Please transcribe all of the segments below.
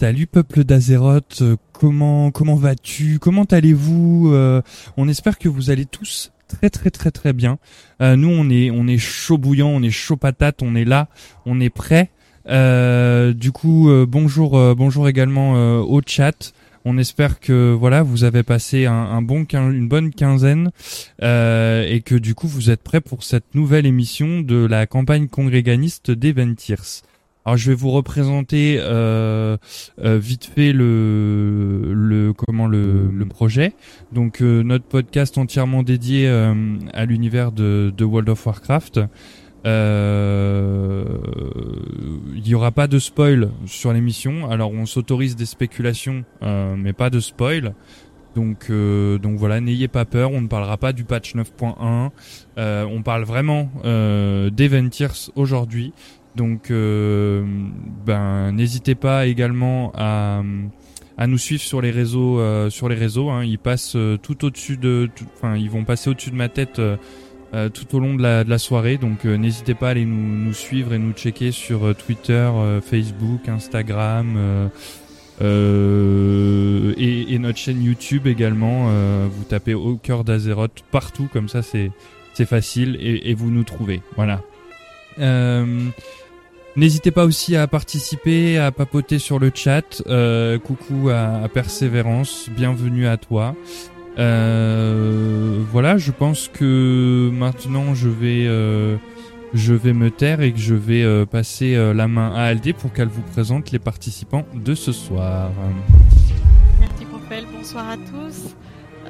Salut peuple d'Azeroth, euh, comment comment vas-tu? Comment allez-vous? Euh, On espère que vous allez tous très très très très bien. Euh, nous on est on est chaud bouillant, on est chaud patate, on est là, on est prêt. du coup bonjour bonjour également au chat. On espère que voilà vous avez passé un, bon une bonne quinzaine et que du coup vous êtes prêts pour cette nouvelle émission de la campagne congréganiste des Ventirs. Alors je vais vous représenter euh, euh, vite fait le, le comment le, le projet. Donc euh, notre podcast entièrement dédié à l'univers de, de, World of Warcraft. Il y aura pas de spoil sur l'émission. Alors on s'autorise des spéculations, mais pas de spoil. Donc, donc voilà, n'ayez pas peur, on ne parlera pas du patch 9.1. on parle vraiment euh, d'Eventirs aujourd'hui. Donc, euh, ben, n'hésitez pas également à, à nous suivre sur les réseaux. Euh, sur les réseaux, hein. ils passent euh, tout au-dessus de, enfin, ils vont passer au-dessus de ma tête tout au long de la, de la soirée. Donc, n'hésitez pas à aller nous, suivre et nous checker sur Twitter, Facebook, Instagram. Et, notre chaîne YouTube également. vous tapez au cœur d'Azeroth partout, comme ça c'est c'est facile et, et, vous nous trouvez. Voilà. Euh, N'hésitez pas aussi à participer, à papoter sur le chat. Euh, coucou à, Persévérance, bienvenue à toi. Euh, voilà, je pense que maintenant je vais euh, je vais me taire et que je vais passer la main à Aldé pour qu'elle vous présente les participants de ce soir. Merci Propel, bonsoir à tous.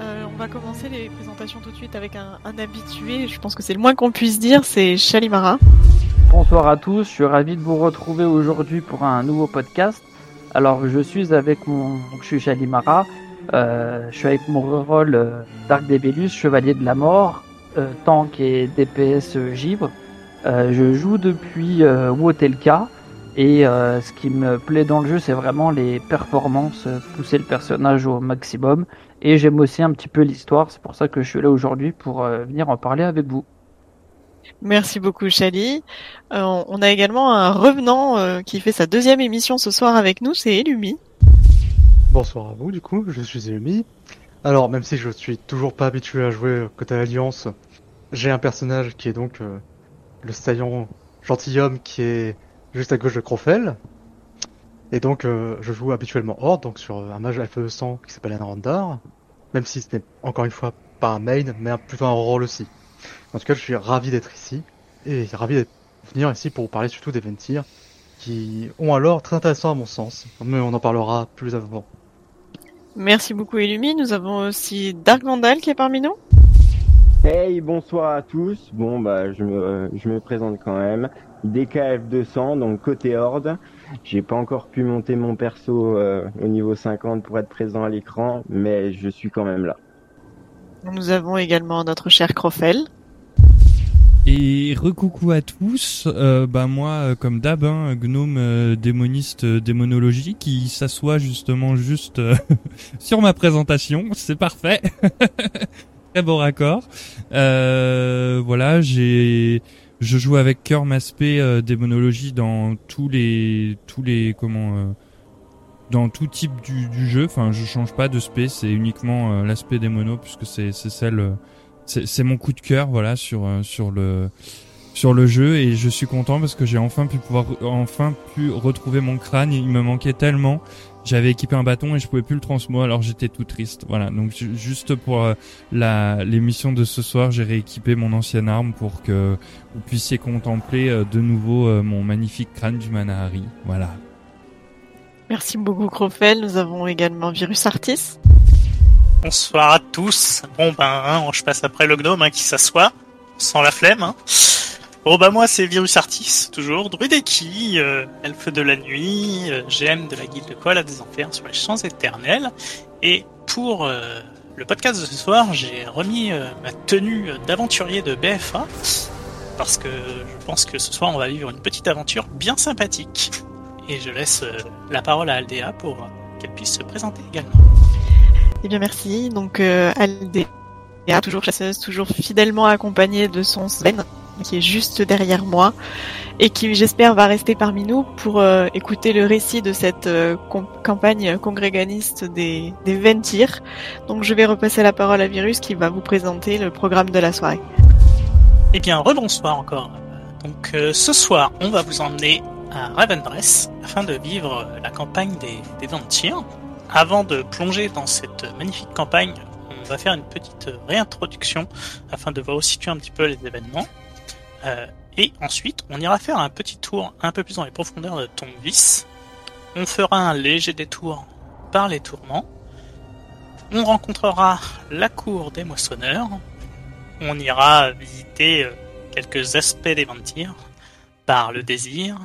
On va commencer les présentations tout de suite avec un, habitué, je pense que c'est le moins qu'on puisse dire, c'est Chalimara. Bonsoir à tous, je suis ravi de vous retrouver aujourd'hui pour un nouveau podcast. Alors je suis avec mon, je suis Shalimara, euh, je suis avec mon rôle euh, Dark Debellus, chevalier de la mort, euh, tank et DPS Gibre. je joue depuis Wotelka et ce qui me plaît dans le jeu c'est vraiment les performances, pousser le personnage au maximum et j'aime aussi un petit peu l'histoire, c'est pour ça que je suis là aujourd'hui pour venir en parler avec vous. Merci beaucoup, Chali. Euh, on a également un revenant euh, qui fait sa deuxième émission ce soir avec nous, c'est Elumi. Bonsoir à vous, du coup, je suis Elumi. Alors, même si je suis toujours pas habitué à jouer côté Alliance, j'ai un personnage qui est donc euh, le saillant gentilhomme qui est juste à gauche de Crofel. Et donc, je joue habituellement Horde, donc sur un mage FE100 qui s'appelle Anrandar. Même si ce n'est encore une fois pas un main, mais plutôt un rôle aussi. En tout cas, je suis ravi d'être ici et ravi de venir ici pour vous parler surtout des Ventir qui ont alors très intéressant à mon sens, mais on en parlera plus avant. Merci beaucoup Illumi. Nous avons aussi Dark Vandal qui est parmi nous. Hey, bonsoir à tous. Bon, bah, je me, je me présente quand même. DKF 200, donc côté Horde. J'ai pas encore pu monter mon perso euh, au niveau 50 pour être présent à l'écran, mais je suis quand même là. Nous avons également notre cher Crofel. Et recoucou à tous, euh, bah moi euh, comme d'hab, hein, gnome euh, démoniste euh, démonologie qui s'assoit justement juste sur ma présentation, c'est parfait, très beau raccord. voilà, j'ai, je joue avec cœur Maspé démonologie dans tous les tous les comment dans tout type du, du, jeu. Enfin, je change pas de spé, c'est uniquement l'aspect démono puisque c'est c'est celle c'est mon coup de cœur voilà sur euh, sur le sur le jeu et je suis content parce que j'ai enfin pu pouvoir enfin pu retrouver mon crâne. Il me manquait tellement. J'avais équipé un bâton et je pouvais plus le transmo alors j'étais tout triste. Voilà donc juste pour euh, la l'émission de ce soir j'ai rééquipé mon ancienne arme pour que vous puissiez contempler euh, de nouveau mon magnifique crâne du Manahari. Voilà. Merci beaucoup Crofel. Nous avons également Virus Artis. Bonsoir à tous. Bon ben, hein, je passe après le gnome hein, qui s'assoit, sans la flemme. Hein. Bon bah moi c'est Virus Artis, toujours Druideki, euh, elfe de la nuit, euh, GM de la guilde Koala des Enfers sur les champs éternels. Et pour euh, le podcast de ce soir, j'ai remis euh, ma tenue d'aventurier de BFA, parce que je pense que ce soir on va vivre une petite aventure bien sympathique. Et je laisse la parole à Aldea pour qu'elle puisse se présenter également. Eh bien merci. Donc Aldea, toujours chasseuse, toujours fidèlement accompagnée de son Sven. Qui est juste derrière moi et qui j'espère va rester parmi nous pour euh, écouter le récit de cette euh, campagne congréganiste des, des Ventir. Donc je vais repasser la parole à Virus qui va vous présenter le programme de la soirée. Eh bien, rebonsoir encore. Donc euh, ce soir, on va vous emmener à Ravendress afin de vivre la campagne des, des. Avant de plonger dans cette magnifique campagne, on va faire une petite réintroduction afin de vous situer un petit peu les événements. Euh, et ensuite, on ira faire un petit tour un peu plus dans les profondeurs de Tombvis. On fera un léger détour par les tourments. On rencontrera la cour des moissonneurs. On ira visiter euh, quelques aspects des vampires par le désir,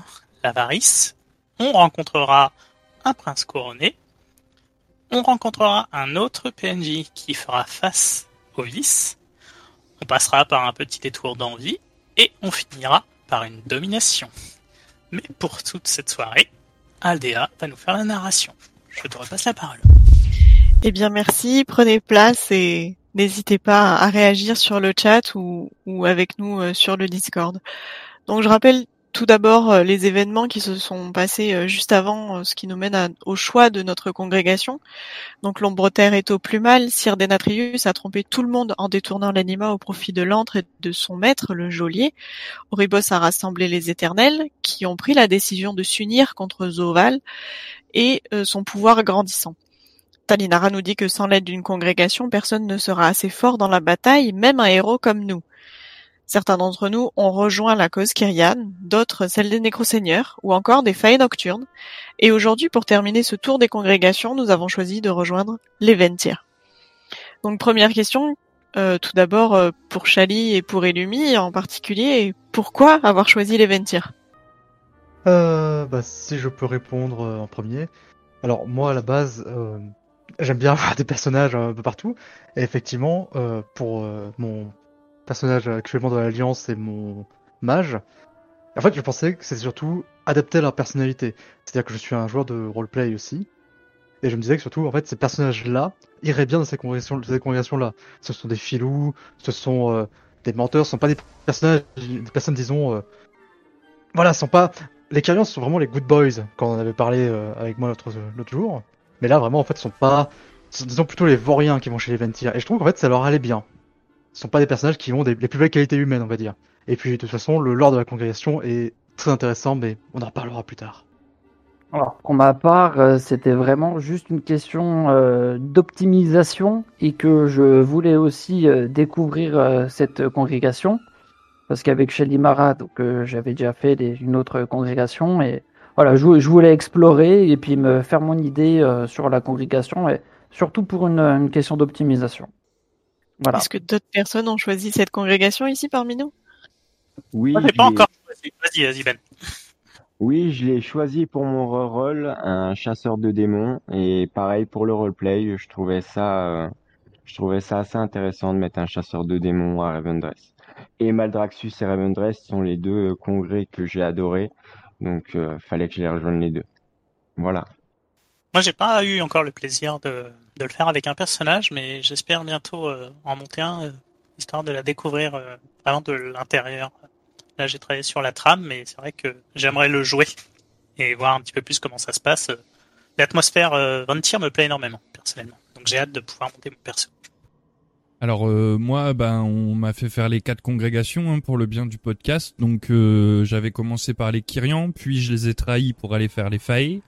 l'avarice. On rencontrera un prince couronné. On rencontrera un autre PNJ qui fera face au vice. On passera par un petit détour d'envie et on finira par une domination. Mais pour toute cette soirée, Aldea va nous faire la narration. Je te repasse la parole. Eh bien merci, prenez place et n'hésitez pas à réagir sur le chat ou, ou avec nous euh, sur le Discord. Donc je rappelle tout d'abord euh, les événements qui se sont passés euh, juste avant, euh, ce qui nous mène au choix de notre congrégation. Donc l'ombre terre est au plus mal, Sire Denatrius a trompé tout le monde en détournant l'anima au profit de l'antre et de son maître, le geôlier. Oribos a rassemblé les éternels, qui ont pris la décision de s'unir contre Zoval et son pouvoir grandissant. Talinara nous dit que sans l'aide d'une congrégation, personne ne sera assez fort dans la bataille, même un héros comme nous. Certains d'entre nous ont rejoint la cause Kyrian, d'autres celle des Nécroseigneurs, ou encore des failles nocturnes. Et aujourd'hui, pour terminer ce tour des congrégations, nous avons choisi de rejoindre les Ventir. Donc première question, euh, tout d'abord euh, pour Chali et pour Elumi en particulier, pourquoi avoir choisi les Ventir? Euh, bah, Si je peux répondre euh, en premier. Alors moi à la base, euh, j'aime bien avoir des personnages un peu partout. Et effectivement, pour mon personnage actuellement dans l'Alliance, c'est mon mage. En fait, je pensais que c'était surtout adapté à leur personnalité. C'est-à-dire que je suis un joueur de roleplay aussi. Et je me disais que surtout, en fait, ces personnages-là iraient bien dans ces congrégations-là. Ce sont des filous, ce sont euh, des menteurs, ce sont pas des personnages, des personnes, disons, euh... voilà, ce sont pas. Les Kyrians sont vraiment les good boys, quand on avait parlé euh, avec moi l'autre jour. Mais là, vraiment, en fait, ce sont pas. Ce sont, disons plutôt les Vauriens qui vont chez les Ventir. Et je trouve qu'en fait, ça leur allait bien ce sont pas des personnages qui ont des, les plus belles qualités humaines, on va dire. Et puis de toute façon, le lore de la congrégation est très intéressant, mais on en reparlera plus tard. Alors, pour ma part, euh, c'était vraiment juste une question euh, d'optimisation et que je voulais aussi euh, découvrir cette congrégation. Parce qu'avec Shelly Mara, donc j'avais déjà fait une autre congrégation et voilà, je, voulais explorer et puis me faire mon idée sur la congrégation et surtout pour une question d'optimisation. Voilà. Est-ce que d'autres personnes ont choisi cette congrégation ici parmi nous? Oui. Moi, j'ai pas encore choisi. Vas-y, vas-y Ben. Oui, je l'ai choisi pour mon rôle, un chasseur de démons, et pareil pour le roleplay, je trouvais ça, euh, je trouvais ça assez intéressant de mettre un chasseur de démons à Ravendress. Et Maldraxxus et Ravendress sont les deux congrès que j'ai adorés, donc euh, fallait que je les rejoigne les deux. Voilà. Moi, j'ai pas eu encore le plaisir de, de le faire avec un personnage, mais j'espère bientôt euh, en monter un, euh, histoire de la découvrir euh, vraiment de l'intérieur. Là, j'ai travaillé sur la trame, mais c'est vrai que j'aimerais le jouer et voir un petit peu plus comment ça se passe. L'atmosphère euh, Ventir me plaît énormément, personnellement. Donc j'ai hâte de pouvoir monter mon perso. Alors moi, ben on m'a fait faire les quatre congrégations hein, pour le bien du podcast. Donc j'avais commencé par les Kyrians, puis je les ai trahis pour aller faire les Fae.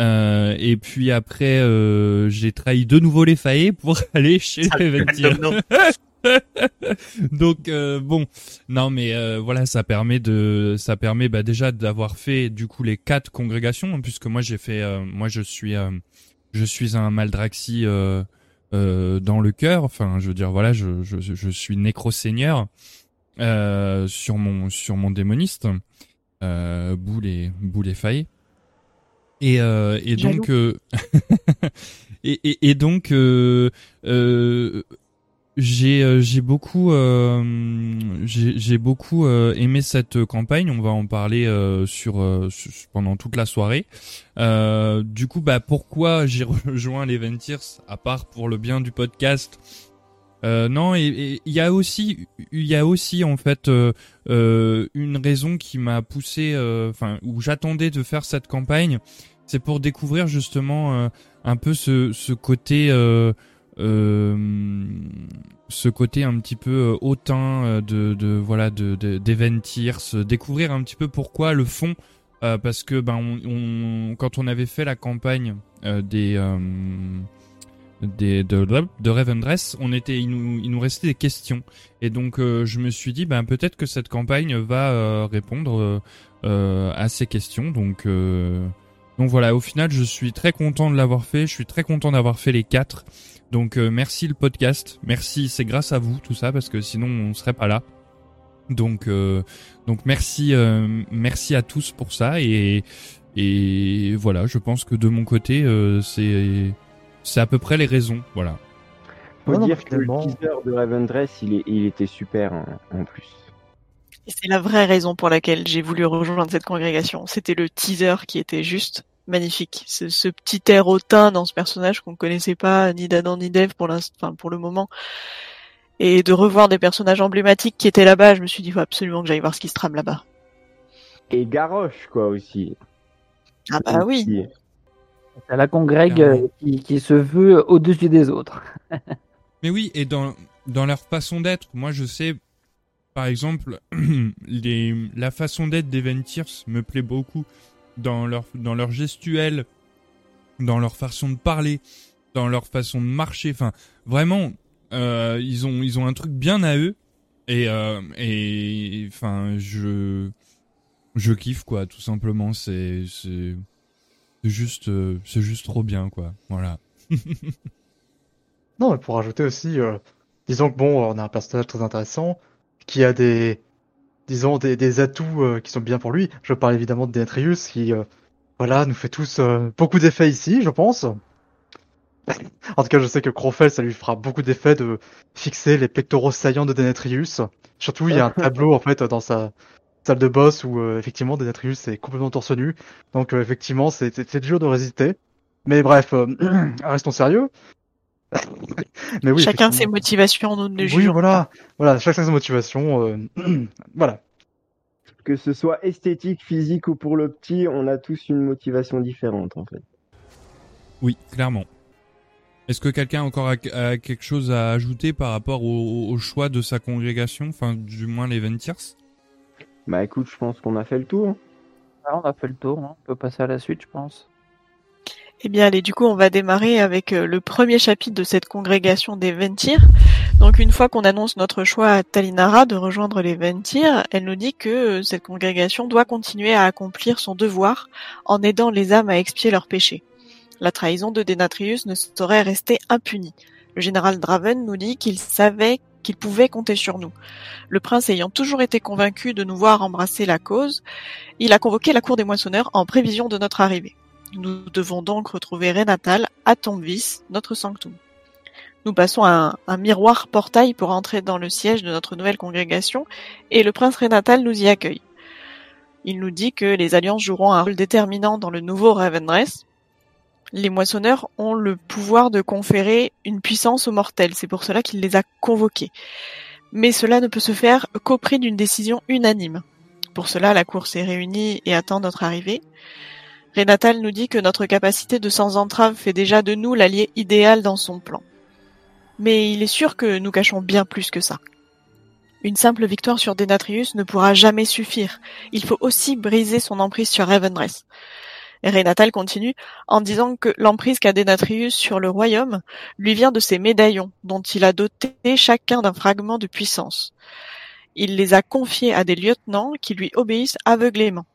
Euh, et puis après, euh, j'ai trahi de nouveau les Fae pour aller chez les Ventir. Donc euh, bon, non mais euh, voilà, ça permet de, ça permet bah, déjà d'avoir fait du coup les quatre congrégations, hein, puisque moi j'ai fait, euh, moi je suis, euh, je suis un Maldraxi euh, dans le cœur. Enfin, je veux dire voilà, je, je, je suis nécro-seigneur sur mon, sur mon démoniste, euh, boule et boule et faillé. Et, euh, et donc, euh, et, et, et, donc, euh, j'ai j'ai beaucoup j'ai beaucoup aimé cette campagne. On va en parler sur, sur, pendant toute la soirée. du coup, bah pourquoi j'ai rejoint les Ventirs à part pour le bien du podcast? Euh, non, et il y a aussi, il y a aussi en fait euh, euh, une raison qui m'a poussé, euh, enfin où j'attendais de faire cette campagne, c'est pour découvrir justement euh, un peu ce, côté, euh, euh, ce côté un petit peu hautain de, voilà de découvrir un petit peu pourquoi le fond, parce que ben quand on avait fait la campagne des des, de, de Revendreth, on était, il nous, il nous restait des questions. Et donc, je me suis dit, ben, peut-être que cette campagne va répondre à ces questions. Donc, donc voilà, au final, je suis très content de l'avoir fait. Je suis très content d'avoir fait les quatre. Donc, euh, merci le podcast. Merci, c'est grâce à vous, tout ça, parce que sinon, on serait pas là. Donc, euh, donc merci, euh, merci à tous pour ça. Et, et voilà, je pense que de mon côté, euh, c'est c'est à peu près les raisons, voilà. Faut non, dire que le teaser de Ravendress, il, est, il était super en, en plus. C'est la vraie raison pour laquelle j'ai voulu rejoindre cette congrégation. C'était le teaser qui était juste magnifique. Ce, ce petit air hautain dans ce personnage qu'on connaissait pas ni d'Adam ni d'Eve pour enfin, pour le moment. Et de revoir des personnages emblématiques qui étaient là-bas, je me suis dit, faut absolument que j'aille voir ce qui se trame là-bas. Et Garrosh, quoi, aussi. Ah bah oui. C'est la congrègue euh, qui, qui se veut au-dessus des autres. Mais oui, et dans, dans leur façon d'être, moi je sais, par exemple, les, la façon d'être des Ventirs me plaît beaucoup dans leur, dans leur gestuelle, dans leur façon de parler, dans leur façon de marcher. Enfin, vraiment, euh, ils ont, ils ont un truc bien à eux. Et, euh, et, enfin, je, je kiffe quoi, tout simplement. C'est, juste, euh, c'est juste trop bien quoi. Voilà. Non, mais pour rajouter aussi, disons que bon, on a un personnage très intéressant qui a des, disons, des, des atouts euh, qui sont bien pour lui. Je parle évidemment de Denetrius qui, euh, voilà, nous fait tous euh, beaucoup d'effets ici, je pense. En tout cas, je sais que Crofel, ça lui fera beaucoup d'effets de fixer les pectoraux saillants de Denetrius. Surtout, il y a un tableau en fait dans sa salle de boss où euh, effectivement Denetrius est complètement torse nu. Donc euh, effectivement, c'est dur de résister. Mais bref, euh, restons sérieux. Mais oui, Chacun ses motivations, nous ne Oui, voilà, voilà, chacun sa motivation. euh, voilà. Que ce soit esthétique, physique ou pour le petit, on a tous une motivation différente, en fait. Oui, clairement. Est-ce que quelqu'un a encore a, a quelque chose à ajouter par rapport au, au choix de sa congrégation, enfin du moins les Ventirs Bah écoute, je pense qu'on a fait le tour. Ah, on a fait le tour, hein. on peut passer à la suite, je pense. Eh bien, allez, du coup, on va démarrer avec euh, le premier chapitre de cette congrégation des Ventir. Donc, une fois qu'on annonce notre choix à Talinara de rejoindre les Ventir, elle nous dit que euh, cette congrégation doit continuer à accomplir son devoir en aidant les âmes à expier leurs péchés. La trahison de Denatrius ne saurait rester impunie. Le général Draven nous dit qu'il savait qu'il pouvait compter sur nous. Le prince ayant toujours été convaincu de nous voir embrasser la cause, il a convoqué la cour des moissonneurs en prévision de notre arrivée. Nous devons donc retrouver Renatal à Tombvis, notre sanctum. Nous passons à un, un miroir portail pour entrer dans le siège de notre nouvelle congrégation et le prince Renatal nous y accueille. Il nous dit que les alliances joueront un rôle déterminant dans le nouveau Ravendress. Les moissonneurs ont le pouvoir de conférer une puissance aux mortels, c'est pour cela qu'il les a convoqués. Mais cela ne peut se faire qu'au prix d'une décision unanime. Pour cela, la cour s'est réunie et attend notre arrivée. Renatal nous dit que notre capacité de sans entrave fait déjà de nous l'allié idéal dans son plan. Mais il est sûr que nous cachons bien plus que ça. Une simple victoire sur Denatrius ne pourra jamais suffire. Il faut aussi briser son emprise sur Ravendress. Et Renatal continue en disant que l'emprise qu'a Denatrius sur le royaume lui vient de ses médaillons, dont il a doté chacun d'un fragment de puissance. Il les a confiés à des lieutenants qui lui obéissent aveuglément.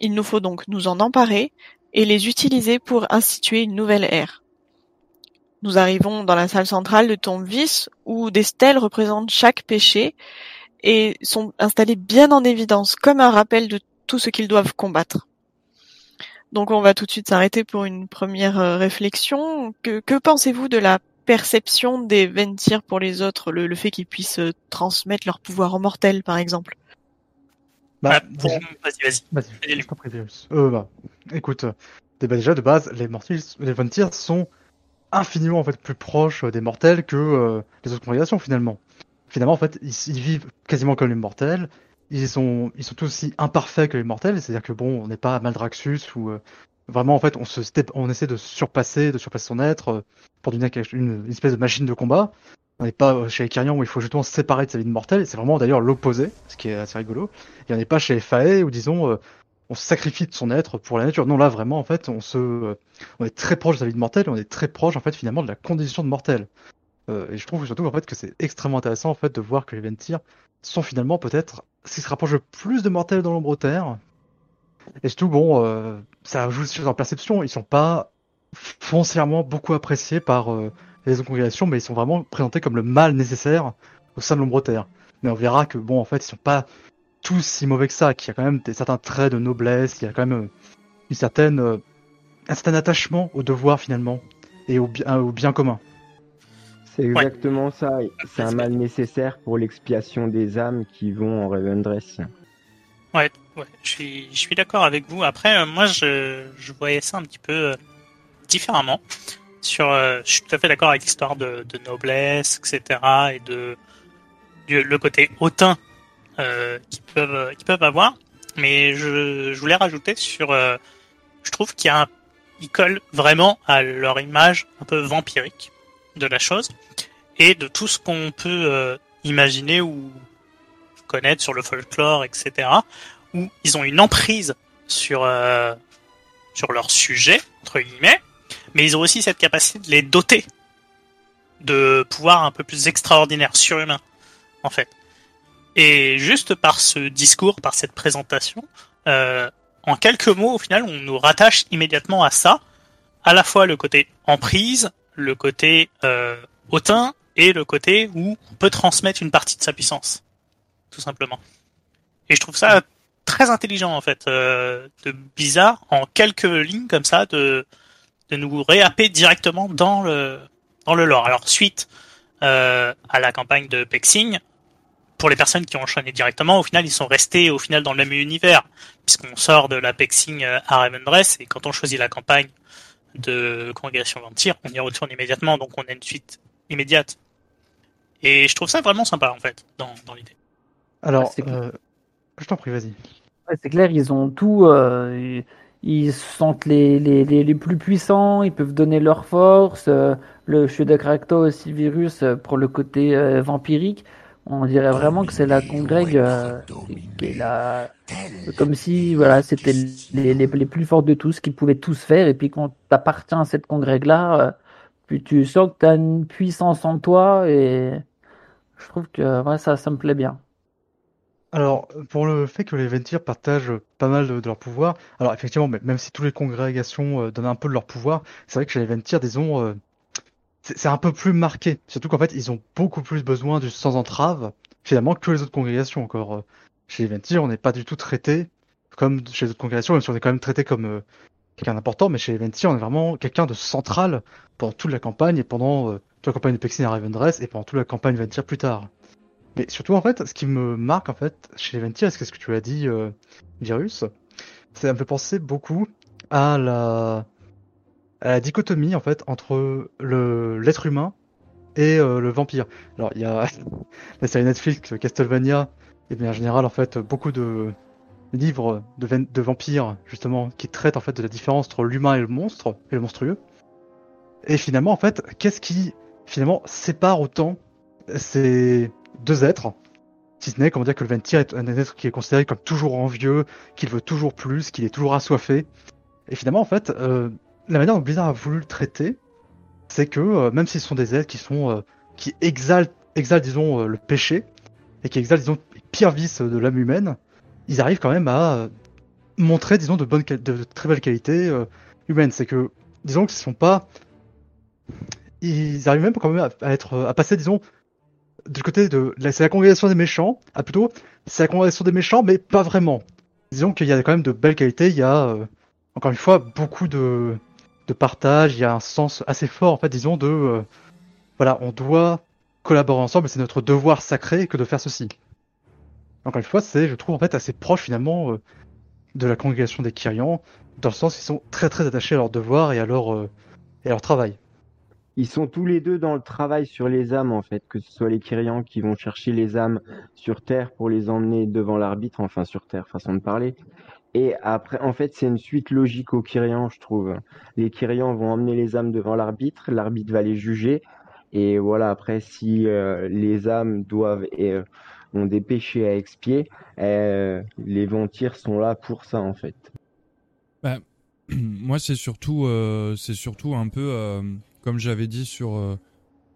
Il nous faut donc nous en emparer et les utiliser pour instituer une nouvelle ère. Nous arrivons dans la salle centrale de Tombvis où des stèles représentent chaque péché et sont installées bien en évidence comme un rappel de tout ce qu'ils doivent combattre. Donc on va tout de suite s'arrêter pour une première euh, réflexion. Que, pensez-vous de la perception des Ventir pour les autres, le, le fait qu'ils puissent euh, transmettre leur pouvoir mortel par exemple? Bah, Ah, bon, vas-y, vas-y. Vas-y, je t'en prie, Virus. Euh, bah, écoute, euh, bah, déjà de base, les Mortils, les sont infiniment en fait plus proches des mortels que euh, les autres congrégations finalement. Finalement, en fait, ils, ils vivent quasiment comme les mortels. Ils sont, ils sont tous aussi imparfaits que les mortels. C'est-à-dire que bon, on n'est pas Maldraxxus ou euh, vraiment en fait, on se, on essaie de surpasser, de surpasser son être euh, pour devenir une, une espèce de machine de combat. On n'est pas euh, chez les Kyrians où il faut justement se séparer de sa vie de mortel. C'est vraiment d'ailleurs l'opposé, ce qui est assez rigolo. Et on n'est pas chez Fae où disons, euh, on sacrifie de son être pour la nature. Non, là vraiment en fait, on se, euh, on est très proche de sa vie de mortel. et On est très proche en fait finalement de la condition de mortel. Euh, et je trouve surtout en fait que c'est extrêmement intéressant en fait de voir que les Ventir sont finalement peut-être ce qui se rapproche le plus de mortels dans l'ombre terre. Et surtout bon, euh, ça joue sur leur perception. Ils sont pas foncièrement beaucoup appréciés par euh, les autres congrégations, mais ils sont vraiment présentés comme le mal nécessaire au sein de l'ombre terre. Mais on verra que bon en fait ils sont pas tous si mauvais que ça, qu'il y a quand même des, certains traits de noblesse, il y a quand même euh, une certaine euh, un certain attachement au devoir finalement et au bien au bien commun. C'est exactement ça. C'est un mal nécessaire pour l'expiation des âmes qui vont en Revendreth. Ouais, ouais, je suis, je suis d'accord avec vous. Après, euh, moi, je, je voyais ça un petit peu euh, différemment. Sur, euh, je suis tout à fait d'accord avec l'histoire de, de noblesse, etc., et de du- le côté hautain euh, qu'ils peuvent, qu'ils peuvent avoir. Mais je, je voulais rajouter sur, euh, je trouve qu'il y a un, ils collent vraiment à leur image un peu vampirique de la chose et de tout ce qu'on peut euh, imaginer ou connaître sur le folklore, etc. Où ils ont une emprise sur euh, sur leur sujet entre guillemets, mais ils ont aussi cette capacité de les doter de pouvoirs un peu plus extraordinaires, surhumains, en fait. Et juste par ce discours, par cette présentation, euh, en quelques mots, au final, on nous rattache immédiatement à ça, à la fois le côté emprise, le côté euh, hautain et le côté où on peut transmettre une partie de sa puissance, tout simplement. Et je trouve ça très intelligent en fait, euh, de bizarre en quelques lignes comme ça, de de nous réhapper directement dans le dans le lore. Alors suite euh, à la campagne de Pexing, pour les personnes qui ont enchaîné directement, au final ils sont restés au final dans le même univers, puisqu'on sort de la Pexing à Ravendreth et quand on choisit la campagne de Congrégation Ventir, on y retourne immédiatement, donc on a une suite immédiate. Et je trouve ça vraiment sympa en fait dans dans l'idée. Alors, Ah, euh, je t'en prie, vas-y. Ouais, c'est clair, ils ont tout. euh, ils se sentent les, les, les, les plus puissants, ils peuvent donner leur force. euh, le cheveu de Kracto aussi, Virus, euh, pour le côté euh, vampirique. On dirait vraiment que c'est la congrègue euh, qui est la... Comme si voilà, c'était les, les, les plus forts de tous, qui pouvaient tous faire. Et puis quand t'appartiens à cette congrègue-là, euh, puis tu sens que t'as une puissance en toi. Et je trouve que ouais, ça, ça me plaît bien. Alors, pour le fait que les Ventir partagent pas mal de, leur pouvoir, alors effectivement, même si toutes les congrégations euh, donnent un peu de leur pouvoir, c'est vrai que chez les Ventir, disons, euh, c'est un peu plus marqué. Surtout qu'en fait, ils ont beaucoup plus besoin du sans entrave, finalement, que les autres congrégations. Encore, euh, chez les Ventir, on n'est pas du tout traité comme chez les autres congrégations, même si on est quand même traité comme euh, quelqu'un d'important, mais chez les Ventir, on est vraiment quelqu'un de central pendant toute la campagne et pendant toute la campagne de Pexin à Ravendreth et pendant toute la campagne Ventir plus tard. Mais surtout, en fait, ce qui me marque, en fait, chez les Ventir, c'est ce que tu as dit, euh, Virus, ça me fait penser beaucoup à la, à la dichotomie, en fait, entre l'être humain et euh, le vampire. Alors, il y a la série Netflix, Castlevania, et bien, en général, en fait, beaucoup de livres de, de vampires, justement, qui traitent, en fait, de la différence entre l'humain et le monstre, et le monstrueux. Et finalement, en fait, qu'est-ce qui, finalement, sépare autant ces deux êtres, si ce n'est comment dire que le Ventir est un être qui est considéré comme toujours envieux, qu'il veut toujours plus, qu'il est toujours assoiffé. Et finalement, en fait, euh, la manière dont Blizzard a voulu le traiter, c'est que euh, même s'ils sont des êtres qui sont euh, qui exaltent, exaltent disons le péché et qui exaltent disons les pires vices de l'âme humaine, ils arrivent quand même à montrer disons de bonnes de, très belles qualités humaines. C'est que disons que ce sont pas ils arrivent même quand même à être à passer disons du côté de c'est la congrégation des méchants, ah plutôt c'est la congrégation des méchants mais pas vraiment. Disons qu'il y a quand même de belles qualités, il y a euh, encore une fois beaucoup de de partage, il y a un sens assez fort en fait disons de euh, voilà, on doit collaborer ensemble, c'est notre devoir sacré que de faire ceci. Encore une fois, c'est je trouve en fait assez proche finalement euh, de la congrégation des Kyrians dans le sens qu'ils sont très très attachés à leur devoir et à leur euh, et à leur travail. Ils sont tous les deux dans le travail sur les âmes, en fait, que ce soit les Kyrians qui vont chercher les âmes sur Terre pour les emmener devant l'arbitre, enfin sur Terre, façon de parler. Et après, en fait, c'est une suite logique aux Kyrians, je trouve. Les Kyrians vont emmener les âmes devant l'arbitre, l'arbitre va les juger. Et voilà, après, si euh, les âmes doivent euh, ont des péchés à expier, euh, les Ventires sont là pour ça, en fait. Bah, moi, c'est surtout, c'est surtout un peu, comme j'avais dit sur, euh,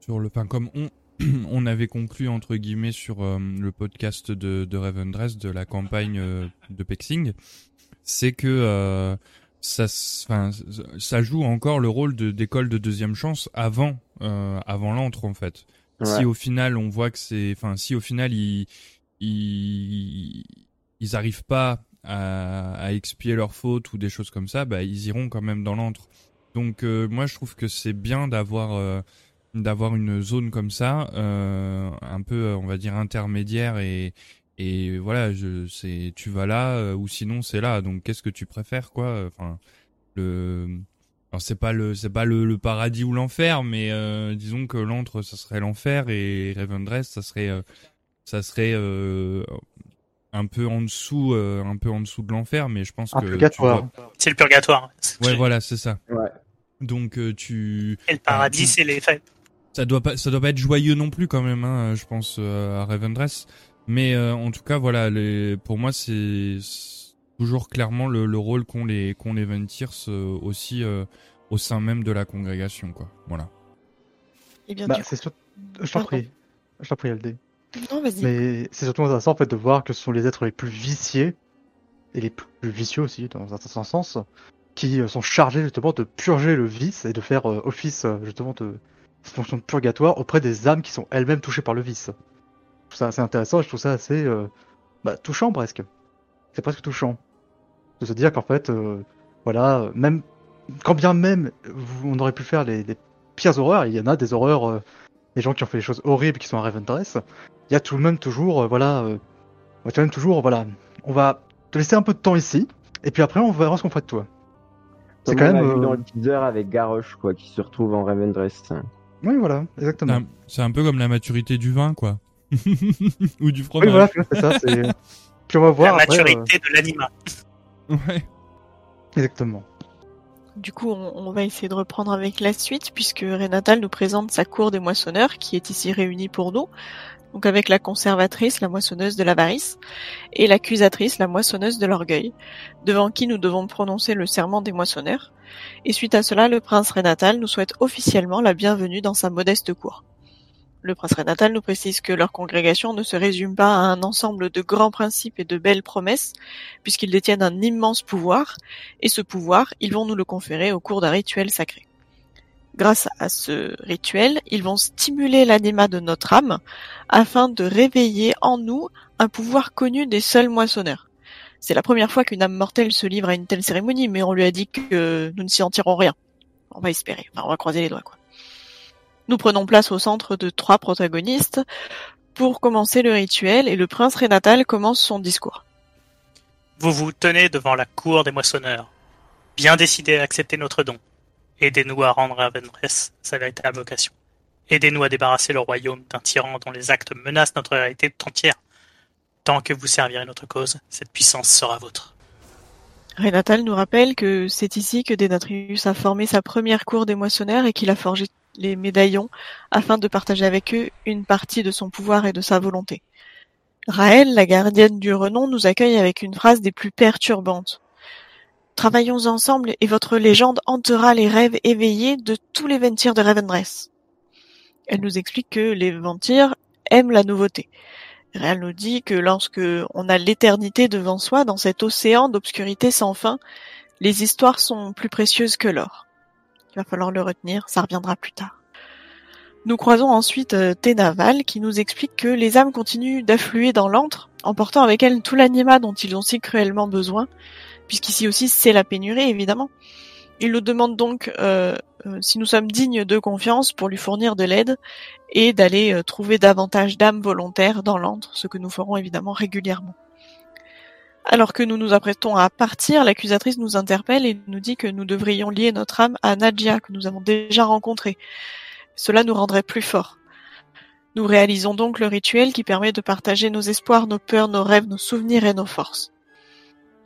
sur le, enfin, comme on, on avait conclu entre guillemets sur euh, le podcast de, de Ravendress de la campagne euh, de Pexing, c'est que euh, ça, enfin, ça joue encore le rôle de d'école de deuxième chance avant, euh, avant l'antre en fait. Si Ouais. au final on voit que c'est, enfin, si au final ils, ils, ils arrivent pas à, à expier leurs fautes ou des choses comme ça, bah ils iront quand même dans l'antre. Donc euh, moi je trouve que c'est bien d'avoir euh, d'avoir une zone comme ça, euh, un peu on va dire intermédiaire et et voilà, je c'est tu vas là euh, ou sinon c'est là. Donc qu'est-ce que tu préfères quoi? Enfin le c'est pas le c'est pas le, le paradis ou l'enfer, mais euh, disons que l'antre ça serait l'enfer et Revendreth ça serait euh, ça serait un peu en dessous euh, un peu en dessous de l'enfer, mais je pense Un que purgatoire. C'est le purgatoire. Ouais voilà c'est ça. Ouais. Donc euh, tu Et le paradis, c'est les fêtes. ça doit pas ça doit pas être joyeux non plus quand même hein, je pense euh, à Revendreth mais euh, en tout cas voilà les pour moi c'est toujours clairement le, le rôle qu'ont les qu'ont les Ventirs euh, aussi euh, au sein même de la congrégation quoi voilà Et bien Bah, du coup, c'est sûr... Je t'en prie. Je t'en prie, LD. Mais c'est surtout intéressant en fait de voir que ce sont les êtres les plus viciés et les plus vicieux aussi dans un certain sens qui euh, sont chargés justement de purger le vice et de faire euh, office euh, justement de cette fonction de purgatoire auprès des âmes qui sont elles-mêmes touchées par le vice. Je trouve ça assez intéressant et je trouve ça assez bah, touchant presque. C'est presque touchant de se dire qu'en fait euh, voilà même quand bien même on aurait pu faire les, pires horreurs, il y en a des horreurs des gens qui ont fait des choses horribles qui sont à Revendreth il y a tout de même toujours, euh, voilà, euh, on va tout de même toujours, voilà, on va te laisser un peu de temps ici, et puis après on verra ce qu'on fera de toi. C'est quand on même, l'a vu euh, dans le teaser avec Garrosh, quoi, qui se retrouve en Revendreth. oui, voilà, c'est exactement. un, c'est un peu comme la maturité du vin quoi ou du Oui, fromage voilà, c'est ça. C'est. Puis on va voir la après. euh, maturité de l'anima. ouais Exactement. Du coup, on, on va essayer de reprendre avec la suite, puisque Renatal nous présente sa cour des moissonneurs, qui est ici réunie pour nous. Donc avec la conservatrice, la moissonneuse de l'avarice, et l'accusatrice, la moissonneuse de l'orgueil, devant qui nous devons prononcer le serment des moissonneurs. Et suite à cela, le prince Renatal nous souhaite officiellement la bienvenue dans sa modeste cour. Le prince Renatal nous précise que leur congrégation ne se résume pas à un ensemble de grands principes et de belles promesses, puisqu'ils détiennent un immense pouvoir, et ce pouvoir, ils vont nous le conférer au cours d'un rituel sacré. Grâce à ce rituel, ils vont stimuler l'anima de notre âme afin de réveiller en nous un pouvoir connu des seuls moissonneurs. C'est la première fois qu'une âme mortelle se livre à une telle cérémonie, mais on lui a dit que nous ne s'y en tirons rien. On va espérer, enfin, on va croiser les doigts, quoi. Nous prenons place au centre de trois protagonistes pour commencer le rituel et le prince Renatal commence son discours. Vous vous tenez devant la cour des moissonneurs, bien décidé à accepter notre don. Aidez-nous à rendre à Vendresse sa véritable vocation. Aidez-nous à débarrasser le royaume d'un tyran dont les actes menacent notre réalité tout entière. Tant que vous servirez notre cause, cette puissance sera vôtre. Renatal nous rappelle que c'est ici que Denatrius a formé sa première cour des moissonneurs et qu'il a forgé les médaillons afin de partager avec eux une partie de son pouvoir et de sa volonté. Raël, la gardienne du renom, nous accueille avec une phrase des plus perturbantes. Travaillons ensemble et votre légende hantera les rêves éveillés de tous les Ventirs de Revendreth. Elle nous explique que les Ventirs aiment la nouveauté. Raël nous dit que lorsque on a l'éternité devant soi dans cet océan d'obscurité sans fin, les histoires sont plus précieuses que l'or. Il va falloir le retenir, ça reviendra plus tard. Nous croisons ensuite euh, Ténaval qui nous explique que les âmes continuent d'affluer dans l'antre, emportant avec elles tout l'anima dont ils ont si cruellement besoin, puisqu'ici aussi c'est la pénurie évidemment. Il nous demande donc euh, euh, si nous sommes dignes de confiance pour lui fournir de l'aide et d'aller euh, trouver davantage d'âmes volontaires dans l'antre, ce que nous ferons évidemment régulièrement. Alors que nous nous apprêtons à partir, l'accusatrice nous interpelle et nous dit que nous devrions lier notre âme à Nadia, que nous avons déjà rencontrée. Cela nous rendrait plus forts. Nous réalisons donc le rituel qui permet de partager nos espoirs, nos peurs, nos rêves, nos souvenirs et nos forces.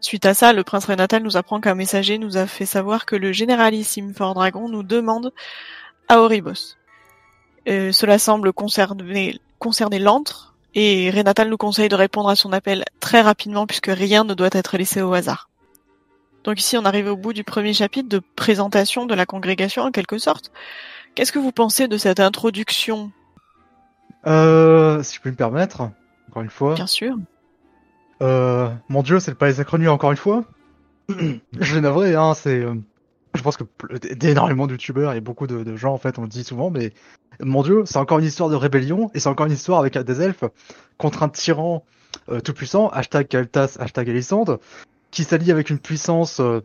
Suite à ça, le prince Renatal nous apprend qu'un messager nous a fait savoir que le généralissime Fort Dragon nous demande à Oribos. Euh, cela semble concerner, concerner l'antre, et Renatal nous conseille de répondre à son appel très rapidement puisque rien ne doit être laissé au hasard. Donc ici, on arrive au bout du premier chapitre de présentation de la congrégation en quelque sorte. Qu'est-ce que vous pensez de cette introduction? Euh, si je peux me permettre, encore une fois. Bien sûr. Euh, mon dieu, c'est le palais sacré encore une fois. je l'ai navré, hein, c'est... euh, je pense que d'énormément de youtubeurs et beaucoup de, de gens, en fait, on le dit souvent, mais mon dieu, c'est encore une histoire de rébellion, et c'est encore une histoire avec des elfes contre un tyran euh, tout-puissant, hashtag Kaltas, hashtag Alicante, qui s'allie avec une puissance euh,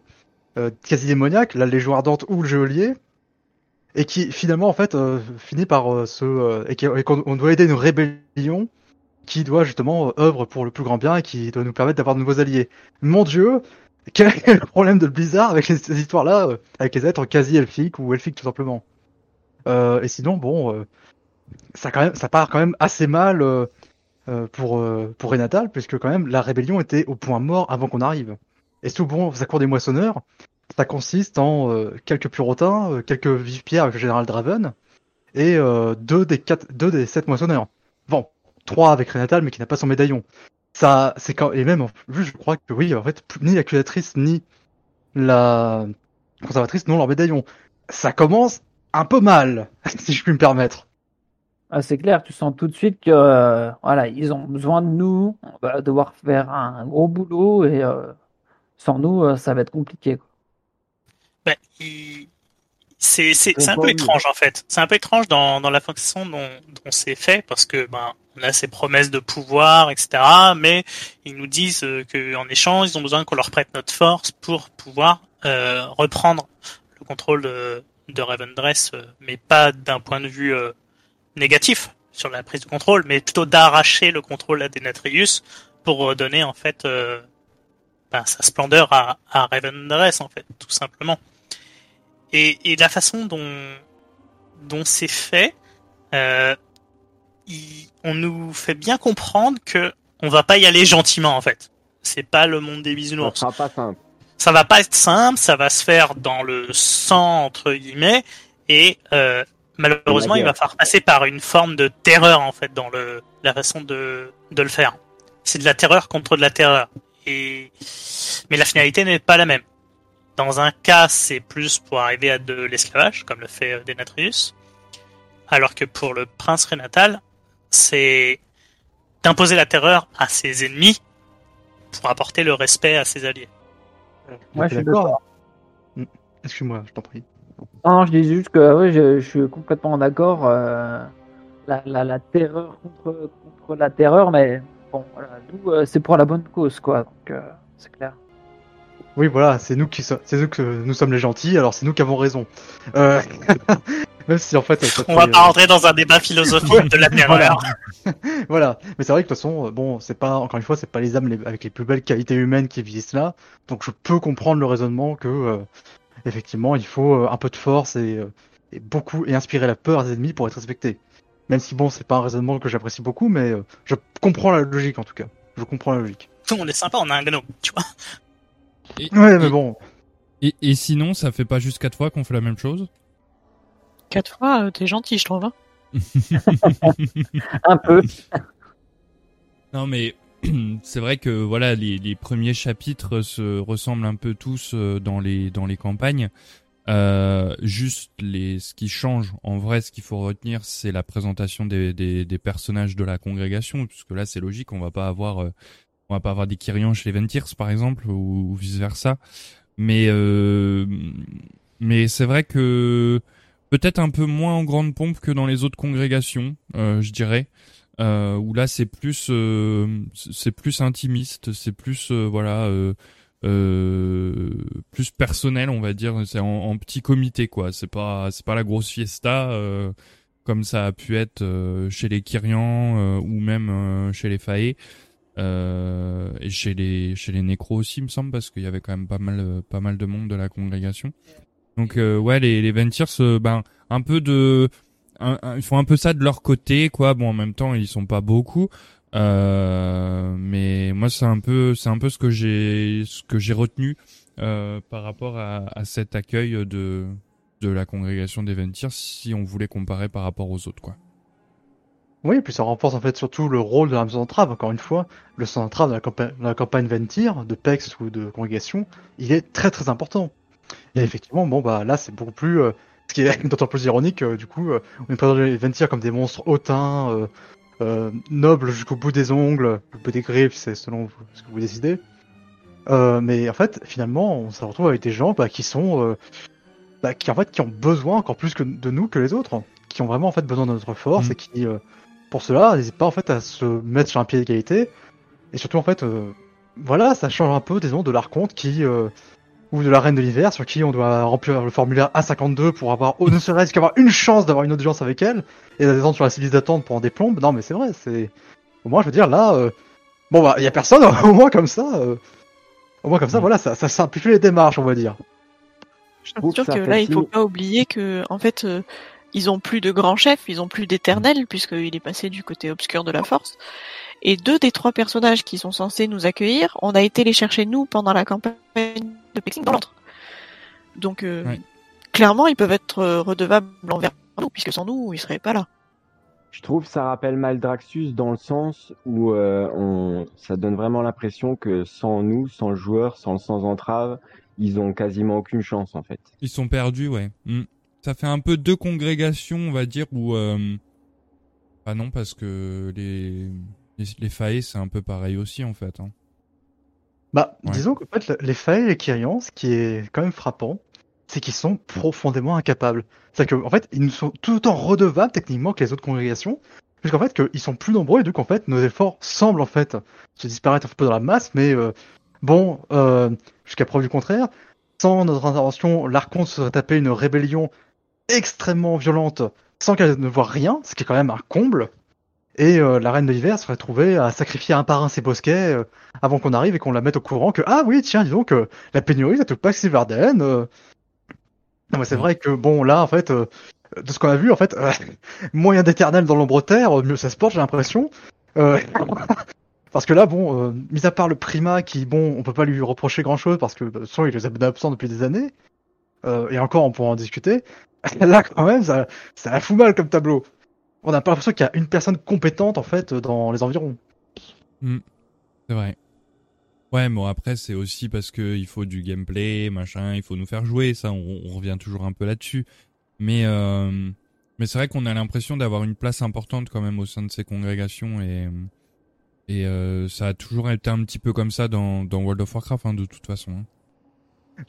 quasi démoniaque, la Légion Ardente ou le Geôlier, et qui finalement, en fait, finit par se... euh, et qu'on on doit aider une rébellion qui doit justement euh, œuvre pour le plus grand bien et qui doit nous permettre d'avoir de nouveaux alliés. Mon dieu, quel est le problème de Blizzard avec ces histoires-là, euh, avec les êtres quasi elfiques ou elfiques tout simplement euh, Et sinon, bon, euh, ça, quand même, ça part quand même assez mal pour, pour Renatal, puisque quand même la rébellion était au point mort avant qu'on arrive. Et souvent, sa cour des moissonneurs, ça consiste en quelques purotins, quelques vives pierres avec le général Draven, et deux, des quatre, deux des sept moissonneurs. Bon, trois avec Renatal, mais qui n'a pas son médaillon. Ça, c'est quand, et même, en plus, je crois que oui, en fait, ni l'accusatrice, ni la conservatrice n'ont leur médaillon. Ça commence un peu mal, si je puis me permettre. Ah, c'est clair, tu sens tout de suite que euh, voilà, ils ont besoin de nous, on va devoir faire un gros boulot et euh, sans nous, euh, ça va être compliqué. quoi. Ben, il- c'est c'est Bon, c'est un peu étrange en fait. C'est un peu étrange dans dans la façon dont dont c'est fait parce que ben on a ces promesses de pouvoir etc. Mais ils nous disent euh, que en échange ils ont besoin qu'on leur prête notre force pour pouvoir euh, reprendre le contrôle de de Ravendress, euh, mais pas d'un point de vue euh, négatif sur la prise de contrôle, mais plutôt d'arracher le contrôle à Denatrius pour redonner en fait euh, ben, sa splendeur à, à Ravendress en fait, tout simplement. Et, et la façon dont dont c'est fait, euh, il- on nous fait bien comprendre que on va pas y aller gentiment en fait. C'est pas le monde des Ça bisounours sera pas simple. ça va pas être simple, ça va se faire dans le sang entre guillemets, et euh, malheureusement il va falloir passer par une forme de terreur en fait dans le la façon de de le faire. C'est de la terreur contre de la terreur, et mais la finalité n'est pas la même. Dans un cas, c'est plus pour arriver à de l'esclavage, comme le fait Denatrius, alors que pour le prince Renatal, c'est d'imposer la terreur à ses ennemis pour apporter le respect à ses alliés. Ouais, je suis Mm. Excuse-moi, je t'en prie. Non, non, je dis juste que ouais, je, je suis complètement d'accord. euh, la, la, la terreur contre, contre la terreur, mais bon, voilà, nous, euh, c'est pour la bonne cause, quoi. Donc, euh, c'est clair. Oui, voilà, c'est nous qui so- c'est nous que nous sommes les gentils, alors c'est nous qui avons raison. Même si en fait, ça On va pas euh, rentrer dans un débat philosophique de la terreur. voilà. Mais c'est vrai que de toute façon, euh, bon, c'est pas encore une fois, c'est pas les âmes les- avec les plus belles qualités humaines qui vivent là. Donc je peux comprendre le raisonnement que euh, effectivement, il faut euh, un peu de force et, euh, et beaucoup et inspirer la peur des ennemis pour être respecté. Même si bon, c'est pas un raisonnement que j'apprécie beaucoup, mais euh, je comprends la logique en tout cas. Je comprends la logique. On est sympa, on a un gnome, tu vois. Et, Ouais, mais et- bon. Et, et sinon, ça fait pas juste quatre fois qu'on fait la même chose? Quatre fois, euh, t'es gentil, je trouve. hein. Un peu. Non, mais c'est vrai que voilà, les, les premiers chapitres se ressemblent un peu tous euh, dans les dans les campagnes. Euh, juste les ce qui change en vrai, ce qu'il faut retenir, c'est la présentation des, des, des personnages de la congrégation, puisque là c'est logique, on va pas avoir euh, on va pas avoir des Kyrians chez les Ventirs par exemple ou, ou vice versa. Mais euh, mais c'est vrai que peut-être un peu moins en grande pompe que dans les autres congrégations, euh, je dirais euh, où là c'est plus euh, c'est plus intimiste, c'est plus voilà euh, plus personnel on va dire, c'est en, petit comité quoi. C'est pas c'est pas la grosse fiesta euh, comme ça a pu être euh, chez les Kyrians ou même chez les. Euh, et chez les chez les nécros aussi il me semble parce qu'il y avait quand même pas mal pas mal de monde de la congrégation donc euh, ouais les les Ventirs euh, ben un peu de un- un- ils font un peu ça de leur côté, quoi. Bon, en même temps, ils sont pas beaucoup. Euh, mais moi, c'est un peu, c'est un peu ce que j'ai, ce que j'ai retenu euh, par rapport à, à cet accueil de de la congrégation des Ventirs, si on voulait comparer par rapport aux autres, quoi. Oui, et puis ça renforce en fait surtout le rôle de la maison d'entrave. Encore une fois, le centre d'entrave de la campagne, la campagne Ventir, de PEX ou de congrégation, il est très très important. Et effectivement, bon bah là c'est beaucoup plus, euh, ce qui est d'autant plus ironique, euh, du coup, euh, on est présenté les Ventir comme des monstres hautains, euh, euh, nobles jusqu'au bout des ongles, au bout des griffes, c'est selon vous- ce que vous décidez. Euh, mais en fait, finalement, on se retrouve avec des gens bah, qui sont, euh, bah, qui en fait, qui ont besoin encore plus que de nous que les autres, qui ont vraiment en fait besoin de notre force Mm. et qui, euh, pour cela, n'hésitent pas en fait à se mettre sur un pied d'égalité. Et surtout en fait, euh, voilà, ça change un peu des noms de l'archonte qui euh, ou de la reine de l'hiver sur qui on doit remplir le formulaire A52 pour avoir au ne serait-ce qu'avoir une chance d'avoir une audience avec elle et d'attendre sur la liste d'attente pendant des plombes. Non mais c'est vrai, c'est au moins je veux dire là, euh, bon bah il y a personne au moins comme ça. euh, Au moins comme ça, Mm. voilà, ça, ça simplifie les démarches, on va dire. Je trouve sûr que là, il faut pas oublier que, en fait, euh, ils ont plus de grands chefs, ils ont plus d'éternel, puisqu'il est passé du côté obscur de la force. Et deux des trois personnages qui sont censés nous accueillir, on a été les chercher nous pendant la campagne de Pexing dans l'antre. Donc, euh, Ouais. clairement, ils peuvent être euh, redevables envers nous, puisque sans nous, ils seraient pas là. Je trouve ça rappelle Maldraxxus dans le sens où euh, on, ça donne vraiment l'impression que sans nous, sans le joueur, sans, sans entrave, ils ont quasiment aucune chance en fait. Ils sont perdus, ouais. Mm. Ça fait un peu deux congrégations, on va dire, où... Euh... Ah non, parce que les, les, les c'est un peu pareil aussi, en fait. Hein. Bah, Ouais. disons qu'en fait, le- les Fae et les Kyrians, ce qui est quand même frappant, c'est qu'ils sont profondément incapables. C'est-à-dire qu'en fait, ils nous sont tout autant redevables techniquement que les autres congrégations, puisqu'en fait, qu'ils sont plus nombreux et donc en fait, nos efforts semblent en fait se disparaître un peu dans la masse, mais euh, bon, euh, jusqu'à preuve du contraire, sans notre intervention, l'Archonte se serait tapé une rébellion extrêmement violente sans qu'elle ne voie rien, ce qui est quand même un comble. Et euh, la reine de l'hiver serait trouvée à sacrifier un par un ses bosquets euh, avant qu'on arrive et qu'on la mette au courant que ah oui tiens dis donc euh, la pénurie ça touche pas. Euh... Non mais c'est vrai que bon là en fait euh, de ce qu'on a vu en fait euh, moyen d'éternel dans l'ombre terre mieux ça se porte j'ai l'impression. Euh... parce que là bon euh, mis à part le primat qui bon on peut pas lui reprocher grand chose parce que toute façon il les a absent depuis des années euh, et encore on pourra en discuter. là quand même ça ça la fout mal comme tableau. On n'a pas l'impression qu'il y a une personne compétente en fait dans les environs. C'est vrai. Ouais, bon après c'est aussi parce que il faut du gameplay, machin, il faut nous faire jouer, ça on, on revient toujours un peu là-dessus. Mais euh, mais c'est vrai qu'on a l'impression d'avoir une place importante quand même au sein de ces congrégations et et euh, ça a toujours été un petit peu comme ça dans dans World of Warcraft hein, de toute façon. hein.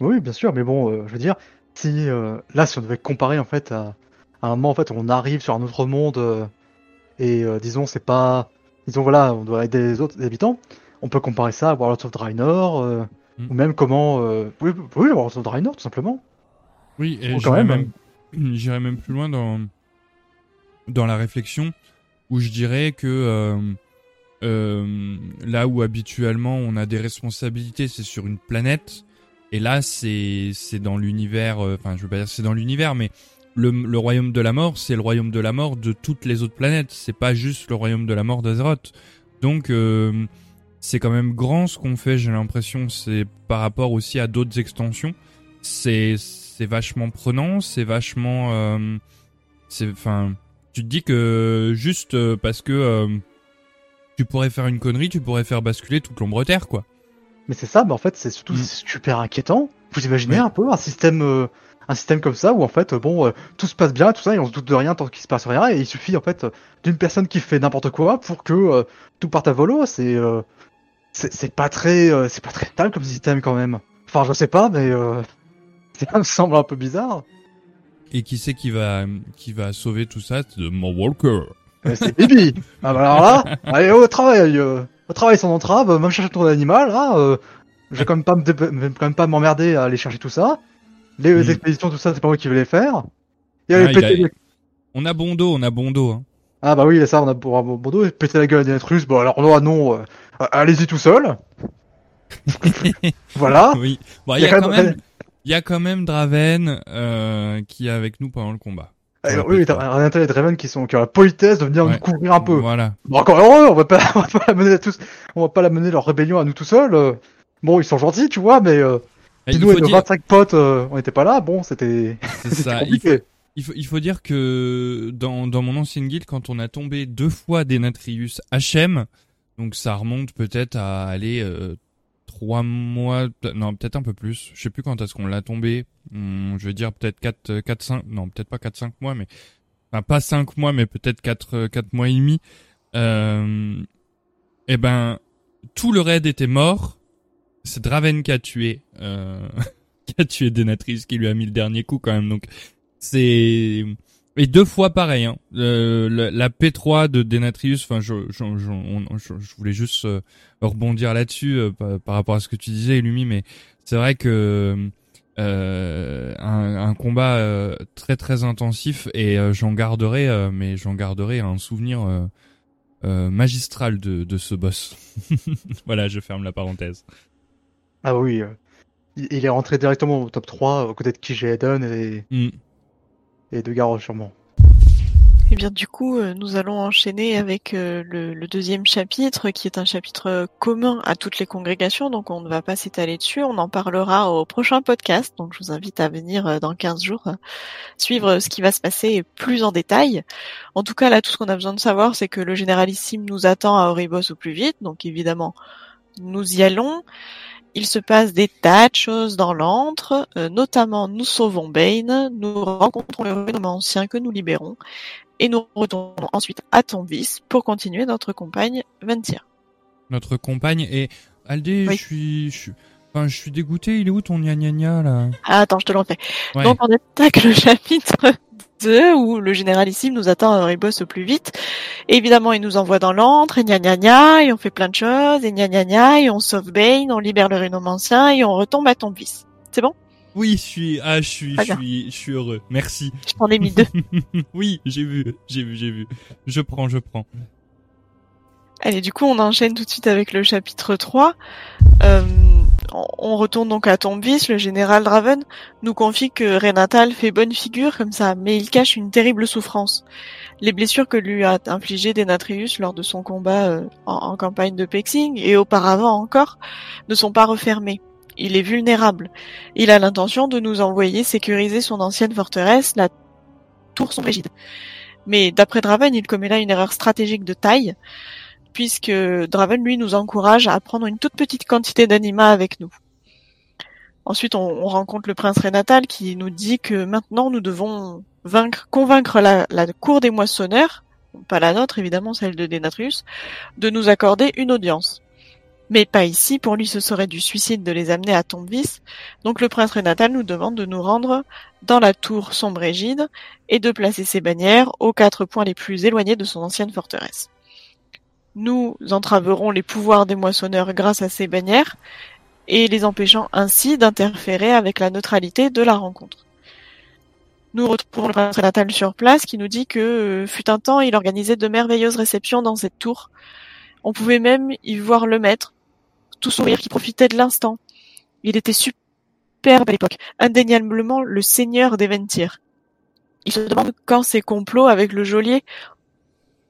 Oui, bien sûr, mais bon, euh, je veux dire, si là, si on devait comparer en fait à, à un moment en fait on arrive sur un autre monde euh, et euh, disons c'est pas, disons voilà, on doit aider les autres habitants, on peut comparer ça à World of Draenor euh, Mm. ou même comment, euh, oui, oui, World of Draenor tout simplement. Oui, et j'irais même, même, même plus loin dans dans la réflexion où je dirais que euh, euh, là où habituellement on a des responsabilités, c'est sur une planète, et là c'est c'est dans l'univers. euh, Enfin, je veux pas dire c'est dans l'univers, mais le, le royaume de la mort, c'est le royaume de la mort de toutes les autres planètes. C'est pas juste le royaume de la mort d'Azeroth. Donc euh, c'est quand même grand ce qu'on fait. J'ai l'impression c'est par rapport aussi à d'autres extensions. C'est vachement prenant, c'est vachement euh, c'est enfin tu te dis que juste euh, parce que euh, tu pourrais faire une connerie, tu pourrais faire basculer toute l'ombre terre quoi. Mais c'est ça, mais en fait c'est surtout Mm. super inquiétant. Vous imaginez un peu un système, euh, un système comme ça où en fait euh, bon euh, tout se passe bien, tout ça et on se doute de rien tant qu'il se passe rien et il suffit en fait euh, d'une personne qui fait n'importe quoi pour que euh, tout parte à volo. C'est euh, c'est pas très euh, c'est pas très stable comme système quand même. Enfin je sais pas mais euh, ça me semble un peu bizarre. Et qui c'est qui va qui va sauver tout ça? C'est mon Walker. Euh, c'est Bibi. ah bah alors là, allez au travail, euh, au travail sans entrave, euh, même chercher ton animal là. Euh, je vais quand même pas me- quand même pas m'emmerder à aller chercher tout ça. Les Mm. expéditions tout ça c'est pas moi qui vais les faire. Il y a Ah, les il péter a- les- On a bon dos, on a bon dos. Hein. Ah bah oui, ça on a bon dos, péter la gueule des russes. Bon alors non, non, euh, allez-y tout seul. voilà. oui. Bon, il y, a quand même, il y a quand même Draven euh, qui est avec nous pendant le combat. Eh, oui, Renata et Draven qui sont qui ont la politesse de venir Ouais. nous couvrir un peu. Voilà. Bon, encore heureux, on va pas, on va pas la mener à tous, on va pas la mener leur rébellion à nous tout seuls. Bon, ils sont gentils, tu vois, mais euh, Et il nous et nos dire, 25 potes, euh, on n'était pas là, bon, c'était compliqué. il faut, il faut dire que dans, dans mon ancienne guilde, quand on a tombé deux fois des Natrius HM, donc ça remonte peut-être à aller euh, trois mois, non peut-être un peu plus. Je sais plus quand est-ce qu'on l'a tombé. Hum, je veux dire peut-être quatre, euh, quatre, cinq, non peut-être pas quatre, cinq mois, mais enfin pas cinq mois, mais peut-être quatre, euh, quatre mois et demi. Euh, eh ben tout le raid était mort. C'est Draven qui a tué, euh, qui a tué Denatrice, qui lui a mis le dernier coup quand même. Donc c'est et deux fois pareil. Hein. Euh, la, la P3 de Denatrius. Enfin, je, je, je, je- voulais juste euh, rebondir là-dessus euh, par, rapport à ce que tu disais, Lumi, mais c'est vrai que euh, un, un combat très très intensif et j'en garderai, mais j'en garderai un souvenir magistral de, de ce boss. voilà, je ferme la parenthèse. Ah oui, euh, il, est rentré directement au top 3 aux côtés de Kij et Eden et, Mm. et de Garo sûrement. Eh bien, du coup, euh, nous allons enchaîner avec euh, le, le deuxième chapitre, qui est un chapitre euh, commun à toutes les congrégations, donc on ne va pas s'étaler dessus, on en parlera au prochain podcast, donc je vous invite à venir euh, dans 15 jours euh, suivre ce qui va se passer plus en détail. En tout cas, là, tout ce qu'on a besoin de savoir, c'est que le généralissime nous attend à Oribos au plus vite, donc évidemment, nous y allons. Il se passe des tas de choses dans l'antre, euh, notamment nous sauvons Bane, nous rencontrons le renommé ancien que nous libérons, et nous retournons ensuite à Tombis pour continuer notre compagne Ventir. Notre compagne et Aldé, Oui. je suis, je suis, enfin, je suis dégoûté. Il est où ton gna gna gna là? Ah, attends, je te l'en fais. Ouais. Donc on attaque le chapitre 2 où le généralissime nous attend à Oribos au plus vite. Et évidemment, il nous envoie dans l'antre et gna gna gna, et on fait plein de choses, et gna gna gna, et on sauve Bane, on libère le renommé ancien, et on retombe à Tombis. C'est bon? Oui, je suis, ah, je suis, je suis, je suis heureux. Merci. Je t'en ai mis deux. oui, j'ai vu, j'ai vu, j'ai vu. Je prends, je prends. Allez, du coup, on enchaîne tout de suite avec le chapitre 3. Euh, on- retourne donc à Tombis, le général Draven nous confie que Renatal fait bonne figure comme ça, mais il cache une terrible souffrance. Les blessures que lui a infligées Denatrius lors de son combat euh, en, en campagne de Pexing et auparavant encore ne sont pas refermées. Il est vulnérable. Il a l'intention de nous envoyer sécuriser son ancienne forteresse, la Tour Sombrégide. Mais d'après Draven, il commet là une erreur stratégique de taille puisque Draven, lui, nous encourage à prendre une toute petite quantité d'anima avec nous. Ensuite, on, on rencontre le prince Renatal qui nous dit que maintenant nous devons vaincre, convaincre la, cour des moissonneurs, pas la nôtre évidemment, celle de Denatrius, de nous accorder une audience. Mais pas ici, pour lui ce serait du suicide de les amener à Tombvis, donc le prince Renatal nous demande de nous rendre dans la tour sombrégide et de placer ses bannières aux quatre points les plus éloignés de son ancienne forteresse. Nous entraverons les pouvoirs des moissonneurs grâce à ces bannières et les empêchant ainsi d'interférer avec la neutralité de la rencontre. Nous retrouvons le prince Natal sur place qui nous dit que euh, fut un temps il organisait de merveilleuses réceptions dans cette tour. On pouvait même y voir le maître, tout sourire qui profitait de l'instant. Il était superbe à l'époque, indéniablement le seigneur d'Eventir. Il se demande quand ces complots avec le geôlier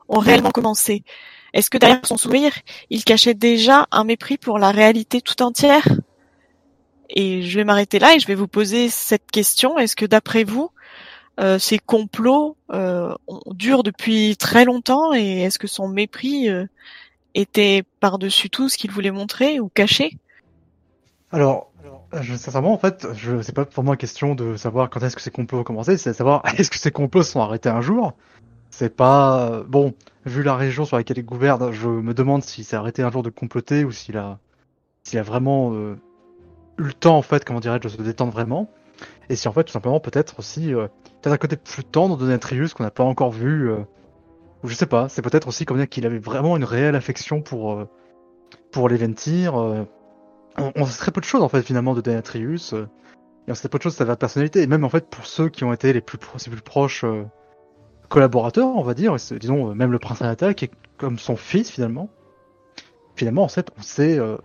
ont réellement commencé. Est-ce que derrière son sourire, il cachait déjà un mépris pour la réalité tout entière? Et je vais m'arrêter là et je vais vous poser cette question. Est-ce que d'après vous, euh, ces complots euh, durent depuis très longtemps et est-ce que son mépris euh, était par-dessus tout ce qu'il voulait montrer ou cacher? Alors, je, sincèrement, en fait, je c'est pas pour moi question de savoir quand est-ce que ces complots ont commencé, c'est de savoir est-ce que ces complots sont arrêtés un jour? C'est pas euh, bon, vu la région sur laquelle il gouverne, je me demande s'il s'est arrêté un jour de comploter ou s'il a, s'il a vraiment euh, eu le temps, en fait, comment dirais-je, de se détendre vraiment. Et si en fait, tout simplement, peut-être aussi, euh, peut-être un côté plus tendre de Denatrius qu'on n'a pas encore vu, euh, ou je sais pas. C'est peut-être aussi comme dire qu'il avait vraiment une réelle affection pour pour les Ventir. on, sait très peu de choses en fait finalement de Denatrius. et on sait peu de choses de sa personnalité. Et même en fait pour ceux qui ont été les plus proches collaborateurs, on va dire, disons euh, même le prince Anatal qui est comme son fils finalement. Finalement en fait on sait, euh,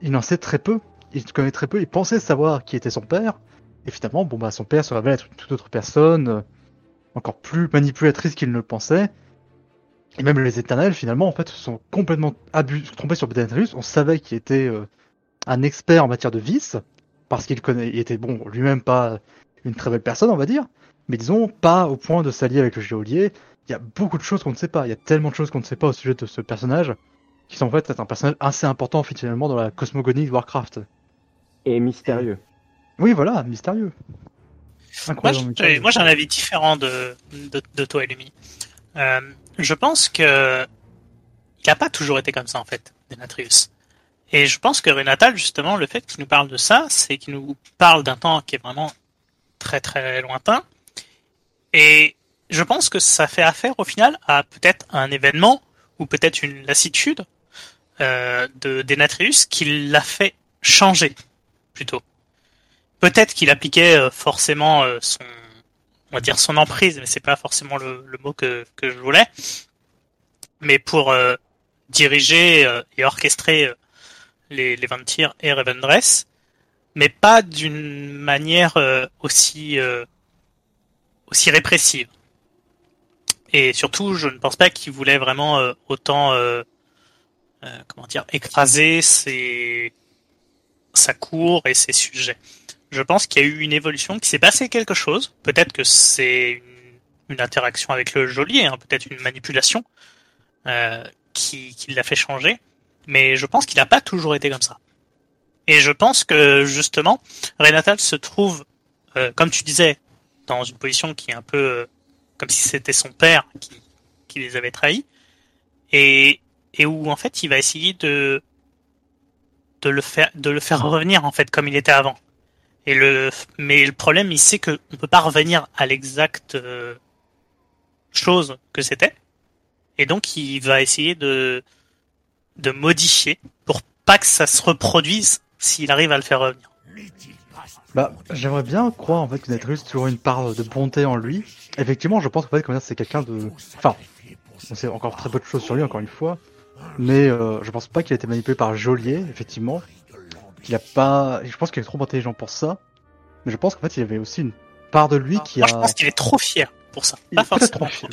il en sait très peu. Il connaît très peu. Il pensait savoir qui était son père. Et finalement bon bah son père se révèle être une toute autre personne. euh, encore plus manipulatrice qu'ils ne le pensaient. Et même les éternels, finalement, en fait, se sont complètement trompés sur Denetrius. On savait qu'il était un expert en matière de vice, parce qu'il connaît, il était bon, lui-même pas une très belle personne, on va dire, mais disons, pas au point de s'allier avec le géolier. Il y a beaucoup de choses qu'on ne sait pas. Il y a tellement de choses qu'on ne sait pas au sujet de ce personnage, qui sont en fait un personnage assez important, finalement, dans la cosmogonie de Warcraft. Et mystérieux. Oui, voilà, mystérieux. Moi, Incroyable. j'ai moi, j'ai un avis différent de, de, de toi, Elumi. Euh, je pense que il n'a pas toujours été comme ça, en fait, Denatrius. Et je pense que Renatal, justement, le fait qu'il nous parle de ça, c'est qu'il nous parle d'un temps qui est vraiment très très lointain. Et je pense que ça fait affaire, au final, à peut-être un événement, ou peut-être une lassitude euh, de Denatrius qui l'a fait changer, plutôt. Peut-être qu'il appliquait euh, forcément euh, son, on va dire son emprise, mais c'est pas forcément le, le mot que, que je voulais. Mais pour euh, diriger euh, et orchestrer les, les Ventir et Revendreth, mais pas d'une manière aussi aussi répressive. Et surtout, je ne pense pas qu'il voulait vraiment euh, autant euh, euh, comment dire écraser ses sa cour et ses sujets. Je pense qu'il y a eu une évolution, qu'il s'est passé quelque chose. Peut-être que c'est une, une interaction avec le geôlier, hein, peut-être une manipulation euh, qui, qui l'a fait changer. Mais je pense qu'il n'a pas toujours été comme ça. Et je pense que justement, Renatal se trouve, euh, comme tu disais, dans une position qui est un peu euh, comme si c'était son père qui, qui les avait trahis, et, et où en fait il va essayer de de le faire de le faire revenir en fait comme il était avant. Et le mais le problème il sait que on peut pas revenir à l'exacte euh, chose que c'était, et donc il va essayer de de modifier pour pas que ça se reproduise s'il arrive à le faire revenir. Bah, j'aimerais bien croire en fait que Denetrius a toujours une part de bonté en lui. Effectivement, je pense qu'en fait, comment dire, c'est quelqu'un de. Enfin, on sait encore très peu de choses sur lui, encore une fois. Mais euh, je pense pas qu'il a été manipulé par Joliet, effectivement. Qu'il a pas. Je pense qu'il est trop intelligent pour ça. Mais je pense qu'en fait, il y avait aussi une part de lui qui Moi a. je pense qu'il est trop fier pour ça. Il Pas forcément. trop fier.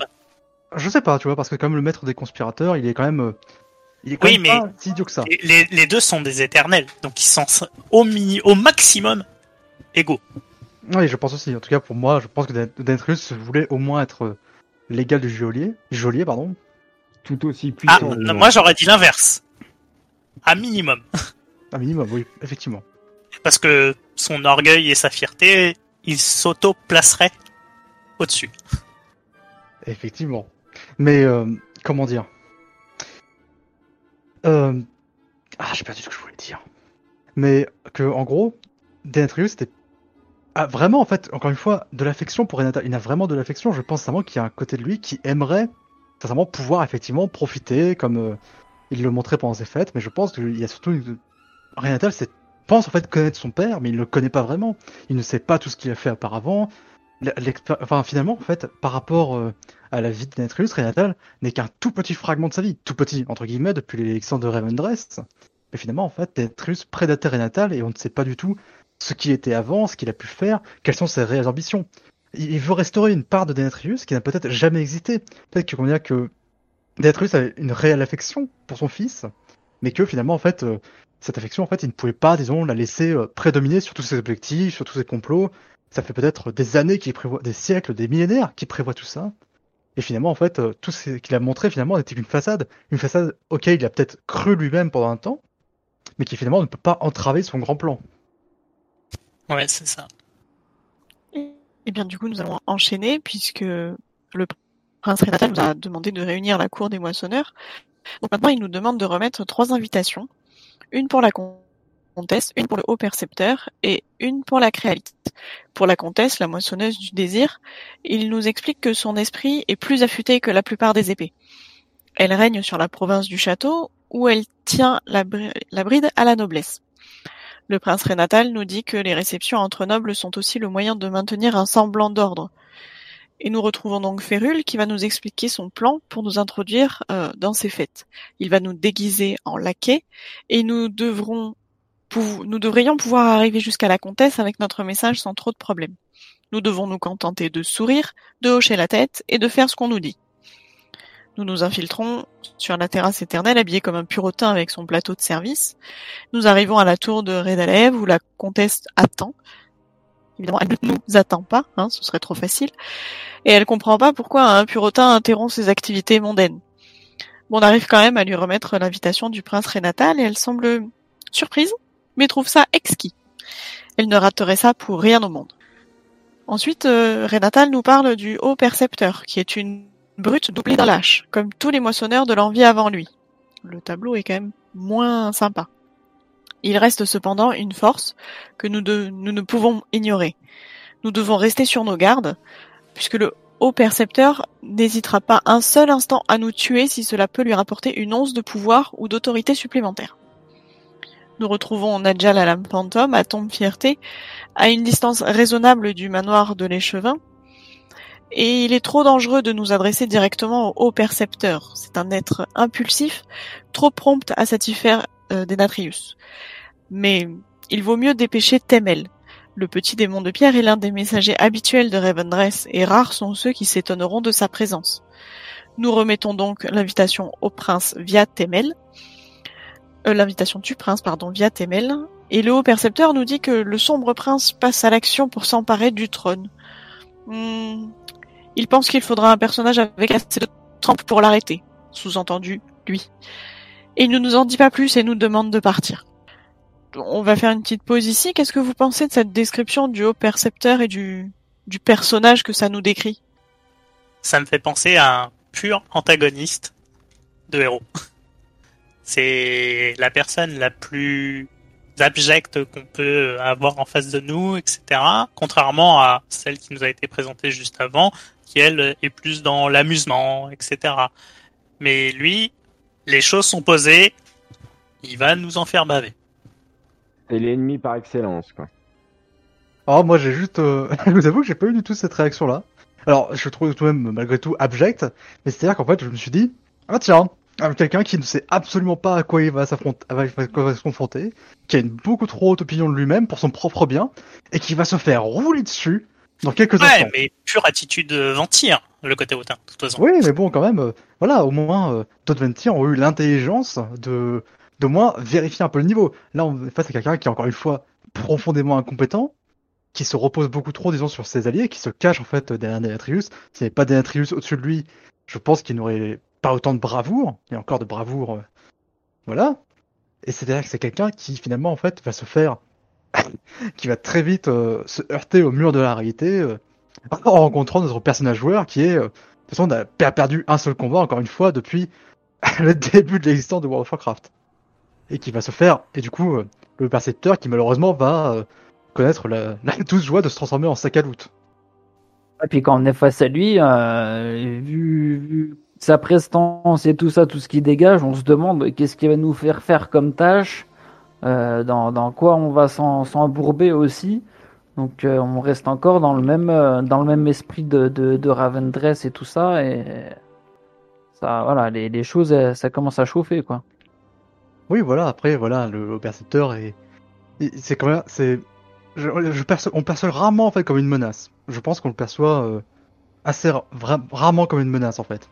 Je sais pas, tu vois, parce que comme le maître des conspirateurs, il est quand même. euh, Il est quand Oui, même mais- pas si idiot que ça. Les deux sont des éternels, donc ils sont au mini, au maximum égaux. Oui, je pense aussi. En tout cas, pour moi, je pense que Den- Denetrius voulait au moins être euh, l'égal du Geolier. Geolier, pardon. Tout aussi Ah, puissant. non, moi j'aurais dit l'inverse. À minimum. Un minimum, oui, effectivement. Parce que son orgueil et sa fierté, il s'auto-placerait au-dessus. Effectivement. Mais, euh, comment dire? Euh... Ah, j'ai perdu ce que je voulais dire. Mais que, en gros, Denetrius était ah, vraiment, en fait, encore une fois, de l'affection pour Renata. Il a vraiment de l'affection. Je pense vraiment qu'il y a un côté de lui qui aimerait, sincèrement, pouvoir effectivement profiter, comme euh, il le montrait pendant ses fêtes. Mais je pense qu'il y a surtout une... Renata, c'est pense en fait connaître son père, mais il ne le connaît pas vraiment. Il ne sait pas tout ce qu'il a fait auparavant. Enfin, finalement, en fait, par rapport euh, à la vie de Denetrius, Renatal n'est qu'un tout petit fragment de sa vie, tout petit entre guillemets depuis l'élection de Revendreth. Mais finalement, en fait, Denetrius prédatait Renatal et on ne sait pas du tout ce qu'il était avant, ce qu'il a pu faire, quelles sont ses réelles ambitions. Il veut restaurer une part de Denetrius qui n'a peut-être jamais existé. Peut-être qu'on dire que Denetrius avait une réelle affection pour son fils, mais que finalement, en fait, euh, cette affection, en fait, il ne pouvait pas, disons, la laisser euh, prédominer sur tous ses objectifs, sur tous ses complots. Ça fait peut-être des années qu'il prévoit, des siècles, des millénaires qu'il prévoit tout ça. Et finalement, en fait, euh, tout ce qu'il a montré, finalement, n'était qu'une façade. Une façade auquel il a peut-être cru lui-même pendant un temps, mais qui finalement ne peut pas entraver son grand plan. Ouais, c'est ça. Eh bien, du coup, nous allons enchaîner puisque le prince Renatal nous a demandé de réunir la cour des moissonneurs. Donc maintenant, il nous demande de remettre trois invitations. Une pour la comtesse, une pour le haut percepteur et une pour la créalite. Pour la comtesse, la moissonneuse du désir, il nous explique que son esprit est plus affûté que la plupart des épées. Elle règne sur la province du château où elle tient la bride à la noblesse. Le prince Renatal nous dit que les réceptions entre nobles sont aussi le moyen de maintenir un semblant d'ordre. Et nous retrouvons donc Férule qui va nous expliquer son plan pour nous introduire euh, dans ces fêtes. Il va nous déguiser en laquais et nous devrons nous devrions pouvoir arriver jusqu'à la comtesse avec notre message sans trop de problèmes. Nous devons nous contenter de sourire, de hocher la tête et de faire ce qu'on nous dit. Nous nous infiltrons sur la terrasse éternelle, habillés comme un purotin avec son plateau de service. Nous arrivons à la tour de Redalev où la comtesse attend. Évidemment, elle ne nous attend pas, hein, ce serait trop facile. Et elle comprend pas pourquoi un purotin interrompt ses activités mondaines. Bon, on arrive quand même à lui remettre l'invitation du prince Renatal et elle semble surprise, mais trouve ça exquis. Elle ne raterait ça pour rien au monde. Ensuite, euh, Renatal nous parle du haut percepteur, qui est une brute doublée d'un lâche, comme tous les moissonneurs de l'envie avant lui. Le tableau est quand même moins sympa. Il reste cependant une force que nous ne pouvons ignorer. Nous devons rester sur nos gardes, puisque le haut percepteur n'hésitera pas un seul instant à nous tuer si cela peut lui rapporter une once de pouvoir ou d'autorité supplémentaire. Nous retrouvons Nadjal à la fantôme, à Tombe Fierté, à une distance raisonnable du manoir de l'échevin, et il est trop dangereux de nous adresser directement au haut percepteur. C'est un être impulsif, trop prompt à satisfaire euh, Denatrius. Mais il vaut mieux dépêcher Temel. Le petit démon de pierre est l'un des messagers habituels de Ravendress, et rares sont ceux qui s'étonneront de sa présence. Nous remettons donc l'invitation au prince via Temel, euh, l'invitation du prince, pardon, via Temel, et le haut percepteur nous dit que le sombre prince passe à l'action pour s'emparer du trône. Hmm, il pense qu'il faudra un personnage avec assez de trempe pour l'arrêter. Sous-entendu, lui. Et il ne nous en dit pas plus et nous demande de partir. On va faire une petite pause ici. Qu'est-ce que vous pensez de cette description du haut percepteur et du, du personnage que ça nous décrit? Ça me fait penser à un pur antagoniste de héros. C'est la personne la plus abjecte qu'on peut avoir en face de nous, etc. Contrairement à celle qui nous a été présentée juste avant, qui elle est plus dans l'amusement, etc. Mais lui, les choses sont posées, il va nous en faire baver. C'est l'ennemi par excellence, quoi. Alors moi j'ai juste, euh, je vous avoue que j'ai pas eu du tout cette réaction là. Alors je trouve tout de même malgré tout abject, mais c'est-à-dire qu'en fait je me suis dit, ah tiens, quelqu'un qui ne sait absolument pas à quoi il va s'affronter, se confronter, qui a une beaucoup trop haute opinion de lui-même pour son propre bien, et qui va se faire rouler dessus dans quelques Ouais, instants. mais pure attitude ventir, le côté hautain, de toute façon. Oui, mais bon, quand même, euh, voilà, au moins, euh, d'autres Ventir ont eu l'intelligence de, de moins vérifier un peu le niveau. Là, on est face à quelqu'un qui est encore une fois profondément incompétent, qui se repose beaucoup trop, disons, sur ses alliés, qui se cache en fait derrière Denatrius. S'il n'y avait pas Denatrius au-dessus de lui, je pense qu'il n'aurait pas autant de bravoure, et encore de bravoure, euh, voilà. Et c'est-à-dire que c'est quelqu'un qui finalement en fait va se faire, qui va très vite euh, se heurter au mur de la réalité euh, en rencontrant notre personnage joueur qui est, de toute façon, on a per- perdu un seul combat encore une fois depuis le début de l'existence de World of Warcraft, et qui va se faire, et du coup, le percepteur qui malheureusement va connaître la, douce joie de se transformer en sac à loot. Et puis quand on est face à lui, vu, vu sa prestance et tout ça, tout ce qu'il dégage, on se demande qu'est-ce qu'il va nous faire faire comme tâche, euh, dans, quoi on va s'embourber aussi. Donc euh, on reste encore dans le même, euh, dans le même esprit de, de, de Ravendress et tout ça. Et ça, voilà, les, choses, ça commence à chauffer, quoi. Oui, voilà, après, voilà, le, percepteur est. C'est quand même. Je, perçois, on perçoit rarement en fait comme une menace. Je pense qu'on le perçoit assez rarement comme une menace en fait.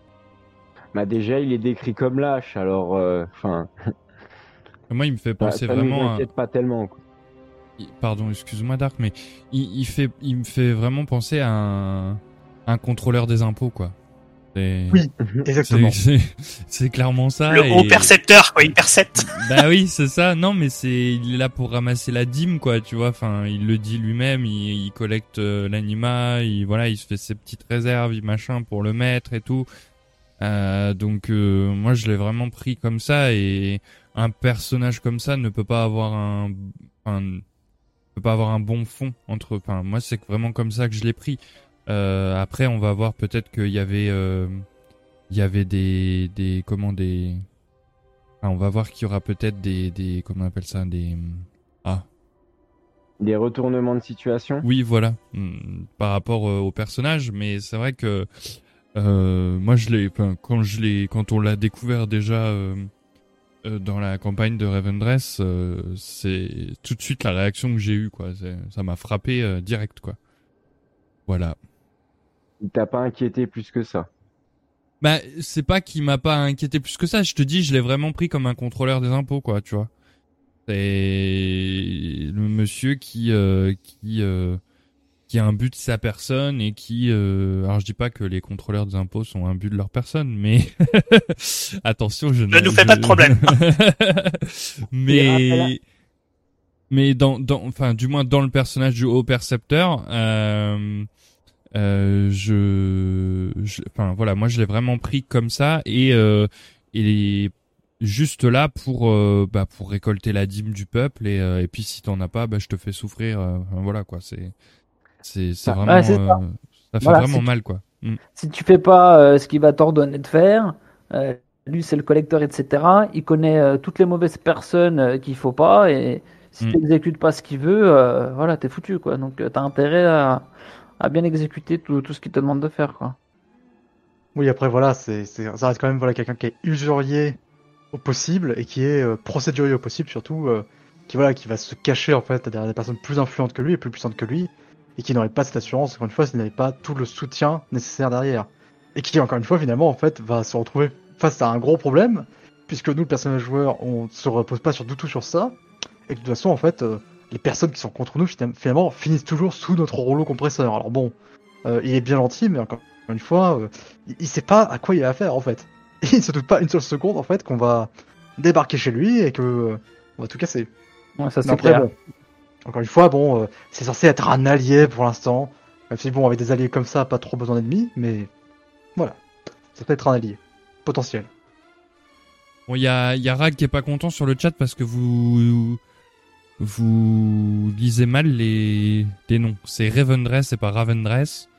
Bah déjà, il est décrit comme lâche, alors, euh, enfin, Moi, il me fait penser ça vraiment à... pas tellement. Quoi. Pardon, excuse-moi Dark, mais il, il fait, il me fait vraiment penser à un, un contrôleur des impôts, quoi. Oui. Exactement. c'est- clairement ça. Le et- haut percepteur, quoi, il percepte. Bah oui, c'est ça. Non, mais c'est il est là pour ramasser la dîme, quoi. Tu vois. Enfin, il le dit lui-même. Il, il collecte euh, l'anima. Il voilà, il se fait ses petites réserves, il machin pour le mettre et tout. Euh, donc euh, moi, je l'ai vraiment pris comme ça. Et un personnage comme ça ne peut pas avoir un, un ne peut pas avoir un bon fond entre. Enfin, moi, c'est vraiment comme ça que je l'ai pris. Euh, après, on va voir peut-être qu'il y avait euh, il y avait des des comment des ah, on va voir qu'il y aura peut-être des, des, comment on appelle ça, des, ah, Des retournements de situation. oui, voilà, hmm, par rapport euh, au personnage, mais c'est vrai que, euh, moi, je l'ai, enfin, quand je l'ai, quand on l'a découvert déjà, euh, euh, dans la campagne de Ravendress, euh, c'est tout de suite la réaction que j'ai eue, quoi. Ça m'a frappé euh, direct, quoi. Voilà. Il t'a pas inquiété plus que ça? Bah, c'est pas qu'il m'a pas inquiété plus que ça. Je te dis, je l'ai vraiment pris comme un contrôleur des impôts, quoi, tu vois. C'est le monsieur qui euh, qui euh, qui a un but de sa personne et qui euh... alors je dis pas que les contrôleurs des impôts sont un but de leur personne, mais attention, je ne nous fais pas de problème. mais mais dans dans enfin du moins dans le personnage du haut percepteur. Euh, euh, je, enfin voilà, moi je l'ai vraiment pris comme ça et euh, et juste là pour euh, bah pour récolter la dîme du peuple et euh, et puis si t'en as pas, bah je te fais souffrir. Euh, voilà quoi, c'est c'est Bah, vraiment ouais, c'est ça. ça fait Voilà, vraiment si- mal quoi. Mm. Si tu fais pas euh, ce qu'il va t'ordonner de faire, euh, lui c'est le collecteur, etc. Il connaît euh, toutes les mauvaises personnes euh, qu'il faut pas et si Mm. tu n'exécutes pas ce qu'il veut, euh, voilà, t'es foutu quoi. Donc euh, t'as intérêt à, à bien exécuter tout, tout ce qu'il te demande de faire quoi. Oui, après voilà, c'est, c'est, ça reste quand même voilà quelqu'un qui est usurier au possible et qui est euh, procédurier au possible surtout, euh, qui voilà, qui va se cacher en fait derrière des personnes plus influentes que lui et plus puissantes que lui et qui n'aurait pas cette assurance encore une fois s'il n'avait pas tout le soutien nécessaire derrière et qui encore une fois finalement en fait va se retrouver face à un gros problème puisque nous le personnage joueur on se repose pas sur du tout sur ça et que de toute façon en fait euh, les personnes qui sont contre nous finalement- finissent toujours sous notre rouleau compresseur. Alors bon, euh, il est bien gentil mais encore une fois, euh, il, il sait pas à quoi il a affaire en fait. Il se doute pas une seule seconde en fait qu'on va débarquer chez lui et que euh, on va tout casser. Ouais, ça c'est clair. bon, encore une fois, bon, euh, c'est censé être un allié pour l'instant. Même si bon, avec des alliés comme ça, pas trop besoin d'ennemis, mais voilà, ça peut être un allié potentiel. Bon, il y a, y a Rag qui est pas content sur le chat parce que vous vous lisez mal les, les noms. C'est Ravendress et pas Ravendress.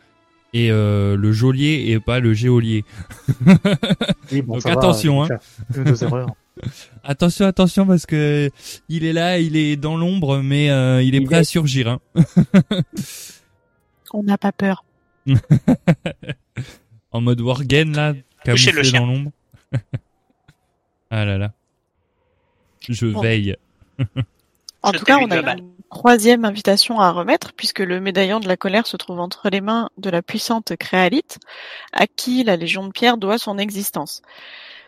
Et euh, le geôlier et pas le géolier. Oui, bon, Donc va, attention, euh, hein. Erreurs. Attention, attention parce que il est là, il est dans l'ombre, mais euh, il est Il prêt est- à surgir. Hein. On n'a pas peur. En mode Worgen là, le camouflé chien. dans l'ombre. ah là là. Je Bon. veille. En Je tout cas, on a une troisième invitation à remettre, puisque le médaillon de la colère se trouve entre les mains de la puissante Créalite, à qui la Légion de Pierre doit son existence.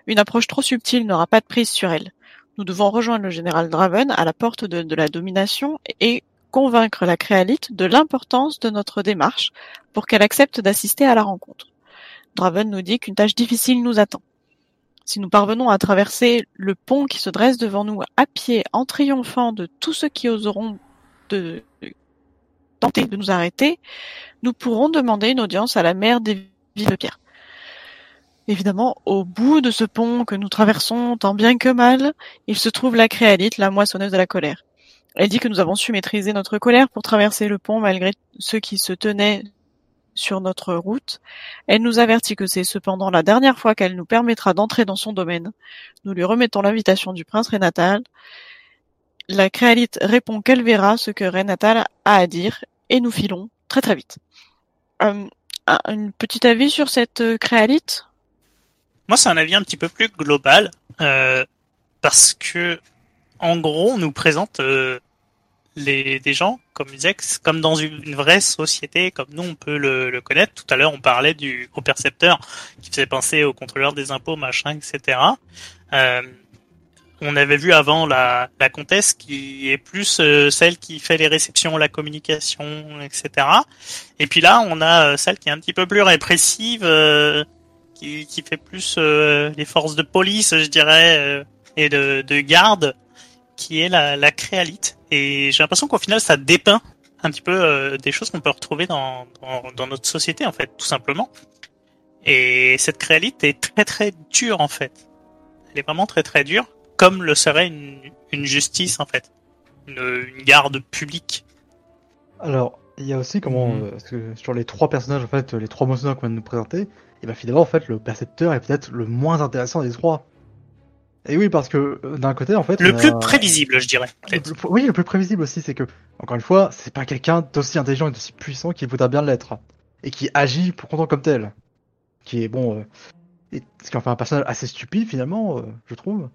Une approche trop subtile n'aura pas de prise sur elle. Nous devons rejoindre le général Draven à la porte de, la domination et convaincre la Créalite de l'importance de notre démarche pour qu'elle accepte d'assister à la rencontre. Draven nous dit qu'une tâche difficile nous attend. Si nous parvenons à traverser le pont qui se dresse devant nous à pied en triomphant de tous ceux qui oseront tenter de nous arrêter, nous pourrons demander une audience à la mère des villes de pierre. Évidemment, au bout de ce pont que nous traversons tant bien que mal, il se trouve la créalite, la moissonneuse de la colère. Elle dit que nous avons su maîtriser notre colère pour traverser le pont malgré ceux qui se tenaient sur notre route. Elle nous avertit que c'est cependant la dernière fois qu'elle nous permettra d'entrer dans son domaine. Nous lui remettons l'invitation du prince Renatal. La créalite répond qu'elle verra ce que Renatal a à dire et nous filons très très vite. Euh, un petit avis sur cette euh, créalite Moi, c'est un avis un petit peu plus global, euh, parce que, en gros, on nous présente euh, les, des gens, comme c'est comme dans une vraie société, comme nous, on peut le, le connaître. Tout à l'heure, on parlait du au percepteur, qui faisait penser au contrôleur des impôts, machin, etc. Euh, on avait vu avant la, la comtesse qui est plus euh, celle qui fait les réceptions, la communication, etc. Et puis là, on a euh, celle qui est un petit peu plus répressive, euh, qui, qui fait plus euh, les forces de police, je dirais, euh, et de, de garde, qui est la, la créalite. Et j'ai l'impression qu'au final, ça dépeint un petit peu euh, des choses qu'on peut retrouver dans, dans, dans notre société, en fait, tout simplement. Et cette créalite est très très dure, en fait. Elle est vraiment très très dure, comme le serait une, une justice, en fait. Une, une garde publique. Alors, il y a aussi comment, Mhm. euh, parce que sur les trois personnages, en fait, les trois moissonneurs qu'on vient de nous présenter, et ben finalement, en fait, le percepteur est peut-être le moins intéressant des trois. Et oui, parce que euh, d'un côté, en fait, Le plus a- prévisible, je dirais. Le peut-être. plus- oui, le plus prévisible aussi, c'est que, encore une fois, c'est pas quelqu'un d'aussi intelligent et d'aussi puissant qu'il voudrait bien l'être. Et qui agit pour content comme tel. Qui est, bon, euh, et- ce qui en fait un personnage assez stupide, finalement, euh, je trouve.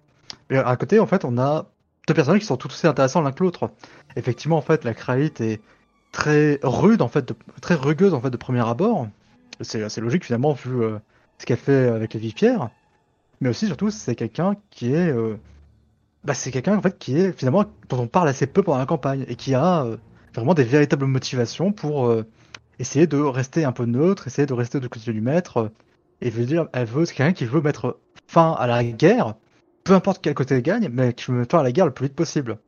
Mais à côté, en fait, on a deux personnages qui sont tout aussi intéressants l'un que l'autre. Effectivement, en fait, la Kraït est très rude en fait, de, très rugueuse en fait de premier abord. C'est logique finalement vu euh, ce qu'elle fait avec les vives-pierres. Mais aussi surtout c'est quelqu'un qui est, euh, bah c'est quelqu'un en fait qui est finalement dont on parle assez peu pendant la campagne et qui a euh, vraiment des véritables motivations pour euh, essayer de rester un peu neutre, essayer de rester de côté du maître. euh, et veut dire, elle veut c'est quelqu'un qui veut mettre fin à la guerre, peu importe quel côté elle gagne, mais qui veut mettre fin à la guerre le plus vite possible.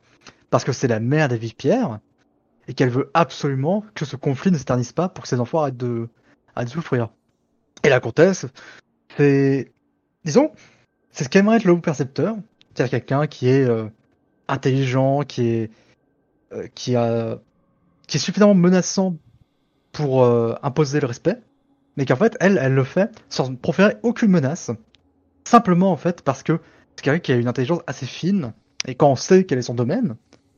Parce que c'est la mère des vives-pierres et qu'elle veut absolument que ce conflit ne s'éternise pas pour que ses enfants arrêtent de, de souffrir. Et la comtesse, c'est, disons, c'est ce qu'aimerait être le percepteur, c'est-à-dire quelqu'un qui est euh, intelligent, qui est, euh, qui a, qui est suffisamment menaçant pour euh, imposer le respect, mais qu'en fait, elle, elle le fait sans proférer aucune menace, simplement en fait parce que c'est quelqu'un qui a une intelligence assez fine, et quand on sait quel est son domaine,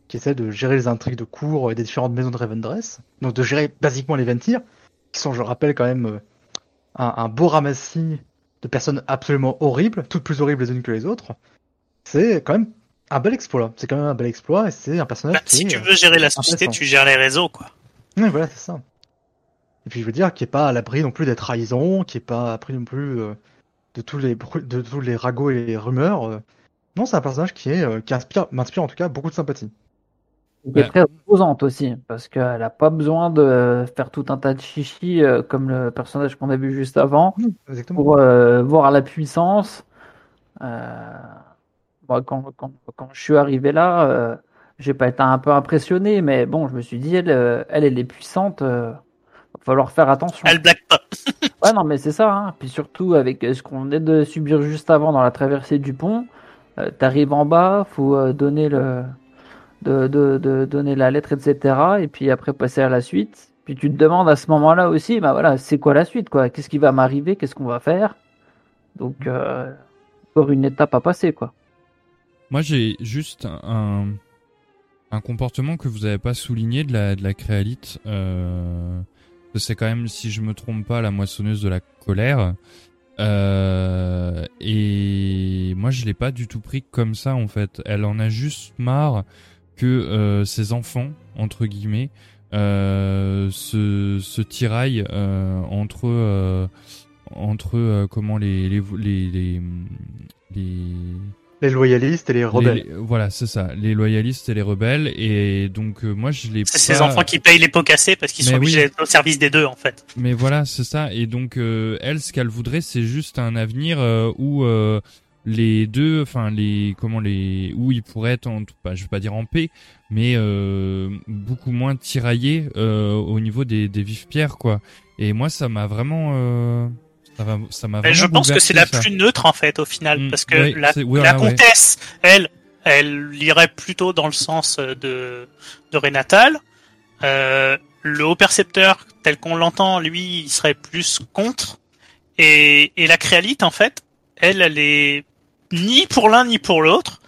qui essaie de gérer les intrigues de cours et des différentes maisons de Ravendress, donc de gérer basiquement les Ventir, qui sont, je rappelle, quand même euh, un, un beau ramassis de personnes absolument horribles, toutes plus horribles les unes que les autres. C'est quand même un bel exploit. C'est quand même un bel exploit et c'est un personnage Bah, qui si est, tu veux gérer la société, tu gères les réseaux, quoi. Oui, voilà, c'est ça. Et puis je veux dire, qui est pas à l'abri non plus des trahisons, qui est pas à l'abri non plus euh, de tous les de tous les ragots et les rumeurs. euh. Non, c'est un personnage qui est euh, qui inspire, m'inspire en tout cas beaucoup de sympathie. Qui est Ouais. très opposante aussi, parce qu'elle a pas besoin de faire tout un tas de chichis euh, comme le personnage qu'on a vu juste avant Exactement. pour euh, voir la puissance. Euh, moi, quand, quand, quand je suis arrivé là, euh, j'ai pas été un peu impressionné, mais bon, je me suis dit, elle, euh, elle, elle est puissante, euh, va falloir faire attention. Elle blague pas. Ouais, non, mais c'est ça. Hein. Puis surtout, avec ce qu'on venait de subir juste avant dans la traversée du pont, euh, t'arrives en bas, faut euh, donner le, de, de, donner la lettre, etc. Et puis après passer à la suite. Puis tu te demandes à ce moment-là aussi, bah voilà, c'est quoi la suite, quoi? Qu'est-ce qui va m'arriver? Qu'est-ce qu'on va faire? Donc, euh, encore une étape à passer, quoi. Moi, j'ai juste un, un comportement que vous avez pas souligné de la, de la créalite. Euh, c'est quand même, si je me trompe pas, la moissonneuse de la colère. Euh, et moi, je l'ai pas du tout pris comme ça, en fait. Elle en a juste marre que euh, ses enfants, entre guillemets, euh, se, se tiraillent euh, entre euh, entre euh, comment les les les les, les Les loyalistes et les rebelles. les- voilà, c'est ça, les loyalistes et les rebelles. Et donc euh, moi je l'ai C'est pas- enfants qui payent les pots cassés parce qu'ils sont obligés oui. d'être au service des deux, en fait. Mais voilà, c'est ça. Et donc euh, elle, ce qu'elle voudrait, c'est juste un avenir euh, où euh, les deux, enfin les comment les où ils pourraient être, en, pas, je vais pas dire en paix, mais euh, beaucoup moins tiraillés euh, au niveau des, des vives pierres, quoi. Et moi, ça m'a vraiment, euh, ça m'a je pense que c'est la plus neutre, en fait, au final, Mm, parce que la, la ouais. comtesse, elle, elle irait plutôt dans le sens de, de Renatal. Euh, le haut percepteur, tel qu'on l'entend, lui, il serait plus contre. Et, et la créalite, en fait, elle, elle est ni pour l'un ni pour l'autre,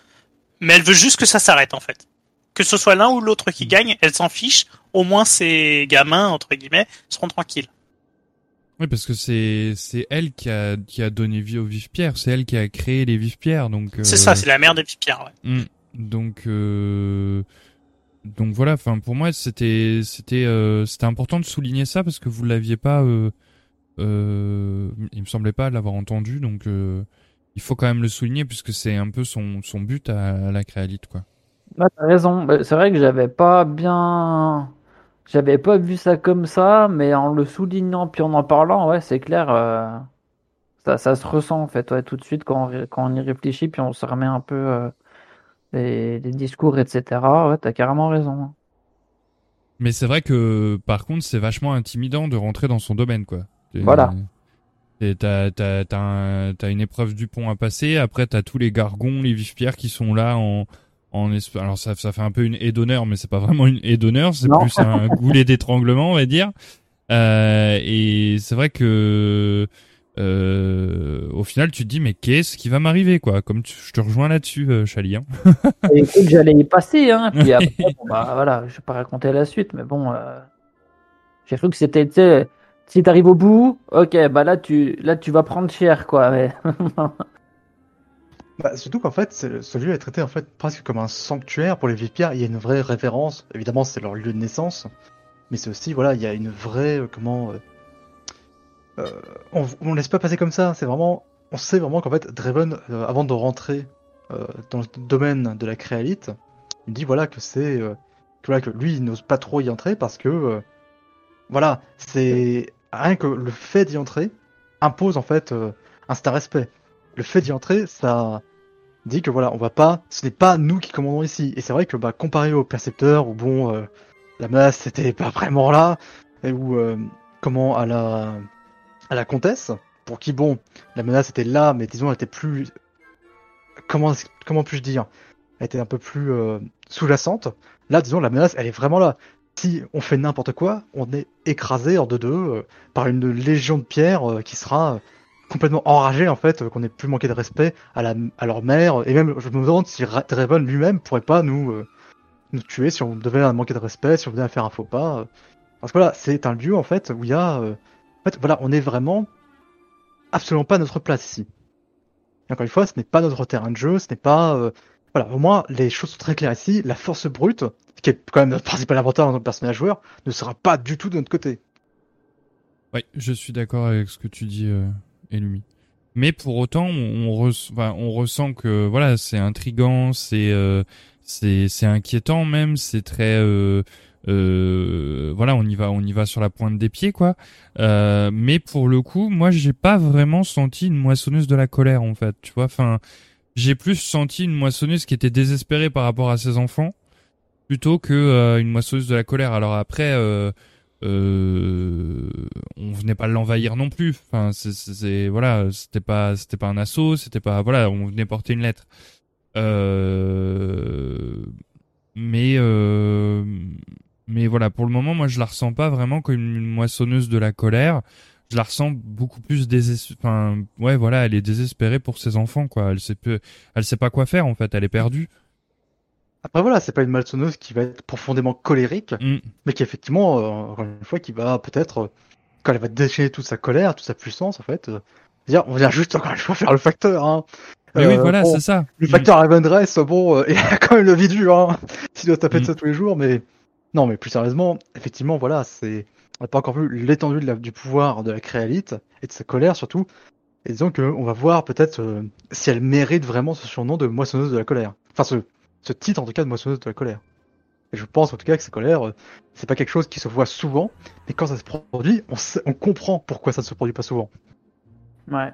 mais elle veut juste que ça s'arrête, en fait. Que ce soit l'un ou l'autre qui gagne, elle s'en fiche. Au moins, ses gamins, entre guillemets, seront tranquilles. Oui, parce que c'est c'est elle qui a qui a donné vie aux vives pierres, c'est elle qui a créé les vives pierres, donc. C'est euh, ça, c'est la mère des Pierre, ouais. Mm. Donc euh, donc voilà. Enfin pour moi c'était c'était euh, c'était important de souligner ça parce que vous l'aviez pas. Euh, euh, il me semblait pas l'avoir entendu donc euh, il faut quand même le souligner puisque c'est un peu son son but à, à la créalite quoi. Ouais, t'as raison. Bah, C'est vrai que j'avais pas bien, j'avais pas vu ça comme ça, mais en le soulignant puis en en parlant, ouais, c'est clair. euh, Ça, ça se ressent en fait, ouais, tout de suite quand on, quand on y réfléchit puis on se remet un peu euh, les, les discours, etc. Ouais, t'as carrément raison. Mais c'est vrai que par contre c'est vachement intimidant de rentrer dans son domaine quoi. Voilà. T'as t'as t'as un- t'as une épreuve du pont à passer. Après t'as tous les gargons, les vives pierres qui sont là en en esp- alors ça ça fait un peu une haie d'honneur, mais c'est pas vraiment une haie d'honneur, c'est plus un goulet d'étranglement on va dire. Euh, et c'est vrai que euh, au final tu te dis mais qu'est-ce qui va m'arriver quoi? Comme tu- je te rejoins là-dessus, euh, Chali. Hein. Et écoute, j'allais y passer, hein. Puis après, bon, bah voilà, je vais pas raconter la suite, mais bon, euh, j'ai cru que c'était, si t'arrives au bout, ok, bah là tu, là tu vas prendre cher, quoi. Bah, surtout qu'en fait, ce lieu est traité en fait presque comme un sanctuaire pour les vives pierres. Il y a une vraie référence. Évidemment, c'est leur lieu de naissance. mais c'est aussi voilà, il y a une vraie euh, comment euh, euh, on, on laisse pas passer comme ça. C'est vraiment, on sait vraiment qu'en fait Draven, avant de rentrer dans le domaine de la créalite, il dit voilà que c'est voilà, que lui il n'ose pas trop y entrer parce que voilà, c'est rien que le fait d'y entrer impose en fait euh, un certain respect. Le fait d'y entrer, ça dit que voilà, on va pas, ce n'est pas nous qui commandons ici. Et c'est vrai que bah comparé au percepteur où bon, euh, la menace c'était pas vraiment là, et où euh, comment à la à la comtesse, pour qui bon, la menace était là, mais disons elle était plus comment comment puis-je dire, elle était un peu plus euh, sous-jacente. Là, disons la menace, elle est vraiment là. Si on fait n'importe quoi, on est écrasé en deux deux par une légion de pierres euh, qui sera euh, complètement enragée en fait, euh, qu'on ait plus manqué de respect à leur mère et même je me demande si Ra- Draven lui-même pourrait pas nous tuer si on devait manquer de respect, si on devait faire un faux pas. Parce que voilà, c'est un lieu en fait où il y a en fait voilà, on est vraiment absolument pas à notre place ici. Et encore une fois, ce n'est pas notre terrain de jeu, ce n'est pas voilà, au moins les choses sont très claires ici, la force brute, qui est quand même notre principal avantage en tant que personnage joueur, ne sera pas du tout de notre côté. Ouais, je suis d'accord avec ce que tu dis, euh, Elumi. Mais pour autant, on, ressent que voilà, c'est intrigant, c'est euh, c'est inquiétant même, c'est très euh, euh, voilà, on y va, on y va sur la pointe des pieds quoi. Euh, mais pour le coup, moi, j'ai pas vraiment senti une moissonneuse de la colère en fait, tu vois. Enfin, j'ai plus senti une moissonneuse qui était désespérée par rapport à ses enfants plutôt que euh, une moissonneuse de la colère. Alors après. Euh, euh, on venait pas l'envahir non plus. Enfin, c'est- voilà, c'était pas c'était pas un assaut, c'était pas voilà, on venait porter une lettre. Euh, mais euh, mais voilà, pour le moment, moi, je la ressens pas vraiment comme une moissonneuse de la colère. Je la ressens beaucoup plus désespérée. Enfin, ouais, voilà, elle est désespérée pour ses enfants, quoi. Elle sait peu, elle sait pas quoi faire en fait. Elle est perdue. Après voilà, c'est pas une malsonneuse qui va être profondément colérique, Mm. mais qui effectivement, euh, encore une fois, qui va peut-être, euh, quand elle va déchaîner toute sa colère, toute sa puissance, en fait, euh, dire, on vient juste encore une fois faire le facteur. Hein. Mais oui, Euh, voilà, bon, c'est ça. Le facteur Raven Dress, bon, euh, il a quand même le vie dur, hein. S'il doit taper de Mm. ça tous les jours, mais non, mais plus sérieusement, effectivement, voilà, c'est, on n'a pas encore vu l'étendue de la- du pouvoir de la créalite et de sa colère surtout. Et disons qu'on va voir peut-être euh, si elle mérite vraiment ce surnom de moissonneuse de la colère. Enfin, ce, ce titre en tout cas de moissonneuse de la colère. Et je pense en tout cas que cette colère, euh, c'est pas quelque chose qui se voit souvent, mais quand ça se produit, on, sait- on comprend pourquoi ça ne se produit pas souvent. Ouais.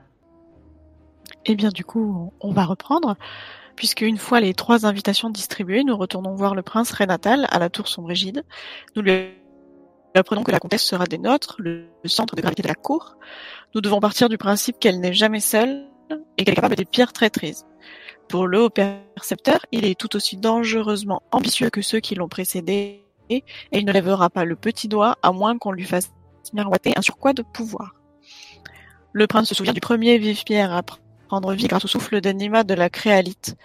Eh bien, du coup, on va reprendre, puisque une fois les trois invitations distribuées, nous retournons voir le prince Renatal à la tour sombrégide. Nous lui apprenons que la comtesse sera des nôtres, le centre de gravité de la cour. Nous devons partir du principe qu'elle n'est jamais seule et qu'elle est capable des pires traîtrises. Pour le haut percepteur, il est tout aussi dangereusement ambitieux que ceux qui l'ont précédé et il ne lèvera pas le petit doigt à moins qu'on lui fasse miroiter un surcroît de pouvoir. Le prince se souvient du premier vive-pierre à prendre vie grâce au souffle d'anima de la créalite.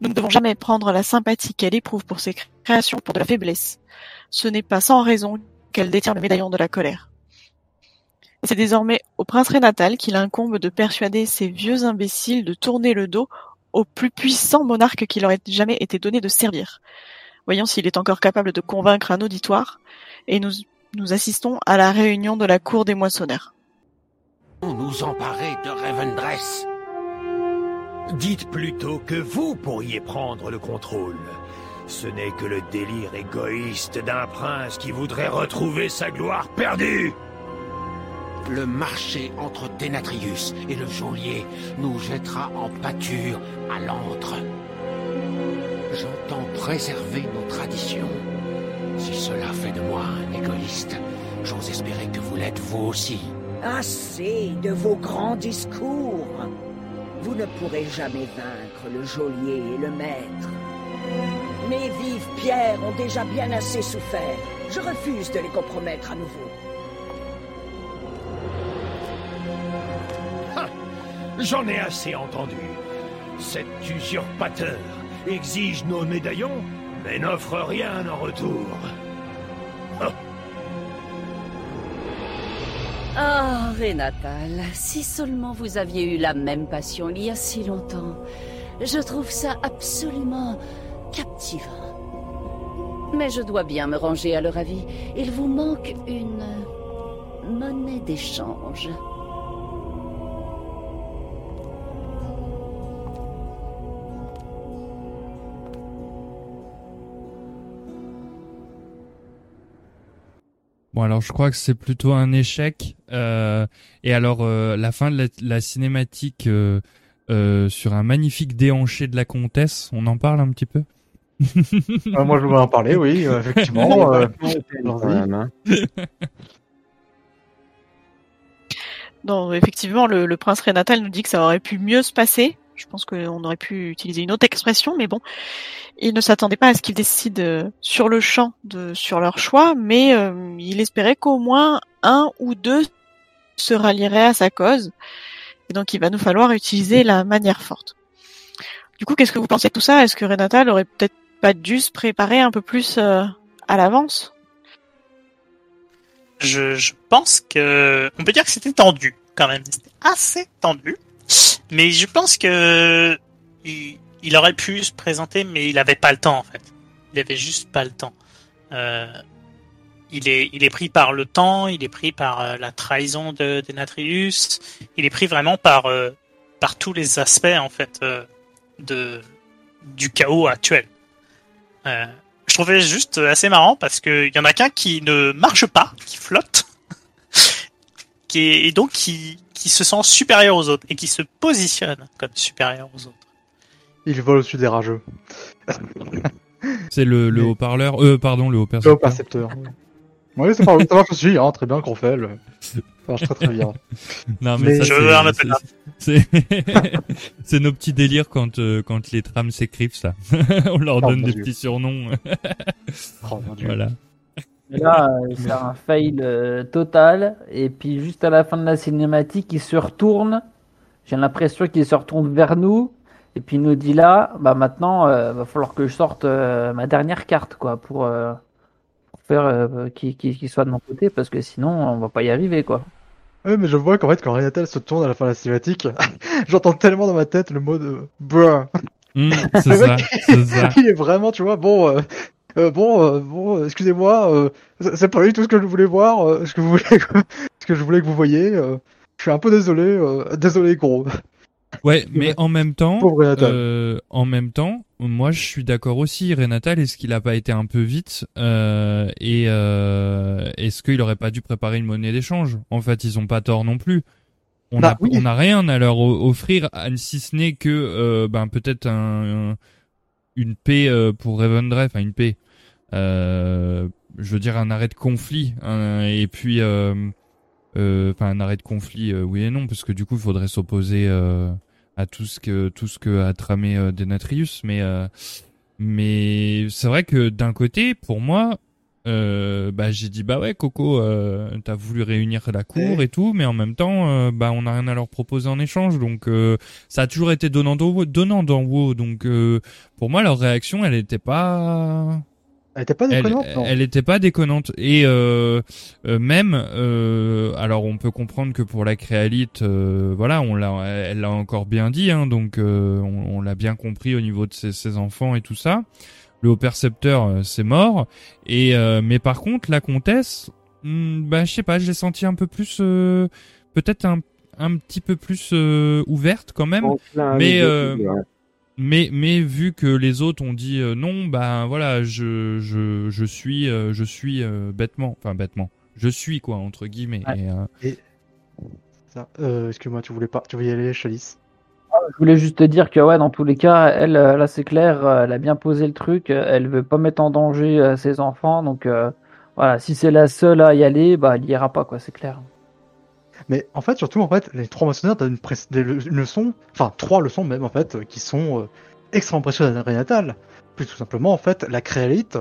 Nous ne devons jamais prendre la sympathie qu'elle éprouve pour ses créations pour de la faiblesse. Ce n'est pas sans raison qu'elle détient le médaillon de la colère. C'est désormais au prince Rénatal qu'il incombe de persuader ces vieux imbéciles de tourner le dos au plus puissant monarque qu'il leur jamais été donné de servir. Voyons s'il est encore capable de convaincre un auditoire, et nous, assistons à la réunion de la cour des moissonneurs. nous emparer de. Dites plutôt que vous pourriez prendre le contrôle. Ce n'est que le délire égoïste d'un prince qui voudrait retrouver sa gloire perdue. Le marché entre Denatrius et le geôlier nous jettera en pâture à l'antre. J'entends préserver nos traditions. Si cela fait de moi un égoïste, j'ose espérer que vous l'êtes vous aussi. Assez de vos grands discours. Vous ne pourrez jamais vaincre le geôlier et le maître. Mes vives pierres ont déjà bien assez souffert. Je refuse de les compromettre à nouveau. J'en ai assez entendu. Cet usurpateur exige nos médaillons, mais n'offre rien en retour. Ah, Renatal, si seulement vous aviez eu la même passion il y a si longtemps. Je trouve ça absolument captivant. Mais je dois bien me ranger à leur avis. Il vous manque une monnaie d'échange. Bon alors je crois que c'est plutôt un échec. Euh, et alors euh, la fin de la, la cinématique euh, euh, sur un magnifique déhanché de la comtesse, on en parle un petit peu? Ah, moi, je voulais en parler, oui, effectivement. euh, hein. Non, effectivement, le, le prince Renatal nous dit que ça aurait pu mieux se passer. Je pense qu'on aurait pu utiliser une autre expression, mais bon, il ne s'attendait pas à ce qu'ils décident euh, sur le champ de sur leur choix, mais euh, il espérait qu'au moins un ou deux se rallieraient à sa cause. Et donc, il va nous falloir utiliser la manière forte. Du coup, qu'est-ce que vous pensez de tout ça? Est-ce que Renatal aurait peut-être pas dû se préparer un peu plus euh, à l'avance? Je, je pense que on peut dire que c'était tendu quand même. C'était assez tendu, mais je pense que il, il aurait pu se présenter, mais il avait pas le temps en fait. Il avait juste pas le temps. Euh, il est il est pris par le temps, il est pris par euh, la trahison de Denatrius, il est pris vraiment par euh, par tous les aspects en fait euh, de du chaos actuel. Euh, je trouvais juste assez marrant parce que il y en a qu'un qui ne marche pas, qui flotte, qui est, et donc qui, qui se sent supérieur aux autres et qui se positionne comme supérieur aux autres. il vole au-dessus des rageux. C'est le, le haut-parleur, euh pardon le Le haut-percepteur. haut percepteur. Oui, ça marche, ça marche aussi, hein, très bien, Crofel. Ça marche très très bien. Non Mais- mais, ça, Je c'est- veux un c'est- appel là. c'est c'est nos petits délires quand euh, quand les trames s'écrivent ça. On leur Oh, donne mon des Dieu. petits surnoms. Oh mon dieu. voilà. Et là, euh, c'est un fail euh, total. Et puis juste à la fin de la cinématique, il se retourne. J'ai l'impression qu'il se retourne vers nous. Et puis il nous dit là, bah maintenant, euh, va falloir que je sorte euh, ma dernière carte, quoi, pour, euh, pour faire euh, qu'il qu'il- qu'il soit de mon côté, parce que sinon, on va pas y arriver, quoi. Ouais, mais je vois qu'en fait, quand Renatal se tourne à la fin de la cinématique, j'entends tellement dans ma tête le mot de bruh. Hum, c'est Le ça, mec, c'est ça. Il est vraiment, tu vois, bon, euh, euh, bon, euh, bon, euh, excusez-moi, euh, c'est pas du tout ce que je voulais voir, euh, ce que vous voulez, ce que je voulais que vous voyiez. euh, je suis un peu désolé, euh, désolé gros. Ouais, mais en même temps, euh, en même temps, moi je suis d'accord aussi. Renatal, est-ce qu'il a pas été un peu vite euh, et euh, est-ce qu'il aurait pas dû préparer une monnaie d'échange? En fait, ils ont pas tort non plus. On Bah a oui. on a rien à leur offrir, si ce n'est que euh, ben peut-être un, un- une paix euh, pour Revendreth, enfin une paix. Euh, je veux dire un arrêt de conflit un- et puis euh, euh, enfin un arrêt de conflit euh, oui et non parce que du coup il faudrait s'opposer euh, à tout ce que tout ce que a tramé Denatrius mais euh, mais c'est vrai que d'un côté pour moi euh, bah j'ai dit bah ouais Coco euh, t'as voulu réunir la cour et tout mais en même temps euh, bah on a rien à leur proposer en échange donc euh, ça a toujours été donnant donnant d'en haut donc euh, pour moi leur réaction elle était pas Elle était pas elle, déconnante, non elle était pas déconnante. Et euh, euh, même euh, alors on peut comprendre que pour la créalite euh, voilà on l'a elle l'a encore bien dit hein, donc euh, on, on l'a bien compris au niveau de ses, ses enfants et tout ça. Le haut percepteur euh, c'est mort. Et euh, mais par contre la comtesse hmm, bah je sais pas je l'ai senti un peu plus euh, peut-être un un petit peu plus euh, ouverte quand même. Mais mais mais vu que les autres ont dit euh, non, bah voilà, je je je suis euh, je suis euh, bêtement, enfin bêtement, je suis quoi entre guillemets. Ouais. Et, euh, Ça, euh, excuse-moi, tu voulais pas, tu voulais y aller, Chalice? Je voulais juste te dire que ouais, dans tous les cas, elle, là c'est clair, elle a bien posé le truc, elle veut pas mettre en danger ses enfants, donc euh, voilà, si c'est la seule à y aller, bah elle y ira pas quoi, c'est clair. Mais en fait, surtout, en fait, les trois moissonneurs donnent une, une leçon, enfin trois leçons même, en fait, euh, qui sont euh, extrêmement précieuses à Renatal. Plus tout simplement, en fait, la créalite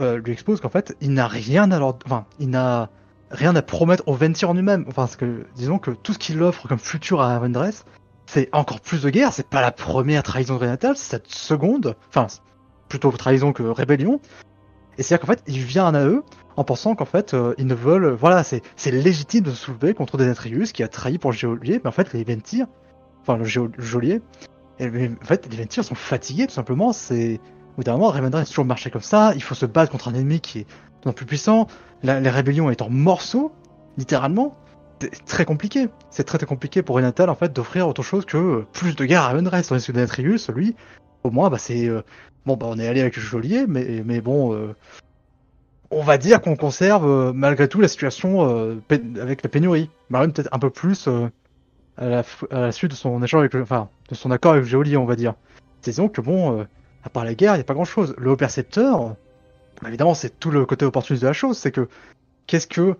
euh, lui expose qu'en fait, il n'a rien à leur... Enfin, il n'a rien à promettre au Ventir en lui-même. Enfin, parce que, disons que tout ce qu'il offre comme futur à Avendress, c'est encore plus de guerre. C'est pas la première trahison de Renatal, c'est cette seconde. Enfin, plutôt trahison que rébellion. Et c'est-à-dire qu'en fait, il vient à eux en pensant qu'en fait, euh, ils ne veulent, voilà, c'est légitime de se soulever contre Denatrius qui a trahi pour le geôlier, mais en fait, les Ventir, enfin le, geôlier, et, mais en fait, les Ventir sont fatigués tout simplement. C'est Au bout d'un moment, toujours marché comme ça, il faut se battre contre un ennemi qui est d'autant plus puissant, la, les rébellions est en morceaux, littéralement. C'est très compliqué. C'est très très compliqué pour Renatal en fait d'offrir autre chose que euh, plus de guerre à Revendreth. Tandis que Denatrius, lui, au moins, bah c'est euh, bon, bah on est allé avec geôlier, mais mais bon, euh, on va dire qu'on conserve euh, malgré tout la situation euh, avec la pénurie. Même peut-être un peu plus euh, à, la, à la suite de son échange avec enfin, de son accord avec geôlier, on va dire. Disons que bon, euh, à part la guerre, il n'y a pas grand-chose. Le haut percepteur, bah, évidemment, c'est tout le côté opportuniste de la chose, c'est que qu'est-ce que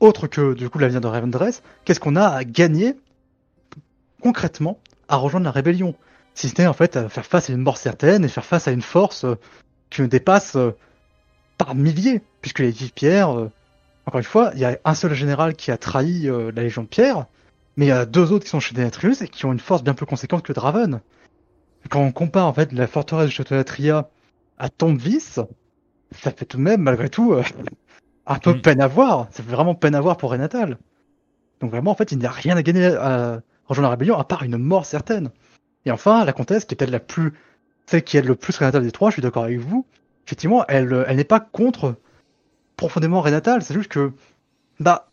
autre que du coup l'avenir de Ravendress, qu'est-ce qu'on a à gagner concrètement à rejoindre la rébellion? Si ce n'est en fait à faire face à une mort certaine et faire face à une force euh, qui nous dépasse euh, par milliers, puisque les vives pierres, euh, encore une fois, il y a un seul général qui a trahi la Légion de Pierre, mais il y a deux autres qui sont chez Denetrius et qui ont une force bien plus conséquente que Draven. Quand on compare en fait la forteresse de Château d'Atria à Tombvis, ça fait tout de même, malgré tout, un peu Mm. peine à voir. Ça fait vraiment peine à voir pour Renatal. Donc vraiment, en fait, il n'y a rien à gagner à rejoindre la rébellion à part une mort certaine. Et enfin, la comtesse, qui est peut-être la plus, celle qui aide le plus Renatal des trois, je suis d'accord avec vous. Effectivement, elle, euh, elle n'est pas contre profondément Renatal, c'est juste que, bah,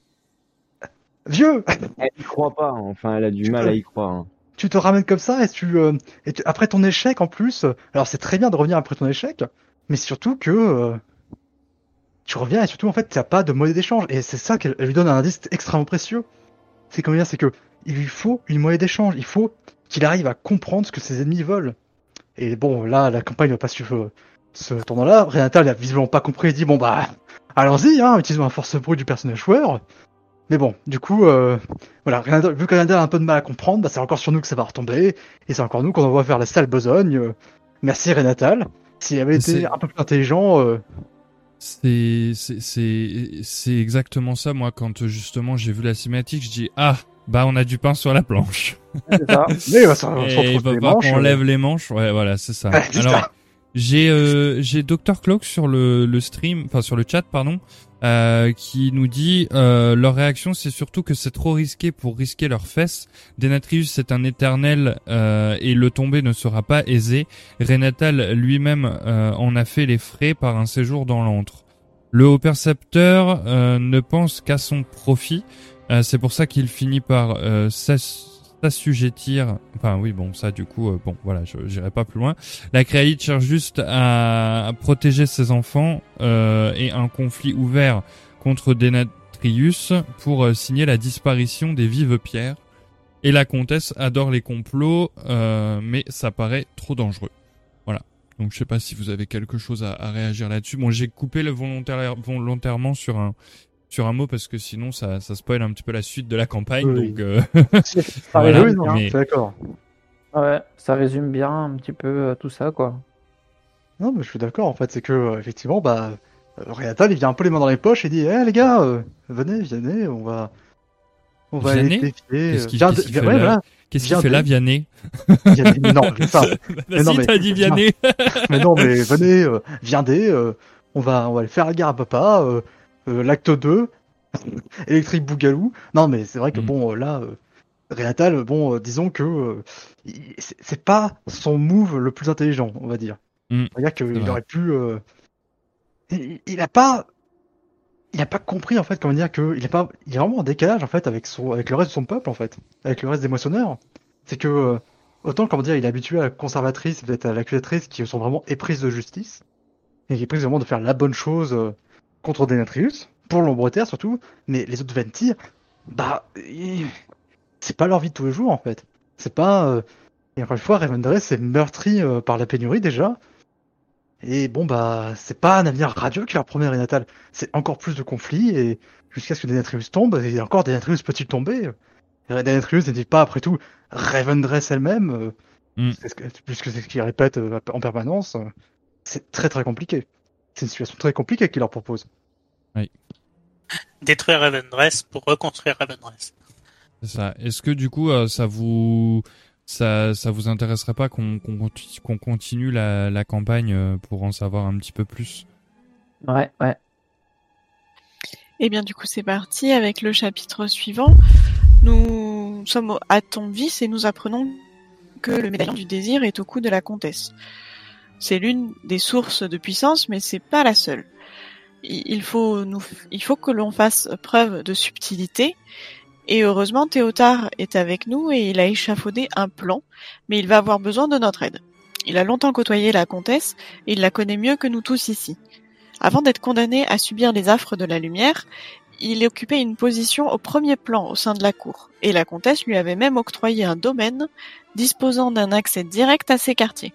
vieux, Elle y croit pas, hein. enfin elle a du Tu mal peux- à y croire. hein. tu te ramènes comme ça et tu, euh, et tu- après ton échec en plus, alors c'est très bien de revenir après ton échec, mais surtout que euh, tu reviens et surtout en fait t'as pas de monnaie d'échange et c'est ça qu'elle elle lui donne un indice extrêmement précieux. C'est comment dire, c'est que il lui faut une monnaie d'échange, il faut qu'il arrive à comprendre ce que ses ennemis veulent. Et bon là la campagne va pas suivre euh, ce tournant-là. Renata n'a visiblement pas compris et dit bon bah allons-y, hein, utilisons la force brute du personnage joueur. Mais bon, du coup, euh, voilà, Renata- vu que Renata a un peu de mal à comprendre, bah, c'est encore sur nous que ça va retomber, et c'est encore nous qu'on envoie faire la sale besogne. Euh, merci Renatal. S'il avait été un peu plus intelligent, euh, C'est exactement ça moi quand justement j'ai vu la cinématique je dis ah bah on a du pain sur la planche. C'est ça. mais bah, ça, on et retrouve il va les manches, qu'on euh, les manches. Ouais voilà c'est ça. Alors j'ai euh, j'ai Dr Cloak sur le le stream enfin sur le chat pardon euh, qui nous dit euh, leur réaction c'est surtout que c'est trop risqué pour risquer leurs fesses. Denatrius c'est un éternel euh, et le tomber ne sera pas aisé. Renatal lui-même en a fait les frais par un séjour dans l'antre. Le haut percepteur ne pense qu'à son profit euh, c'est pour ça qu'il finit par euh, s'ass- s'assujettir. Enfin oui, bon, ça du coup, euh, bon, voilà, je j'irai pas plus loin. La créalite cherche juste à, protéger ses enfants et un conflit ouvert contre Denatrius pour signer la disparition des vives pierres. Et la comtesse adore les complots, mais ça paraît trop dangereux. Voilà. Donc je sais pas si vous avez quelque chose à, réagir là-dessus. Bon, j'ai coupé le volontaire, volontairement sur un sur un mot parce que sinon ça, ça spoil un petit peu la suite de la campagne. Oui. Donc euh, Ça Voilà, résume mais- suis d'accord. Ouais, ça résume bien un petit peu euh, tout ça, quoi. Non, mais je suis d'accord, en fait, c'est que, euh, effectivement, bah, euh, Renatal, il vient un peu les mains dans les poches et dit, eh, les gars, euh, venez, venez, on va, on va aller Vianney défier. Qu'est-ce qu'il- fait ouais, là fait Vianney Vianney, non, ça. Non, mais- t'as dit Vianney. mais non, mais venez, euh, viendez, euh, on va, on va aller faire la guerre à papa, euh, l'acte 2, électrique Bougalou. Non, mais c'est vrai que Mm. bon, euh, là, euh, Renatal, bon, euh, disons que euh, c'est pas son move le plus intelligent, on va dire. Mm. On va dire qu'il aurait pu, euh, il, il a pas, il a pas compris en fait, comment dire que il est pas, il est vraiment en décalage en fait avec son, avec le reste de son peuple en fait, avec le reste des moissonneurs. C'est que euh, autant comment dire, il est habitué à la conservatrice, peut-être à l'accusatrice qui sont vraiment éprises de justice et qui est prise vraiment de faire la bonne chose euh, contre Denatrius, pour l'Ombreterre surtout, mais les autres Ventir, bah, c'est pas leur vie de tous les jours en fait. C'est pas. euh, Et encore une fois, Revendreth c'est meurtri euh, par la pénurie déjà. Et bon bah, c'est pas un avenir radieux qui leur promet Renatal. C'est encore plus de conflits et jusqu'à ce que Denatrius tombe, et encore Denatrius peut-il tomber? Denatrius n'est pas après tout Revendreth elle-même, euh, Mm. puisque c'est ce qu'il répète en permanence. C'est très très compliqué. C'est une situation très compliquée qu'il leur propose. Détruire Ravendreth pour reconstruire Ravendreth. C'est ça. Est-ce que du coup euh, ça vous ça ça vous intéresserait pas qu'on qu'on continue, qu'on continue la, la campagne euh, pour en savoir un petit peu plus? Ouais, ouais. Et bien du coup c'est parti avec le chapitre suivant. Nous sommes au- à Tombvis et nous apprenons que le médaillon du désir est au cou de la comtesse. C'est l'une des sources de puissance, mais c'est pas la seule. Il faut nous, il faut que l'on fasse preuve de subtilité. Et heureusement, Théotard est avec nous et il a échafaudé un plan, mais il va avoir besoin de notre aide. Il a longtemps côtoyé la comtesse et il la connaît mieux que nous tous ici. Avant d'être condamné à subir les affres de la lumière, il occupait une position au premier plan au sein de la cour, et la comtesse lui avait même octroyé un domaine disposant d'un accès direct à ses quartiers.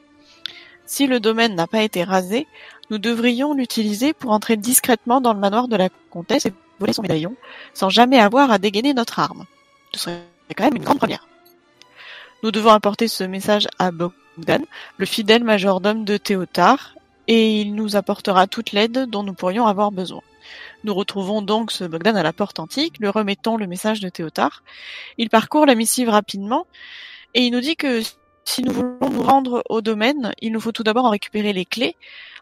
Si le domaine n'a pas été rasé, nous devrions l'utiliser pour entrer discrètement dans le manoir de la comtesse et voler son médaillon, sans jamais avoir à dégainer notre arme. Ce serait quand même une grande première. Nous devons apporter ce message à Bogdan, le fidèle majordome de Théotard, et il nous apportera toute l'aide dont nous pourrions avoir besoin. Nous retrouvons donc ce Bogdan à la porte antique, lui remettons le message de Théotard. Il parcourt la missive rapidement et il nous dit que si nous voulons nous rendre au domaine, il nous faut tout d'abord en récupérer les clés.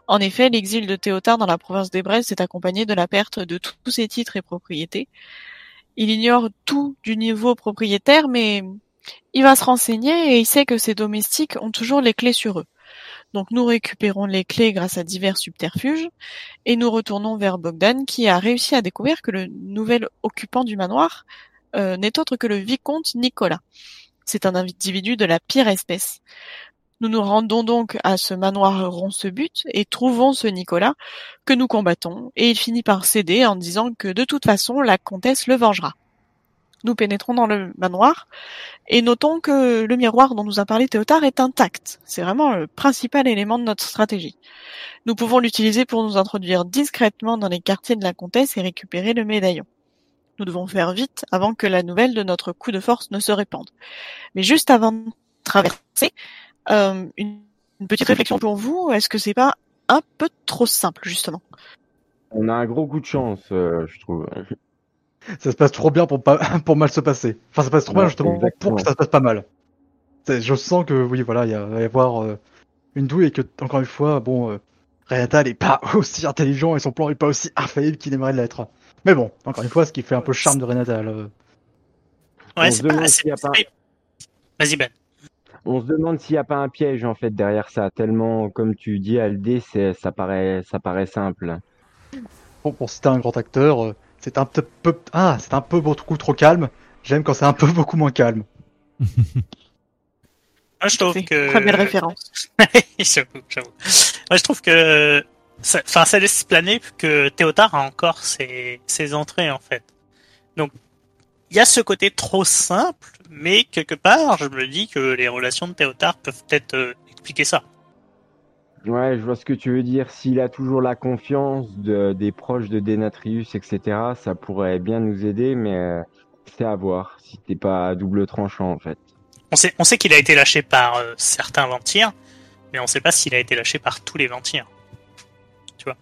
En effet, l'exil de Théotard dans la province d'Ebrez s'est accompagné de la perte de tous ses titres et propriétés. Il ignore tout du niveau propriétaire, mais il va se renseigner et il sait que ses domestiques ont toujours les clés sur eux. Donc nous récupérons les clés grâce à divers subterfuges et nous retournons vers Bogdan qui a réussi à découvrir que le nouvel occupant du manoir euh, n'est autre que le vicomte Nicolas. C'est un individu de la pire espèce. Nous nous rendons donc à ce manoir Roncebut et trouvons ce Nicolas que nous combattons et il finit par céder en disant que de toute façon la comtesse le vengera. Nous pénétrons dans le manoir et notons que le miroir dont nous a parlé Théotard est intact. C'est vraiment le principal élément de notre stratégie. Nous pouvons l'utiliser pour nous introduire discrètement dans les quartiers de la comtesse et récupérer le médaillon. Nous devons faire vite avant que la nouvelle de notre coup de force ne se répande. Mais juste avant de traverser, euh, une, petite réflexion pour vous. Est-ce que c'est pas un peu trop simple, justement? On a un gros coup de chance, euh, je trouve. ça se passe trop bien pour pas pour mal se passer. Enfin, ça se passe trop bien justement pour que ça se passe pas mal. Je sens que oui, voilà, il va y avoir euh, une douille et que encore une fois, bon, euh, Renata n'est pas aussi intelligent et son plan est pas aussi infaillible qu'il aimerait l'être. Mais bon, encore une fois, ce qui fait un peu le charme de Renata. Ouais, c'est pas, pas... Vas-y Ben. On se demande s'il n'y a pas un piège en fait derrière ça, tellement comme tu dis Aldé, ça paraît ça paraît simple. Bon, pour citer un grand acteur, euh, c'est un peu ah, c'est un peu beaucoup trop calme. J'aime quand c'est un peu beaucoup moins calme. Moi, je trouve que très belle référence. j'avoue, j'avoue. Moi, je trouve que enfin, ça, laisse planer que Théotard a encore ses, ses entrées en fait. Donc, il y a ce côté trop simple, mais quelque part, je me dis que les relations de Théotard peuvent peut-être euh, expliquer ça. Ouais, je vois ce que tu veux dire. S'il a toujours la confiance de, des proches de Denatrius, etc., ça pourrait bien nous aider, mais euh, c'est à voir. Si t'es pas à double tranchant, en fait. On sait, on sait qu'il a été lâché par euh, certains Ventirs, mais on sait pas s'il a été lâché par tous les Ventirs. Tu vois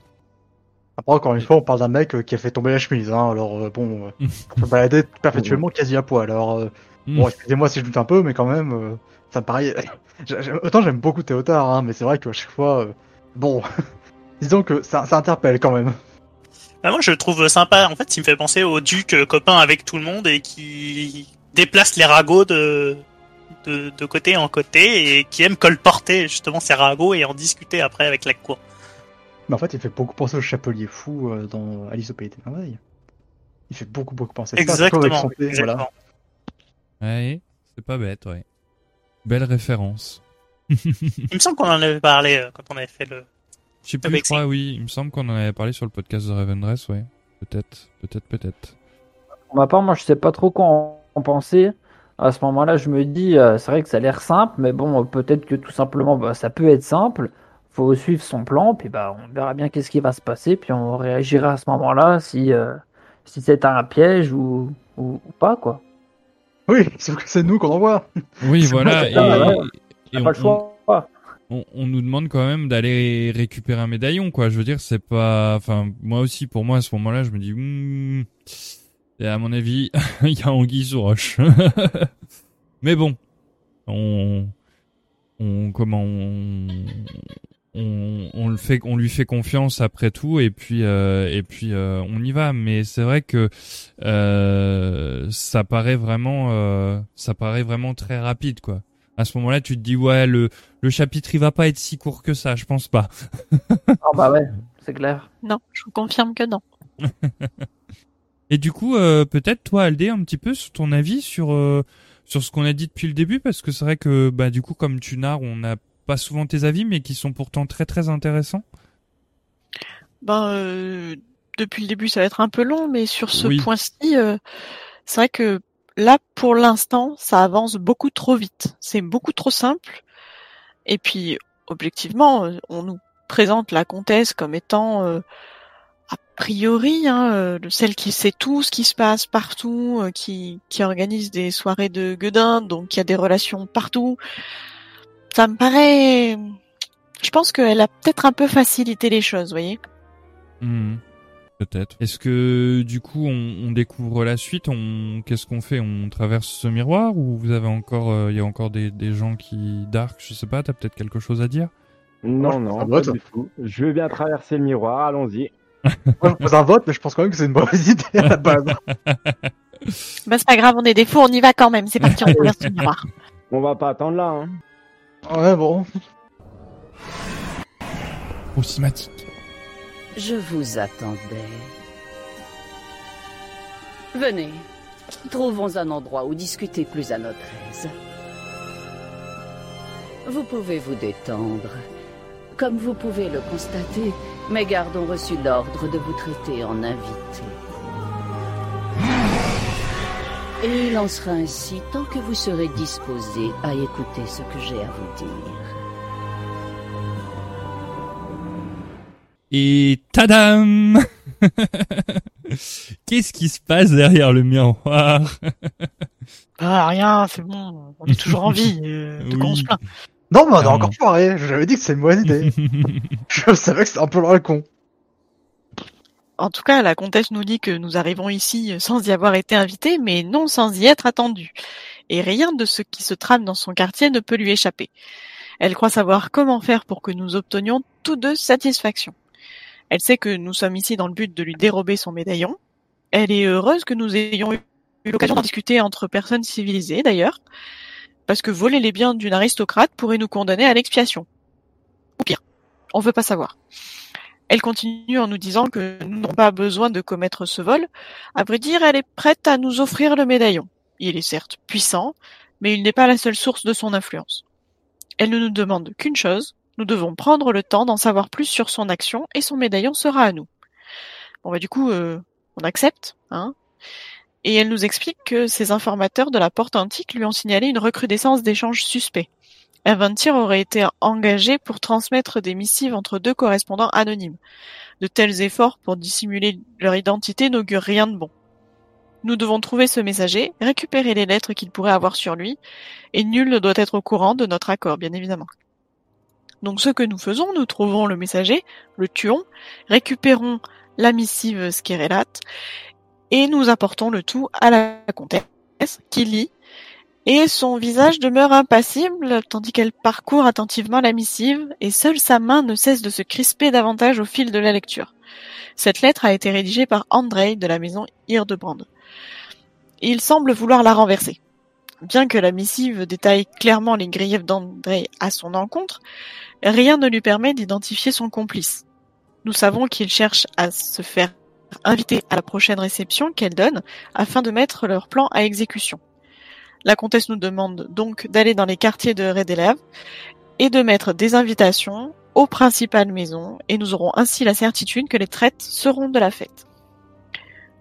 Après, encore une fois, on parle d'un mec euh, qui a fait tomber la chemise, hein, alors bon, on peut balader perpétuellement quasi à poil. Alors, bon, excusez-moi si je doute un peu, mais quand même, ça me paraît Autant j'aime beaucoup Théotard, hein, mais c'est vrai qu'à chaque fois, euh, bon, disons que ça, ça, interpelle quand même. Bah moi je le trouve sympa, en fait il me fait penser au duc euh, copain avec tout le monde et qui déplace les ragots de, de, de côté en côté et qui aime colporter justement ces ragots et en discuter après avec la cour. Mais en fait il fait beaucoup penser au chapelier fou euh, dans Alice au Pays des Merveilles. Il fait beaucoup beaucoup penser à ça. Exactement. exactement. Ouais, c'est pas bête, ouais. Belle référence. il me semble qu'on en avait parlé euh, quand on avait fait le. Je sais plus, je crois, oui. Il me semble qu'on en avait parlé sur le podcast de Ravendress, ouais. Peut-être, peut-être, peut-être. Pour ma part, moi, je sais pas trop quoi en penser. À ce moment-là, je me dis, euh, c'est vrai que ça a l'air simple, mais bon, peut-être que tout simplement, bah, ça peut être simple. Faut suivre son plan, puis bah, on verra bien qu'est-ce qui va se passer, puis on réagira à ce moment-là si, euh, si c'est un piège ou, ou, ou pas, quoi. Oui, c'est nous qu'on envoie. Oui, voilà. Et, on, on, nous demande quand même d'aller récupérer un médaillon, quoi. Je veux dire, c'est pas. Enfin, moi aussi, pour moi, à ce moment-là, je me dis. Hmm, et à mon avis, il y a Anguille sous roche. Mais bon, on, on comment on, on, on, le fait, on lui fait confiance après tout et puis euh, et puis euh, on y va. Mais c'est vrai que euh, ça paraît vraiment, euh, ça paraît vraiment très rapide quoi. À ce moment-là, tu te dis ouais, le le chapitre il va pas être si court que ça, je pense pas. Ah bah ouais, c'est clair. Non, je vous confirme que non. Et du coup, euh, peut-être toi, Aldé, un petit peu sur ton avis sur euh, sur ce qu'on a dit depuis le début, parce que c'est vrai que bah du coup, comme tu narres, on n'a pas souvent tes avis, mais qui sont pourtant très très intéressants. Ben, euh, depuis le début, ça va être un peu long, mais sur ce Oui. point-ci, euh, c'est vrai que là, pour l'instant, ça avance beaucoup trop vite. C'est beaucoup trop simple. Et puis, objectivement, euh, on nous présente la comtesse comme étant euh, a priori hein, euh, le- celle qui sait tout ce qui se passe partout, euh, qui, qui organise des soirées de guedin, donc qui a des relations partout. Ça me paraît... Je pense qu'elle a peut-être un peu facilité les choses, vous voyez Hmm, Peut-être. Est-ce que du coup, on, on découvre la suite On qu'est-ce qu'on fait? On traverse ce miroir ou vous avez encore, euh, il y a encore des des gens qui dark Je sais pas. T'as peut-être quelque chose à dire? Non, je non, pas vote. Je veux bien traverser le miroir, allons-y. Moi, je pose un vote, mais je pense quand même que c'est une mauvaise idée à la base. Bah c'est pas grave, on est des fous, on y va quand même. C'est parti, on traverse le miroir. On va pas attendre là, hein. Ouais, bon. Proximatique. Je vous attendais. Venez, trouvons un endroit où discuter plus à notre aise. Vous pouvez vous détendre. Comme vous pouvez le constater, mes gardes ont reçu l'ordre de vous traiter en invité. Et il en sera ainsi tant que vous serez disposé à écouter ce que j'ai à vous dire. Et tadam Qu'est-ce qui se passe derrière le miroir Ah rien, c'est bon, on est toujours en vie. euh, de quoi on se plaint Non, mais on a Clairement. encore foiré. J'avais dit que c'est une bonne idée. je savais que c'était un peu le con. En tout cas, la comtesse nous dit que nous arrivons ici sans y avoir été invités, mais non sans y être attendus. Et rien de ce qui se trame dans son quartier ne peut lui échapper. Elle croit savoir comment faire pour que nous obtenions tous deux satisfaction. Elle sait que nous sommes ici dans le but de lui dérober son médaillon. Elle est heureuse que nous ayons eu l'occasion d'en discuter entre personnes civilisées, d'ailleurs, parce que voler les biens d'une aristocrate pourrait nous condamner à l'expiation. Ou pire, on veut pas savoir. Elle continue en nous disant que nous n'avons pas besoin de commettre ce vol. À vrai dire, elle est prête à nous offrir le médaillon. Il est certes puissant, mais il n'est pas la seule source de son influence. Elle ne nous demande qu'une chose, nous devons prendre le temps d'en savoir plus sur son action et son médaillon sera à nous. Bon bah du coup, euh, on accepte, hein. Et elle nous explique que ces informateurs de la porte antique lui ont signalé une recrudescence d'échanges suspects. Aventir aurait été engagé pour transmettre des missives entre deux correspondants anonymes. De tels efforts pour dissimuler leur identité n'augurent rien de bon. Nous devons trouver ce messager, récupérer les lettres qu'il pourrait avoir sur lui, et nul ne doit être au courant de notre accord, bien évidemment. Donc ce que nous faisons, nous trouvons le messager, le tuons, récupérons la missive Skerelate, et nous apportons le tout à la comtesse, qui lit, et son visage demeure impassible tandis qu'elle parcourt attentivement la missive, et seule sa main ne cesse de se crisper davantage au fil de la lecture. Cette lettre a été rédigée par Andrei de la maison Hildebrand. Il semble vouloir la renverser. Bien que la missive détaille clairement les griefs d'Andrei à son encontre, rien ne lui permet d'identifier son complice. Nous savons qu'il cherche à se faire inviter à la prochaine réception qu'elle donne afin de mettre leur plan à exécution. La comtesse nous demande donc d'aller dans les quartiers de Redelav et de mettre des invitations aux principales maisons et nous aurons ainsi la certitude que les traites seront de la fête.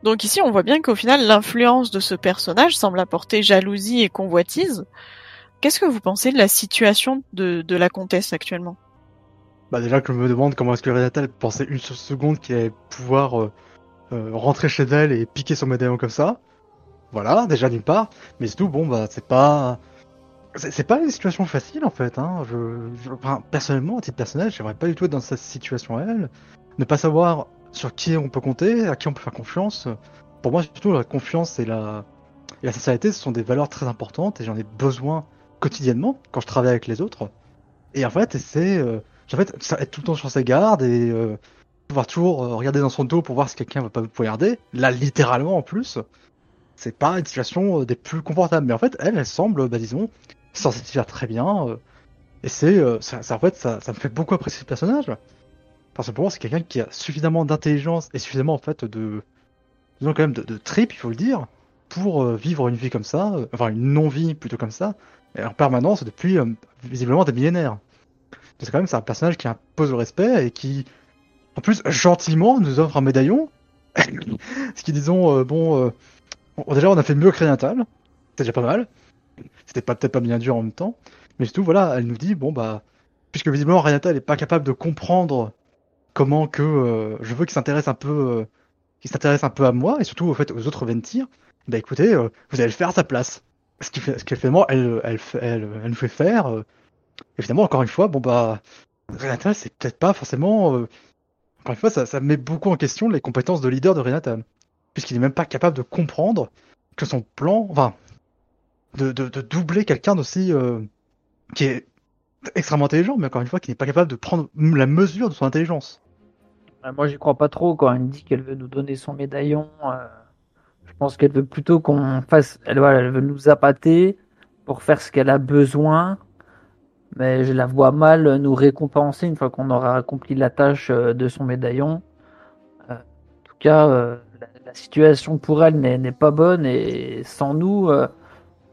Donc ici on voit bien qu'au final l'influence de ce personnage semble apporter jalousie et convoitise. Qu'est-ce que vous pensez de la situation de, la comtesse actuellement? Bah déjà que je me demande comment est-ce que Renata pensait une seconde qu'il allait pouvoir euh, euh, rentrer chez elle et piquer son médaillon comme ça. Voilà, déjà d'une part. Mais surtout, bon bah c'est pas... C'est pas une situation facile en fait. Hein. Je, je- enfin, personnellement, à titre personnel, j'aimerais pas du tout être dans cette situation à elle. Ne pas savoir sur qui on peut compter, à qui on peut faire confiance. Pour moi, surtout, la confiance et la, et la sincérité, ce sont des valeurs très importantes et j'en ai besoin quotidiennement quand je travaille avec les autres. Et en fait, c'est euh, en fait, être tout le temps sur ses gardes et euh, pouvoir toujours euh, regarder dans son dos pour voir si quelqu'un va pas vous poignarder. Là, littéralement en plus, c'est pas une situation euh, des plus confortables. Mais en fait, elle, elle semble, bah, disons, s'en tire très bien. euh, et c'est, euh, ça, en fait, ça, me fait beaucoup apprécier ce personnage. Parce que pour moi, c'est quelqu'un qui a suffisamment d'intelligence et suffisamment, en fait, de, disons quand même, de, de trip, il faut le dire, pour vivre une vie comme ça, enfin, une non-vie plutôt comme ça, et en permanence depuis, visiblement, des millénaires. C'est quand même, c'est un personnage qui impose le respect et qui, en plus, gentiment, nous offre un médaillon. Ce qui, disons, bon, déjà, on a fait mieux que Renatal. C'est déjà pas mal. C'était pas peut-être pas bien dur en même temps. Mais surtout, voilà, elle nous dit, bon, bah, puisque visiblement, Renata n'est pas capable de comprendre comment que euh, je veux qu'il s'intéresse un peu, euh, qu'il s'intéresse un peu à moi et surtout, au fait, aux autres Ventir. Bah, écoutez, euh, vous allez le faire à sa place. Ce qui fait, ce qu'elle fait, moi, elle, elle, elle, elle nous fait faire. euh, finalement, encore une fois, bon, bah, Renata, c'est peut-être pas forcément. encore une fois, ça, ça met beaucoup en question les compétences de leader de Renata. Puisqu'il est même pas capable de comprendre que son plan, enfin, de, de, doubler quelqu'un d'aussi. euh, qui est extrêmement intelligent, mais encore une fois, qui n'est pas capable de prendre la mesure de son intelligence. Euh, Moi, j'y crois pas trop quand elle dit qu'elle veut nous donner son médaillon. euh, je pense qu'elle veut plutôt qu'on fasse. Elle, voilà, elle veut nous appâter pour faire ce qu'elle a besoin. Mais je la vois mal nous récompenser une fois qu'on aura accompli la tâche euh, de son médaillon. En tout cas, la, situation pour elle n'est pas bonne et sans nous, euh,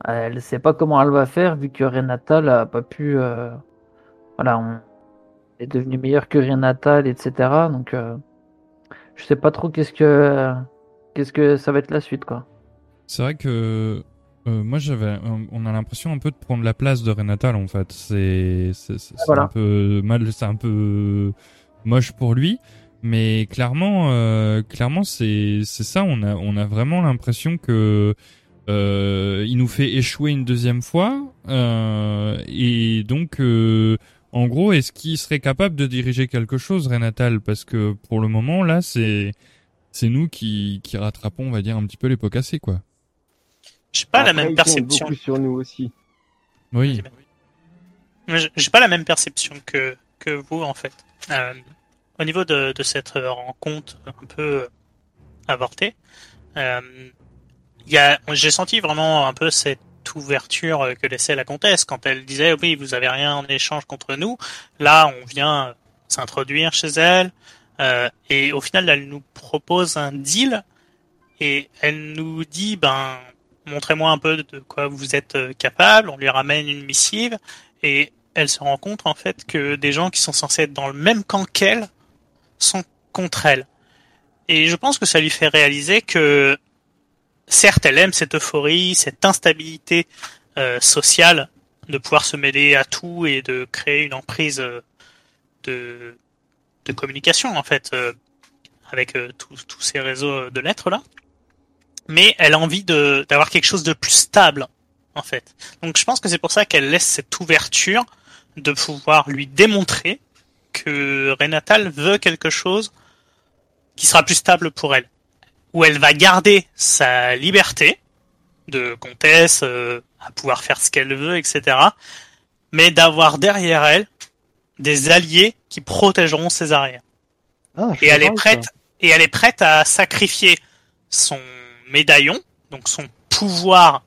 elle ne sait pas comment elle va faire vu que Renata n'a pas pu. euh, voilà, on est devenu meilleur que Renata, etc. Donc, euh, je sais pas trop qu'est-ce que qu'est-ce que ça va être la suite, quoi. C'est vrai que euh, moi j'avais, on a l'impression un peu de prendre la place de Renatal en fait. C'est, Voilà. un peu mal, c'est un peu moche pour lui, mais clairement, euh, clairement c'est, c'est ça. On a, on a vraiment l'impression que euh, il nous fait échouer une deuxième fois, euh, et donc. euh, en gros, est-ce qu'il serait capable de diriger quelque chose, Renatal? Parce que pour le moment, là, c'est c'est nous qui, qui rattrapons, on va dire, un petit peu les pots cassés, quoi. J'ai pas la même perception. beaucoup sur nous aussi. Oui. J'ai pas la même perception que, que vous, en fait. Euh, au niveau de, de cette rencontre un peu avortée, euh, il y a, j'ai senti vraiment un peu cette ouverture que laissait la comtesse quand elle disait oui, vous avez rien en échange contre nous. Là, on vient s'introduire chez elle, euh, et au final, elle nous propose un deal, et elle nous dit ben, montrez-moi un peu de quoi vous êtes euh, capable. On lui ramène une missive, et elle se rend compte en fait que des gens qui sont censés être dans le même camp qu'elle sont contre elle. Et je pense que ça lui fait réaliser que certes, elle aime cette euphorie, cette instabilité euh, sociale de pouvoir se mêler à tout et de créer une emprise euh, de, de communication en fait euh, avec euh, tous ces réseaux de lettres là. Mais elle a envie d'avoir quelque chose de plus stable en fait. Donc je pense que c'est pour ça qu'elle laisse cette ouverture de pouvoir lui démontrer que Renatal veut quelque chose qui sera plus stable pour elle, où elle va garder sa liberté de comtesse euh, à pouvoir faire ce qu'elle veut, etc. Mais d'avoir derrière elle des alliés qui protégeront ses arrières. Ah, Et elle est prête, et elle est prête à sacrifier son médaillon, donc son pouvoir,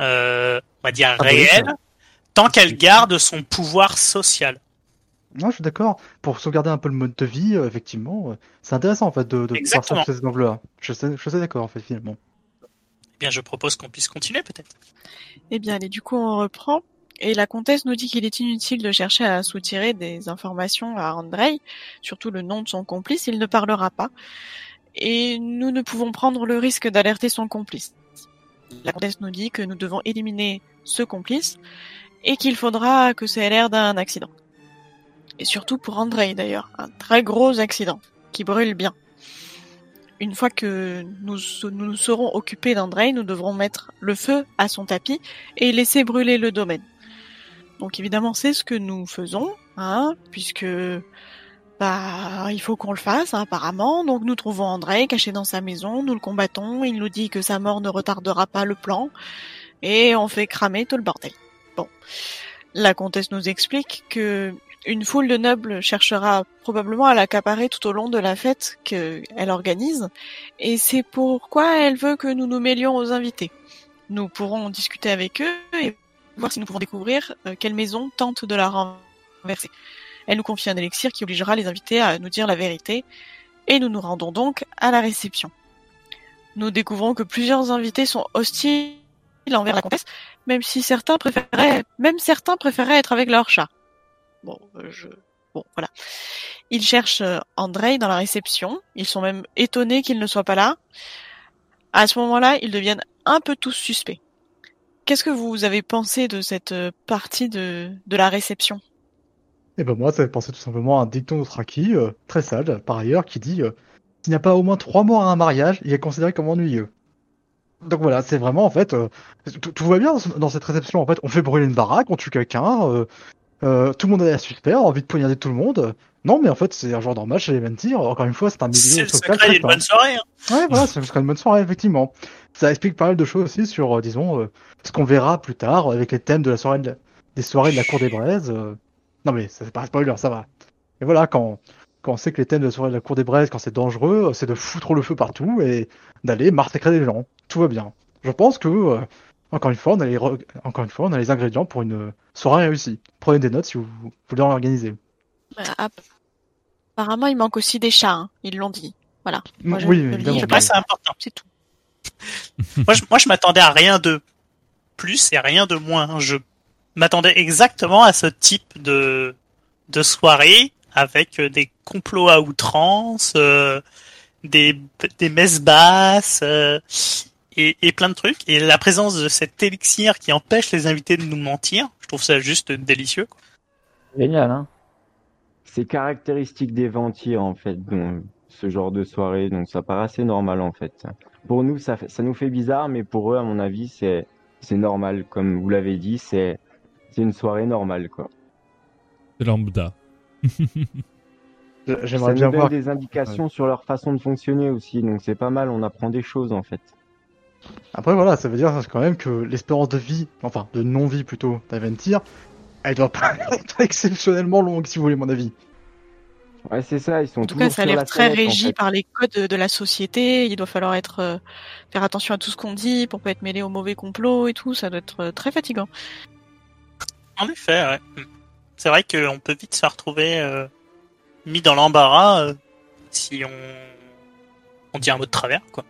euh, on va dire Ah oui, réel, ça. tant qu'elle garde son pouvoir social. Non, je suis d'accord. Pour sauvegarder un peu le mode de vie, euh, effectivement, euh, c'est intéressant en fait de, de voir ça Exactement. sous cet angle-là. Je sais, je sais d'accord en fait finalement. Eh bien, je propose qu'on puisse continuer peut-être. Eh bien, allez, du coup, on reprend. Et la comtesse nous dit qu'il est inutile de chercher à soutirer des informations à Andrei, surtout le nom de son complice, il ne parlera pas. Et nous ne pouvons prendre le risque d'alerter son complice. La comtesse nous dit que nous devons éliminer ce complice et qu'il faudra que ça ait l'air d'un accident. Et surtout pour Andrei d'ailleurs, un très gros accident qui brûle bien. Une fois que nous nous, serons occupés d'Andrei, nous devrons mettre le feu à son tapis et laisser brûler le domaine. Donc évidemment, c'est ce que nous faisons, hein, puisque bah il faut qu'on le fasse hein, apparemment. Donc nous trouvons Andrei caché dans sa maison, nous le combattons, il nous dit que sa mort ne retardera pas le plan et on fait cramer tout le bordel. Bon, la comtesse nous explique que une foule de nobles cherchera probablement à l'accaparer tout au long de la fête qu'elle organise, et c'est pourquoi elle veut que nous nous mêlions aux invités. Nous pourrons discuter avec eux et voir si nous pouvons découvrir euh, quelle maison tente de la renverser. Elle nous confie un élixir qui obligera les invités à nous dire la vérité, et nous nous rendons donc à la réception. Nous découvrons que plusieurs invités sont hostiles envers la comtesse, même si certains préféraient, même certains préféraient être avec leur chat. Bon, euh, je, bon, voilà. Ils cherchent euh, Andrei dans la réception. Ils sont même étonnés qu'il ne soit pas là. À ce moment-là, ils deviennent un peu tous suspects. Qu'est-ce que vous avez pensé de cette euh, partie de, de la réception? Et ben moi, ça fait penser tout simplement à un dicton d'Othraki, euh, très sage par ailleurs, qui dit s'il n'y a pas au moins trois mois à un mariage, il est considéré comme ennuyeux. Donc voilà, c'est vraiment en fait, tout, va bien dans cette réception. En fait, on fait brûler une baraque, on tue quelqu'un, euh, tout le monde a l'air super, envie de poignarder tout le monde. Non, mais en fait, c'est un genre normal chez les Mentir. Encore une fois, c'est un milieu C'est le social secret très d'une fin. bonne soirée. hein. Ouais, voilà, serait une bonne soirée, effectivement. Ça explique pas mal de choses aussi sur, euh, disons, euh, ce qu'on verra plus tard avec les thèmes de la soirée de la- des soirées de la cour des braises. euh. Non, mais ça c'est pas un spoiler, ça va. Et voilà, quand, quand on sait que les thèmes de la soirée de la cour des braises, quand c'est dangereux, c'est de foutre le feu partout et d'aller massacrer des gens. Tout va bien. Je pense que, euh, encore une fois, on a les, re- encore une fois, on a les ingrédients pour une soirée réussie. Prenez des notes si vous voulez en organiser. Bah, app- Apparemment, il manque aussi des chats. hein. Ils l'ont dit. Voilà. Moi, je, oui, évidemment. je c'est important. C'est tout. moi, je, moi, je m'attendais à rien de plus et rien de moins. Je m'attendais exactement à ce type de, de soirée avec euh, des complots à outrance, euh, des, des messes basses euh, et, et plein de trucs. Et la présence de cet élixir qui empêche les invités de nous mentir, je trouve ça juste délicieux. quoi. Génial, hein. C'est caractéristique des vampires en fait, donc, ce genre de soirée, donc ça paraît assez normal en fait. Pour nous, ça, fait- ça nous fait bizarre, mais pour eux, à mon avis, c'est c'est normal. Comme vous l'avez dit, c'est c'est une soirée normale quoi. C'est lambda. J'aimerais ça bien nous donne voir. des indications sur leur façon de fonctionner aussi, donc c'est pas mal. On apprend des choses en fait. Après voilà, ça veut dire quand même que l'espérance de vie, enfin de non-vie plutôt, d'Aventir, elle doit pas être exceptionnellement longue si vous voulez mon avis. Ouais, c'est ça. Ils sont En tout cas, ça a l'air la très en régi fait. par les codes de, de la société. Il doit falloir être euh, faire attention à tout ce qu'on dit pour pas être mêlé au mauvais complot et tout. Ça doit être euh, très fatigant. En effet, ouais. C'est vrai qu'on peut vite se retrouver euh, mis dans l'embarras euh, si on on dit un mot de travers, quoi.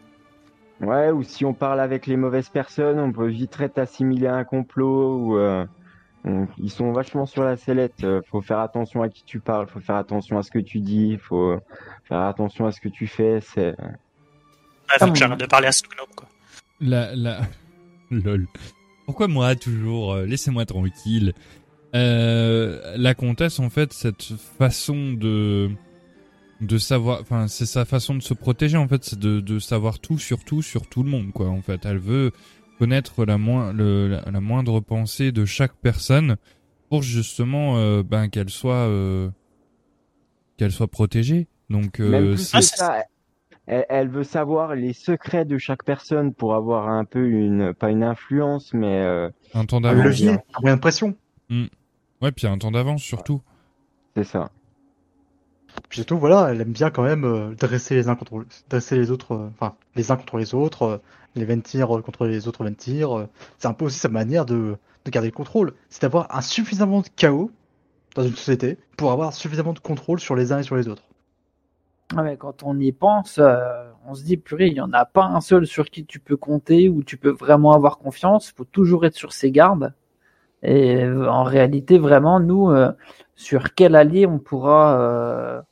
Ouais, ou si on parle avec les mauvaises personnes, on peut vite être assimilé à un complot. Ou euh, on- ils sont vachement sur la sellette. euh, faut faire attention à qui tu parles, faut faire attention à ce que tu dis, faut faire attention à ce que tu fais. C'est Ouais, faut Ah, que j'arrête de parler à ce gnome, quoi. La, la... Lol. Pourquoi moi toujours euh, Laissez-moi tranquille? Euh, la comtesse, en fait, cette façon de de savoir, enfin, c'est sa façon de se protéger, en fait, c'est de, de savoir tout sur tout sur tout le monde, quoi. En fait, elle veut connaître la, moins, le, la, la moindre pensée de chaque personne pour justement, euh, ben, qu'elle soit euh, qu'elle soit protégée. Donc, euh, même plus c'est- que ça. Elle, elle veut savoir les secrets de chaque personne pour avoir un peu une, pas une influence, mais euh, un temps Un d'avance. levier, un de pression. Ouais, puis un temps d'avance surtout. c'est ça. Puis surtout, voilà, elle aime bien quand même euh, dresser les uns contre dresser les autres, euh, enfin les uns contre les autres, euh, les euh, contre les autres euh. C'est un peu aussi sa manière de, de garder le contrôle. C'est d'avoir un suffisamment de chaos dans une société pour avoir suffisamment de contrôle sur les uns et sur les autres. Ah quand on y pense, on se dit, purée, il n'y en a pas un seul sur qui tu peux compter ou tu peux vraiment avoir confiance. Il faut toujours être sur ses gardes. Et en réalité, vraiment, nous, euh, sur quel allié on pourra, euh,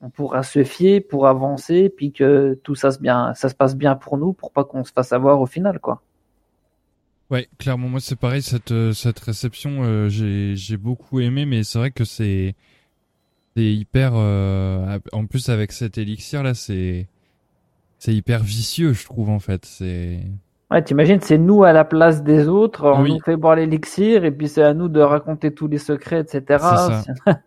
on pourra se fier pour avancer, puis que tout ça se, bien, ça se passe bien pour nous, pour pas qu'on se fasse avoir au final, quoi. Ouais, clairement, moi c'est pareil, cette, euh, cette réception, euh, j'ai, j'ai beaucoup aimé, mais c'est vrai que c'est, hyper, euh, en plus avec cet élixir là, c'est hyper vicieux, je trouve, en fait, c'est, Ouais, t'imagines, c'est nous à la place des autres, on Oui. nous fait boire l'élixir, et puis c'est à nous de raconter tous les secrets, etc. C'est ça.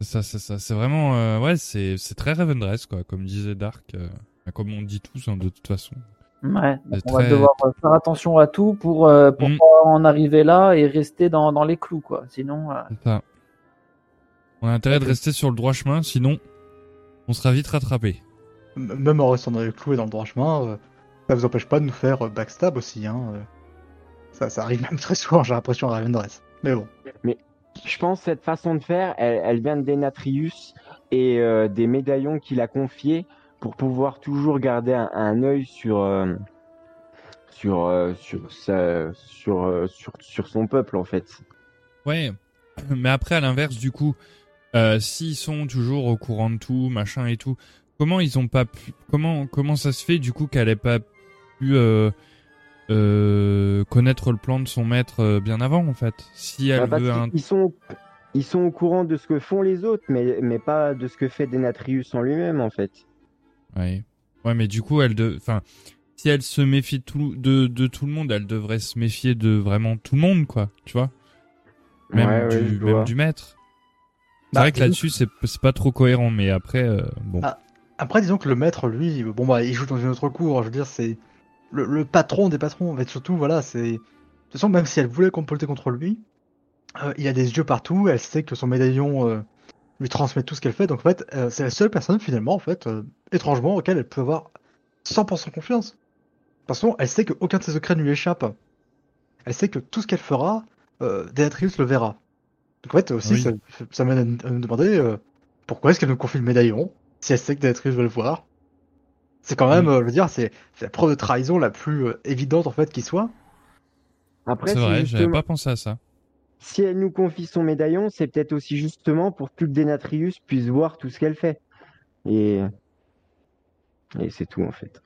c'est ça, c'est ça, c'est vraiment, euh, ouais, c'est, c'est très Ravendress, quoi, comme disait Dark, euh, comme on dit tous, hein, de toute façon. Ouais, donc on va devoir euh, faire attention à tout pour, euh, pour Mm. pas en arriver là et rester dans, dans les clous, quoi. Sinon, euh, ça. On a intérêt de rester sur le droit chemin, sinon, on sera vite rattrapé. Même en restant dans les clous et dans le droit chemin, euh, ça vous empêche pas de nous faire euh, backstab aussi. Hein, euh. Ça, ça arrive même très souvent, j'ai l'impression, à Ravendress. Mais bon. Mais je pense que cette façon de faire, elle, elle vient de Denatrius et euh, des médaillons qu'il a confiés pour pouvoir toujours garder un, un œil sur, euh, sur, euh, sur, sa, sur, euh, sur, sur son peuple, en fait. Ouais, mais après à l'inverse du coup, euh, s'ils sont toujours au courant de tout, machin et tout, comment ils ont pas pu, comment comment ça se fait du coup qu'elle ait pas pu euh, euh, connaître le plan de son maître euh, bien avant en fait Si elle Bah, veut un, ils, sont, ils sont au courant de ce que font les autres, mais, mais pas de ce que fait Denatrius en lui-même, en fait. ouais, ouais, mais du coup elle de, enfin, si elle se méfie de tout de de tout le monde, elle devrait se méfier de vraiment tout le monde quoi, tu vois Même Ouais, ouais, du même maître. C'est Bah, vrai que là-dessus c'est c'est pas trop cohérent, mais après euh, bon. Ah. Après, disons que le maître, lui, bon bah, il joue dans une autre cour. Je veux dire, c'est le, le patron des patrons. En fait, surtout, voilà, c'est. De toute façon, même si elle voulait comploter contre lui, euh, il y a des yeux partout. Elle sait que son médaillon euh, lui transmet tout ce qu'elle fait. Donc, en fait, euh, c'est la seule personne, finalement, en fait, euh, étrangement, auquel elle peut avoir 100% confiance. De toute façon, elle sait qu'aucun de ses secrets ne lui échappe. Elle sait que tout ce qu'elle fera, Deatrius le verra. Donc, en fait, aussi, Oui. ça, ça m'amène à me demander pourquoi est-ce qu'elle nous confie le médaillon si elle sait que Deatrius veut le voir. C'est quand même, euh, je veux dire, c'est la preuve de trahison la plus euh, évidente en fait qui soit. Après, C'est vrai, j'avais justement- pas pensé à ça. si elle nous confie son médaillon, c'est peut-être aussi justement pour que Denatrius puisse voir tout ce qu'elle fait. Et, et c'est tout en fait.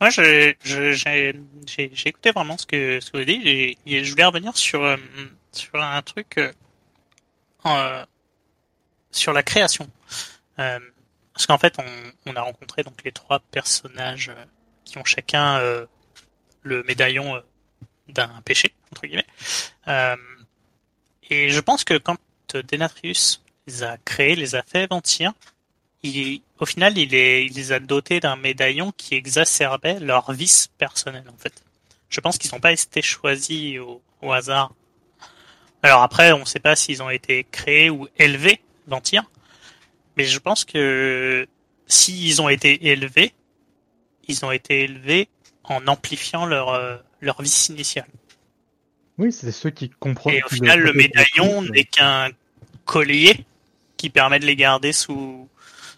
Moi, je- je- j'ai j'ai- j'ai écouté vraiment ce que, ce que vous dites et, et je voulais revenir sur, euh, sur un truc euh, euh, sur la création. Parce qu'en fait, on, a rencontré donc les trois personnages euh, qui ont chacun euh, le médaillon euh, d'un péché, entre guillemets. Et je pense que quand Denatrius les a créés, les a fait mentir, il, au final, il, les a dotés d'un médaillon qui exacerbait leur vice personnel, en fait. Je pense qu'ils n'ont pas été choisis au, au hasard. Alors après, on ne sait pas s'ils ont été créés ou élevés, Ventir. Mais je pense que s'ils ont été élevés, ils ont été élevés en amplifiant leur, euh, leur vice initial. Oui, c'est ceux qui comprennent. Et au final, le médaillon n'est qu'un collier qui permet de les garder sous,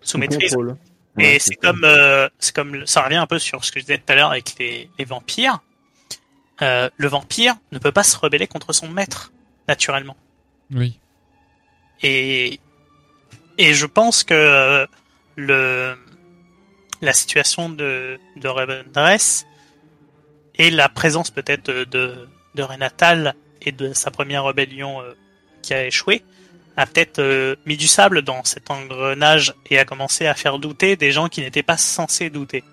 sous Sous maîtrise. contrôle. Et Ouais, c'est comme, euh, c'est comme, ça revient un peu sur ce que je disais tout à l'heure avec les, les vampires. Euh, le vampire ne peut pas se rebeller contre son maître, naturellement. Oui. Et, et je pense que euh, le, la situation de, de et la présence peut-être de, de Renatal et de sa première rébellion euh, qui a échoué a peut-être euh, mis du sable dans cet engrenage et a commencé à faire douter des gens qui n'étaient pas censés douter,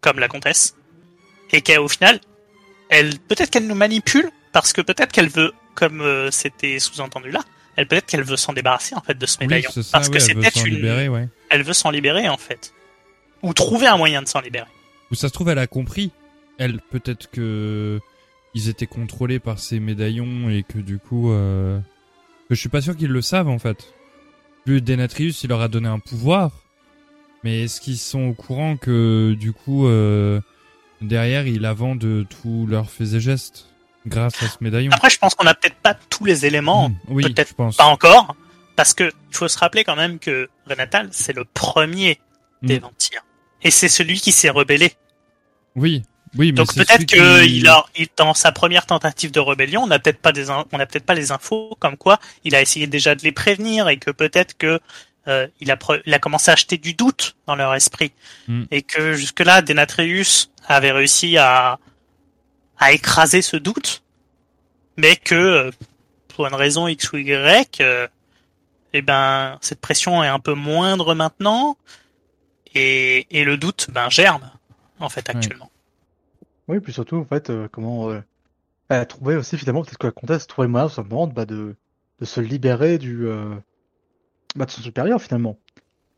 comme la comtesse, et qu'au final, elle peut-être qu'elle nous manipule parce que peut-être qu'elle veut, comme c'était sous-entendu là, elle peut-être qu'elle veut s'en débarrasser en fait de ce médaillon ça, parce que c'est elle veut peut-être s'en une, libérer, ouais. elle veut s'en libérer en fait, ou trouver un moyen de s'en libérer. Ou ça se trouve, elle a compris. Elle, peut-être que ils étaient contrôlés par ces médaillons et que du coup, euh... que je suis pas sûr qu'ils le savent en fait. Lui, Denatrius, il leur a donné un pouvoir, mais est-ce qu'ils sont au courant que du coup, euh... derrière, il a vend de tous leurs faits et gestes grâce à ce médaillon Après, je pense qu'on n'a peut-être pas tous les éléments, Hmm, Oui, peut-être je pense. pas encore, parce que il faut se rappeler quand même que Renatal, c'est le premier des Mm. vampires. Et c'est celui qui s'est rebellé. Oui, oui, mais Donc c'est peut-être que qui- il a, il- dans sa première tentative de rébellion, on n'a peut-être pas des, on n'a peut-être pas les infos comme quoi il a essayé déjà de les prévenir et que peut-être que euh, il a, il a commencé à acheter du doute dans leur esprit Mm. et que jusque-là, Denatrius avait réussi à à écraser ce doute, mais que euh, pour une raison X ou Y, euh, eh ben cette pression est un peu moindre maintenant et, et le doute ben germe en fait actuellement. Oui, puis surtout, en fait, euh, comment euh, elle a trouvé aussi finalement peut-être que la comtesse trouvait moyen simplement bah, de, de se libérer du euh, bah, de son supérieur finalement.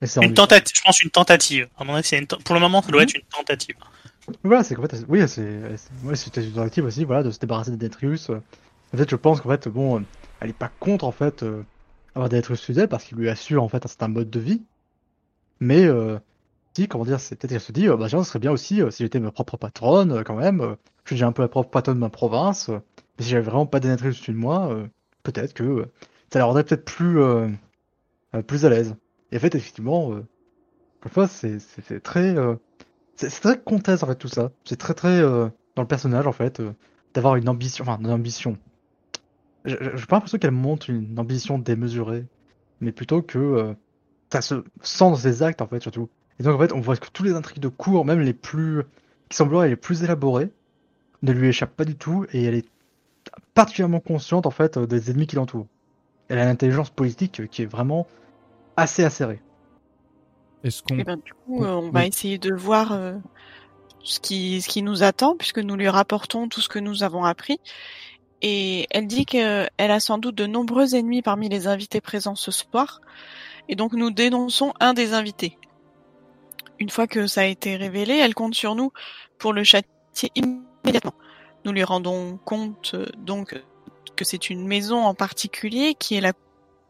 Et Une tentative, je pense une tentative. À mon avis, une pour le moment, ça doit Mhm. être une tentative. Voilà, c'est qu'en fait, oui, c'est, ouais, c'était une tentative aussi, voilà, de se débarrasser de Detrius. Peut-être, je pense qu'en fait, bon, euh, elle est pas contre en fait euh, avoir Detrius sous elle parce qu'il lui assure en fait un certain mode de vie, mais euh, dit, comment dire, c'est peut-être qu'elle se dit, euh, bah tiens, ce serait bien aussi euh, si j'étais ma propre patronne, euh, quand même. je suis déjà un peu la propre patronne de ma province. mais si j'avais vraiment pas d'énatrice au-dessus de moi, peut-être que ça la rendrait peut-être plus, plus à l'aise. Et en fait, effectivement, euh, une fois, c'est très, c'est très comtesse en fait tout ça. C'est très très euh, dans le personnage en fait euh, d'avoir une ambition, enfin une ambition. J'ai pas l'impression qu'elle montre une ambition démesurée, mais plutôt que euh, ça se sent dans ses actes en fait surtout. Et donc en fait, on voit que tous les intrigues de cours, même les plus qui sembleraient les plus élaborées, ne lui échappent pas du tout et elle est particulièrement consciente en fait euh, des ennemis qui l'entourent. Elle a une intelligence politique qui est vraiment assez acérée. Est-ce qu'on Et ben, du coup, euh, on va essayer de voir euh, ce qui ce qui nous attend puisque nous lui rapportons tout ce que nous avons appris. Et elle dit qu'elle a sans doute de nombreux ennemis parmi les invités présents ce soir. Et donc nous dénonçons un des invités. Une fois que ça a été révélé, elle compte sur nous pour le châtier immédiatement. Nous lui rendons compte euh, donc que c'est une maison en particulier qui est la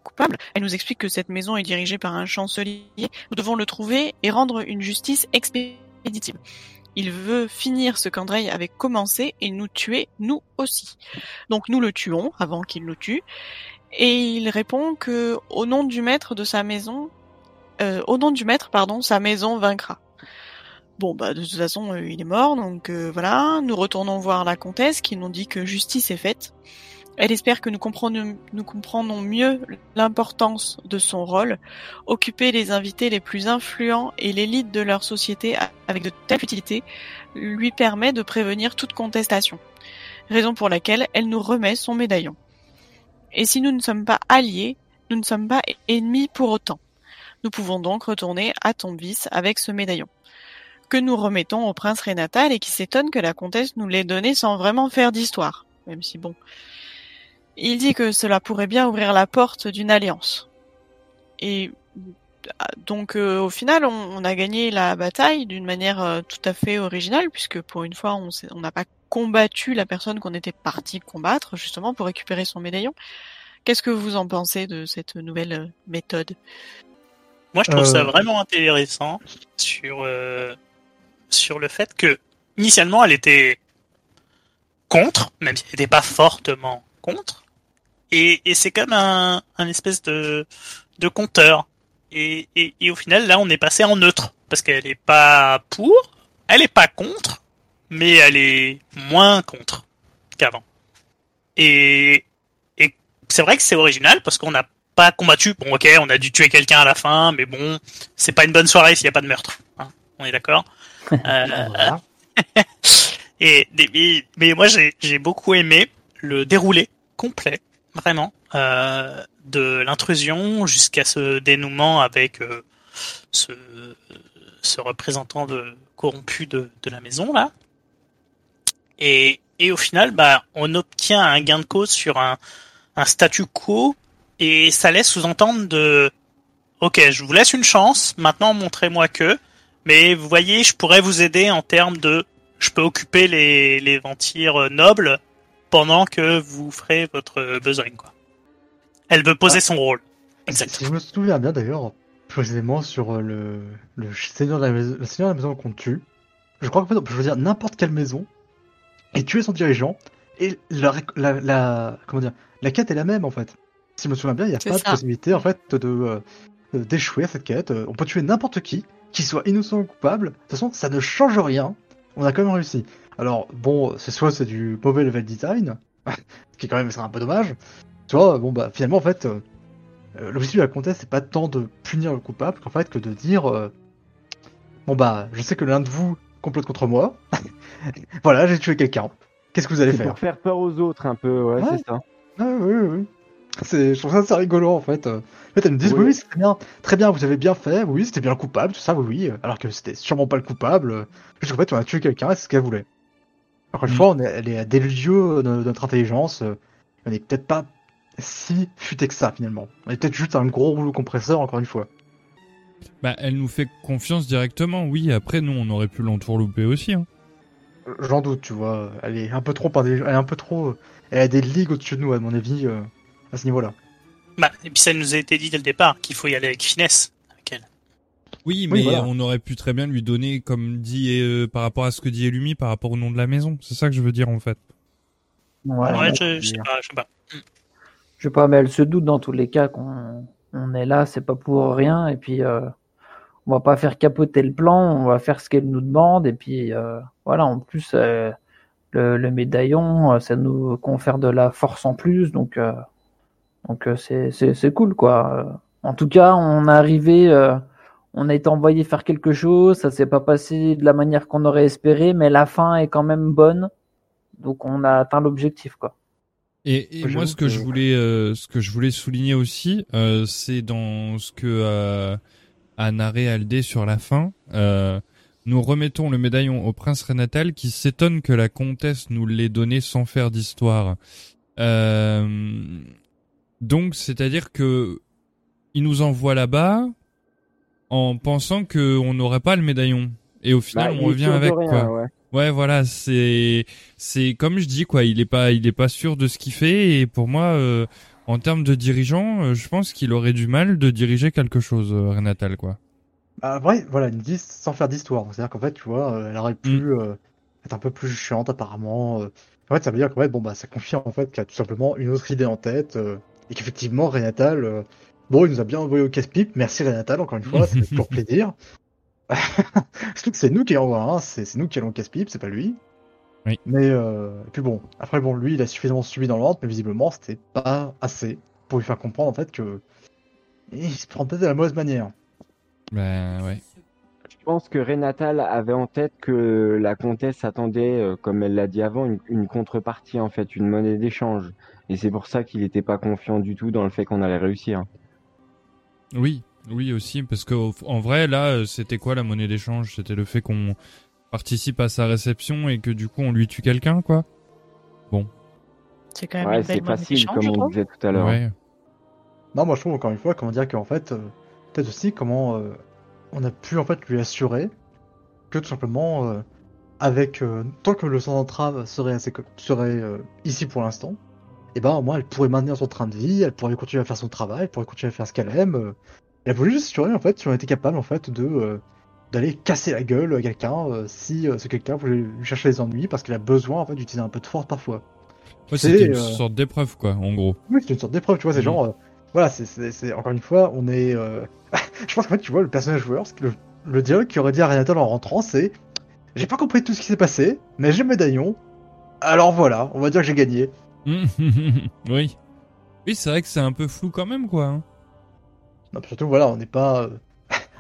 coupable. Elle nous explique que cette maison est dirigée par un chancelier. Nous devons le trouver et rendre une justice expéditive. Il veut finir ce qu'Andrei avait commencé et nous tuer, nous aussi. Donc nous le tuons avant qu'il nous tue. Et il répond que, au nom du maître de sa maison, euh, au nom du maître, pardon, sa maison vaincra. Bon, bah de toute façon, euh, il est mort, donc euh, voilà. Nous retournons voir la comtesse qui nous dit que justice est faite. Elle espère que nous comprenons, mieux l'importance de son rôle, occuper les invités les plus influents et l'élite de leur société avec de telles utilités lui permet de prévenir toute contestation. Raison pour laquelle elle nous remet son médaillon. Et si nous ne sommes pas alliés, nous ne sommes pas ennemis pour autant. Nous pouvons donc retourner à Tombvis avec ce médaillon que nous remettons au prince Rénatal et qui s'étonne que la comtesse nous l'ait donné sans vraiment faire d'histoire. Même si bon. Il dit que cela pourrait bien ouvrir la porte d'une alliance. Et donc euh, au final, on, on, a gagné la bataille d'une manière euh, tout à fait originale, puisque pour une fois, on n'a pas combattu la personne qu'on était parti combattre, justement, pour récupérer son médaillon. Qu'est-ce que vous en pensez de cette nouvelle euh, méthode? Moi, je trouve ça vraiment intéressant sur sur le fait que initialement, elle était contre, même si elle n'était pas fortement contre. Et, et c'est comme un, un espèce de, de compteur. Et, et, et, au final, là, on est passé en neutre. Parce qu'elle est pas pour, elle est pas contre, mais elle est moins contre qu'avant. Et, et c'est vrai que c'est original parce qu'on n'a pas combattu. Bon, ok, on a dû tuer quelqu'un à la fin, mais bon, c'est pas une bonne soirée s'il n'y a pas de meurtre. Hein, on est d'accord euh, et, mais, mais moi, j'ai beaucoup aimé le déroulé complet vraiment euh, de l'intrusion jusqu'à ce dénouement avec euh, ce, représentant de corrompu de, la maison là. Et, au final bah on obtient un gain de cause sur un, statu quo et ça laisse sous-entendre de ok je vous laisse une chance maintenant montrez-moi que mais vous voyez je pourrais vous aider en termes de je peux occuper les, les ventires nobles pendant que vous ferez votre besogne, quoi. Elle veut poser ah, son rôle. Exactement. Si je me souviens bien d'ailleurs, précisément sur le, le seigneur de la maison, le seigneur de la maison qu'on tue, je crois fait on peut choisir n'importe quelle maison et tuer son dirigeant et la, la, la, comment dire, la quête est la même en fait. Si je me souviens bien, il n'y a pas ça. de possibilité en fait de d'échouer à cette quête. On peut tuer n'importe qui, qu'il soit innocent ou coupable. De toute façon, ça ne change rien. On a quand même réussi. Alors, bon, c'est soit c'est du mauvais level design, ce qui quand même un peu dommage, soit, bon, bah, finalement, en fait, euh, l'objectif de la comtesse, c'est pas tant de punir le coupable qu'en fait, que de dire, euh, bon, bah, je sais que l'un de vous complote contre moi, voilà, j'ai tué quelqu'un, qu'est-ce que vous allez faire pour faire? peur aux autres, un peu, ouais, ouais. c'est ça. Ah, oui, oui, oui. C'est, je trouve ça assez rigolo, en fait. En fait, elles me disent, oui, oui c'est très bien, très bien, vous avez bien fait, oui, c'était bien le coupable, tout ça, oui, oui, alors que c'était sûrement pas le coupable, juste qu'en fait, on a tué quelqu'un, et c'est ce qu'elle voulait. Encore une mmh. fois, on est, elle est à des lieux de notre intelligence. On n'est peut-être pas si futé que ça finalement. On est peut-être juste un gros rouleau compresseur, encore une fois. Bah, elle nous fait confiance directement, oui. Après, nous, on aurait pu l'entourlouper aussi. Hein. J'en doute, tu vois. Elle est un peu trop, elle est un peu trop, elle a des ligues au-dessus de nous, à mon avis, euh, à ce niveau-là. Bah, et puis ça nous a été dit dès le départ qu'il faut y aller avec finesse Oui, mais voilà. on aurait pu très bien lui donner, comme dit euh, par rapport à ce que dit Elumi, par rapport au nom de la maison. C'est ça que je veux dire en fait. Ouais, je, je sais pas, je sais pas. je sais pas, mais elle se doute dans tous les cas qu'on on est là, c'est pas pour rien, et puis euh, on va pas faire capoter le plan, on va faire ce qu'elle nous demande, et puis euh, voilà, en plus, euh, le, le médaillon, ça nous confère de la force en plus, donc euh, donc c'est c'est c'est cool quoi. En tout cas, on est arrivé, euh, on a été envoyé faire quelque chose, ça s'est pas passé de la manière qu'on aurait espéré, mais la fin est quand même bonne, donc on a atteint l'objectif quoi. Et, et Moi, ce que, que- je voulais, euh, ce que je voulais souligner aussi, euh, c'est dans ce que euh, a narré Aldé sur la fin. euh, nous remettons le médaillon au prince Renatal qui s'étonne que la comtesse nous l'ait donné sans faire d'histoire. Euh, donc, c'est-à-dire que il nous envoie là-bas en pensant que on n'aurait pas le médaillon. Et au final, Bah, on revient avec rien, quoi. ouais. Ouais, voilà, c'est c'est comme je dis quoi, il est pas il est pas sûr de ce qu'il fait et pour moi euh, en termes de dirigeant, euh, je pense qu'il aurait du mal de diriger quelque chose euh, Renatal quoi. Bah, vrai, voilà, une 10 sans faire d'histoire. Donc, C'est-à-dire qu'en fait, tu vois, euh, elle aurait pu euh, être un peu plus chiante apparemment. euh. En fait, ça veut dire qu'en fait, bon, bah, ça confirme en fait qu'il a tout simplement une autre idée en tête euh, et qu'effectivement, Renatal, euh, bon, il nous a bien envoyé au casse-pipe. Merci Renatal, encore une fois, ça fait toujours plaisir. Surtout que c'est nous qui l'envoie, hein, c'est c'est nous qui allons au casse-pipe, c'est pas lui. Oui. Mais euh, et puis bon, après bon, lui, il a suffisamment suivi dans l'ordre, mais visiblement, c'était pas assez pour lui faire comprendre en fait que il se prend peut-être de la mauvaise manière. Ben ouais. Je pense que Renatal avait en tête que la comtesse attendait, euh, comme elle l'a dit avant, une, une contrepartie en fait, une monnaie d'échange. Et c'est pour ça qu'il n'était pas confiant du tout dans le fait qu'on allait réussir. Oui, oui aussi parce que au- en vrai là, euh, c'était quoi la monnaie d'échange? C'était le fait qu'on participe à sa réception et que du coup on lui tue quelqu'un quoi? C'est quand même Ouais, une belle c'est facile, comme on disait tout à l'heure. Ouais. Non, moi je trouve encore une fois, comment dire qu'en fait, euh, peut-être aussi comment euh, on a pu en fait lui assurer que tout simplement, euh, avec euh, tant que le sans entrave serait, assez, co- serait euh, ici pour l'instant, et ben au moins elle pourrait maintenir son train de vie, elle pourrait continuer à faire son travail, elle pourrait continuer à faire ce qu'elle aime. euh. elle voulait juste assurer en fait si on était capable en fait de euh, d'aller casser la gueule à quelqu'un euh, si euh, ce quelqu'un voulait lui chercher les ennuis parce qu'il a besoin en fait d'utiliser un peu de force parfois. Ouais, C'est, c'était une sorte d'épreuve quoi en gros. Oui, c'est une sorte d'épreuve, tu vois, c'est Mhm. genre, voilà, c'est, encore une fois, on est, je pense qu'en fait, tu vois, le personnage joueur, le, le dialogue qu'il aurait dit à Renatal en rentrant, c'est, j'ai pas compris tout ce qui s'est passé, mais j'ai le médaillon, alors voilà, on va dire que j'ai gagné. oui. Oui, c'est vrai que c'est un peu flou quand même quoi. hein. Non, surtout, voilà, on n'est pas, euh,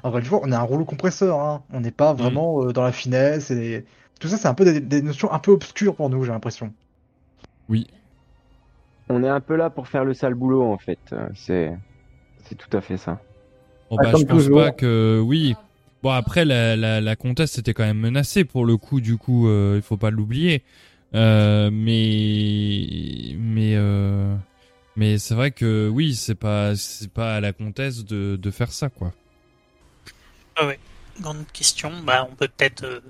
encore une fois, on est un rouleau compresseur, hein, on n'est pas vraiment euh, dans la finesse, et tout ça, c'est un peu des, des notions un peu obscures pour nous, j'ai l'impression. Oui. On est un peu là pour faire le sale boulot en fait. Euh, C'est, c'est tout à fait ça. Bon, Ah, bah, comme je pense toujours. pas que oui. Bon après la la, la comtesse était quand même menacée pour le coup du coup euh, il faut pas l'oublier. Euh, mais mais euh, mais c'est vrai que oui c'est pas c'est pas à la comtesse de de faire ça quoi. Ah ouais. Grande question. Bah, on peut peut-être euh,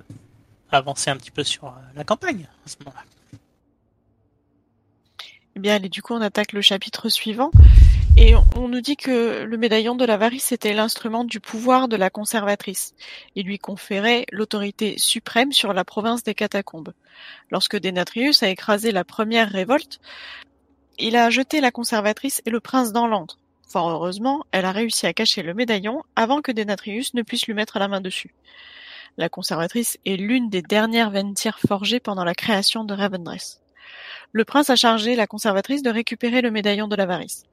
avancer un petit peu sur euh, la campagne à ce moment-là. Eh bien, allez, du coup, on attaque le chapitre suivant. Et on- nous dit que le médaillon de l'avarice était l'instrument du pouvoir de la conservatrice. Il lui conférait l'autorité suprême sur la province des catacombes. Lorsque Denatrius a écrasé la première révolte, il a jeté la conservatrice et le prince dans l'antre. Fort heureusement, elle a réussi à cacher le médaillon avant que Denatrius ne puisse lui mettre la main dessus. La conservatrice est l'une des dernières Ventir forgées pendant la création de Ravendress. Le prince a chargé la conservatrice de récupérer le médaillon de l'avarice.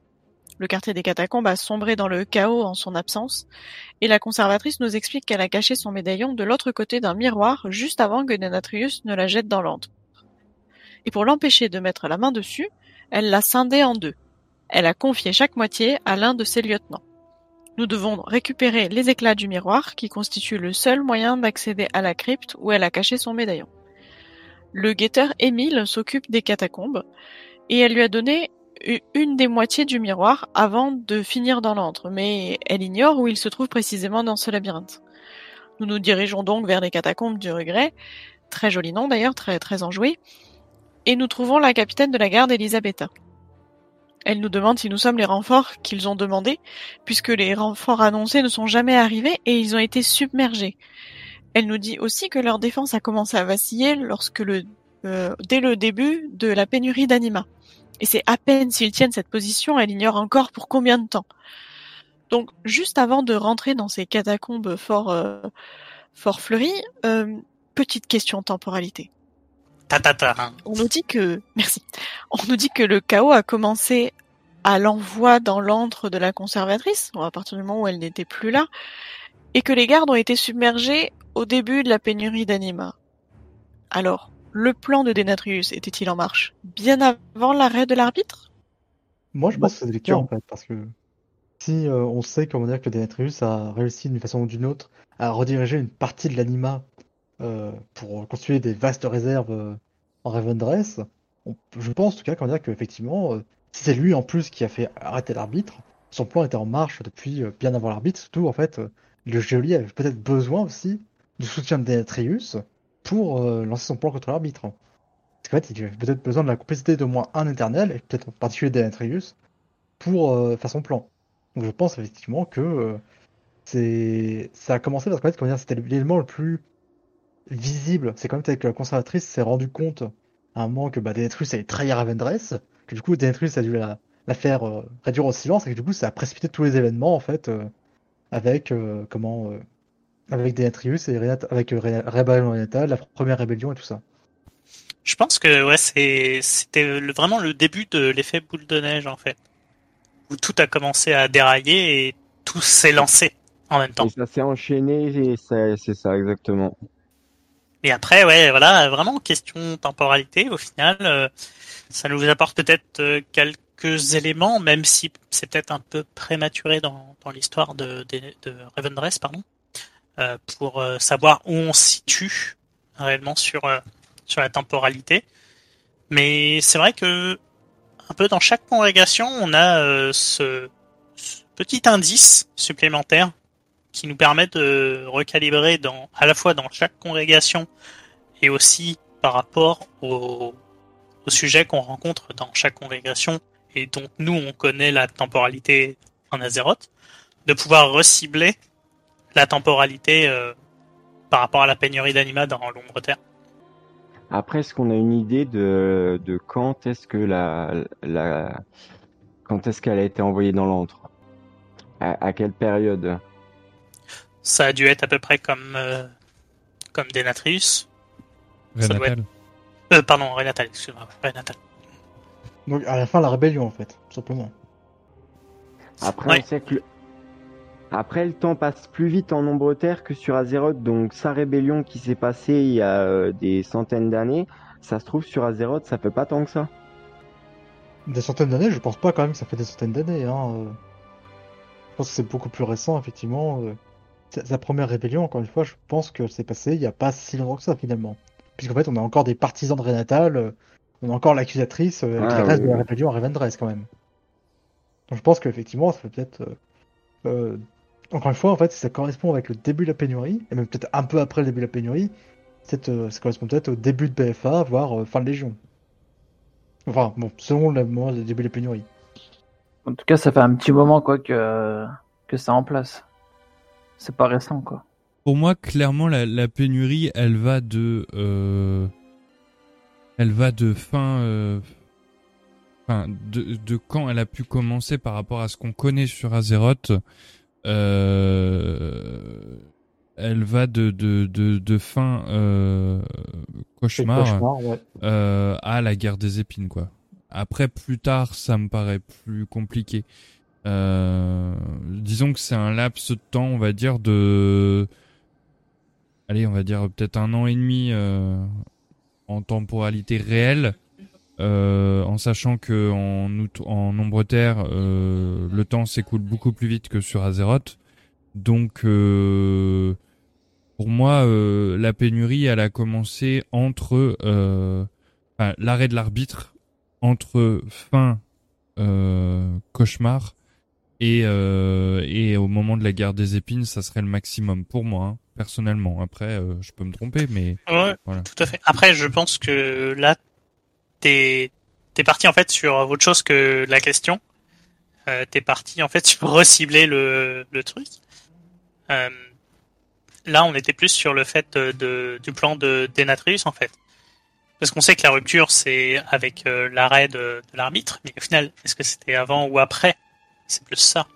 Le quartier des catacombes a sombré dans le chaos en son absence, et la conservatrice nous explique qu'elle a caché son médaillon de l'autre côté d'un miroir juste avant que Denatrius ne la jette dans l'antre. Et pour l'empêcher de mettre la main dessus, elle l'a scindé en deux. Elle a confié chaque moitié à l'un de ses lieutenants. Nous devons récupérer les éclats du miroir qui constituent le seul moyen d'accéder à la crypte où elle a caché son médaillon. Le guetteur Émile s'occupe des catacombes et elle lui a donné une des moitiés du miroir avant de finir dans l'antre, mais elle ignore où il se trouve précisément dans ce labyrinthe. Nous nous dirigeons donc vers les catacombes du regret, très joli nom d'ailleurs, très, très enjoué, et nous trouvons la capitaine de la garde Elisabetta. Elle nous demande si nous sommes les renforts qu'ils ont demandés, puisque les renforts annoncés ne sont jamais arrivés et ils ont été submergés. Elle nous dit aussi que leur défense a commencé à vaciller lorsque le, euh, dès le début de la pénurie d'anima. Et c'est à peine s'ils tiennent cette position, elle ignore encore pour combien de temps. Donc, juste avant de rentrer dans ces catacombes fort, euh, fort fleuries, euh, petite question temporalité. Ta ta ta. On nous dit que, merci. On nous dit que le chaos a commencé à l'envoi dans l'antre de la conservatrice, à partir du moment où elle n'était plus là, et que les gardes ont été submergés au début de la pénurie d'anima. Alors, le plan de Denatrius était-il en marche bien avant l'arrêt de l'arbitre? Moi, je pense que c'est les cas en fait, parce que si euh, on sait comment dire que Denetrius a réussi d'une façon ou d'une autre à rediriger une partie de l'anima euh, pour constituer des vastes réserves euh, en Ravendress, on- je pense en tout cas comment dire qu'effectivement, euh, si c'est lui en plus qui a fait arrêter l'arbitre, son plan était en marche depuis euh, bien avant l'arbitre, surtout en fait, euh, le geôlier avait peut-être besoin aussi du soutien de Denetrius pour euh, lancer son plan contre l'arbitre. Parce qu'en fait, il avait peut-être besoin de la complicité d'au moins un éternel, et peut-être en particulier Denetrius, pour euh, faire son plan. Donc je pense effectivement que euh, c'est ça a commencé parce qu'en fait, c'était l'élément le plus visible. C'est quand même peut-être que la conservatrice s'est rendu compte à un moment que bah, Denetrius allait trahir Avendress, que du coup Denetrius a dû la, faire réduire au silence, et que du coup ça a précipité tous les événements en fait avec comment avec Denetrius et Renata, avec euh, Re- Rebellion Renata, la première rébellion et tout ça. Je pense que ouais, c'est c'était vraiment le début de l'effet boule de neige en fait, où tout a commencé à dérailler et tout s'est lancé en même temps. Et ça s'est enchaîné et c'est ça exactement. Et après, ouais, voilà, vraiment question temporalité. Au final, euh, ça nous apporte peut-être euh, quelques éléments, même si c'est peut-être un peu prématuré dans, dans l'histoire de, de, de Ravendress, pardon, euh, pour euh, savoir où on se situe réellement sur euh, sur la temporalité. Mais c'est vrai que un peu dans chaque congrégation, on a euh, ce, ce petit indice supplémentaire qui nous permet de recalibrer dans, à la fois dans chaque congrégation et aussi par rapport au, au sujet qu'on rencontre dans chaque congrégation et dont nous on connaît la temporalité en Azeroth, de pouvoir recibler la temporalité euh, par rapport à la pénurie d'anima dans l'ombre terre. Après, est-ce qu'on a une idée de, de quand est-ce que la, la quand est-ce qu'elle a été envoyée dans l'antre? À, à quelle période? Ça a dû être à peu près comme euh, comme Denatrius. Ça doit Renatal. Euh, pardon, Renatal, excuse-moi, Renatal. Donc à la fin la rébellion en fait, tout simplement. Après, Ouais. on sait que le... Après, le temps passe plus vite en Ombre Terre que sur Azeroth, donc sa rébellion qui s'est passée il y a euh, des centaines d'années, ça se trouve sur Azeroth, ça fait pas tant que ça. Des centaines d'années, je pense pas quand même que ça fait des centaines d'années. Hein. euh. Je pense que c'est beaucoup plus récent, effectivement. euh. Sa première rébellion, encore une fois, je pense que c'est passé il y a pas si longtemps que ça, finalement. Puisqu'en fait, on a encore des partisans de Renatal, on a encore l'accusatrice euh, Ah, qui reste oui, de la rébellion à Revendreth, quand même. Donc je pense qu'effectivement, ça fait peut-être... euh, encore une fois, en fait, ça correspond avec le début de la pénurie, et même peut-être un peu après le début de la pénurie, euh, ça correspond peut-être au début de BFA, voire euh, fin de Légion. Enfin, bon, selon le moment du début de la pénurie. En tout cas, ça fait un petit moment quoi que que c'est en place. C'est pas récent quoi. Pour moi, clairement, la, la pénurie, elle va de, euh, elle va de fin, euh, enfin, de, de quand elle a pu commencer par rapport à ce qu'on connaît sur Azeroth. Euh, elle va de de de, de fin euh, cauchemar, Cauchemar, ouais. euh, à la guerre des épines, quoi. Après, plus tard, ça me paraît plus compliqué. Euh, disons que c'est un laps de temps, on va dire, de... Allez, on va dire peut-être un an et demi euh, en temporalité réelle, euh, en sachant que en, en nombre terre, euh, le temps s'écoule beaucoup plus vite que sur Azeroth. Donc, euh, pour moi, euh, la pénurie, elle a commencé entre euh, enfin, l'arrêt de l'arbitre, entre fin euh, cauchemar et, euh, et au moment de la guerre des épines, ça serait le maximum pour moi, hein, personnellement. Après, euh, je peux me tromper, mais Ouais, voilà. tout à fait. Après, je pense que là, t'es t'es parti en fait sur autre chose que la question. Euh, t'es parti en fait sur recibler le, le truc. Euh, là, on était plus sur le fait de, de- du plan de Denatrius en fait. Parce qu'on sait que la rupture c'est avec euh, l'arrêt de, de l'arbitre, mais au final, est-ce que c'était avant ou après? C'est plus ça.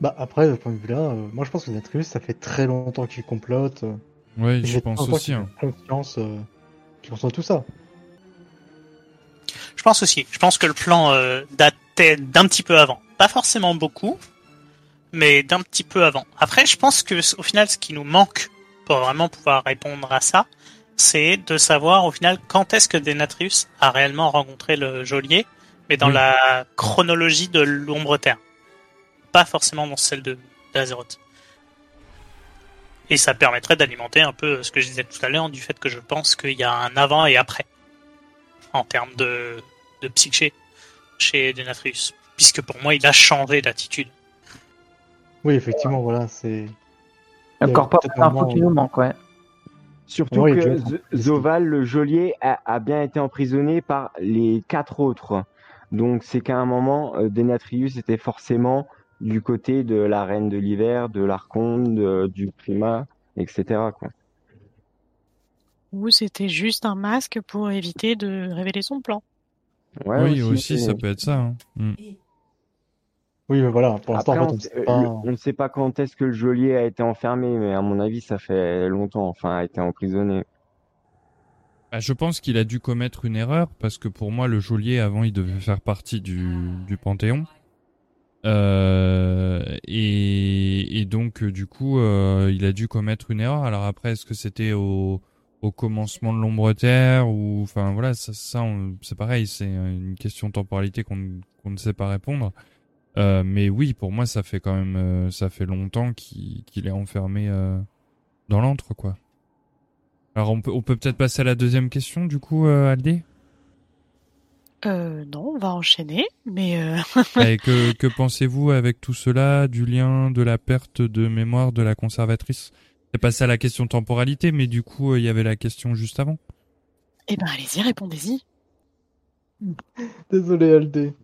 Bah après, de ce point de vue-là, euh, moi je pense que Denatrius, ça fait très longtemps qu'il complote. euh, Ouais, je j'ai pense aussi. hein. a confiance, euh, tout ça. Je pense aussi. Je pense que le plan euh, datait d'un petit peu avant. Pas forcément beaucoup, mais d'un petit peu avant. Après, je pense que au final, ce qui nous manque pour vraiment pouvoir répondre à ça, c'est de savoir au final quand est-ce que Denatrius a réellement rencontré le geôlier, mais dans la chronologie de l'ombre terre. Pas forcément dans celle de d'Azeroth. Et ça permettrait d'alimenter un peu ce que je disais tout à l'heure du fait que je pense qu'il y a un avant et après en termes de, de psyché chez Denatrius. Puisque pour moi, il a changé d'attitude. Oui, effectivement, voilà, c'est. Encore pas moment qui nous manquent, ouais. Surtout que Zoval, le geôlier, a, a bien été emprisonné par les quatre autres. Donc c'est qu'à un moment, euh, Denatrius était forcément du côté de la Reine de l'Hiver, de l'Arconte, du Primat, etc. Quoi. Ou c'était juste un masque pour éviter de révéler son plan. Ouais, oui, aussi, ça peut être ça. hein. Mm. Oui, mais voilà, pour l'instant, Après, en fait, on, pas. ne sait pas quand est-ce que le geôlier a été enfermé, mais à mon avis, ça fait longtemps. Enfin, a été emprisonné. Bah, je pense qu'il a dû commettre une erreur parce que pour moi, le geôlier avant, il devait faire partie du, du Panthéon. Euh, et, et donc, euh, du coup, euh, il a dû commettre une erreur. Alors après, est-ce que c'était au, au commencement de l'ombre terre ou, enfin voilà, ça, c'est pareil, c'est une question de temporalité qu'on ne- sait pas répondre. Euh, mais oui, pour moi, ça fait quand même, euh, ça fait longtemps qu'il est enfermé euh, dans l'antre, quoi. Alors on peut on peut peut-être passer à la deuxième question du coup, Aldé? Euh, non, on va enchaîner, mais euh, Et que que pensez-vous avec tout cela? Du lien de la perte de mémoire de la conservatrice? C'est passé à la question temporalité, mais du coup euh, il y avait la question juste avant. eh ben allez-y, répondez-y. Désolé, Aldé.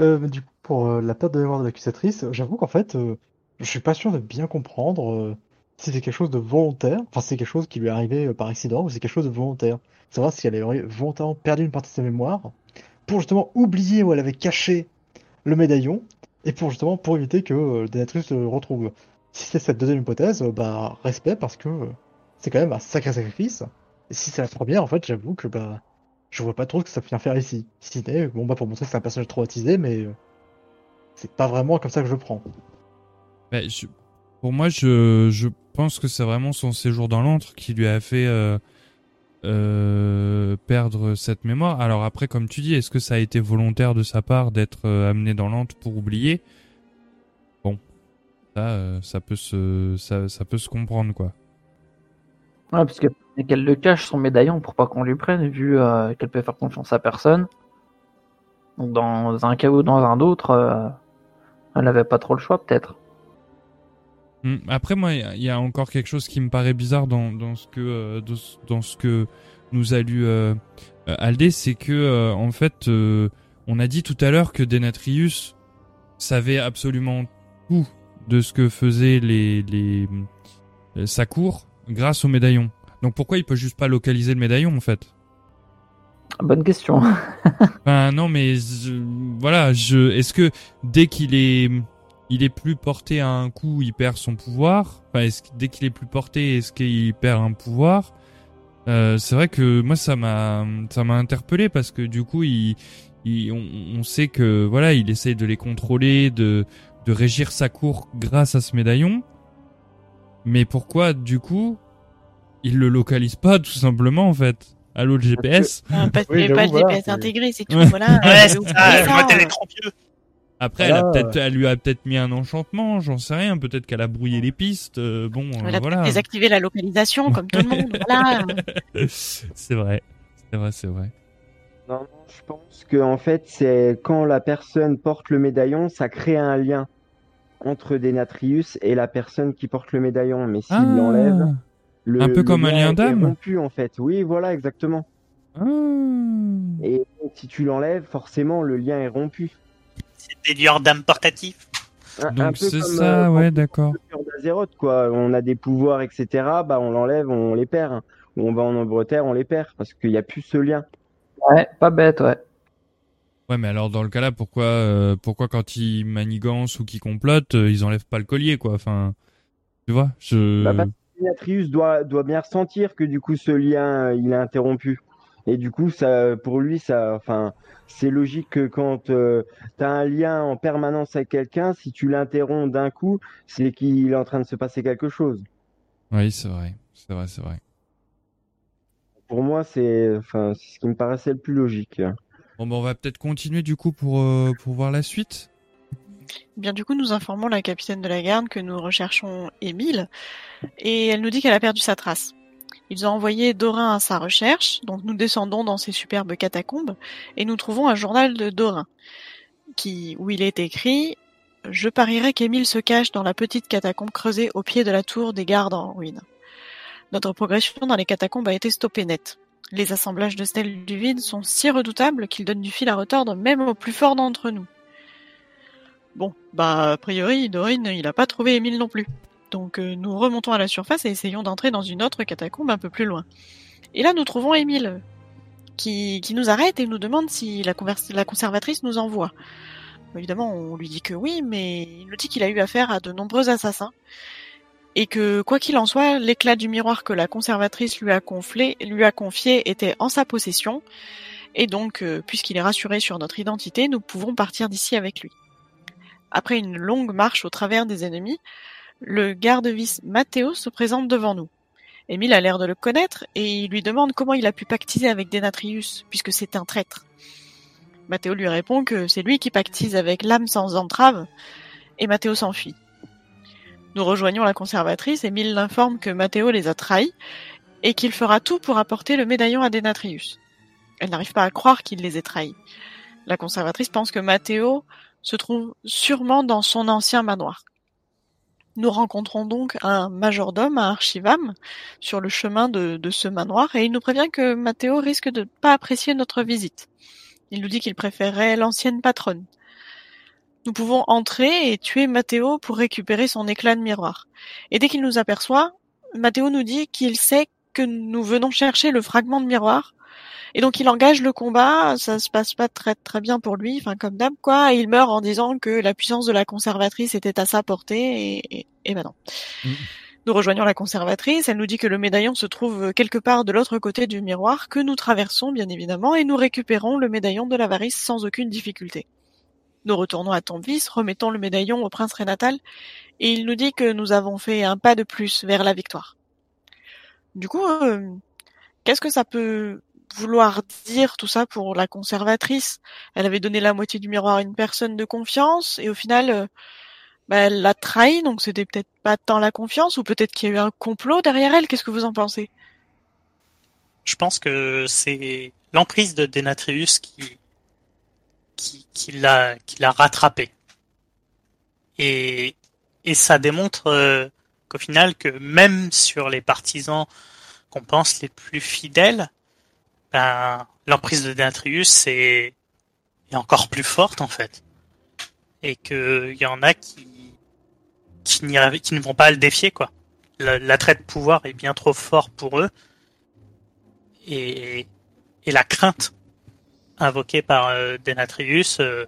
Euh, mais du coup, pour euh, la perte de mémoire de l'accusatrice, j'avoue qu'en fait, euh, je suis pas sûr de bien comprendre euh, si c'était quelque chose de volontaire, enfin, si c'est quelque chose qui lui est arrivé euh, par accident ou si c'est quelque chose de volontaire. Savoir si elle avait volontairement perdu une partie de sa mémoire pour justement oublier où elle avait caché le médaillon et pour justement pour éviter que euh, Denatrius le retrouve. Si c'est cette deuxième hypothèse, euh, bah respect parce que euh, c'est quand même un sacré sacrifice. Et si c'est la première, en fait, j'avoue que bah je vois pas trop ce que ça vient faire ici. Si bon bah pour montrer que c'est un personnage traumatisé, mais euh, c'est pas vraiment comme ça que je le prends. Bah, pour moi, je je pense que c'est vraiment son séjour dans l'antre qui lui a fait perdre cette mémoire. Alors après, comme tu dis, est-ce que ça a été volontaire de sa part d'être amené dans l'antre pour oublier? Ça, euh, ça peut se ça, ça peut se comprendre quoi. Ouais, parce qu'elle le cache son médaillon pour pas qu'on lui prenne, vu euh, qu'elle peut faire confiance à personne. Donc dans un cas ou dans un autre, euh, elle avait pas trop le choix peut-être. Hmm, Après, moi, il y a- encore quelque chose qui me paraît bizarre dans, dans ce que dans ce- que nous a lu Aldé, c'est que en fait, on a dit tout à l'heure que Denatrius savait absolument tout de ce que faisaient les les euh, sa cour grâce au médaillon. Donc pourquoi il peut juste pas localiser le médaillon en fait? Bonne question. Enfin non mais je- voilà, je est-ce que dès qu'il est il est plus porté à un coup, il perd son pouvoir? Enfin dès qu'il est plus porté, est-ce qu'il perd un pouvoir? Euh, c'est vrai que moi ça m'a ça m'a interpellé parce que du coup il, il- on, on sait que voilà, il essaye de les contrôler, de de régir sa cour grâce à ce médaillon. Mais pourquoi du coup il le localise pas tout simplement en fait à l'autre GPS Ah, parce qu'il Oui, pas le voilà, GPS intégré, c'est tout. Ouais. Voilà. Ouais, Euh, c'est ça, le ça. modèle est trop vieux. Après, elle, a peut-être, elle lui a peut-être mis un enchantement, j'en sais rien. Peut-être qu'elle a brouillé les pistes. euh, bon, euh, Elle a voilà. peut-être désactivé la localisation, comme tout le monde. Voilà. c'est vrai, c'est vrai, c'est vrai. Non, non, je pense que en fait, c'est quand la personne porte le médaillon, ça crée un lien entre Denatrius et la personne qui porte le médaillon. Mais s'il l'enlève, le, Ah. Un peu le comme un lien est d'âme rompu en fait. Oui, voilà, exactement. Ah. Et si tu l'enlèves, forcément le lien est rompu. C'est des lueurs d'âme portatifs. Un- Donc c'est ça, euh, ouais, d'accord. quoi. On a des pouvoirs, etc. Bah, on l'enlève, on les perd. Ou on va en Angleterre, on les perd parce qu'il n'y a plus ce lien. Ouais, pas bête, ouais. Ouais, mais alors dans le cas là, pourquoi, euh, pourquoi quand ils manigancent ou qu'ils complotent, euh, ils enlèvent pas le collier, quoi? Enfin, tu vois, je. Bah, parce que Denatrius doit, doit bien ressentir que du coup ce lien euh, il est interrompu. Et du coup, ça, pour lui, ça, enfin, c'est logique que quand tu as un lien en permanence avec quelqu'un, si tu l'interromps d'un coup, c'est qu'il est en train de se passer quelque chose. Oui, c'est vrai, c'est vrai, c'est vrai. Pour moi, c'est, enfin, ce qui me paraissait le plus logique. Bon, bah, on va peut-être continuer du coup pour euh, pour voir la suite. Bien du coup, nous informons la capitaine de la garde que nous recherchons Émile, et elle nous dit qu'elle a perdu sa trace. Ils ont envoyé Dorin à sa recherche, donc nous descendons dans ces superbes catacombes, et nous trouvons un journal de Dorin, qui, où il est écrit Je parierais qu'Émile se cache dans la petite catacombe creusée au pied de la tour des gardes en ruine. Notre progression dans les catacombes a été stoppée net. Les assemblages de stèles du vide sont si redoutables qu'ils donnent du fil à retordre même aux plus forts d'entre nous. Bon, bah a priori, Dorin, il a pas trouvé Émile non plus. Donc euh, nous remontons à la surface et essayons d'entrer dans une autre catacombe un peu plus loin. Et là, nous trouvons Émile, qui, qui nous arrête et nous demande si la conservatrice nous envoie. Évidemment, on lui dit que oui, mais il nous dit qu'il a eu affaire à de nombreux assassins. Et que, quoi qu'il en soit, l'éclat du miroir que la conservatrice lui a, conflé, lui a confié était en sa possession. Et donc, euh, puisqu'il est rassuré sur notre identité, nous pouvons partir d'ici avec lui. Après une longue marche au travers des ennemis, le garde-vice Matteo se présente devant nous. Émile a l'air de le connaître et il lui demande comment il a pu pactiser avec Denatrius, puisque c'est un traître. Matteo lui répond que c'est lui qui pactise avec l'âme sans entrave, et Matteo s'enfuit. Nous rejoignons la conservatrice, Émile l'informe que Matteo les a trahis, et qu'il fera tout pour apporter le médaillon à Denatrius. Elle n'arrive pas à croire qu'il les ait trahis. La conservatrice pense que Matteo se trouve sûrement dans son ancien manoir. Nous rencontrons donc un majordome, un archivame, sur le chemin de, de ce manoir, et il nous prévient que Matteo risque de ne pas apprécier notre visite. Il nous dit qu'il préférerait l'ancienne patronne. Nous pouvons entrer et tuer Matteo pour récupérer son éclat de miroir. Et dès qu'il nous aperçoit, Matteo nous dit qu'il sait que nous venons chercher le fragment de miroir et donc il engage le combat, ça se passe pas très très bien pour lui, enfin comme d'hab quoi, et il meurt en disant que la puissance de la conservatrice était à sa portée, et, et, et ben non. Nous rejoignons la conservatrice, elle nous dit que le médaillon se trouve quelque part de l'autre côté du miroir, que nous traversons bien évidemment, et nous récupérons le médaillon de l'avarice sans aucune difficulté. Nous retournons à Tombvis, remettons le médaillon au prince Rénatal, et il nous dit que nous avons fait un pas de plus vers la victoire. Du coup, euh, qu'est-ce que ça peut vouloir dire tout ça pour la conservatrice? Elle avait donné la moitié du miroir à une personne de confiance, et au final, euh, bah, elle l'a trahi, donc c'était peut-être pas tant la confiance, ou peut-être qu'il y a eu un complot derrière elle? Qu'est-ce que vous en pensez? Je pense que c'est l'emprise de Denatrius qui qui, qui l'a rattrapé. Et et ça démontre euh, qu'au final que même sur les partisans qu'on pense les plus fidèles, ben l'emprise de Denatrius est est encore plus forte en fait. Et que il y en a qui qui, qui ne vont pas le défier quoi. La- L'attrait de pouvoir est bien trop fort pour eux et, et la crainte invoquée par euh, Denatrius euh,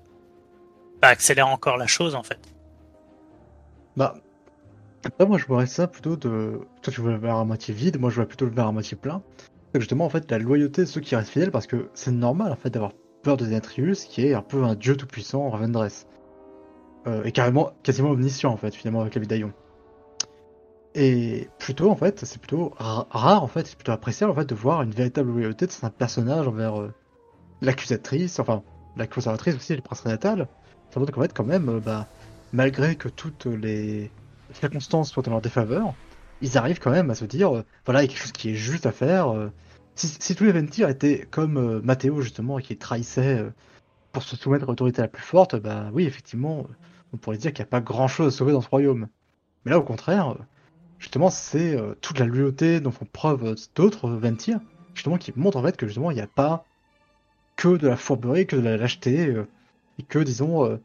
bah, accélère encore la chose en fait. Bah, après, moi, je vois ça plutôt de. Toi, tu vois le verre à moitié vide, moi, je vois plutôt le verre à moitié plein. C'est justement, en fait, la loyauté de ceux qui restent fidèles, parce que c'est normal, en fait, d'avoir peur de Denatrius, qui est un peu un dieu tout-puissant, Ravendress. Euh, et carrément, quasiment omniscient, en fait, finalement, avec le médaillon. Et plutôt, en fait, c'est plutôt ra- rare, en fait, c'est plutôt appréciable, en fait, de voir une véritable loyauté de certains personnages envers euh, l'accusatrice, enfin, la conservatrice aussi, le prince Rénatal. Ça montre qu'en fait, quand même, euh, bah, malgré que toutes les circonstances soient en leur défaveur, ils arrivent quand même à se dire, euh, voilà, il y a quelque chose qui est juste à faire. euh. si, tous les Ventir étaient comme euh, Matteo, justement, qui trahissait pour se soumettre à l'autorité la plus forte, bah oui, effectivement, on pourrait dire qu'il n'y a pas grand-chose à sauver dans ce royaume. Mais là, au contraire, justement, c'est toute la loyauté dont font preuve d'autres Ventir, justement, qui montrent en fait que justement, il n'y a pas que de la fourberie, que de la lâcheté, euh, et que, disons, euh,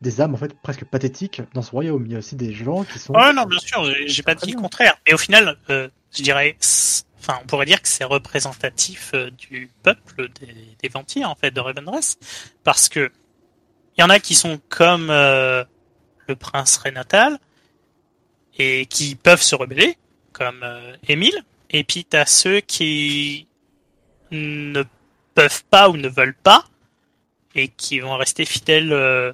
des âmes en fait presque pathétiques dans ce royaume. Il y a aussi des gens qui sont. Oh non, bien sûr, j'ai- pas dit le contraire. Et au final, euh, je dirais, enfin, on pourrait dire que c'est représentatif du peuple des, des en fait, de Ravendress, parce que il y en a qui sont comme le prince Renatal et qui peuvent se rebeller, comme Émile, et puis t'as ceux qui ne peuvent pas ou ne veulent pas et qui vont rester fidèles, euh,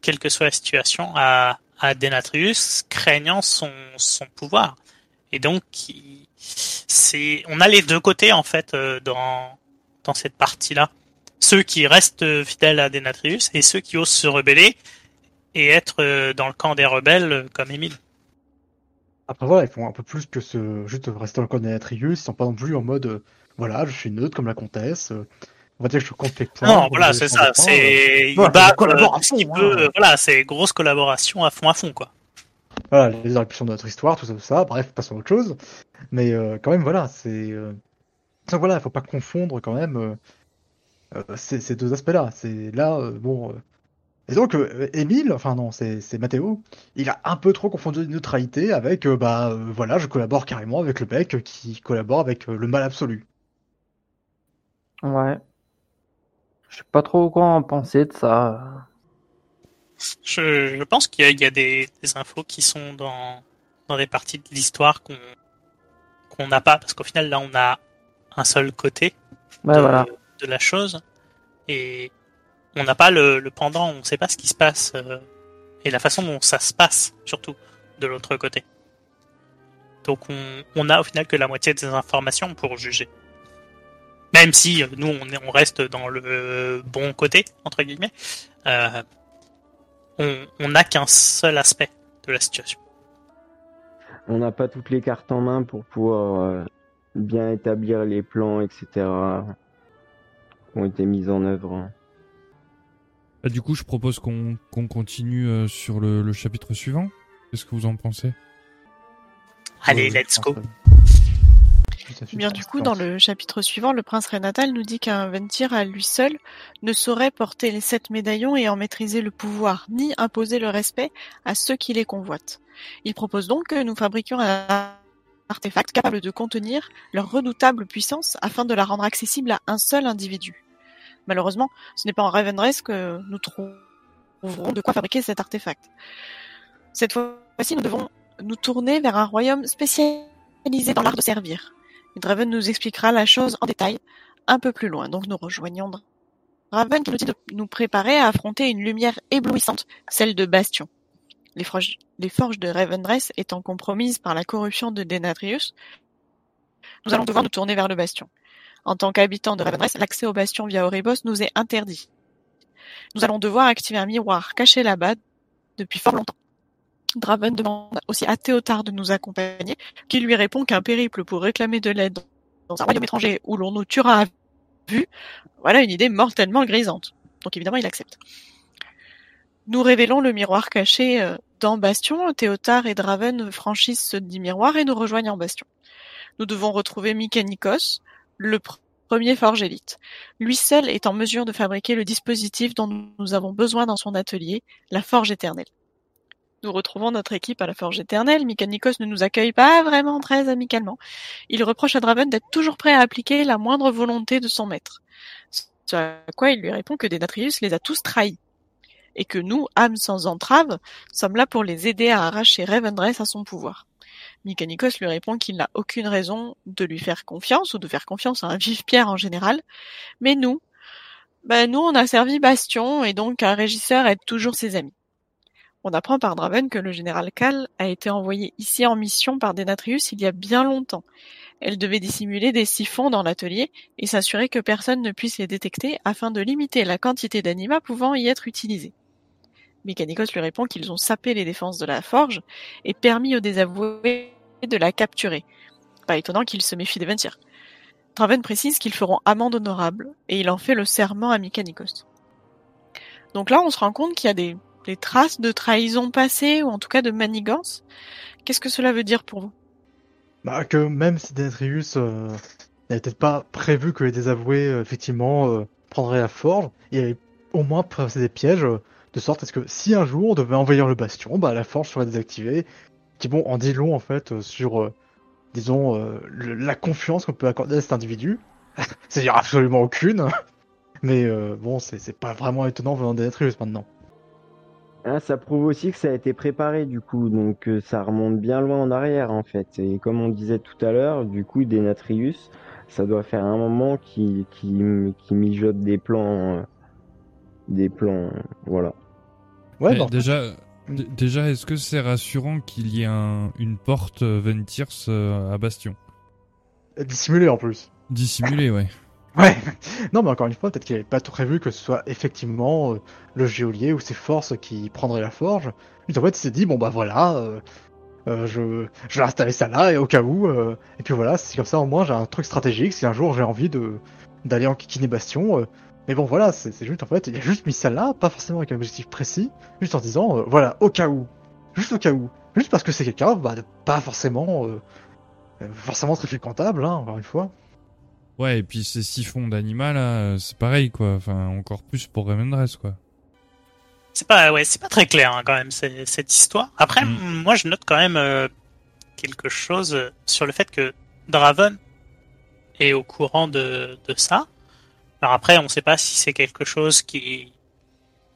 quelle que soit la situation, à, à Denatrius, craignant son, son pouvoir. Et donc, c'est, on a les deux côtés en fait euh, dans dans cette partie-là. Ceux qui restent fidèles à Denatrius et ceux qui osent se rebeller et être euh, dans le camp des rebelles comme Émile. Après voilà, ils font un peu plus que ce juste rester dans le code d'Anatrius, ils sont pas non plus en mode voilà, je suis neutre comme la comtesse. euh, on va dire que je compte les points. Non, voilà, c'est ça. C'est, il voilà, bat euh, ce peut, hein. euh, Voilà, c'est grosse collaboration à fond à fond quoi. Voilà, les éruptions de notre histoire, tout ça, tout ça. Bref, passons à autre chose. Mais euh, quand même, voilà, c'est. euh, Donc voilà, il faut pas confondre quand même euh, euh, ces, ces deux aspects-là. C'est là, euh, bon. euh, Et donc, euh, Émile, enfin non, c'est Mathéo, il a un peu trop confondu neutralité avec, euh, bah euh, voilà, je collabore carrément avec le mec qui collabore avec euh, le mal absolu. Ouais. Je sais pas trop quoi en penser de ça. Je, je pense qu'il y a, il y a des, des infos qui sont dans, dans des parties de l'histoire qu'on qu'on n'a pas, parce qu'au final, là, on a un seul côté Ouais, de, voilà. de la chose, et on n'a pas le, le pendant, on ne sait pas ce qui se passe, euh, et la façon dont ça se passe, surtout, de l'autre côté. Donc on, on a au final que la moitié des informations pour juger. Même si euh, nous, on, est, on reste dans le bon côté, entre guillemets, euh, on on n'a qu'un seul aspect de la situation. On n'a pas toutes les cartes en main pour pouvoir euh, bien établir les plans, etc. qui ont été mis en œuvre. Bah, du coup, je propose qu'on qu'on continue euh, sur le, le chapitre suivant. Qu'est-ce que vous en pensez? Allez, Euh, let's go. Fait, Bien du coup, dans le chapitre suivant, le prince Renatal nous dit qu'un Ventir à lui seul ne saurait porter les sept médaillons et en maîtriser le pouvoir, ni imposer le respect à ceux qui les convoitent. Il propose donc que nous fabriquions un artefact capable de contenir leur redoutable puissance afin de la rendre accessible à un seul individu. Malheureusement, ce n'est pas en Ravendress que nous trouverons de quoi fabriquer cet artefact. Cette fois-ci, nous devons nous tourner vers un royaume spécialisé dans l'art de servir. Draven nous expliquera la chose en détail un peu plus loin. Donc nous rejoignons Draven qui nous dit de nous préparer à affronter une lumière éblouissante, celle de Bastion. Les forges, les forges de Ravendress étant compromises par la corruption de Denatrius, nous allons devoir nous tourner vers le Bastion. En tant qu'habitants de Ravendress, l'accès au Bastion via Oribos nous est interdit. Nous allons devoir activer un miroir caché là-bas depuis fort longtemps. Draven demande aussi à Théotard de nous accompagner, qui lui répond qu'un périple pour réclamer de l'aide dans un royaume étranger où l'on nous tuera à vue, voilà une idée mortellement grisante. Donc évidemment, il accepte. Nous révélons le miroir caché euh, dans Bastion. Théotard et Draven franchissent ce dit miroir et nous rejoignent en Bastion. Nous devons retrouver Mikanikos, le pr- premier forge élite. Lui seul est en mesure de fabriquer le dispositif dont nous avons besoin dans son atelier, la forge éternelle. Nous retrouvons notre équipe à la Forge éternelle. Mikanikos ne nous accueille pas vraiment très amicalement. Il reproche à Draven d'être toujours prêt à appliquer la moindre volonté de son maître. Ce à quoi il lui répond que Denatrius les a tous trahis. Et que nous, âmes sans entrave, sommes là pour les aider à arracher Ravendress à son pouvoir. Mikanikos lui répond qu'il n'a aucune raison de lui faire confiance ou de faire confiance à un vive-pierre en général. Mais nous, ben nous on a servi Bastion et donc un régisseur aide toujours ses amis. On apprend par Draven que le général Cal a été envoyé ici en mission par Denatrius il y a bien longtemps. Elle devait dissimuler des siphons dans l'atelier et s'assurer que personne ne puisse les détecter afin de limiter la quantité d'anima pouvant y être utilisés. Mécanicos lui répond qu'ils ont sapé les défenses de la forge et permis aux désavoués de la capturer. Pas étonnant qu'ils se méfient des Ventir. Draven précise qu'ils feront amende honorable et il en fait le serment à Mécanicos. Donc là, on se rend compte qu'il y a des des traces de trahison passée, ou en tout cas de manigance. Qu'est-ce que cela veut dire pour vous? Bah, que même si Denatrius euh, n'avait peut-être pas prévu que les désavoués, euh, effectivement, euh, prendrait la forge, et au moins passer des pièges, euh, de sorte à ce que si un jour on devait envahir le bastion, bah la forge serait désactivée, qui bon en dit long en fait sur, disons, la confiance qu'on peut accorder à cet individu. C'est-à-dire absolument aucune, mais euh, bon, c'est pas vraiment étonnant venant d'Enatrius maintenant. Ah, ça prouve aussi que ça a été préparé du coup, donc euh, ça remonte bien loin en arrière en fait. Et comme on disait tout à l'heure, du coup, Denatrius, ça doit faire un moment qui qui, qui mijote des plans, euh, des plans, voilà. Ouais, Eh, déjà, déjà, est-ce que c'est rassurant qu'il y ait un, une porte euh, Ventirs euh, à Bastion? Dissimulé en plus. Dissimulée, ouais. Ouais. Non, mais encore une fois, peut-être qu'il n'avait pas tout prévu que ce soit effectivement euh, le geôlier ou ses forces qui prendraient la forge. Lui, en fait, il s'est dit, bon bah voilà, euh, euh, je, je vais installer ça là, et au cas où, euh, et puis voilà, c'est comme ça, au moins, j'ai un truc stratégique, si un jour j'ai envie de d'aller en Kikini Bastion. mais bon, voilà, c'est juste, en fait, il a juste mis ça là, pas forcément avec un objectif précis, juste en disant, voilà, au cas où. Juste au cas où. Juste parce que c'est quelqu'un, bah, pas forcément, forcément très fréquentable, hein, encore une fois. Ouais, et puis ces siphons d'animal, là, euh, c'est pareil, quoi. Enfin, encore plus pour Remendress, quoi. C'est pas, ouais, c'est pas très clair hein, quand même cette histoire. Après, Mm. moi, je note quand même euh, quelque chose euh, sur le fait que Draven est au courant de, de ça. Alors après, on sait pas si c'est quelque chose qui,